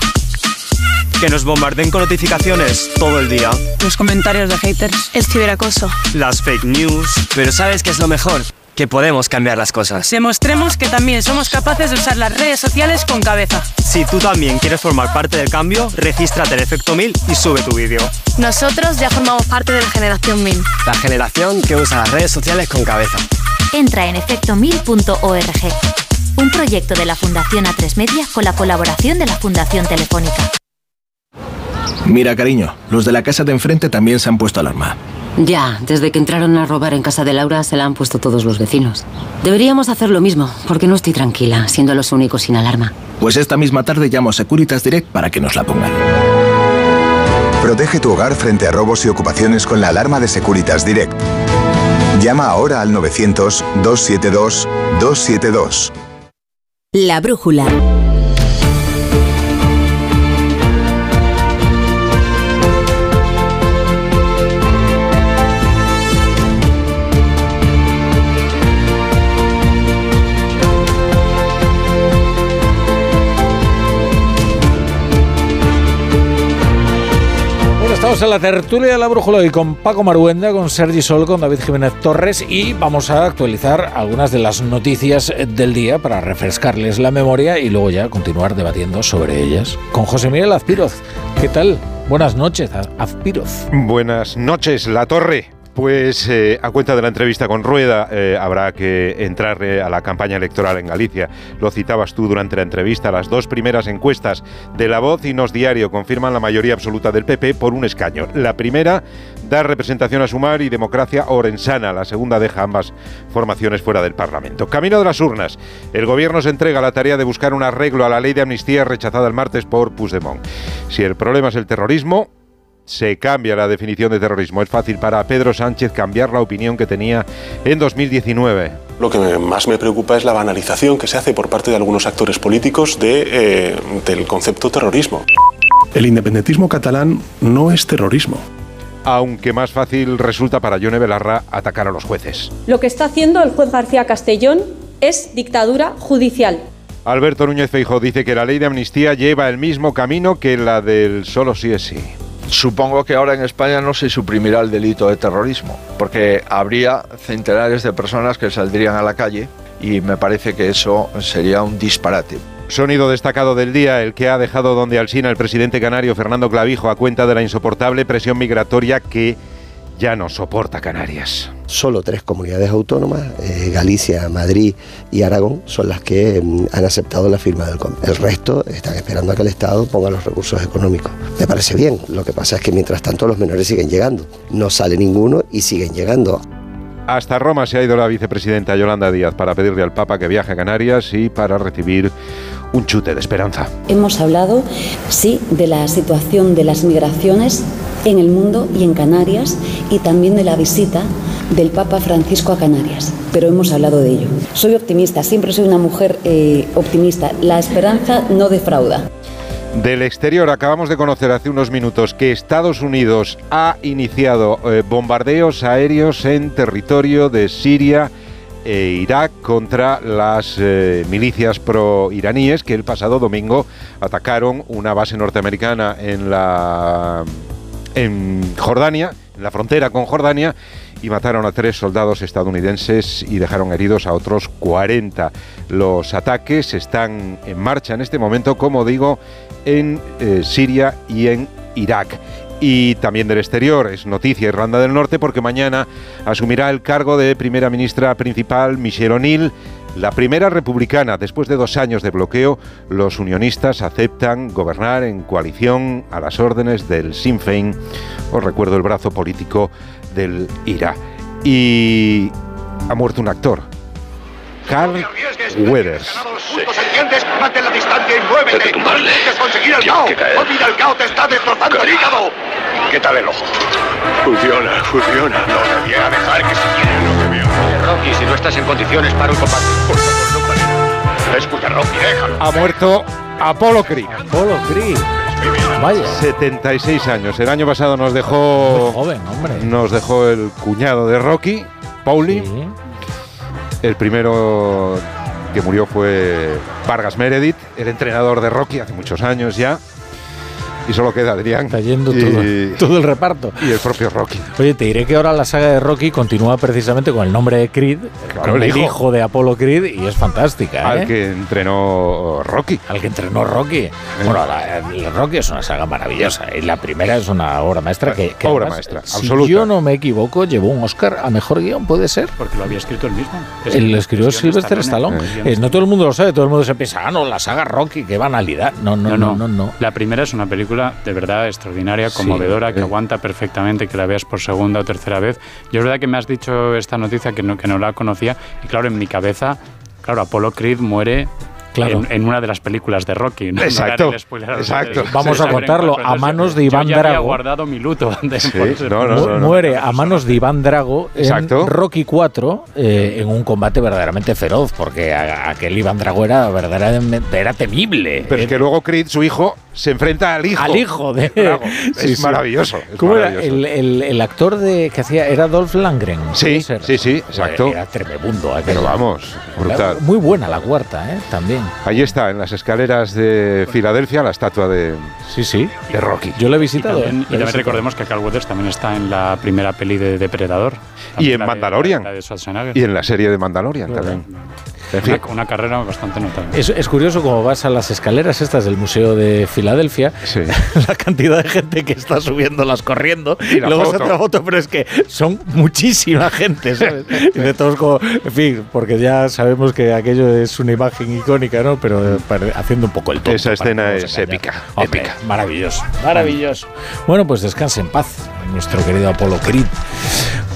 Que nos bombarden con notificaciones todo el día. Los comentarios de haters. El ciberacoso. Las fake news. Pero ¿sabes qué es lo mejor? Que podemos cambiar las cosas. Demostremos que también somos capaces de usar las redes sociales con cabeza. Si tú también quieres formar parte del cambio, regístrate en Efecto 1000 y sube tu vídeo. Nosotros ya formamos parte de la generación 1000. La generación que usa las redes sociales con cabeza. Entra en efectomil.org. Un proyecto de la Fundación A3 Media con la colaboración de la Fundación Telefónica. Mira, cariño, los de la casa de enfrente también se han puesto alarma. Ya, desde que entraron a robar en casa de Laura se la han puesto todos los vecinos. Deberíamos hacer lo mismo, porque no estoy tranquila, siendo los únicos sin alarma. Pues esta misma tarde llamo a Securitas Direct para que nos la pongan. Protege tu hogar frente a robos y ocupaciones con la alarma de Securitas Direct. Llama ahora al 900-272-272. La brújula. En la tertulia de la brújula hoy con Paco Maruenda, con Sergi Sol, con David Jiménez Torres y vamos a actualizar algunas de las noticias del día para refrescarles la memoria y luego ya continuar debatiendo sobre ellas. Con José Miguel Azpiroz. ¿Qué tal? Buenas noches, Azpiroz. Buenas noches, La Torre. Pues eh, a cuenta de la entrevista con Rueda, eh, habrá que entrar eh, a la campaña electoral en Galicia. Lo citabas tú durante la entrevista. Las dos primeras encuestas de La Voz y Nos Diario confirman la mayoría absoluta del PP por un escaño. La primera da representación a Sumar y democracia orensana. La segunda deja ambas formaciones fuera del Parlamento. Camino de las urnas. El gobierno se entrega la tarea de buscar un arreglo a la ley de amnistía rechazada el martes por Puigdemont. Si el problema es el terrorismo, se cambia la definición de terrorismo. Es fácil para Pedro Sánchez cambiar la opinión que tenía en 2019. Lo que más me preocupa es la banalización que se hace por parte de algunos actores políticos de, eh, del concepto terrorismo. El independentismo catalán no es terrorismo. Aunque más fácil resulta para Yone Belarra atacar a los jueces. Lo que está haciendo el juez García Castellón es dictadura judicial. Alberto Núñez Feijóo dice que la ley de amnistía lleva el mismo camino que la del solo sí es sí. Supongo que ahora en España no se suprimirá el delito de terrorismo, porque habría centenares de personas que saldrían a la calle y me parece que eso sería un disparate. Sonido destacado del día, el que ha dejado donde Alsina el presidente canario Fernando Clavijo a cuenta de la insoportable presión migratoria que ya no soporta Canarias. Solo tres comunidades autónomas, eh, Galicia, Madrid y Aragón, son las que mm, han aceptado la firma del convenio. El resto están esperando a que el Estado ponga los recursos económicos. Me parece bien, lo que pasa es que mientras tanto los menores siguen llegando. No sale ninguno y siguen llegando. Hasta Roma se ha ido la vicepresidenta Yolanda Díaz para pedirle al Papa que viaje a Canarias y para recibir un chute de esperanza. Hemos hablado, sí, de la situación de las migraciones en el mundo y en Canarias y también de la visita del Papa Francisco a Canarias, pero hemos hablado de ello. Soy optimista, siempre soy una mujer eh, optimista. La esperanza no defrauda. Del exterior acabamos de conocer hace unos minutos que Estados Unidos ha iniciado eh, bombardeos aéreos en territorio de Siria e Irak contra las eh, milicias pro-iraníes que el pasado domingo atacaron una base norteamericana en la en Jordania, en la frontera con Jordania, y mataron a tres soldados estadounidenses y dejaron heridos a otros 40. Los ataques están en marcha en este momento, como digo, en eh, Siria y en Irak. Y también del exterior, es noticia Irlanda del Norte porque mañana asumirá el cargo de primera ministra principal Michelle O'Neill La primera republicana, después de dos años de bloqueo, los unionistas aceptan gobernar en coalición a las órdenes del Sinn Féin, os recuerdo el brazo político del IRA. Y ha muerto un actor, Carl Weathers. ¿Entiendes? Mantén la distancia y muévete. No intentes conseguir el cao. Olvida el cao, te está destrozando el hígado. ¿Qué tal el ojo? Funciona, funciona. No debiera dejar que siguiera lo que veo. Rocky, si no estás en condiciones para un combate, por favor, no pares. Escucha, Rocky, déjalo. Ha muerto Apollo Creed. Apollo Creed. Vaya. 76 años. El año pasado nos dejó. Muy joven, hombre. Nos dejó el cuñado de Rocky, Pauli. El primero que murió fue Vargas Meredith, el entrenador de Rocky hace muchos años ya. Y solo queda Adrián. Está yendo y, todo, todo, el reparto. Y el propio Rocky. Oye, te diré que ahora la saga de Rocky continúa precisamente con el nombre de Creed, Claro, con el hijo. hijo. de Apolo Creed, y es fantástica. Al ¿eh? que entrenó Rocky. Al que entrenó Rocky. Bueno, la, la Rocky es una saga maravillosa. Y la primera es una obra maestra que. que Obra además, maestra, si absoluta. yo no me equivoco, llevó un Oscar a mejor guion, ¿puede ser? Porque lo había escrito él mismo. Es El el escribió Sylvester Stallone. Eh, no todo el mundo lo sabe, todo el mundo se piensa, ah, no, la saga Rocky, qué banalidad. No, no, no, no. no, La primera es una película de verdad extraordinaria, conmovedora, que eh. aguanta perfectamente que la veas por segunda o tercera vez. Yo es verdad que me has dicho esta noticia que no, que no la conocía y claro, en mi cabeza, claro, Apollo Creed muere Claro. en, en una de las películas de Rocky. No, [LAUGHS] No Exacto, los exacto. Vamos a contarlo, a manos de Iván yo ya había Drago. guardado mi luto. de- Sí, no, no, Mu- no, no. muere a manos de Iván Drago en Exacto. Rocky 4 en un combate verdaderamente feroz, porque aquel Iván Drago era verdaderamente era temible. Pero es que luego Creed, su hijo, se enfrenta al hijo. Al hijo de. Drago. [LAUGHS] Sí, es sí. maravilloso. es ¿Cómo era? El, el- el actor de que hacía era Dolph Lundgren. Sí, sí, sí, exacto. Era tremebundo. aquel. Pero vamos, brutal. Muy buena la cuarta, ¿eh? También. Ahí está, en las escaleras de Filadelfia, la estatua de, Sí, sí. de Rocky. Yo lo he Y visitado. también, ¿eh? y también recordemos que Carl Weathers también está en la primera peli de Depredador. Y en La de- Mandalorian. la de. Y en la serie de Mandalorian también. Una, una carrera bastante notable. Es, es curioso como vas a las escaleras estas del Museo de Filadelfia, sí. [LAUGHS] la cantidad de gente que está subiéndolas corriendo y, la luego se foto. otra foto, pero es que son muchísima gente, ¿sabes? y de todos como, en fin, porque ya sabemos que aquello es una imagen icónica, ¿no? Pero eh, haciendo un poco el tonto. Esa escena es épica, Hombre, épica. Maravilloso, maravilloso. Bueno, pues descanse en paz, nuestro querido Apolo Creed.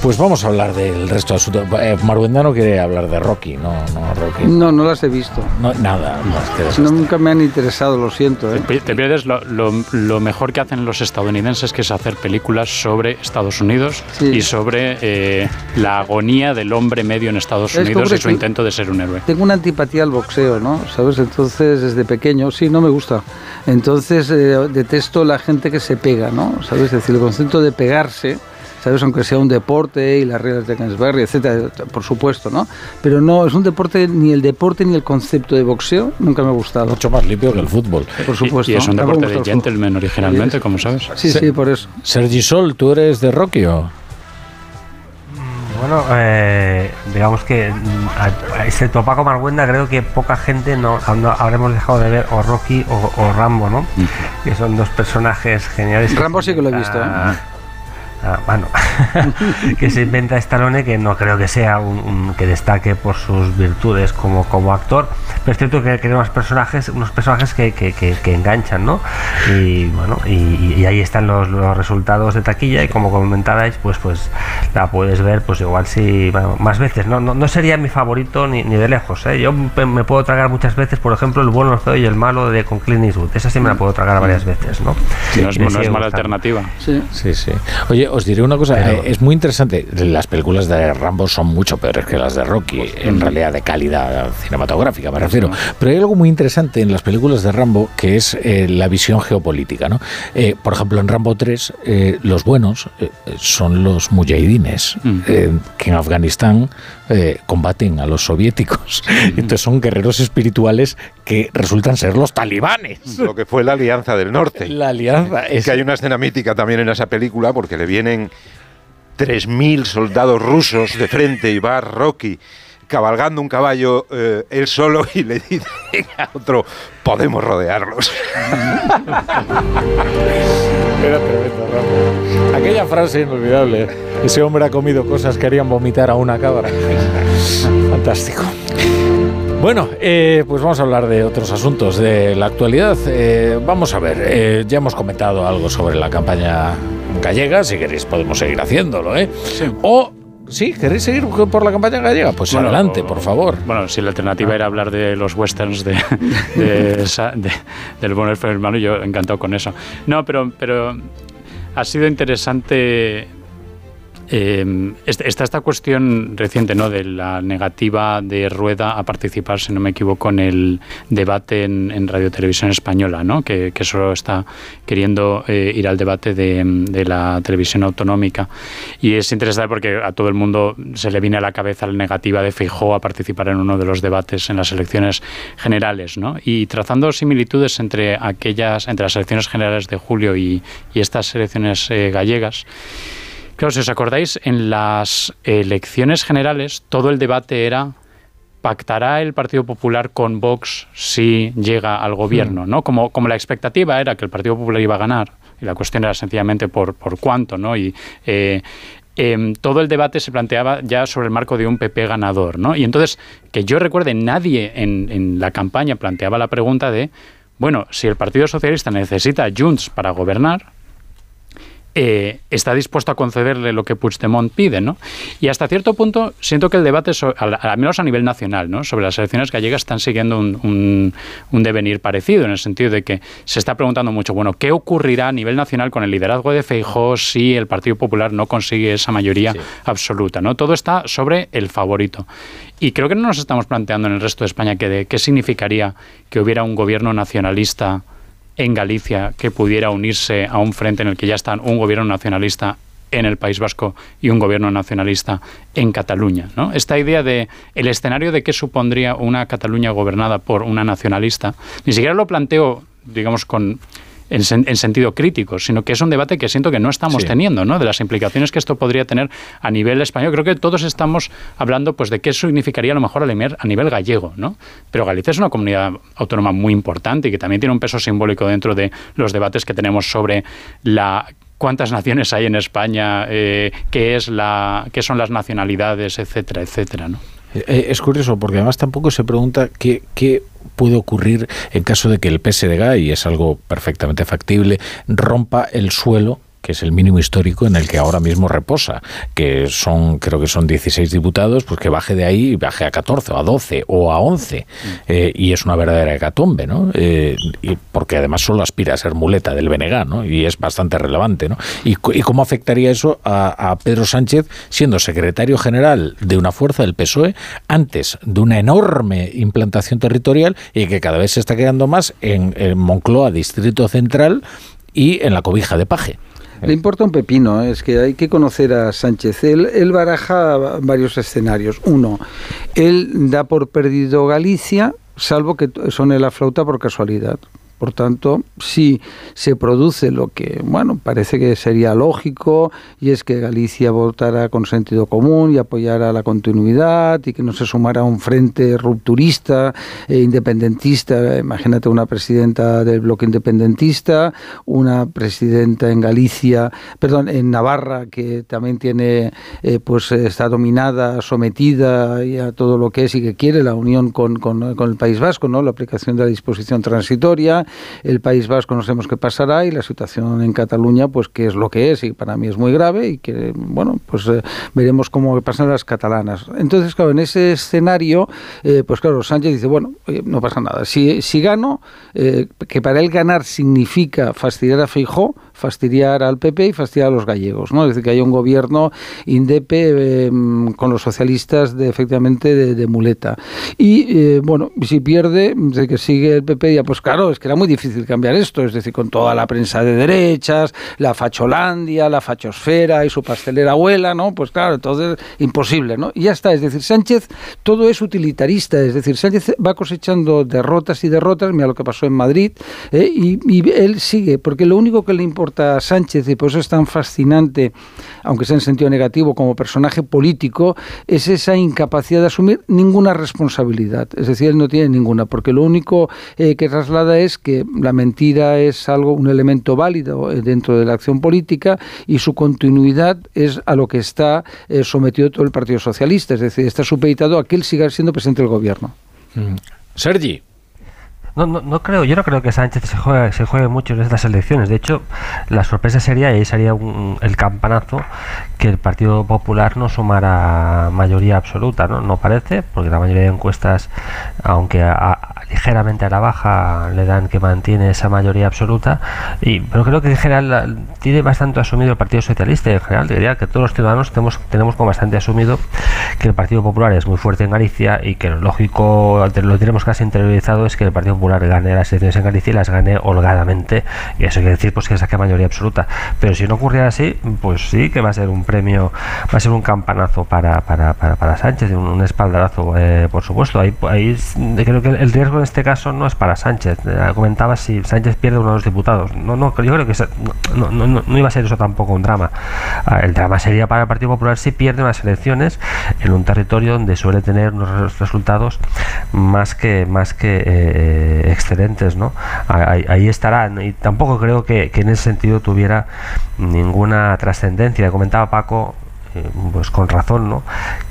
Pues vamos a hablar del resto de asuntos. Eh, Maruenda no quiere hablar de Rocky, no, no, Rocky. No, no las he visto. No, nada, desastre. No, nunca me han interesado, lo siento. ¿eh? Te pierdes lo, lo- lo mejor que hacen los estadounidenses, que es hacer películas sobre Estados Unidos Sí. y sobre eh, la agonía del hombre medio en Estados Es Unidos y su intento de ser un héroe. Tengo una antipatía al boxeo, ¿no? ¿Sabes? Entonces, desde pequeño, sí, no me gusta. Entonces, eh, detesto la gente que se pega, ¿no? ¿Sabes? Es decir, el concepto de pegarse, ¿sabes? Aunque sea un deporte y las reglas de Kingsbury, etcétera, por supuesto, ¿no? Pero no, es un deporte, ni el deporte ni el concepto de boxeo nunca me ha gustado. Mucho más limpio que el fútbol. Por Y- supuesto. Y, es un deporte de gentleman originalmente, como sabes. Sí, sí, por eso. Sergi Sol, ¿tú eres de Rocky o? Bueno, eh, digamos que mm, excepto Paco Marguenda, creo que poca gente no, no habremos dejado de ver o Rocky o, o Rambo, ¿no? Que son dos personajes geniales. Rambo sí que lo he visto, ¿eh? Ah, bueno, [LAUGHS] que se inventa Stallone, que no creo que sea un, un- que destaque por sus virtudes como, como actor, pero es cierto que tiene unos personajes, unos personajes que, que, que- que enganchan, ¿no? Y bueno, y, y ahí están los, los resultados de taquilla y como comentabais, pues pues la puedes ver, pues igual sí, bueno, más veces, ¿no? No, no sería mi favorito ni, ni de lejos, ¿eh? Yo me puedo tragar muchas veces, por ejemplo, el bueno, el feo y el malo de con Clint Eastwood, esa sí me la puedo tragar varias veces, ¿no? Sí, no es, no es mala alternativa. Sí. Sí, sí. Oye, os diré una cosa, Pero- eh, es muy interesante. Las películas de Rambo son mucho peores que las de Rocky, en realidad de calidad cinematográfica, me refiero. Pero hay algo muy interesante en las películas de Rambo que es eh, la visión geopolítica, ¿no? Eh, por ejemplo, en Rambo 3, eh, los buenos son los mujahidines, eh, que en Afganistán eh, combaten a los soviéticos. Entonces son guerreros espirituales que resultan ser los talibanes. Lo que fue la Alianza del Norte. La alianza Es que hay una escena mítica también en esa película porque le vienen 3.000 soldados rusos de frente y va Rocky cabalgando un caballo eh, él solo y le dice a otro, podemos rodearlos. [LAUGHS] Era tremendo, Rambo. Aquella frase inolvidable. Ese hombre ha comido cosas que harían vomitar a una cabra. [LAUGHS] Fantástico. Bueno, eh, pues vamos a hablar de otros asuntos de la actualidad. Eh, vamos a ver, eh, ya hemos comentado algo sobre la campaña gallega, si queréis podemos seguir haciéndolo, ¿eh? O ¿Sí? ¿Queréis seguir por la campaña gallega? Pues adelante, por favor. Bueno, si la alternativa era hablar de los westerns de, [LAUGHS] del Bonner hermano, yo encantado con eso. No, pero, pero ha sido interesante eh, está esta cuestión reciente ¿no? de la negativa de Rueda a participar, si no me equivoco, en el debate en, Radio Televisión Española, ¿no? que, solo está queriendo eh, ir al debate de, la televisión autonómica. Y es interesante porque a todo el mundo se le viene a la cabeza la negativa de Feijó a participar en uno de los debates en las elecciones generales. ¿no? Y trazando similitudes entre, aquellas, entre las elecciones generales de julio y, estas elecciones eh, gallegas, Claro, si os acordáis, en las elecciones generales todo el debate era ¿pactará el Partido Popular con Vox si llega al gobierno? Hmm. ¿no? Como, como la expectativa era que el Partido Popular iba a ganar, y la cuestión era sencillamente por, por cuánto, ¿no? Y eh, em, todo el debate se planteaba ya sobre el marco de un PP ganador, ¿no? Y entonces, que yo recuerde, nadie en, en la campaña planteaba la pregunta de, bueno, si el Partido Socialista necesita Junts para gobernar, eh, está dispuesto a concederle lo que Puigdemont pide, ¿no? Y hasta cierto punto siento que el debate, al menos a nivel nacional, ¿no? sobre las elecciones gallegas están siguiendo un, devenir parecido, en el sentido de que se está preguntando mucho, bueno, ¿qué ocurrirá a nivel nacional con el liderazgo de Feijóo si el Partido Popular no consigue esa mayoría absoluta, ¿no? Todo está sobre el favorito. Y creo que no nos estamos planteando en el resto de España qué significaría que hubiera un gobierno nacionalista en Galicia que pudiera unirse a un frente en el que ya están un gobierno nacionalista en el País Vasco y un gobierno nacionalista en Cataluña. ¿no? Esta idea de el escenario de qué supondría una Cataluña gobernada por una nacionalista, ni siquiera lo planteo, digamos, con en, sentido crítico, sino que es un debate que siento que no estamos teniendo, ¿no? De las implicaciones que esto podría tener a nivel español. Creo que todos estamos hablando pues de qué significaría a lo mejor a nivel gallego, ¿no? Pero Galicia es una comunidad autónoma muy importante y que también tiene un peso simbólico dentro de los debates que tenemos sobre la cuántas naciones hay en España, eh, qué es la, qué son las nacionalidades, etcétera, etcétera, ¿no? Eh, es curioso porque además tampoco se pregunta qué, qué puede ocurrir en caso de que el PSDG, y es algo perfectamente factible, rompa el suelo que es el mínimo histórico en el que ahora mismo reposa, que son, creo que son 16 diputados, pues que baje de ahí y baje a 14 o a 12 o a 11. Mm. Eh, y es una verdadera hecatombe, ¿no? Eh, y porque además solo aspira a ser muleta del BNG, ¿no? Y es bastante relevante, ¿no? ¿Y, cómo afectaría eso a, Pedro Sánchez siendo secretario general de una fuerza del PSOE antes de una enorme implantación territorial y que cada vez se está quedando más en, en Moncloa, Distrito Central, y en la cobija de Paje. Le importa un pepino, ¿eh? es que hay que conocer a Sánchez. Él, él baraja varios escenarios. Uno, él da por perdido Galicia, salvo que suene la flauta por casualidad. Por tanto, si se produce lo que, bueno, parece que sería lógico, y es que Galicia votara con sentido común y apoyara la continuidad y que no se sumara a un frente rupturista e independentista. Imagínate una presidenta del bloque independentista, una presidenta en Galicia, perdón, en Navarra, que también tiene, eh, pues está dominada, sometida a todo lo que es y que quiere la unión con, con, con el País Vasco, ¿no? La aplicación de la disposición transitoria el País Vasco no sabemos qué pasará y la situación en Cataluña, pues que es lo que es y para mí es muy grave y que, bueno, pues eh, veremos cómo pasan las catalanas. Entonces, claro, en ese escenario, eh, pues claro, Sánchez dice, bueno, no pasa nada. Si, si gano, eh, que para él ganar significa fastidiar a Feijó, fastidiar al PP y fastidiar a los gallegos, ¿no? Es decir, que hay un gobierno indepe em, con los socialistas de efectivamente de, muleta. Y eh, bueno, si pierde, de que sigue el PP, ya pues claro, es que era muy difícil cambiar esto, es decir, con toda la prensa de derechas, la facholandia, la fachosfera y su pastelera abuela, ¿no? Pues claro, entonces imposible, ¿no? Y ya está, es decir, Sánchez todo es utilitarista, es decir, Sánchez va cosechando derrotas y derrotas, mira lo que pasó en Madrid, ¿eh? y, y él sigue, porque lo único que le importa Sánchez y por eso es tan fascinante, aunque sea en sentido negativo, como personaje político, es esa incapacidad de asumir ninguna responsabilidad. Es decir, él no tiene ninguna, porque lo único eh, que traslada es que la mentira es algo, un elemento válido eh, dentro de la acción política y su continuidad es a lo que está eh, sometido todo el Partido Socialista. Es decir, está supeditado a que él siga siendo presidente del gobierno. Mm. Sergi. No, no, no, creo, yo no creo que Sánchez se juegue, se juegue mucho en estas elecciones. De hecho, la sorpresa sería, y sería el campanazo, que el Partido Popular no sumara mayoría absoluta. No, no parece, porque la mayoría de encuestas, aunque ligeramente a la baja, le dan que mantiene esa mayoría absoluta. Y, pero creo que en general tiene bastante asumido el Partido Socialista. En general, diría que todos los ciudadanos tenemos, tenemos como bastante asumido que el Partido Popular es muy fuerte en Galicia y que lo lógico, lo tenemos casi interiorizado, es que el Partido Popular gane las elecciones en Galicia y las gane holgadamente. Y eso quiere decir pues que saque mayoría absoluta. Pero si no ocurriera así, pues sí que va a ser un premio, va a ser un campanazo para, para, para, Sánchez, un, espaldarazo, eh, por supuesto. Ahí, ahí creo que el riesgo en este caso no es para Sánchez. Eh, comentaba si Sánchez pierde uno de los diputados. No, no, yo creo que no, no, no, iba a ser eso tampoco un drama. Ah, el drama sería para el Partido Popular si pierde unas elecciones en un territorio donde suele tener unos resultados más que más que eh, excelentes, ¿no? Ahí, estarán y tampoco creo que, que en ese sentido tuviera ninguna trascendencia. Comentaba Paco eh, pues con razón, ¿no?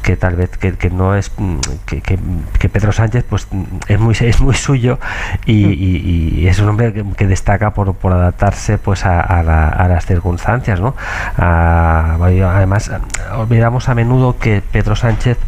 Que tal vez que, no es mm, que, que, Pedro Sánchez pues mm, es muy [LAUGHS] es muy suyo y, es un hombre que, destaca por, por, adaptarse pues a, las circunstancias, ¿no? además olvidamos a menudo que Pedro Sánchez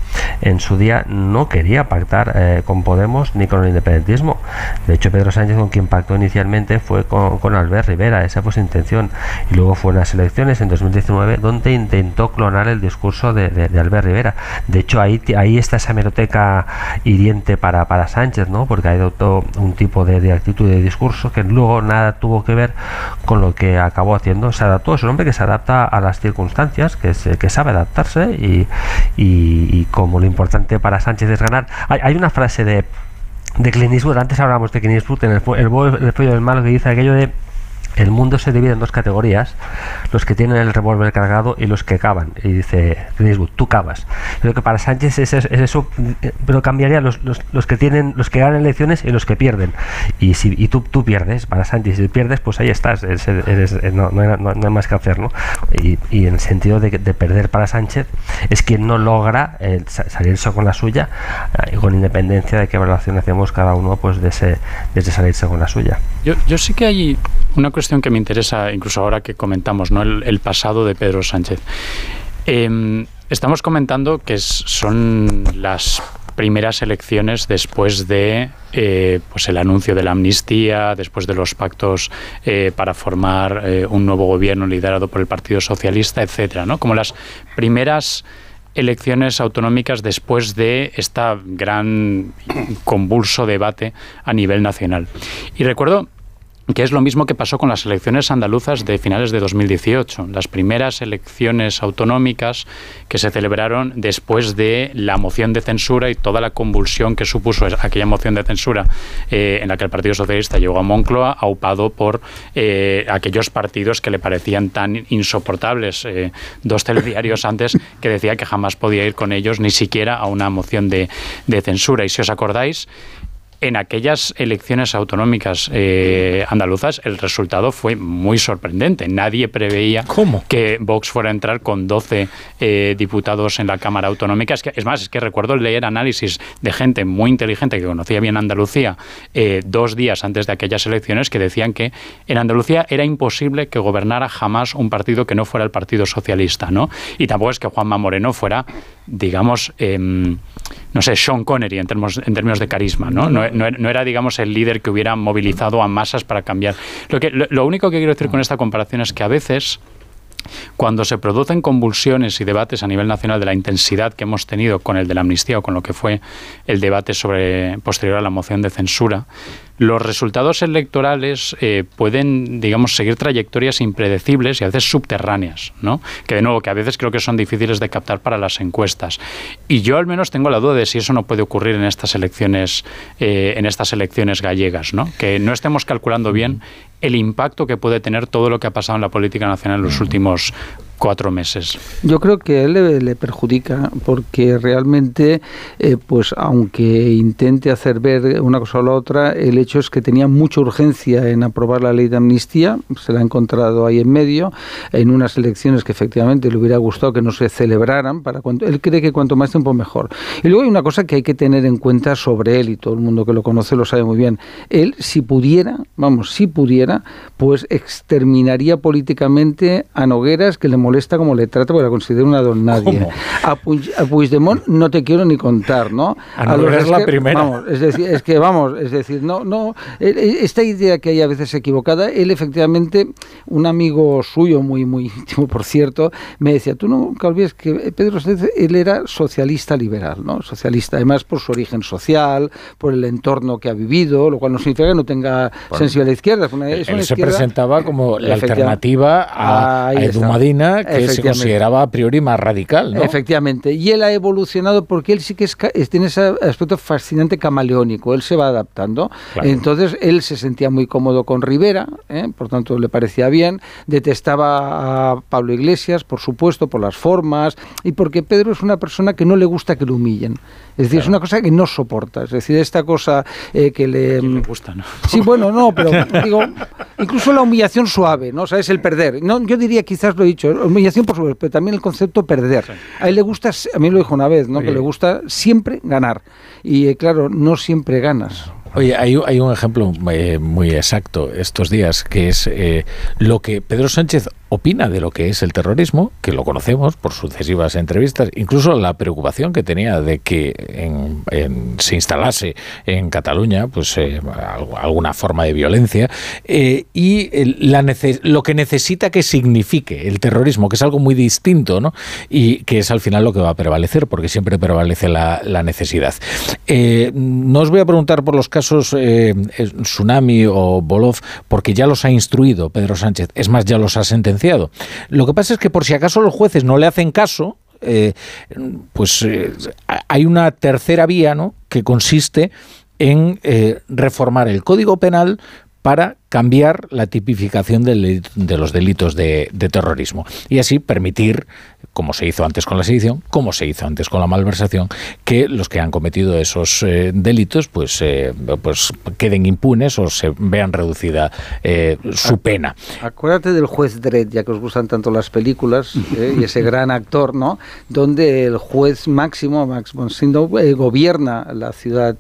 en su día no quería pactar eh, con Podemos ni con el independentismo. De hecho, Pedro Sánchez con quien pactó inicialmente fue con, con Albert Rivera, esa fue su intención. Y luego fue en las elecciones en 2019 donde intentó clonar el discurso de, Albert Rivera. De hecho, ahí, ahí está esa meroteca hiriente para, para Sánchez, ¿no? porque ha adoptó un tipo de, actitud y de discurso que luego nada tuvo que ver con lo que acabó haciendo. Se adaptó, es un hombre que se adapta a las circunstancias, que, que sabe adaptarse y, y, como lo importante para Sánchez es ganar. Hay, hay una frase de de Clint antes hablábamos de Clint Eastwood en el, el, el, el del malo que dice aquello de el mundo se divide en dos categorías, los que tienen el revólver cargado y los que cavan. Y dice tú cavas. Creo que para Sánchez es, eso, pero cambiaría los, los, que tienen, los que ganan elecciones y los que pierden. Y si y tú, tú pierdes, para Sánchez, si pierdes, pues ahí estás, no, no, hay, más que hacer, ¿no? Y, en el sentido de, perder para Sánchez es quien no logra eh, salirse con la suya, eh, con independencia de qué evaluación hacemos cada uno pues de ese, de salirse con la suya. Yo, yo sí que hay una cuestión que me interesa, incluso ahora que comentamos, ¿no? el, pasado de Pedro Sánchez. Em, estamos comentando que son las primeras elecciones después de eh, pues el anuncio de la amnistía, después de los pactos eh, para formar eh, un nuevo gobierno liderado por el Partido Socialista, etcétera, ¿no? Como las primeras elecciones autonómicas después de esta gran convulso debate a nivel nacional. Y recuerdo que es lo mismo que pasó con las elecciones andaluzas de finales de 2018, las primeras elecciones autonómicas que se celebraron después de la moción de censura y toda la convulsión que supuso aquella moción de censura eh, en la que el Partido Socialista llegó a Moncloa, aupado por eh, aquellos partidos que le parecían tan insoportables. Eh, dos telediarios [LAUGHS] antes que decía que jamás podía ir con ellos ni siquiera a una moción de, de censura. Y si os acordáis, en aquellas elecciones autonómicas eh, andaluzas el resultado fue muy sorprendente. Nadie preveía que Vox fuera a entrar con 12 eh, diputados en la Cámara Autonómica. Es, que, es más, es que recuerdo leer análisis de gente muy inteligente que conocía bien Andalucía eh, dos días antes de aquellas elecciones que decían que en Andalucía era imposible que gobernara jamás un partido que no fuera el Partido Socialista. ¿no? Y tampoco es que Juanma Moreno fuera, digamos, em, no sé, Sean Connery en términos, en términos de carisma. ¿no? No, no, era, digamos, el líder que hubiera movilizado a masas para cambiar. Lo, que, lo, único que quiero decir con esta comparación es que a veces cuando se producen convulsiones y debates a nivel nacional de la intensidad que hemos tenido con el de la amnistía o con lo que fue el debate sobre posterior a la moción de censura, los resultados electorales eh, pueden, digamos, seguir trayectorias impredecibles y a veces subterráneas, ¿no? Que de nuevo, que a veces creo que son difíciles de captar para las encuestas. Y yo al menos tengo la duda de si eso no puede ocurrir en estas elecciones, eh, en estas elecciones gallegas, ¿no? Que no estemos calculando bien el impacto que puede tener todo lo que ha pasado en la política nacional en los últimos cuatro meses. Yo creo que él le, perjudica porque realmente, eh, pues aunque intente hacer ver una cosa o la otra, el hecho es que tenía mucha urgencia en aprobar la ley de amnistía, se la ha encontrado ahí en medio, en unas elecciones que efectivamente le hubiera gustado que no se celebraran, para cuanto, él cree que cuanto más tiempo mejor. Y luego hay una cosa que hay que tener en cuenta sobre él, y todo el mundo que lo conoce lo sabe muy bien, él si pudiera, vamos, si pudiera, pues exterminaría políticamente a Nogueras que le molesta como le trata porque la considero una don nadie. A, Puigdemont no te quiero ni contar, ¿no? A, lo es la primera. Vamos, es decir, es que vamos, es decir, no, no, e, e, esta idea que hay a veces equivocada, él efectivamente, un amigo suyo muy, muy íntimo, por cierto, me decía, tú nunca olvides que Pedro Sánchez, él era socialista liberal, ¿no? Socialista, además por su origen social, por el entorno que ha vivido, lo cual no significa que no tenga sensibilidad a la izquierda. él se presentaba como la alternativa a, a Edu Madina, que se consideraba a priori más radical. ¿no? Efectivamente. Y él ha evolucionado porque él sí que es, tiene ese aspecto fascinante camaleónico. Él se va adaptando. Entonces él se sentía muy cómodo con Rivera, ¿eh? por tanto le parecía bien. Detestaba a Pablo Iglesias, por supuesto, por las formas y porque Pedro es una persona que no le gusta que lo humillen. Es decir, es una cosa que no soporta. Es decir, esta cosa eh, que le... me gusta, ¿no? Sí, bueno, no, pero [LAUGHS] digo, incluso la humillación suave, ¿no? O sea, es el perder. No, yo diría, quizás lo he dicho, humillación por supuesto, pero también el concepto perder. A él le gusta, a mí lo dijo una vez, ¿no? Que le gusta siempre ganar. Y eh, claro, no siempre ganas. Oye, hay, hay un ejemplo eh, muy exacto estos días, que es lo que Pedro Sánchez opina de lo que es el terrorismo, que lo conocemos por sucesivas entrevistas, incluso la preocupación que tenía de que se instalase en Cataluña pues eh, alguna forma de violencia eh, y lo que necesita que signifique el terrorismo, que es algo muy distinto, ¿no? Y que es al final lo que va a prevalecer, porque siempre prevalece la, necesidad. Eh, no os voy a preguntar por los casos Tsunami o Bolov, porque ya los ha instruido Pedro Sánchez, es más, ya los ha sentenciado lo que pasa es que por si acaso los jueces no le hacen caso, eh, pues eh, hay una tercera vía ¿no? que consiste en eh, reformar el Código Penal para cambiar la tipificación de, los delitos de, terrorismo y así permitir, como se hizo antes con la sedición, como se hizo antes con la malversación, que los que han cometido esos eh, delitos pues, eh, pues queden impunes o se vean reducida eh, su pena. Acuérdate del juez Dredd, ya que os gustan tanto las películas, y ese gran actor, ¿no? Donde el juez máximo, Max von Sydow, gobierna la ciudad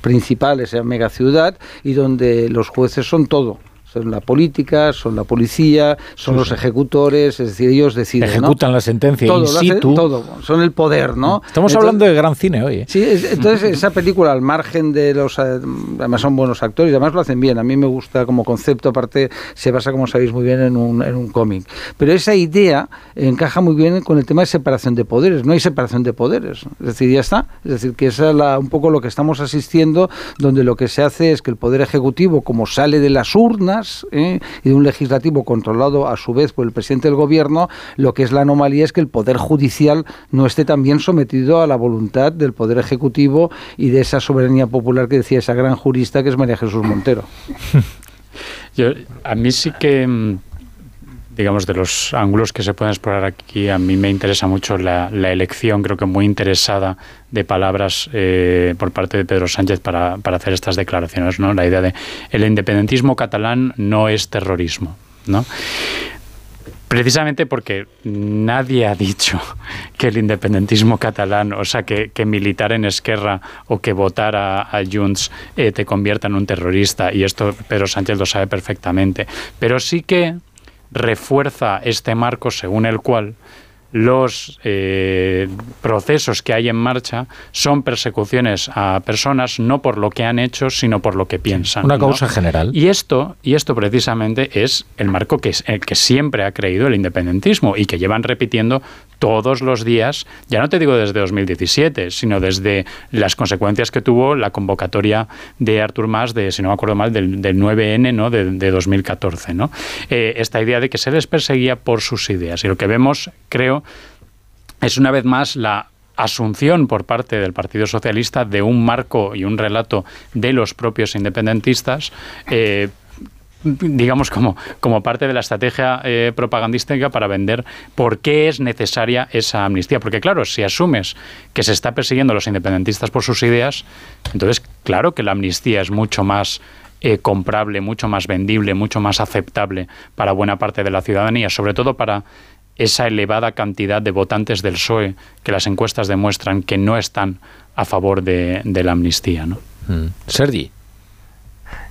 principal, esa mega ciudad, y donde los jueces son todo son la política, son la policía, son los ejecutores, es decir, ellos deciden. Ejecutan la sentencia todo, in situ. todo, son el poder, ¿no? Estamos hablando de gran cine hoy. ¿eh? Sí, entonces esa película, al margen de los. Eh, además, son buenos actores y además lo hacen bien. A mí me gusta como concepto, aparte, se basa, como sabéis muy bien, en un, en un cómic. Pero esa idea encaja muy bien con el tema de separación de poderes. No hay separación de poderes. Es decir, ya está. Es decir, que es un poco lo que estamos asistiendo, donde lo que se hace es que el poder ejecutivo, como sale de las urnas, ¿eh? y de un legislativo controlado a su vez por el presidente del gobierno, lo que es la anomalía es que el poder judicial no esté también sometido a la voluntad del poder ejecutivo y de esa soberanía popular que decía esa gran jurista que es María Jesús Montero. [LAUGHS] Yo, a mí sí que mm, digamos, de los ángulos que se pueden explorar aquí, a mí me interesa mucho la, elección, creo que muy interesada, de palabras eh, por parte de Pedro Sánchez para, hacer estas declaraciones, ¿no? La idea de el independentismo catalán no es terrorismo, ¿no? Precisamente porque nadie ha dicho que el independentismo catalán, o sea, que, militar en Esquerra o que votar a, Junts eh, te convierta en un terrorista, y esto Pedro Sánchez lo sabe perfectamente. Pero sí que refuerza este marco según el cual los eh, procesos que hay en marcha son persecuciones a personas no por lo que han hecho, sino por lo que piensan. Una causa general. Y esto, y esto precisamente es el marco que, es, el que siempre ha creído el independentismo y que llevan repitiendo todos los días, ya no te digo desde 2017, sino desde las consecuencias que tuvo la convocatoria de Artur Mas, de, si no me acuerdo mal, del, 9N ¿no? de, 2014. ¿no? Eh, esta idea de que se les perseguía por sus ideas. Y lo que vemos, creo, es una vez más la asunción por parte del Partido Socialista de un marco y un relato de los propios independentistas. Eh, digamos, como, como parte de la estrategia eh, propagandística para vender por qué es necesaria esa amnistía. Porque claro, si asumes que se está persiguiendo a los independentistas por sus ideas, entonces claro que la amnistía es mucho más eh, comprable, mucho más vendible, mucho más aceptable para buena parte de la ciudadanía, sobre todo para esa elevada cantidad de votantes del PSOE que las encuestas demuestran que no están a favor de, la amnistía. ¿no? Mm. Sergi.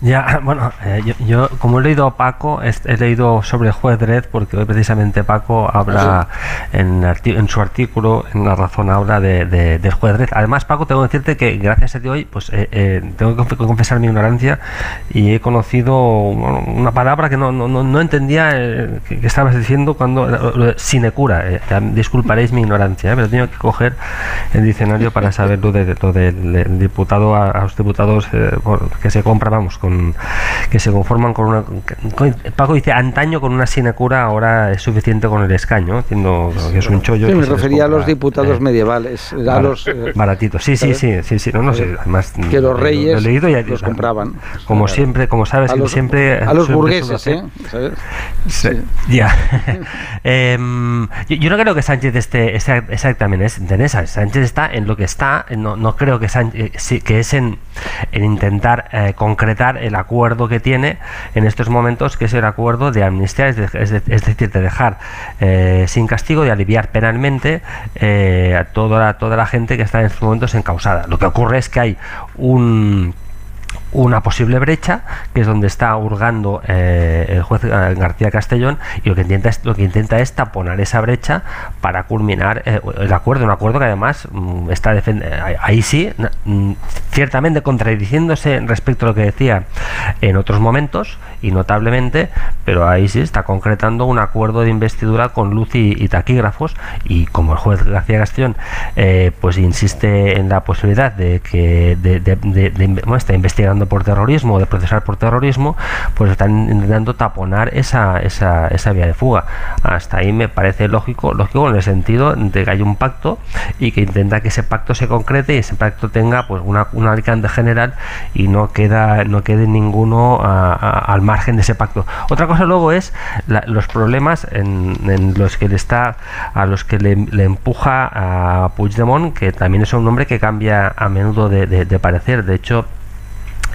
Ya, [LAUGHS] bueno, eh, yo, como he leído Paco, he, leído sobre el juez Dredd porque hoy precisamente Paco habla en, en, su artículo, en la razón habla de, del juez Dredd. Además, Paco, tengo que decirte que gracias a ti hoy, pues eh, eh, tengo que confesar mi ignorancia y he conocido una palabra que no, no, no entendía que, estabas diciendo cuando sinecura. disculparéis mi ignorancia, pero tengo que coger el diccionario para saber lo, de, lo del diputado a, los diputados que se compra, vamos, que se conforman con una. Paco dice antaño con una sinecura, ahora es suficiente con el escaño, entiendo que es un chollo. Sí, me refería a los diputados eh, medievales, a los. Eh, baratitos, sí, sí, sí, sí, sí, no, no sé, además. Que los reyes los compraban. Como siempre, como sabes, siempre. A los burgueses, ¿eh? Ya. [LAUGHS] [LAUGHS] Em, yo, no creo que Sánchez esté exactamente en esa. Sánchez está en lo que está, no, no creo que, Sánchez, eh, que es en, en intentar concretar el acuerdo que tiene en estos momentos, que es el acuerdo de amnistía, es, decir, de dejar eh, sin castigo, de aliviar penalmente eh, a toda toda la gente que está en estos momentos encausada. Lo que ocurre es que hay un una posible brecha, que es donde está hurgando eh, el juez eh, García Castellón, y lo que intenta es, lo que intenta es taponar esa brecha para culminar eh, el acuerdo, un acuerdo que además mm, está ahí sí, mm, ciertamente contradiciéndose respecto a lo que decía en otros momentos, y notablemente, pero ahí sí está concretando un acuerdo de investidura con luz y, taquígrafos, y como el juez García Castellón pues insiste en la posibilidad de que está investigando por terrorismo o de procesar por terrorismo, pues están intentando taponar esa, esa, esa vía de fuga. Hasta ahí me parece lógico, lógico en el sentido de que hay un pacto y que intenta que ese pacto se concrete y ese pacto tenga pues una, un alcance general y no queda no quede ninguno al margen de ese pacto. Otra cosa luego es los problemas en, los que le está a los que le, empuja a Puigdemont, que también es un hombre que cambia a menudo de, de parecer. De hecho,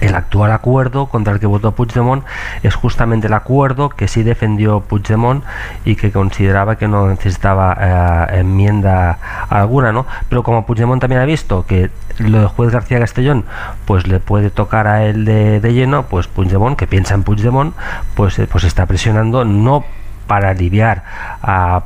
el actual acuerdo contra el que votó Puigdemont es justamente el acuerdo que sí defendió Puigdemont y que consideraba que no necesitaba eh, enmienda alguna, ¿no? Pero como Puigdemont también ha visto que lo del juez García Castellón pues le puede tocar a él de, lleno, pues Puigdemont, que piensa en Puigdemont, pues, eh, pues está presionando no para aliviar,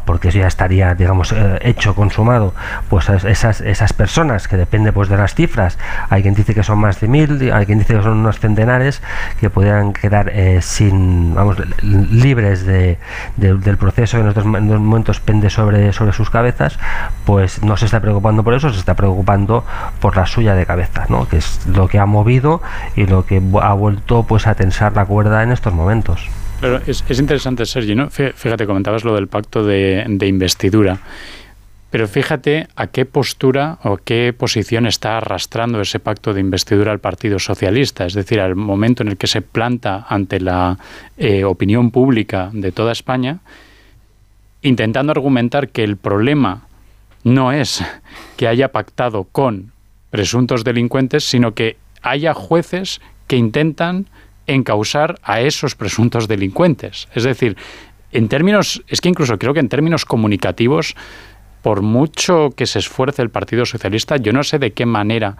porque eso ya estaría, digamos, eh, hecho, consumado, pues esas, esas personas que depende pues de las cifras, hay quien dice que son más de mil, hay quien dice que son unos centenares, que podrían quedar eh, sin, vamos, libres de, del proceso que en estos momentos pende sobre, sobre sus cabezas, pues no se está preocupando por eso, se está preocupando por la suya de cabeza, ¿no? que es lo que ha movido y lo que ha vuelto pues a tensar la cuerda en estos momentos. Pero es, interesante, Sergi, ¿no? Fíjate, comentabas lo del pacto de, investidura. Pero fíjate a qué postura o qué posición está arrastrando ese pacto de investidura al Partido Socialista. Es decir, al momento en el que se planta ante la eh, opinión pública de toda España, intentando argumentar que el problema no es que haya pactado con presuntos delincuentes, sino que haya jueces que intentan encausar a esos presuntos delincuentes. Es decir, en términos, es que incluso creo que en términos comunicativos, por mucho que se esfuerce el Partido Socialista, yo no sé de qué manera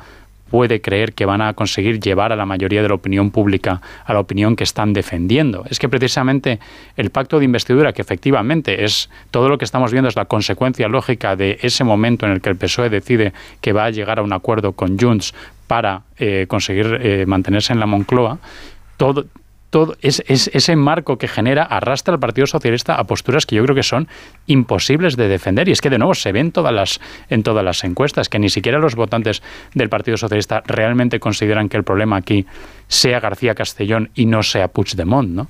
puede creer que van a conseguir llevar a la mayoría de la opinión pública a la opinión que están defendiendo. Es que precisamente el pacto de investidura, que efectivamente es todo lo que estamos viendo, es la consecuencia lógica de ese momento en el que el PSOE decide que va a llegar a un acuerdo con Junts para eh, conseguir eh, mantenerse en la Moncloa, todo, todo es, ese marco que genera arrastra al Partido Socialista a posturas que yo creo que son imposibles de defender. Y es que, de nuevo, se ven todas las, en todas las encuestas que ni siquiera los votantes del Partido Socialista realmente consideran que el problema aquí sea García Castellón y no sea Puigdemont, ¿no?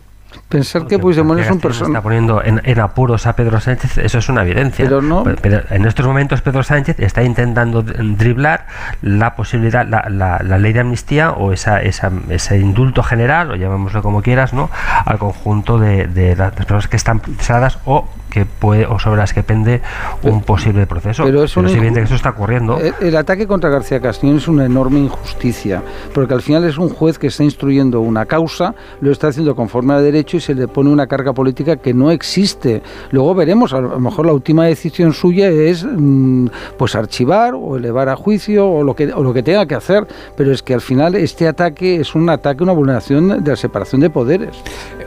Pensar que Puigdemont es un personaje. Está poniendo en, apuros a Pedro Sánchez, eso es una evidencia. Pero no. en estos momentos Pedro Sánchez está intentando driblar la posibilidad, la, la, ley de amnistía o esa, esa, ese indulto general, o llamémoslo como quieras, ¿no? al conjunto de, de las personas que están pesadas o que puede o sobre las que pende un posible proceso. Pero es, evidente que eso está ocurriendo. El, ataque contra García Castellón es una enorme injusticia, porque al final es un juez que está instruyendo una causa, lo está haciendo conforme a derecho y se le pone una carga política que no existe. Luego veremos, a lo mejor la última decisión suya es mm, pues archivar o elevar a juicio o lo que o lo que tenga que hacer, pero es que al final este ataque es un ataque, una vulneración de la separación de poderes.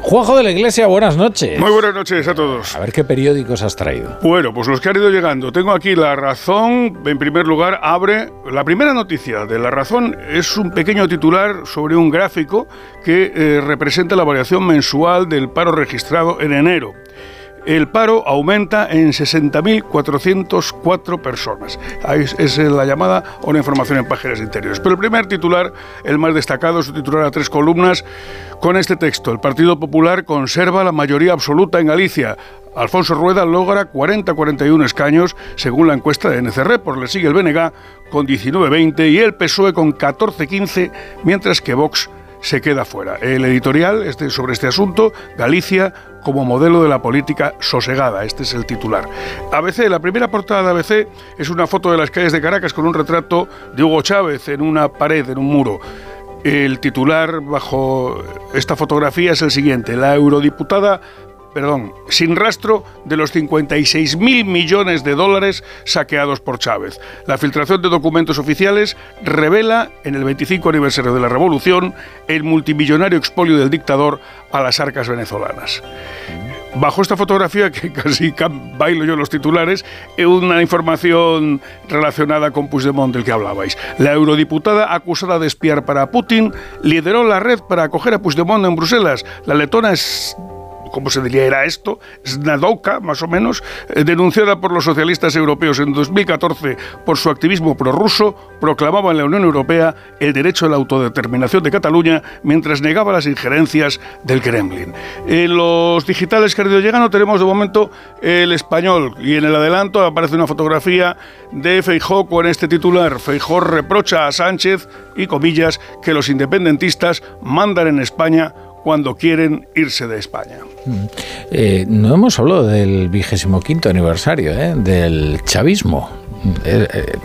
Juanjo de la Iglesia, buenas noches. Muy buenas noches a todos. A ver qué periódicos has traído. Bueno, pues los que han ido llegando. Tengo aquí La Razón. En primer lugar, abre. La primera noticia de La Razón es un pequeño titular sobre un gráfico que eh, representa la variación mensual del paro registrado en enero el paro aumenta en 60.404 personas. Es, la llamada o la información en páginas interiores. Pero el primer titular, el más destacado, es un titular a tres columnas con este texto. El Partido Popular conserva la mayoría absoluta en Galicia. Alfonso Rueda logra 40-41 escaños según la encuesta de NCR, por le sigue el BNG con 19-20 y el PSOE con 14-15, mientras que Vox se queda fuera. El editorial este, sobre este asunto, Galicia como modelo de la política sosegada, este es el titular. ABC, la primera portada de ABC es una foto de las calles de Caracas con un retrato de Hugo Chávez en una pared, en un muro. El titular bajo esta fotografía es el siguiente. La eurodiputada perdón, sin rastro de los 56 mil millones de dólares saqueados por Chávez. La filtración de documentos oficiales revela, en el 25 aniversario de la revolución, el multimillonario expolio del dictador a las arcas venezolanas. Bajo esta fotografía, que [LAUGHS] casi bailo yo los titulares, una información relacionada con Puigdemont del que hablabais. La eurodiputada acusada de espiar para Putin lideró la red para acoger a Puigdemont en Bruselas. La letona es ¿cómo se diría? Era esto, Snadoka, más o menos, eh, denunciada por los socialistas europeos en 2014 por su activismo prorruso, proclamaba en la Unión Europea el derecho a la autodeterminación de Cataluña mientras negaba las injerencias del Kremlin. En los digitales que llegando tenemos de momento el español y en el adelanto aparece una fotografía de Feijó con este titular. Feijó reprocha a Sánchez y comillas que los independentistas mandan en España cuando quieren irse de España. Mm. Eh, no hemos hablado del vigésimo quinto aniversario ¿eh? del chavismo. Eh, eh,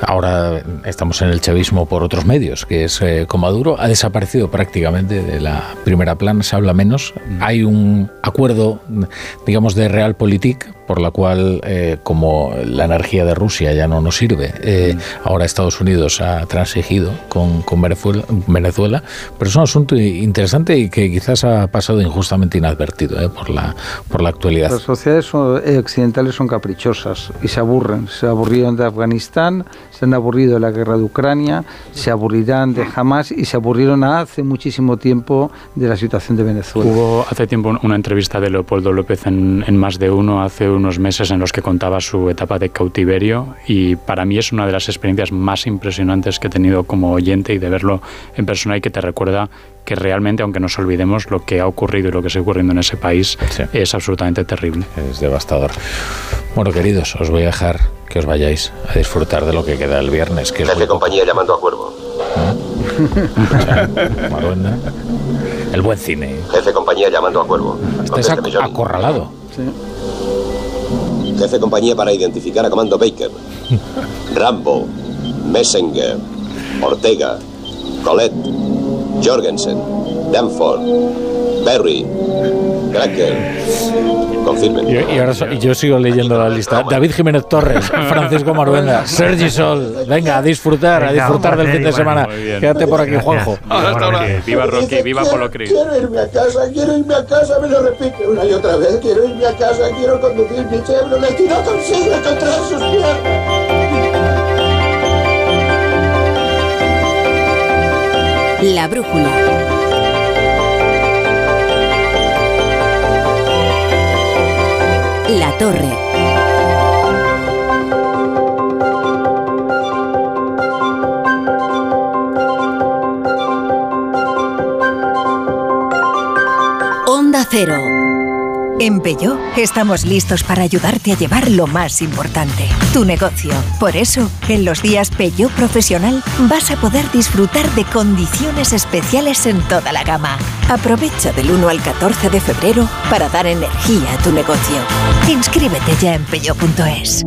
ahora estamos en el chavismo por otros medios, que es eh, Comaduro, ha desaparecido prácticamente de la primera plana, se habla menos. Hay un acuerdo, digamos, de realpolitik por la cual, como la energía de Rusia ya no nos sirve, ahora Estados Unidos ha transigido con, con Venezuela, pero es un asunto interesante y que quizás ha pasado injustamente inadvertido por, la, por la actualidad. Las sociedades occidentales son caprichosas y se aburren, se aburrieron de Afganistán, se han aburrido de la guerra de Ucrania, se aburrirán de Hamas y se aburrieron hace muchísimo tiempo de la situación de Venezuela. Hubo hace tiempo una entrevista de Leopoldo López en, Más de Uno, hace unos meses, en los que contaba su etapa de cautiverio y para mí es una de las experiencias más impresionantes que he tenido como oyente y de verlo en persona y que te recuerda que realmente, aunque nos olvidemos, lo que ha ocurrido y lo que está ocurriendo en ese país es absolutamente terrible. Es devastador. Bueno, queridos, os voy a dejar que os vayáis a disfrutar de lo que queda el viernes. Que Jefe compañía llamando a Cuervo. [LAUGHS] el buen cine. Jefe compañía llamando a Cuervo. Estás acorralado. Sí. Jefe compañía para identificar a Comando Baker. [LAUGHS] Rambo, Messenger, Ortega, Colette, Jorgensen, Danford, Berry, Cracker. Confirmen. Y, ahora yo sigo leyendo la lista. David Jiménez Torres, [LAUGHS] Francisco Maruenda, Sergi Sol. Venga, a disfrutar, a disfrutar del fin de semana. Quédate por aquí, Juanjo. Viva Rocky, viva Polo Cris. Quiero irme a casa, quiero irme a casa, me lo repite una y otra vez. Quiero irme a casa, quiero conducir mi Chevrolet y no consigo encontrar sus piernas. La brújula. La Torre. Cero. En Peugeot estamos listos para ayudarte a llevar lo más importante, tu negocio. Por eso, en los días Peugeot Profesional vas a poder disfrutar de condiciones especiales en toda la gama. Aprovecha del 1 al 14 de febrero para dar energía a tu negocio. Inscríbete ya en peugeot.es.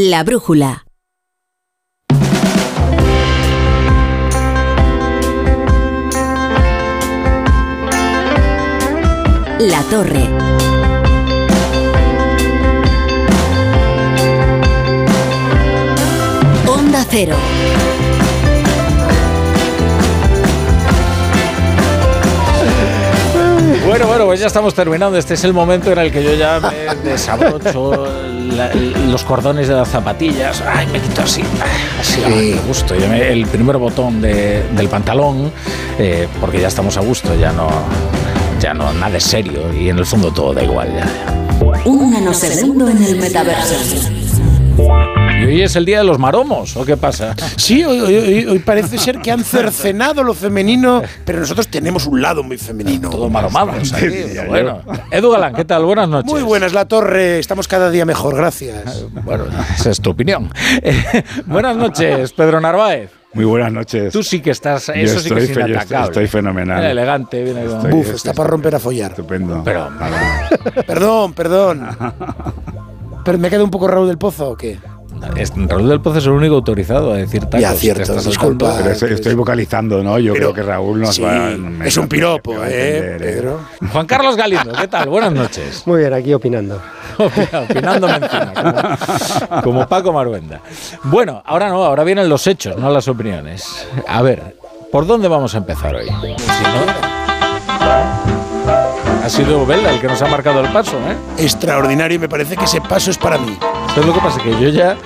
La brújula. La torre. Onda cero. Bueno, bueno, pues ya estamos terminando. Este es el momento en el que yo ya me desabrocho [LAUGHS] la- los cordones de las zapatillas. Ay, me quito así, así a Sí. gusto. Yo me- el primer botón de- del pantalón, eh, porque ya estamos a gusto, ya no, ya no, nada es serio y en el fondo todo da igual ya. Un nanosegundo en el metaverso. Y hoy es el día de los maromos, ¿o qué pasa? Sí, hoy, hoy- hoy- hoy parece ser que han cercenado lo femenino, pero nosotros tenemos un lado muy femenino. Todos maromados aquí, pero bueno. Edu Galán, ¿qué tal? Buenas noches. Muy buenas, La Torre. Estamos cada día mejor, gracias. Bueno, esa es tu opinión. [LAUGHS] Eh, buenas noches, Pedro Narváez. Muy buenas noches. Tú sí que estás, eso sí que es inatacable. estoy fenomenal. Viene elegante, con... Estoy- Buf, está para romper a follar. Estupendo. Pero, Perdón, perdón. [LAUGHS] ¿Pero me queda un poco Raúl del Pozo o qué? Es- Raúl del Pozo es el único autorizado a decir tacos. Ya, cierto, disculpa. Pero estoy, estoy vocalizando, ¿no? Yo Pero- creo que Raúl nos sí, va es un piropo, ¿eh, entender, Pedro? Juan Carlos Galindo, ¿qué tal? Buenas noches. Muy bien, aquí opinando. [LAUGHS] Opinándome encima, como, como Paco Maruenda. Bueno, ahora no, ahora vienen los hechos, no las opiniones. A ver, ¿por dónde vamos a empezar hoy? Si no, ha sido Velda el que nos ha marcado el paso, ¿eh? Extraordinario y me parece que ese paso es para mí. ¿Sabes lo que pasa? Que yo ya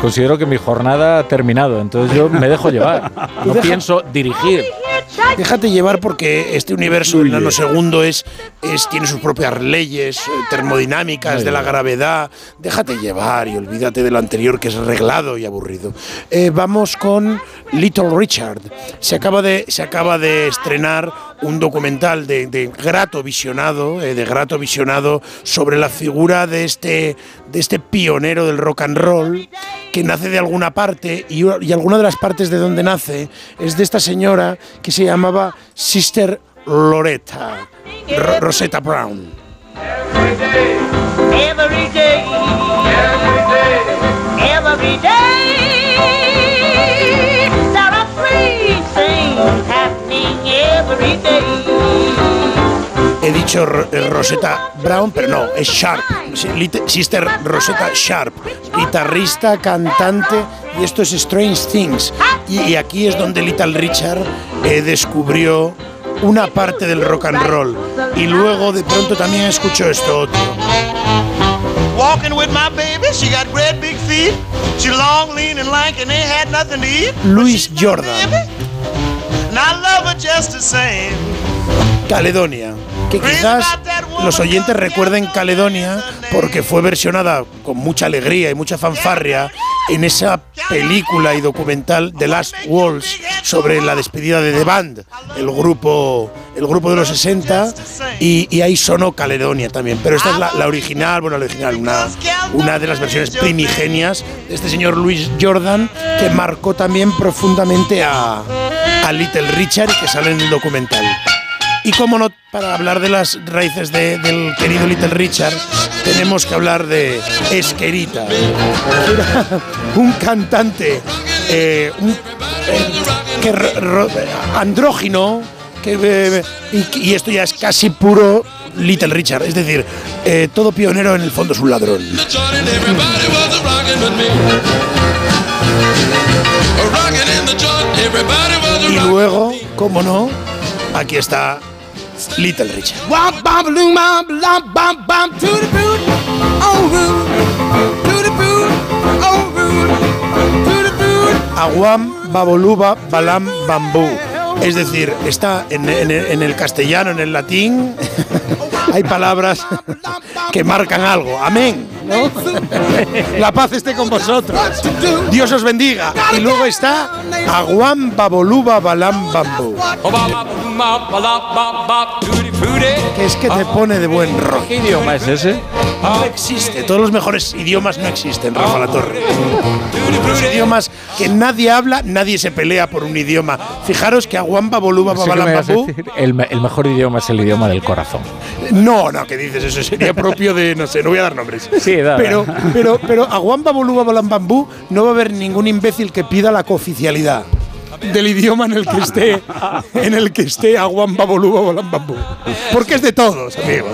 considero que mi jornada ha terminado, entonces yo me dejo llevar. [LAUGHS] No pienso dirigir. Déjate llevar porque este universo del nanosegundo es, es, tiene sus propias leyes eh, termodinámicas de la gravedad. Déjate llevar y olvídate de lo anterior que es reglado y aburrido. Eh, vamos con Little Richard. Se acaba de, se acaba de estrenar un documental de, de grato visionado, eh, de grato visionado sobre la figura de este, de este pionero del rock and roll que nace de alguna parte y, y alguna de las partes de donde nace es de esta señora que se llamaba Sister Loretta, Ro- Rosetta Brown. Every day, every day, there are things happening every day. He dicho eh, Rosetta Brown, pero no, es Sharp. Sister Rosetta Sharp, guitarrista, cantante, y esto es Strange Things. Y, y aquí es donde Little Richard eh, descubrió una parte del rock and roll. Y luego de pronto también escuchó esto otro. Walking with my baby, she got great big feet. She long, lean, and lank, and ain't had nothing to eat. Louis Jordan, And I love her just the same. Caledonia. Que quizás los oyentes recuerden Caledonia porque fue versionada con mucha alegría y mucha fanfarria en esa película y documental The Last Waltz sobre la despedida de The Band, el grupo, el grupo de los 60, y, y ahí sonó Caledonia también. Pero esta es la, la original, bueno, la original, una, una de las versiones primigenias de este señor Louis Jordan, que marcó también profundamente a, a Little Richard y que sale en el documental. Y como no, para hablar de las raíces de- del querido Little Richard, tenemos que hablar de Esquerita. Era [LAUGHS] un cantante, eh, un- eh, que ro- ro- andrógino, que, eh, y, y esto ya es casi puro Little Richard, es decir, eh, todo pionero en el fondo es un ladrón. [LAUGHS] Y luego, cómo no, aquí está Little Richard. Aguam, Baboluba, Balam, Bambú. Es decir, está en, en- en el castellano, en el latín, [LAUGHS] hay palabras que marcan algo. Amén. ¿no? [LAUGHS] La paz esté con vosotros. Dios os bendiga. Y luego está Aguam, Baboluba, Balam, Bambú. Que es que te pone de buen rojo. ¿Qué idioma es ese? No existe. Todos los mejores idiomas no existen, Rafa La Torre. Los idiomas que nadie habla, nadie se pelea por un idioma. Fijaros que Aguamba, Boluba, Pensé que me Babalam, ibas a Babú. decir, el, el mejor idioma es el idioma del corazón. No, no, ¿qué dices? Eso sería propio de, no sé, no voy a dar nombres. [LAUGHS] Sí, da, da. Pero, pero, pero Aguamba, Boluba, no va a haber ningún imbécil que pida la cooficialidad del idioma en el que esté en el que esté Aguamba, Boluba, Balam, Bambú. Porque es de todos, amigos.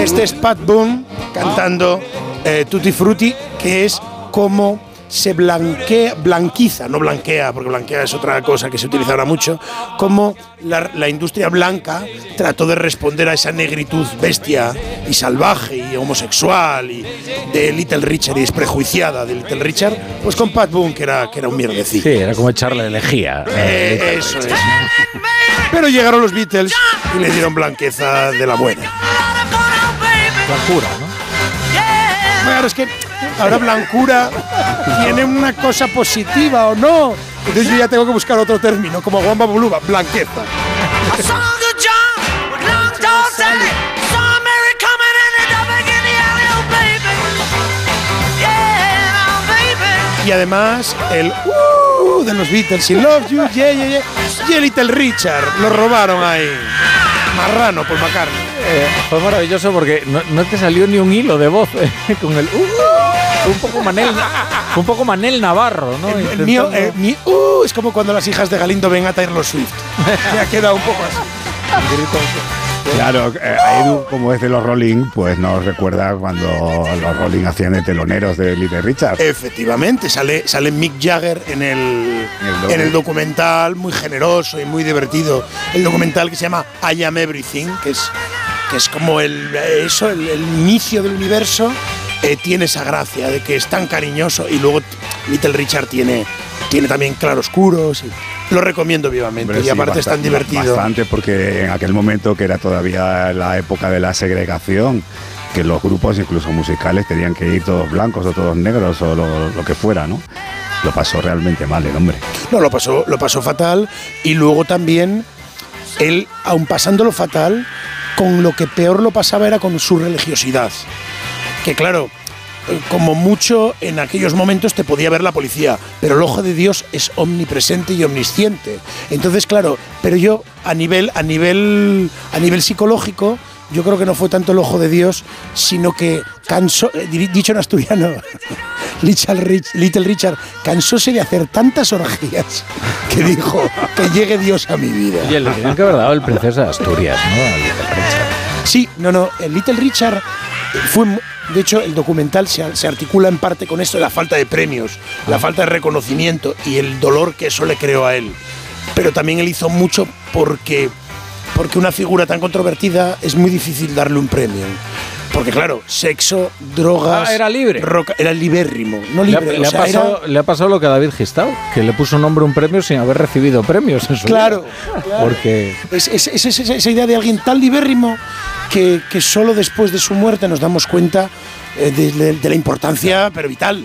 Este es Pat Boone cantando eh, Tutti Frutti, que es como se blanquea, blanquiza, no blanquea, porque blanquea es otra cosa que se utiliza ahora mucho, como la, la industria blanca trató de responder a esa negritud bestia y salvaje y homosexual y de Little Richard y desprejuiciada de Little Richard, pues con Pat Boone, que era, que era un mierdecillo. Sí, era como echarle lejía. Eh, eso es. Pero llegaron los Beatles y le dieron blanqueza de la buena. Blancura, ¿no? Claro, es que ahora blancura tiene una cosa positiva o no. Entonces yo ya tengo que buscar otro término, como Guamba Buluba, blanqueza. Y además, el uh de los Beatles, y Love You, yeah, yeah, yeah, y el Little Richard, lo robaron ahí. Marrano por McCartney. Eh, fue maravilloso porque no, no te salió ni un hilo de voz eh, con el. uh, un poco Manel, un poco Manel Navarro, ¿no? El mío, eh, mi uh, es como cuando las hijas de Galindo ven a Taylor Swift. Me ha quedado un poco así. Claro, eh, Edu, como es de los Rolling, pues nos recuerda cuando los Rolling hacían de teloneros de Little Richard. Efectivamente, sale, sale Mick Jagger en el, en el documental, muy generoso y muy divertido. El documental que se llama I Am Everything, que es, que es como el, eso, el, el inicio del universo, eh, tiene esa gracia de que es tan cariñoso y luego Little Richard tiene, tiene también claroscuros. Y lo recomiendo vivamente Hombre, y sí, aparte es tan divertido. Bastante, porque en aquel momento, que era todavía la época de la segregación, que los grupos, incluso musicales, tenían que ir todos blancos o todos negros o lo, lo que fuera, ¿no? Lo pasó realmente mal el hombre. No, lo pasó, lo pasó fatal y luego también él, aun pasándolo fatal, con lo que peor lo pasaba era con su religiosidad. Que claro, eh, como mucho en aquellos momentos te podía ver la policía, pero el ojo de Dios es omnipresente y omnisciente. Entonces, claro, pero yo a nivel, a nivel, a nivel psicológico, yo creo que no fue tanto el ojo de Dios, sino que cansó, eh, di- dicho en asturiano, [LAUGHS] Little, Rich- Little Richard cansóse de hacer tantas orgías que dijo que llegue Dios a mi vida. Le tenían que haber dado el Princesa de Asturias, ¿no? Al Little Richard. Sí, no, no, el Little Richard fue, de hecho, el documental se, se articula en parte con esto de la falta de premios, la falta de reconocimiento y el dolor que eso le creó a él. Pero también él hizo mucho porque, porque una figura tan controvertida es muy difícil darle un premio. Porque claro, sexo, drogas... Ah, era libre. roca- era libérrimo, no Le ha, libre. le o ha sea, pasado, era- le ha pasado lo que a David Gistau, que le puso nombre a un premio sin haber recibido premios en su Claro, claro. Porque Es, es- es- es- esa idea de alguien tan libérrimo que, que solo después de su muerte nos damos cuenta eh, de, de- de la importancia, pero vital.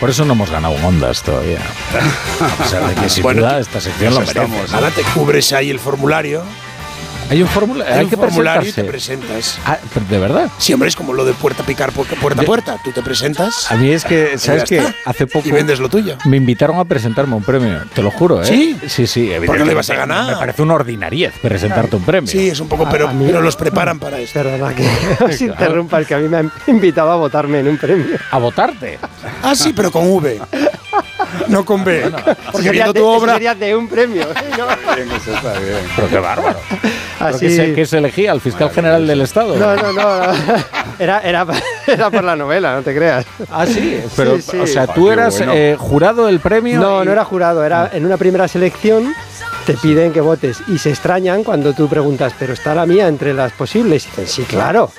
por eso no hemos ganado un Ondas todavía. [LAUGHS] A pesar de que sin Bueno, duda esta sección lo merece. estamos. Nada, te cubres ahí el formulario. Hay un formulario, hay, Hay un que formulario y te presentas. Ah, ¿De verdad? Sí, hombre, es como lo de puerta a picar pu- puerta a puerta. Tú te presentas. A mí es que, ¿sabes qué? está. Hace poco Y vendes lo tuyo. me invitaron a presentarme un premio, te lo juro, ¿eh? ¿Sí? Sí, sí, ¿Por qué no le ibas a evidentemente. ganar? Me parece una ordinariez presentarte un premio. Sí, es un poco, pero, pero los preparan para esto. Perdona que [LAUGHS] os [LAUGHS] interrumpa, el que a mí me han invitado a votarme en un premio. ¿A votarte? Ah, sí, pero con V. No con B. Porque Sería viendo de- tu obra. Sería de un premio. [LAUGHS] ¿no? Pero qué bárbaro. ¿Pero Así- que, se, que se elegía al fiscal general del Estado? No, no, no. [LAUGHS] Era, era, era por la novela, no te creas. Ah, sí. Pero, Sí, sí. o sea, Ah, tú eras bueno. eh, jurado del premio. No, y- no era jurado, era en una primera selección te piden que votes y se extrañan cuando tú preguntas, pero está la mía entre las posibles. Y dicen, sí, claro.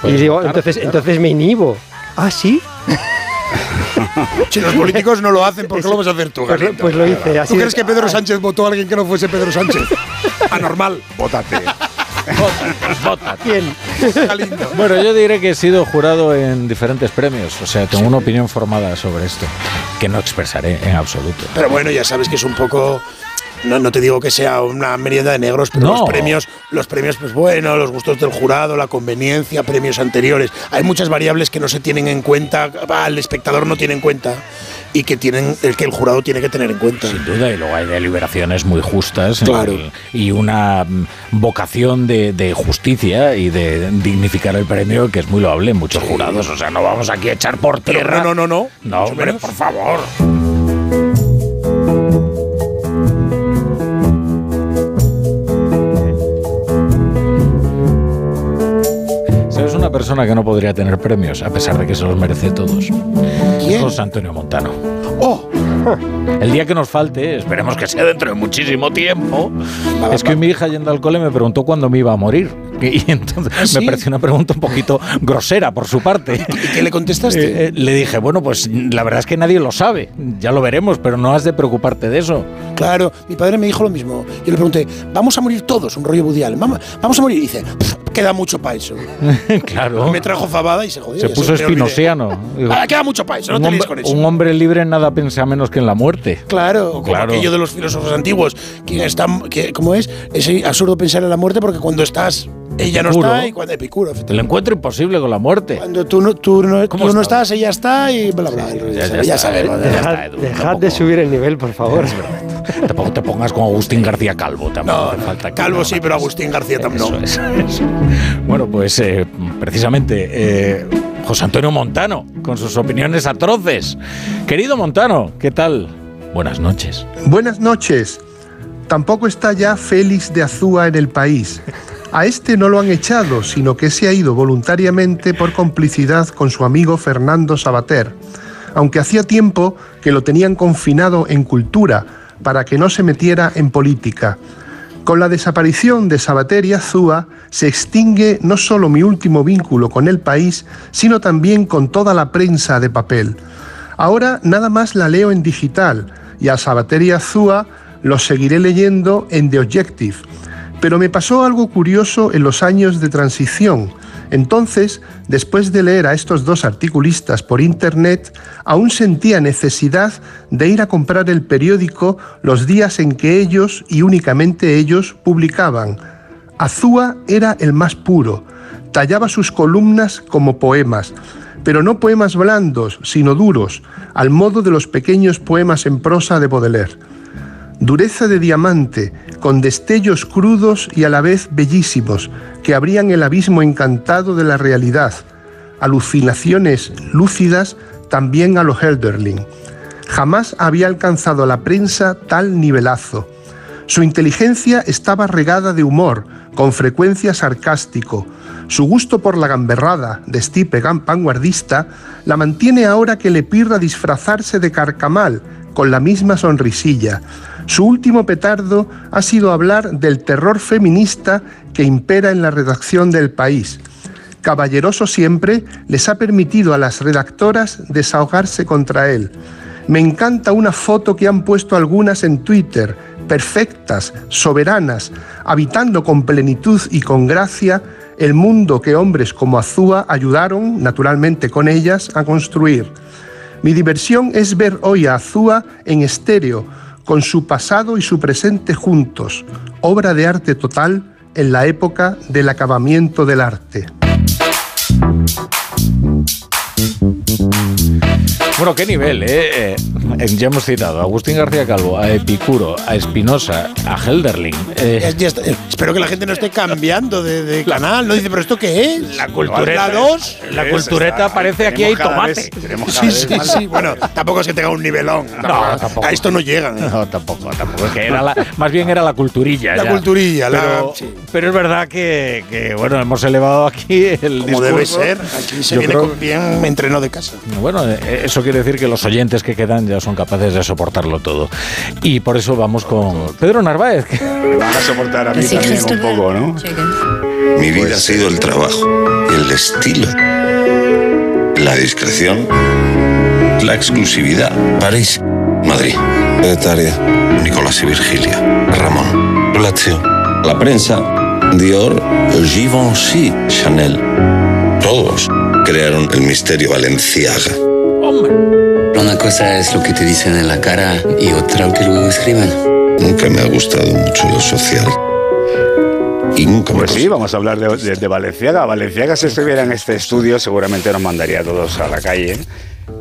Pues y digo, votar, entonces, claro. entonces me inhibo. Ah, sí. [LAUGHS] Si los políticos no lo hacen, ¿por qué lo vas a hacer tú, Pues lo- pues lo hice, así ¿Tú crees que Pedro Sánchez votó a alguien que no fuese Pedro Sánchez? [LAUGHS] Anormal. Vótate. ¿Quién? Bueno, yo diré que he sido jurado en diferentes premios, o sea, tengo una opinión formada sobre esto, que no expresaré en absoluto. Pero bueno, ya sabes que es un poco. No, no te digo que sea una merienda de negros, pero No. los premios, los premios, pues bueno, los gustos del jurado, la conveniencia, premios anteriores. Hay muchas variables que no se tienen en cuenta, el espectador no tiene en cuenta y que tienen, el que el jurado tiene que tener en cuenta. Sin duda, y luego hay deliberaciones muy justas en Claro. el- y una mm, vocación de, de justicia y de dignificar el premio que es muy loable en muchos jurados. O sea, no vamos aquí a echar por Pero tierra. no, no, no, no. No, hombre, por favor. Persona que no podría tener premios a pesar de que se los merece todos? ¿Quién? José Antonio Montano. ¡Oh! El día que nos falte, esperemos que sea dentro de muchísimo tiempo, es que mi hija yendo al cole me preguntó cuándo me iba a morir. Y entonces ¿Ah, sí? me pareció una pregunta un poquito grosera por su parte. ¿Y qué le contestaste? Eh, eh, le dije, bueno, pues la verdad es que nadie lo sabe, ya lo veremos, pero no has de preocuparte de eso. Claro, mi padre me dijo lo mismo. Yo le pregunté, ¿vamos a morir todos? Un rollo budial. Vamos, vamos a morir. Y dice, "Pff, queda mucho para eso. [LAUGHS] claro. Me trajo fabada y se jodió. Se puso espinosiano. [LAUGHS] Ah, queda mucho para eso, no te hombre, con eso. un hombre libre nada piensa menos que en la muerte. Claro, como Claro. aquello de los filósofos antiguos. Quien está, que, ¿Cómo es? Es absurdo pensar en la muerte porque cuando estás, ella no Epicuro. está y cuando Epicuro. El encuentro imposible con la muerte. Cuando tú no, tú no, ¿Cómo tú no está? estás, ella está y bla, bla. Ya, ya ya sabemos. ya está. Edu, Dejad tampoco- de subir el nivel, por favor. Tampoco te pongas con Agustín García Calvo. Tampoco No, falta que- Calvo sí, pero Agustín García también no. Eso es, eso. Bueno, pues eh, precisamente eh, José Antonio Montano, con sus opiniones atroces. Querido Montano, ¿qué tal? Buenas noches. Buenas noches. Tampoco está ya Félix de Azúa en el país. A este no lo han echado, sino que se ha ido voluntariamente por complicidad con su amigo Fernando Sabater, aunque hacía tiempo que lo tenían confinado en cultura para que no se metiera en política. Con la desaparición de Sabater y Azúa se extingue no solo mi último vínculo con el país, sino también con toda la prensa de papel. Ahora nada más la leo en digital y a Sabater y Azúa los seguiré leyendo en The Objective. Pero me pasó algo curioso en los años de transición. Entonces, después de leer a estos dos articulistas por internet, aún sentía necesidad de ir a comprar el periódico los días en que ellos y únicamente ellos publicaban. Azúa era el más puro, tallaba sus columnas como poemas, pero no poemas blandos, sino duros, al modo de los pequeños poemas en prosa de Baudelaire. Dureza de diamante, con destellos crudos y a la vez bellísimos, que abrían el abismo encantado de la realidad. Alucinaciones lúcidas también a lo Helderling. Jamás había alcanzado la prensa tal nivelazo. Su inteligencia estaba regada de humor, con frecuencia sarcástico. Su gusto por la gamberrada, de estipe vanguardista, la mantiene ahora que le pirra disfrazarse de carcamal, con la misma sonrisilla. Su último petardo ha sido hablar del terror feminista que impera en la redacción del país. caballeroso siempre, les ha permitido a las redactoras desahogarse contra él. Me encanta una foto que han puesto algunas en Twitter, perfectas, soberanas, habitando con plenitud y con gracia el mundo que hombres como Azúa ayudaron, naturalmente con ellas, a construir. Mi diversión es ver hoy a Azúa en estéreo, con su pasado y su presente juntos, obra de arte total en la época del acabamiento del arte. Bueno, qué nivel, ¿eh? Eh, Ya hemos citado a Agustín García Calvo, a Epicuro, a Espinosa, a Helderling. eh, Ya- ya está- eh, espero que la gente no esté cambiando de, de canal. No dice, ¿pero esto qué es? La cultureta. La 2. La cultureta parece aquí hay tomate. Sí, sí, sí. Bueno, tampoco es que tenga un nivelón. No, tampoco. A esto no llegan. ¿eh? No, tampoco, tampoco. que era la- [LAUGHS] más bien era la culturilla. La ya. culturilla, la- Pero, sí. pero es verdad que, que, bueno, hemos elevado aquí el Como debe ser. Aquí se Yo viene creo- con bien entrenado de casa. Bueno, eh, eso quiere decir que los oyentes que quedan ya son capaces de soportarlo todo. Y por eso vamos con Pedro Narváez. que- Van a soportar a mí Sí, también un poco, ¿no? Mi vida ha sido el trabajo, el estilo, la discreción, la exclusividad. París, Madrid, Secretaria, Nicolás y Virgilia, Ramón, Lazio, la prensa, Dior, Givenchy, Chanel. Todos crearon el misterio Valenciaga. Una cosa es lo que te dicen en la cara y otra lo que luego escriben. Nunca me ha gustado mucho lo social. Y nunca me Pues sí, vamos a hablar de, de- de Valenciaga. Valenciaga, si estuviera en este estudio, seguramente nos mandaría a todos a la calle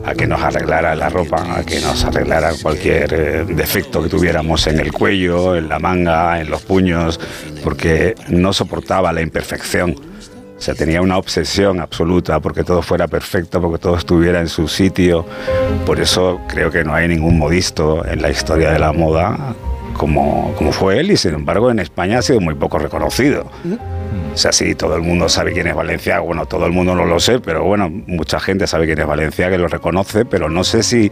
a que nos arreglara la ropa, a que nos arreglara cualquier eh, defecto que tuviéramos en el cuello, en la manga, en los puños, porque no soportaba la imperfección. O sea, tenía una obsesión absoluta porque todo fuera perfecto, porque todo estuviera en su sitio. Por eso creo que no hay ningún modisto en la historia de la moda como, como fue él y sin embargo en España ha sido muy poco reconocido. O sea, sí, todo el mundo sabe quién es Valenciaga. Bueno, todo el mundo no lo sé, pero bueno, mucha gente sabe quién es Valenciaga, que lo reconoce, pero no sé si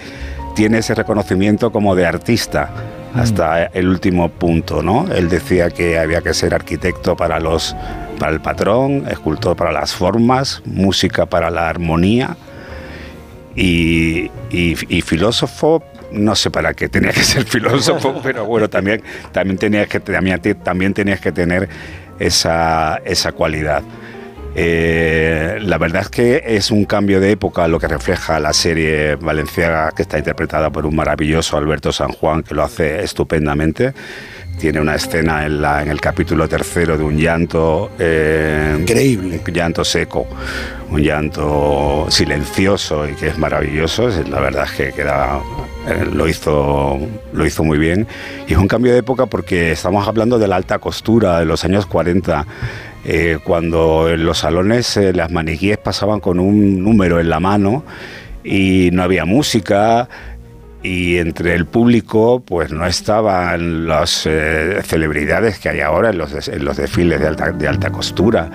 tiene ese reconocimiento como de artista hasta el último punto, ¿no? Él decía que había que ser arquitecto para los para el patrón, escultor para las formas, música para la armonía y, y- y filósofo no sé para qué tenía que ser filósofo [LAUGHS] pero bueno también también tenías que también, también tenías que tener esa, esa cualidad. Eh, la verdad es que es un cambio de época lo que refleja la serie Valenciaga que está interpretada por un maravilloso Alberto San Juan que lo hace estupendamente tiene una escena en, la- en el capítulo tercero de un llanto eh, increíble. un llanto seco un llanto silencioso y que es maravilloso. La verdad es que queda eh, lo hizo lo hizo muy bien. Y es un cambio de época porque estamos hablando de la alta costura de los años 40 eh, cuando en los salones las maniquíes pasaban con un número en la mano y no había música y entre el público pues no estaban las eh, celebridades que hay ahora en los, en los desfiles de alta, de alta costura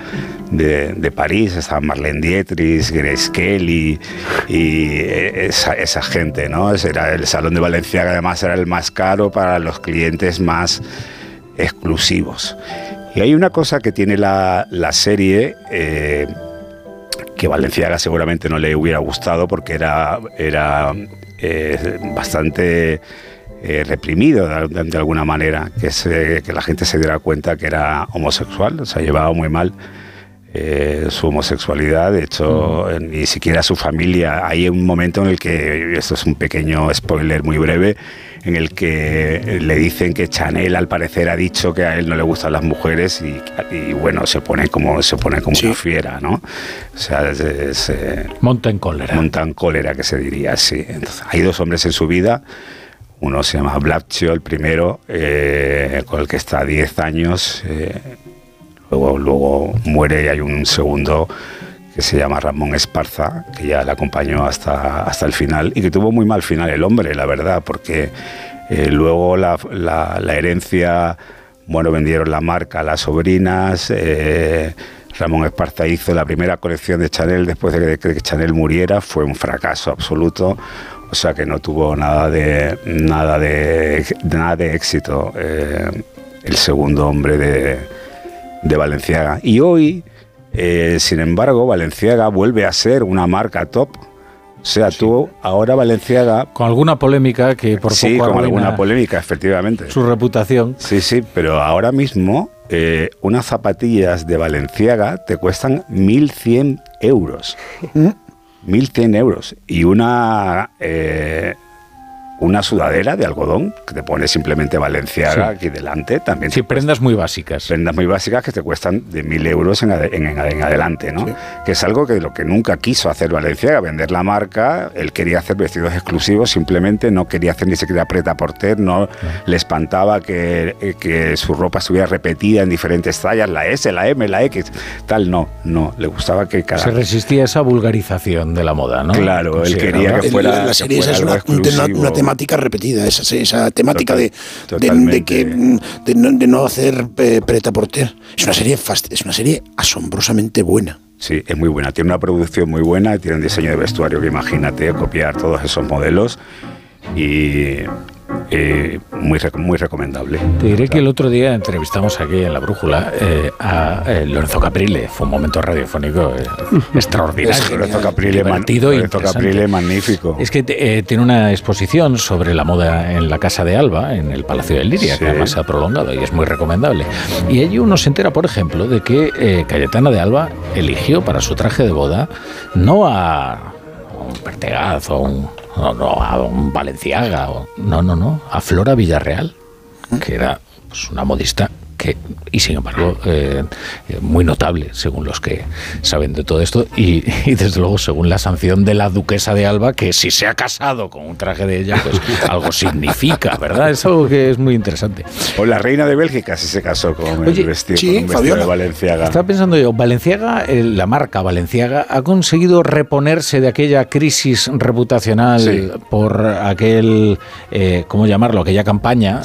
de, de París, estaban Marlene Dietrich, Grace Kelly y eh, esa, esa gente, ¿no? Era el Salón de Valenciaga además era el más caro para los clientes más exclusivos. Y hay una cosa que tiene la, la serie eh, que Valenciaga seguramente no le hubiera gustado porque era, era bastante eh, reprimido de, de alguna manera, que, se- que la gente se diera cuenta que era homosexual, o sea, llevaba muy mal eh, su homosexualidad, de hecho, eh, ni siquiera su familia. Hay un momento en el que, esto es un pequeño spoiler muy breve, en el que le dicen que Chanel al parecer ha dicho que a él no le gustan las mujeres y, y, bueno, se pone como, se pone como una fiera, ¿no? O sea, es... es, eh, Monta en cólera. Monta en cólera, que se diría así. Entonces, hay dos hombres en su vida. Uno se llama Blaccio, el primero, eh, con el que está 10 años. Luego, luego muere y hay un segundo que se llama Ramón Esparza, que ya le acompañó hasta, hasta el final y que tuvo muy mal final el hombre, la verdad, porque eh, luego la, la- la herencia, bueno, vendieron la marca a las sobrinas. eh, Ramón Esparza hizo la primera colección de Chanel después de que Chanel muriera, fue un fracaso absoluto. O sea que no tuvo nada de nada de nada de éxito eh, el segundo hombre de, de Valenciaga. Y hoy Eh, sin embargo, Valenciaga vuelve a ser una marca top. O sea, tú ahora Valenciaga... Con alguna polémica que por sí, poco con arruina alguna polémica, efectivamente. su reputación. Sí, sí, pero ahora mismo eh, unas zapatillas de Valenciaga te cuestan 1.100 euros. 1.100 euros. Y una, eh, una sudadera de algodón que te pone simplemente Valenciaga Sí. aquí delante también. Sí, prendas muy básicas. Prendas muy básicas que te cuestan de 1.000 euros en, ade- en- en- en adelante, ¿no? Que es algo que lo que nunca quiso hacer Valenciaga, vender la marca. Él quería hacer vestidos exclusivos, simplemente no quería hacer ni siquiera preta porter, no le espantaba que, eh, que su ropa estuviera repetida en diferentes tallas, la S, la M, la X, tal, no, no. Le gustaba que cada... Se resistía a esa vulgarización de la moda, ¿no? Claro, él quería que fuera- la que serie esa fuera es una, algo un tema- exclusivo. una temática repetida, esa, esa temática Total- de, de- que, de, no, de no hacer eh, preta porter. Es una serie fast- es una serie asombrosamente buena. Sí, es muy buena. Tiene una producción muy buena, tiene un diseño de vestuario que imagínate, copiar todos esos modelos y eh, muy, muy recomendable. Te diré que el otro día entrevistamos aquí en La Brújula eh, a eh, Lorenzo Caprile. Fue un momento radiofónico eh, [LAUGHS] extraordinario. Es. Lorenzo Caprile, man- divertido y Lorenzo. Caprile, magnífico. Es que eh, tiene una exposición sobre la moda en la Casa de Alba, en el Palacio de Liria, Sí. que además se ha prolongado y es muy recomendable. Y allí uno se entera, por ejemplo, de que eh, Cayetana de Alba eligió para su traje de boda no a un Pertegaz o a un, no, no, a un Valenciaga, o- no, no, no, a Flora Villarreal, que era pues, una modista que, y sin embargo, eh, eh, muy notable, según los que saben de todo esto, y, y desde luego según la sanción de la duquesa de Alba, que si se ha casado con un traje de ella, pues [LAUGHS] algo significa, ¿verdad? Es algo que es muy interesante. O la reina de Bélgica sí se casó con Oye, el vestido, sí, con un vestido de Valenciaga. Estaba pensando yo, Valenciaga, eh, la marca Valenciaga, ha conseguido reponerse de aquella crisis reputacional Sí. por aquel, eh, ¿cómo llamarlo? Aquella campaña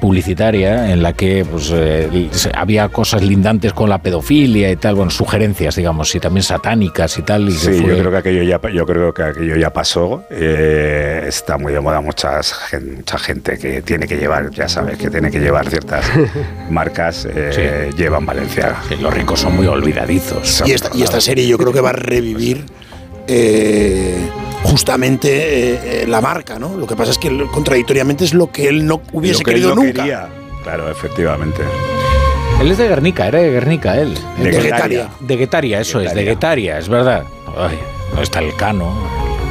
publicitaria en la que pues, eh, había cosas lindantes con la pedofilia y tal, bueno, sugerencias, digamos, y también satánicas y tal. Y Sí, fue- yo creo que aquello ya, yo creo que aquello ya pasó. Eh, está muy de moda muchas, mucha gente que tiene que llevar, ya sabes, que tiene que llevar ciertas [LAUGHS] marcas, eh, llevan Valenciaga. los ricos son muy olvidadizos. Y esta, y esta serie yo creo que va a revivir eh, justamente eh, eh, la marca, ¿no? Lo que pasa es que contradictoriamente es lo que él no hubiese Lo que él querido no nunca. quería. Claro, efectivamente. Él es de Guernica, era de Guernica él. De Entonces- Guetaria. De Guetaria, eso es, de Guetaria, es verdad. Ay, no está el Cano,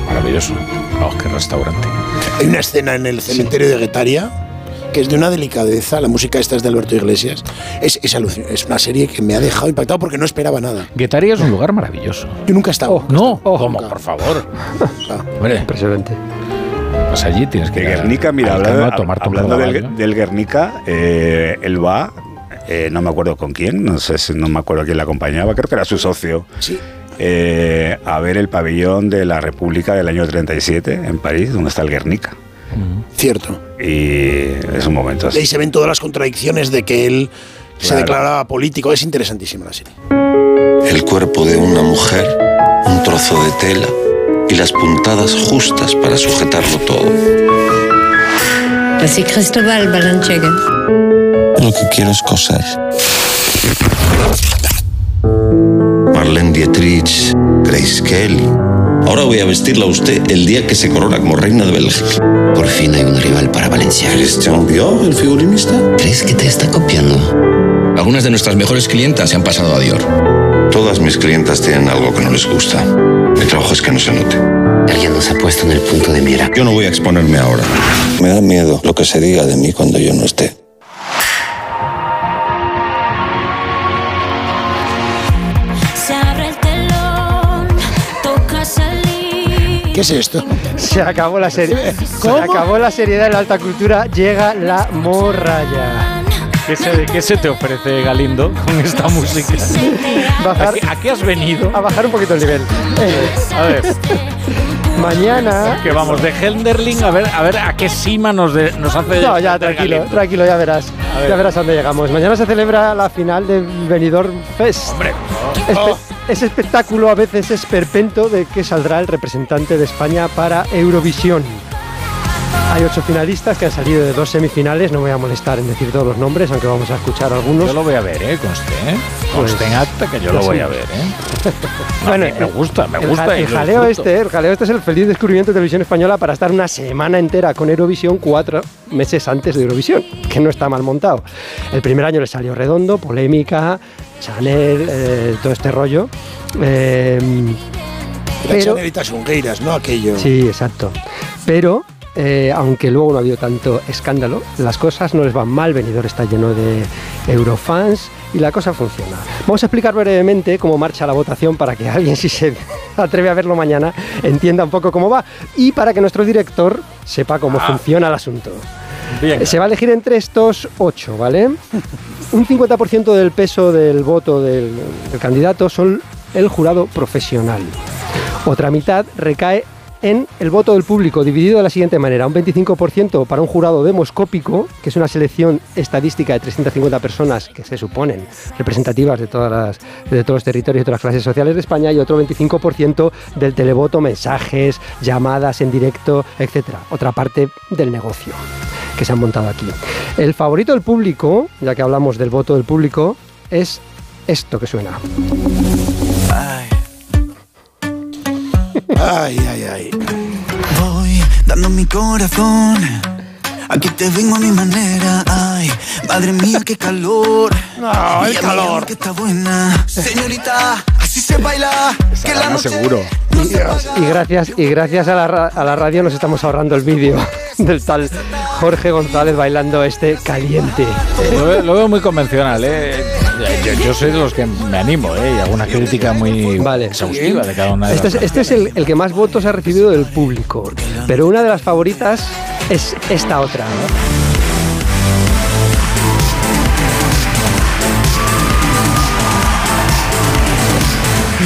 maravilloso. Oh, qué restaurante. Hay una escena en el cementerio de Guetaria que es de una delicadeza. La música esta es de Alberto Iglesias. Es, es, es una serie que me ha dejado impactado porque no esperaba nada. Guetaria es un lugar maravilloso. Yo nunca he estado. No, ¿cómo? Por favor. [LAUGHS] Hombre, Impresionante. Pues allí tienes que De ir a- Guernica, mira, hablando, a hablando del, Guernica, eh, él va, eh, no me acuerdo con quién, no sé si no me acuerdo quién le acompañaba, creo que era su socio. eh, a ver el pabellón de la República del año 37 en París, donde está el Guernica. Cierto. Y es un momento así. Ahí se ven todas las contradicciones de que él se declaraba político. Es interesantísima la serie. El cuerpo de una mujer, un trozo de tela y las puntadas justas para sujetarlo todo. Así Cristóbal Balanchega. Lo que quiero es coser. Marlene Dietrich, Grace Kelly. Ahora voy a vestirla a usted el día que se corona como reina de Bélgica. Por fin hay un rival para Valencia. ¿Christian Dior, el figurinista? ¿Crees que te está copiando? Algunas de nuestras mejores clientas se han pasado a Dior. Todas mis clientas tienen algo que no les gusta. Mi trabajo es que no se note. Alguien nos ha puesto en el punto de mira. Yo no voy a exponerme ahora. Me da miedo lo que se diga de mí cuando yo no esté. Se abre el telón, toca salir. ¿Qué es esto? Se acabó la serie. Se acabó la seriedad de la alta cultura. Llega la morralla. ¿Qué se, qué se te ofrece, Galindo, con esta música? Bajar, ¿A, qué, a qué has venido? a bajar un poquito el nivel. Eh, A ver, mañana. que vamos de Helderling a ver a ver a qué cima nos, de- nos hace. No, ya, tranquilo, Galindo. tranquilo, ya verás. Ver. Ya verás a dónde llegamos. Mañana se celebra la final del Benidorm Fest. Hombre, Espe- ese espectáculo a veces es perpento de que saldrá el representante de España para Eurovisión. Hay ocho finalistas que han salido de dos semifinales. No me voy a molestar en decir todos los nombres, aunque vamos a escuchar algunos. Yo lo voy a ver, ¿eh? Conste, ¿eh? Pues- Conste en acta que yo lo pues voy sí. a ver, ¿eh? [LAUGHS] Bueno, A mí me gusta, me el gusta. El, lo jaleo este, el jaleo este es el feliz descubrimiento de Televisión Española para estar una semana entera con Eurovisión cuatro meses antes de Eurovisión, que no está mal montado. El primer año le salió redondo, polémica, Chanel, eh, todo este rollo. Eh, pero- Chanel y Tasungueiras, no aquello. Sí, exacto. Pero, eh, aunque luego no ha habido tanto escándalo, las cosas no les van mal. Venidor está lleno de eurofans y la cosa funciona. Vamos a explicar brevemente cómo marcha la votación para que [LAUGHS] alguien, si se atreve a verlo mañana, entienda un poco cómo va y para que nuestro director sepa cómo funciona el asunto. Bien. Se va a elegir entre estos ocho, ¿vale? [LAUGHS] Un 50% del peso del voto del, del candidato son el jurado profesional. Otra mitad recae en el voto del público, dividido de la siguiente manera. Un 25% para un jurado demoscópico, que es una selección estadística de 350 personas que se suponen representativas de, todas las, de todos los territorios y todas las clases sociales de España, y otro 25% del televoto, mensajes, llamadas en directo, etc. Otra parte del negocio que se han montado aquí. El favorito del público, ya que hablamos del voto del público, es esto que suena. Ay, ay. Voy dando mi corazón. Aquí te vengo a mi manera. Ay, madre mía, qué calor. No, el calor. que está buena. Señorita, así se baila. Que la noche seguro. Y gracias, y gracias a la, ra- a la radio nos estamos ahorrando el vídeo del tal Jorge González bailando este caliente. Lo veo, lo veo muy convencional, ¿eh? Yo, yo soy de los que me animo, ¿eh? Y hago una crítica muy exhaustiva de cada una de Este es, las este es el, el que más votos ha recibido del público. Pero una de las favoritas es esta otra.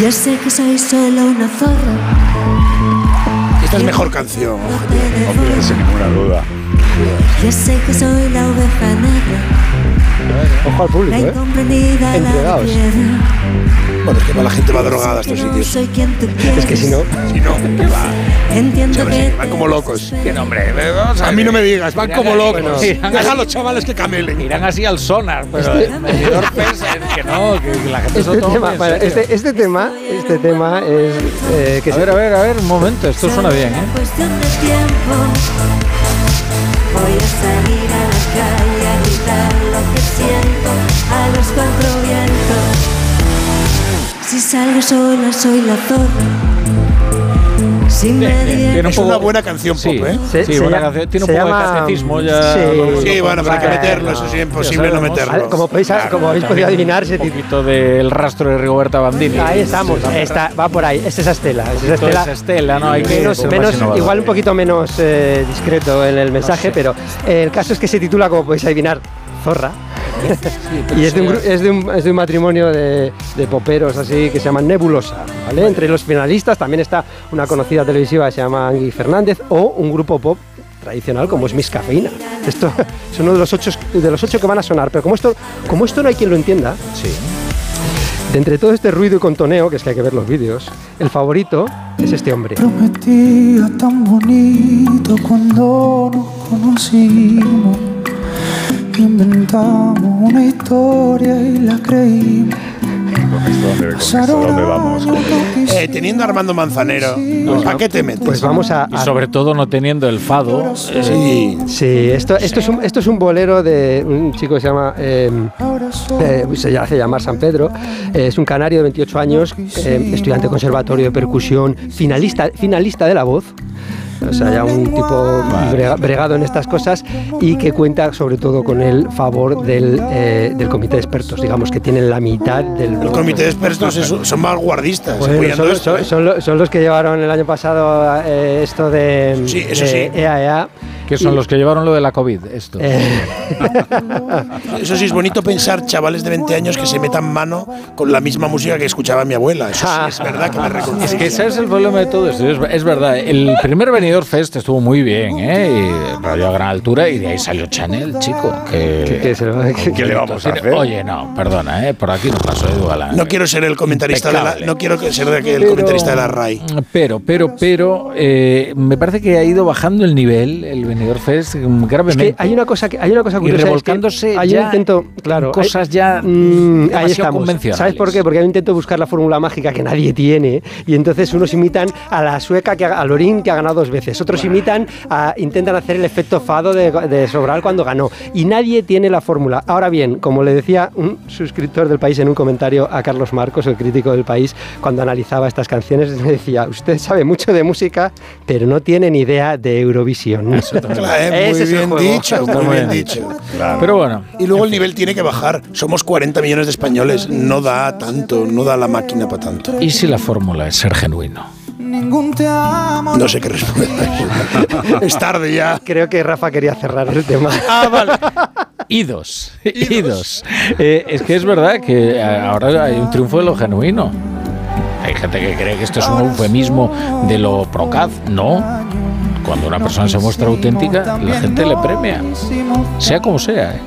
Yo sé que soy solo una zorra. Esta es mejor canción. Hombre, sin ninguna duda. Yo sé que soy la oveja negra. Ojo al público, La ¿eh? Entregados. Bueno, es que la gente va drogada a estos sitios. [LAUGHS] Es que si no, Si no, ¿qué va? Entiendo que van como locos. ¿Qué nombre? Vamos A mí no me digas, van como locos. bueno, irán Deja a los chavales que camelen. Irán así al sonar, pero Este- el medidor pesa, que no, que la gente se este toma tema, este, este tema, este tema es eh, que A se- ver, a ver, a ver, un momento, esto suena bien, ¿eh? cuestión de tiempo. Voy a salir a la calle a gritar a los cuatro vientos. Si salgo sola, soy la. Si me Tiene un Es poco- una buena canción Sí, pop, ¿eh? Se- sí, se buena llama- canción. Tiene un poco llama- de catecismo ya. Sí. lo- Sí, lo- bueno, pero hay que meterlo, eso es imposible no meterlo. como podéis, como habéis podido adivinar, se Un poquito del rastro de Rigoberta Bandini. Ahí estamos, Sí, está, va por ahí, es esa estela, es esa estela. esa estela, ¿no? Hay que menos, menos- igual un poquito menos eh, discreto en el mensaje, pero eh, el caso es que se titula, como podéis adivinar, Zorra. [LAUGHS] y es de, un, es, de un, es de un matrimonio de, de poperos así que se llaman Nebulosa. ¿vale? Entre los finalistas también está una conocida televisiva que se llama Angui Fernández o un grupo pop tradicional como es Miss Cafeína. Esto [LAUGHS] es uno de los ocho, de los ocho que van a sonar, pero como esto, como esto no hay quien lo entienda, Sí. de entre todo este ruido y contoneo, que es que hay que ver los vídeos, el favorito es este hombre. Prometía tan bonito cuando nos conocimos. Inventamos una historia y la creímos. Con esto, ¿dónde, con esto, ¿dónde vamos? Eh, teniendo a Armando Manzanero, ¿para qué te metes? Pues vamos a... Y a- sobre todo no teniendo el fado. eh, Sí. Sí, esto, esto, Es un, esto es un bolero de un chico que se llama, eh, eh, se hace llamar San Pedro, eh, es un canario de 28 años, eh, estudiante de conservatorio de percusión, finalista, finalista de la voz, o sea, ya un tipo brega- bregado en estas cosas y que cuenta sobre todo con el favor del, eh, del comité de expertos, digamos que tienen la mitad del El comité de expertos es- son más guardistas. Bueno, son, esto, son- ¿eh? son lo- son los que llevaron el año pasado eh, esto de, Sí, eso de sí. EAEA. Que son Y- los que llevaron lo de la COVID, esto. Eh, [LAUGHS] Eso sí es bonito pensar chavales de 20 años que se metan mano con la misma música que escuchaba mi abuela. Eso sí es verdad que me [LAUGHS] Es reconoce. que ese es el problema de todo esto. Es, es verdad, el primer Benidorm Fest estuvo muy bien, ¿eh? Y radio a gran altura y de ahí salió Chanel, chico. Que, ¿Qué- qué qué- ¿Qué le vamos a hacer? Oye, no, perdona, ¿eh? Por aquí no pasó Edu Galán. No quiero ser el comentarista de la, Impecable. no quiero ser el Pero- comentarista de la RAI. Pero, pero, pero, eh, me parece que ha ido bajando el nivel el Benidorm Fest mm, Es gravemente. que hay una cosa que hay una cosa Y curiosa es que revolcándose hay ya un intento claro cosas hay- ya Mm, ahí estamos convencionales. sabes por qué porque hay un intento de buscar la fórmula mágica que nadie tiene y entonces unos imitan a la sueca que ha- a Lorín que ha ganado dos veces otros imitan a intentan hacer el efecto fado de, de Sobral cuando ganó y nadie tiene la fórmula ahora bien como le decía un suscriptor del país en un comentario a Carlos Marcos el crítico del país cuando analizaba estas canciones me decía usted sabe mucho de música pero no tiene ni idea de Eurovisión Claro, muy bien dicho, muy bien dicho. Pero bueno. Y luego el nivel tiene que bajar. Somos 40 millones de españoles. No da tanto, no da la máquina para tanto. ¿Y si la fórmula es ser genuino? Ningún te amo. No sé qué responder. [LAUGHS] es tarde ya. Creo que Rafa quería cerrar el tema. Ah, vale. Idos, idos. Eh, es que es verdad que eh, ahora hay un triunfo de lo genuino. Hay gente que cree que esto es un eufemismo de lo procaz. No. Cuando una persona se muestra auténtica, la gente le premia. Sea como sea. ¿eh?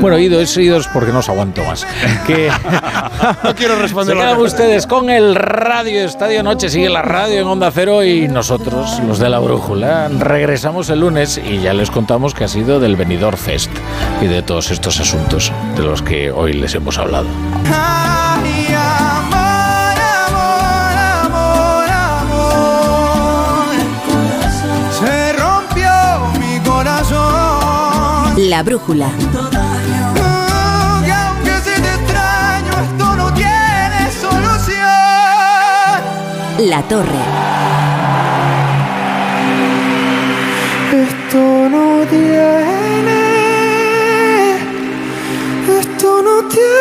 Bueno, idos, idos porque no os aguanto más. Que [LAUGHS] No quiero responder se quedan ustedes con el radio Estadio Noche, sigue la radio en Onda Cero y nosotros, los de la Brújula, regresamos el lunes y ya les contamos que ha sido del Benidorm Fest y de todos estos asuntos de los que hoy les hemos hablado. La brújula. Esto no tiene solución. La torre. Esto no tiene. Esto no tiene.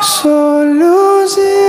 Solución.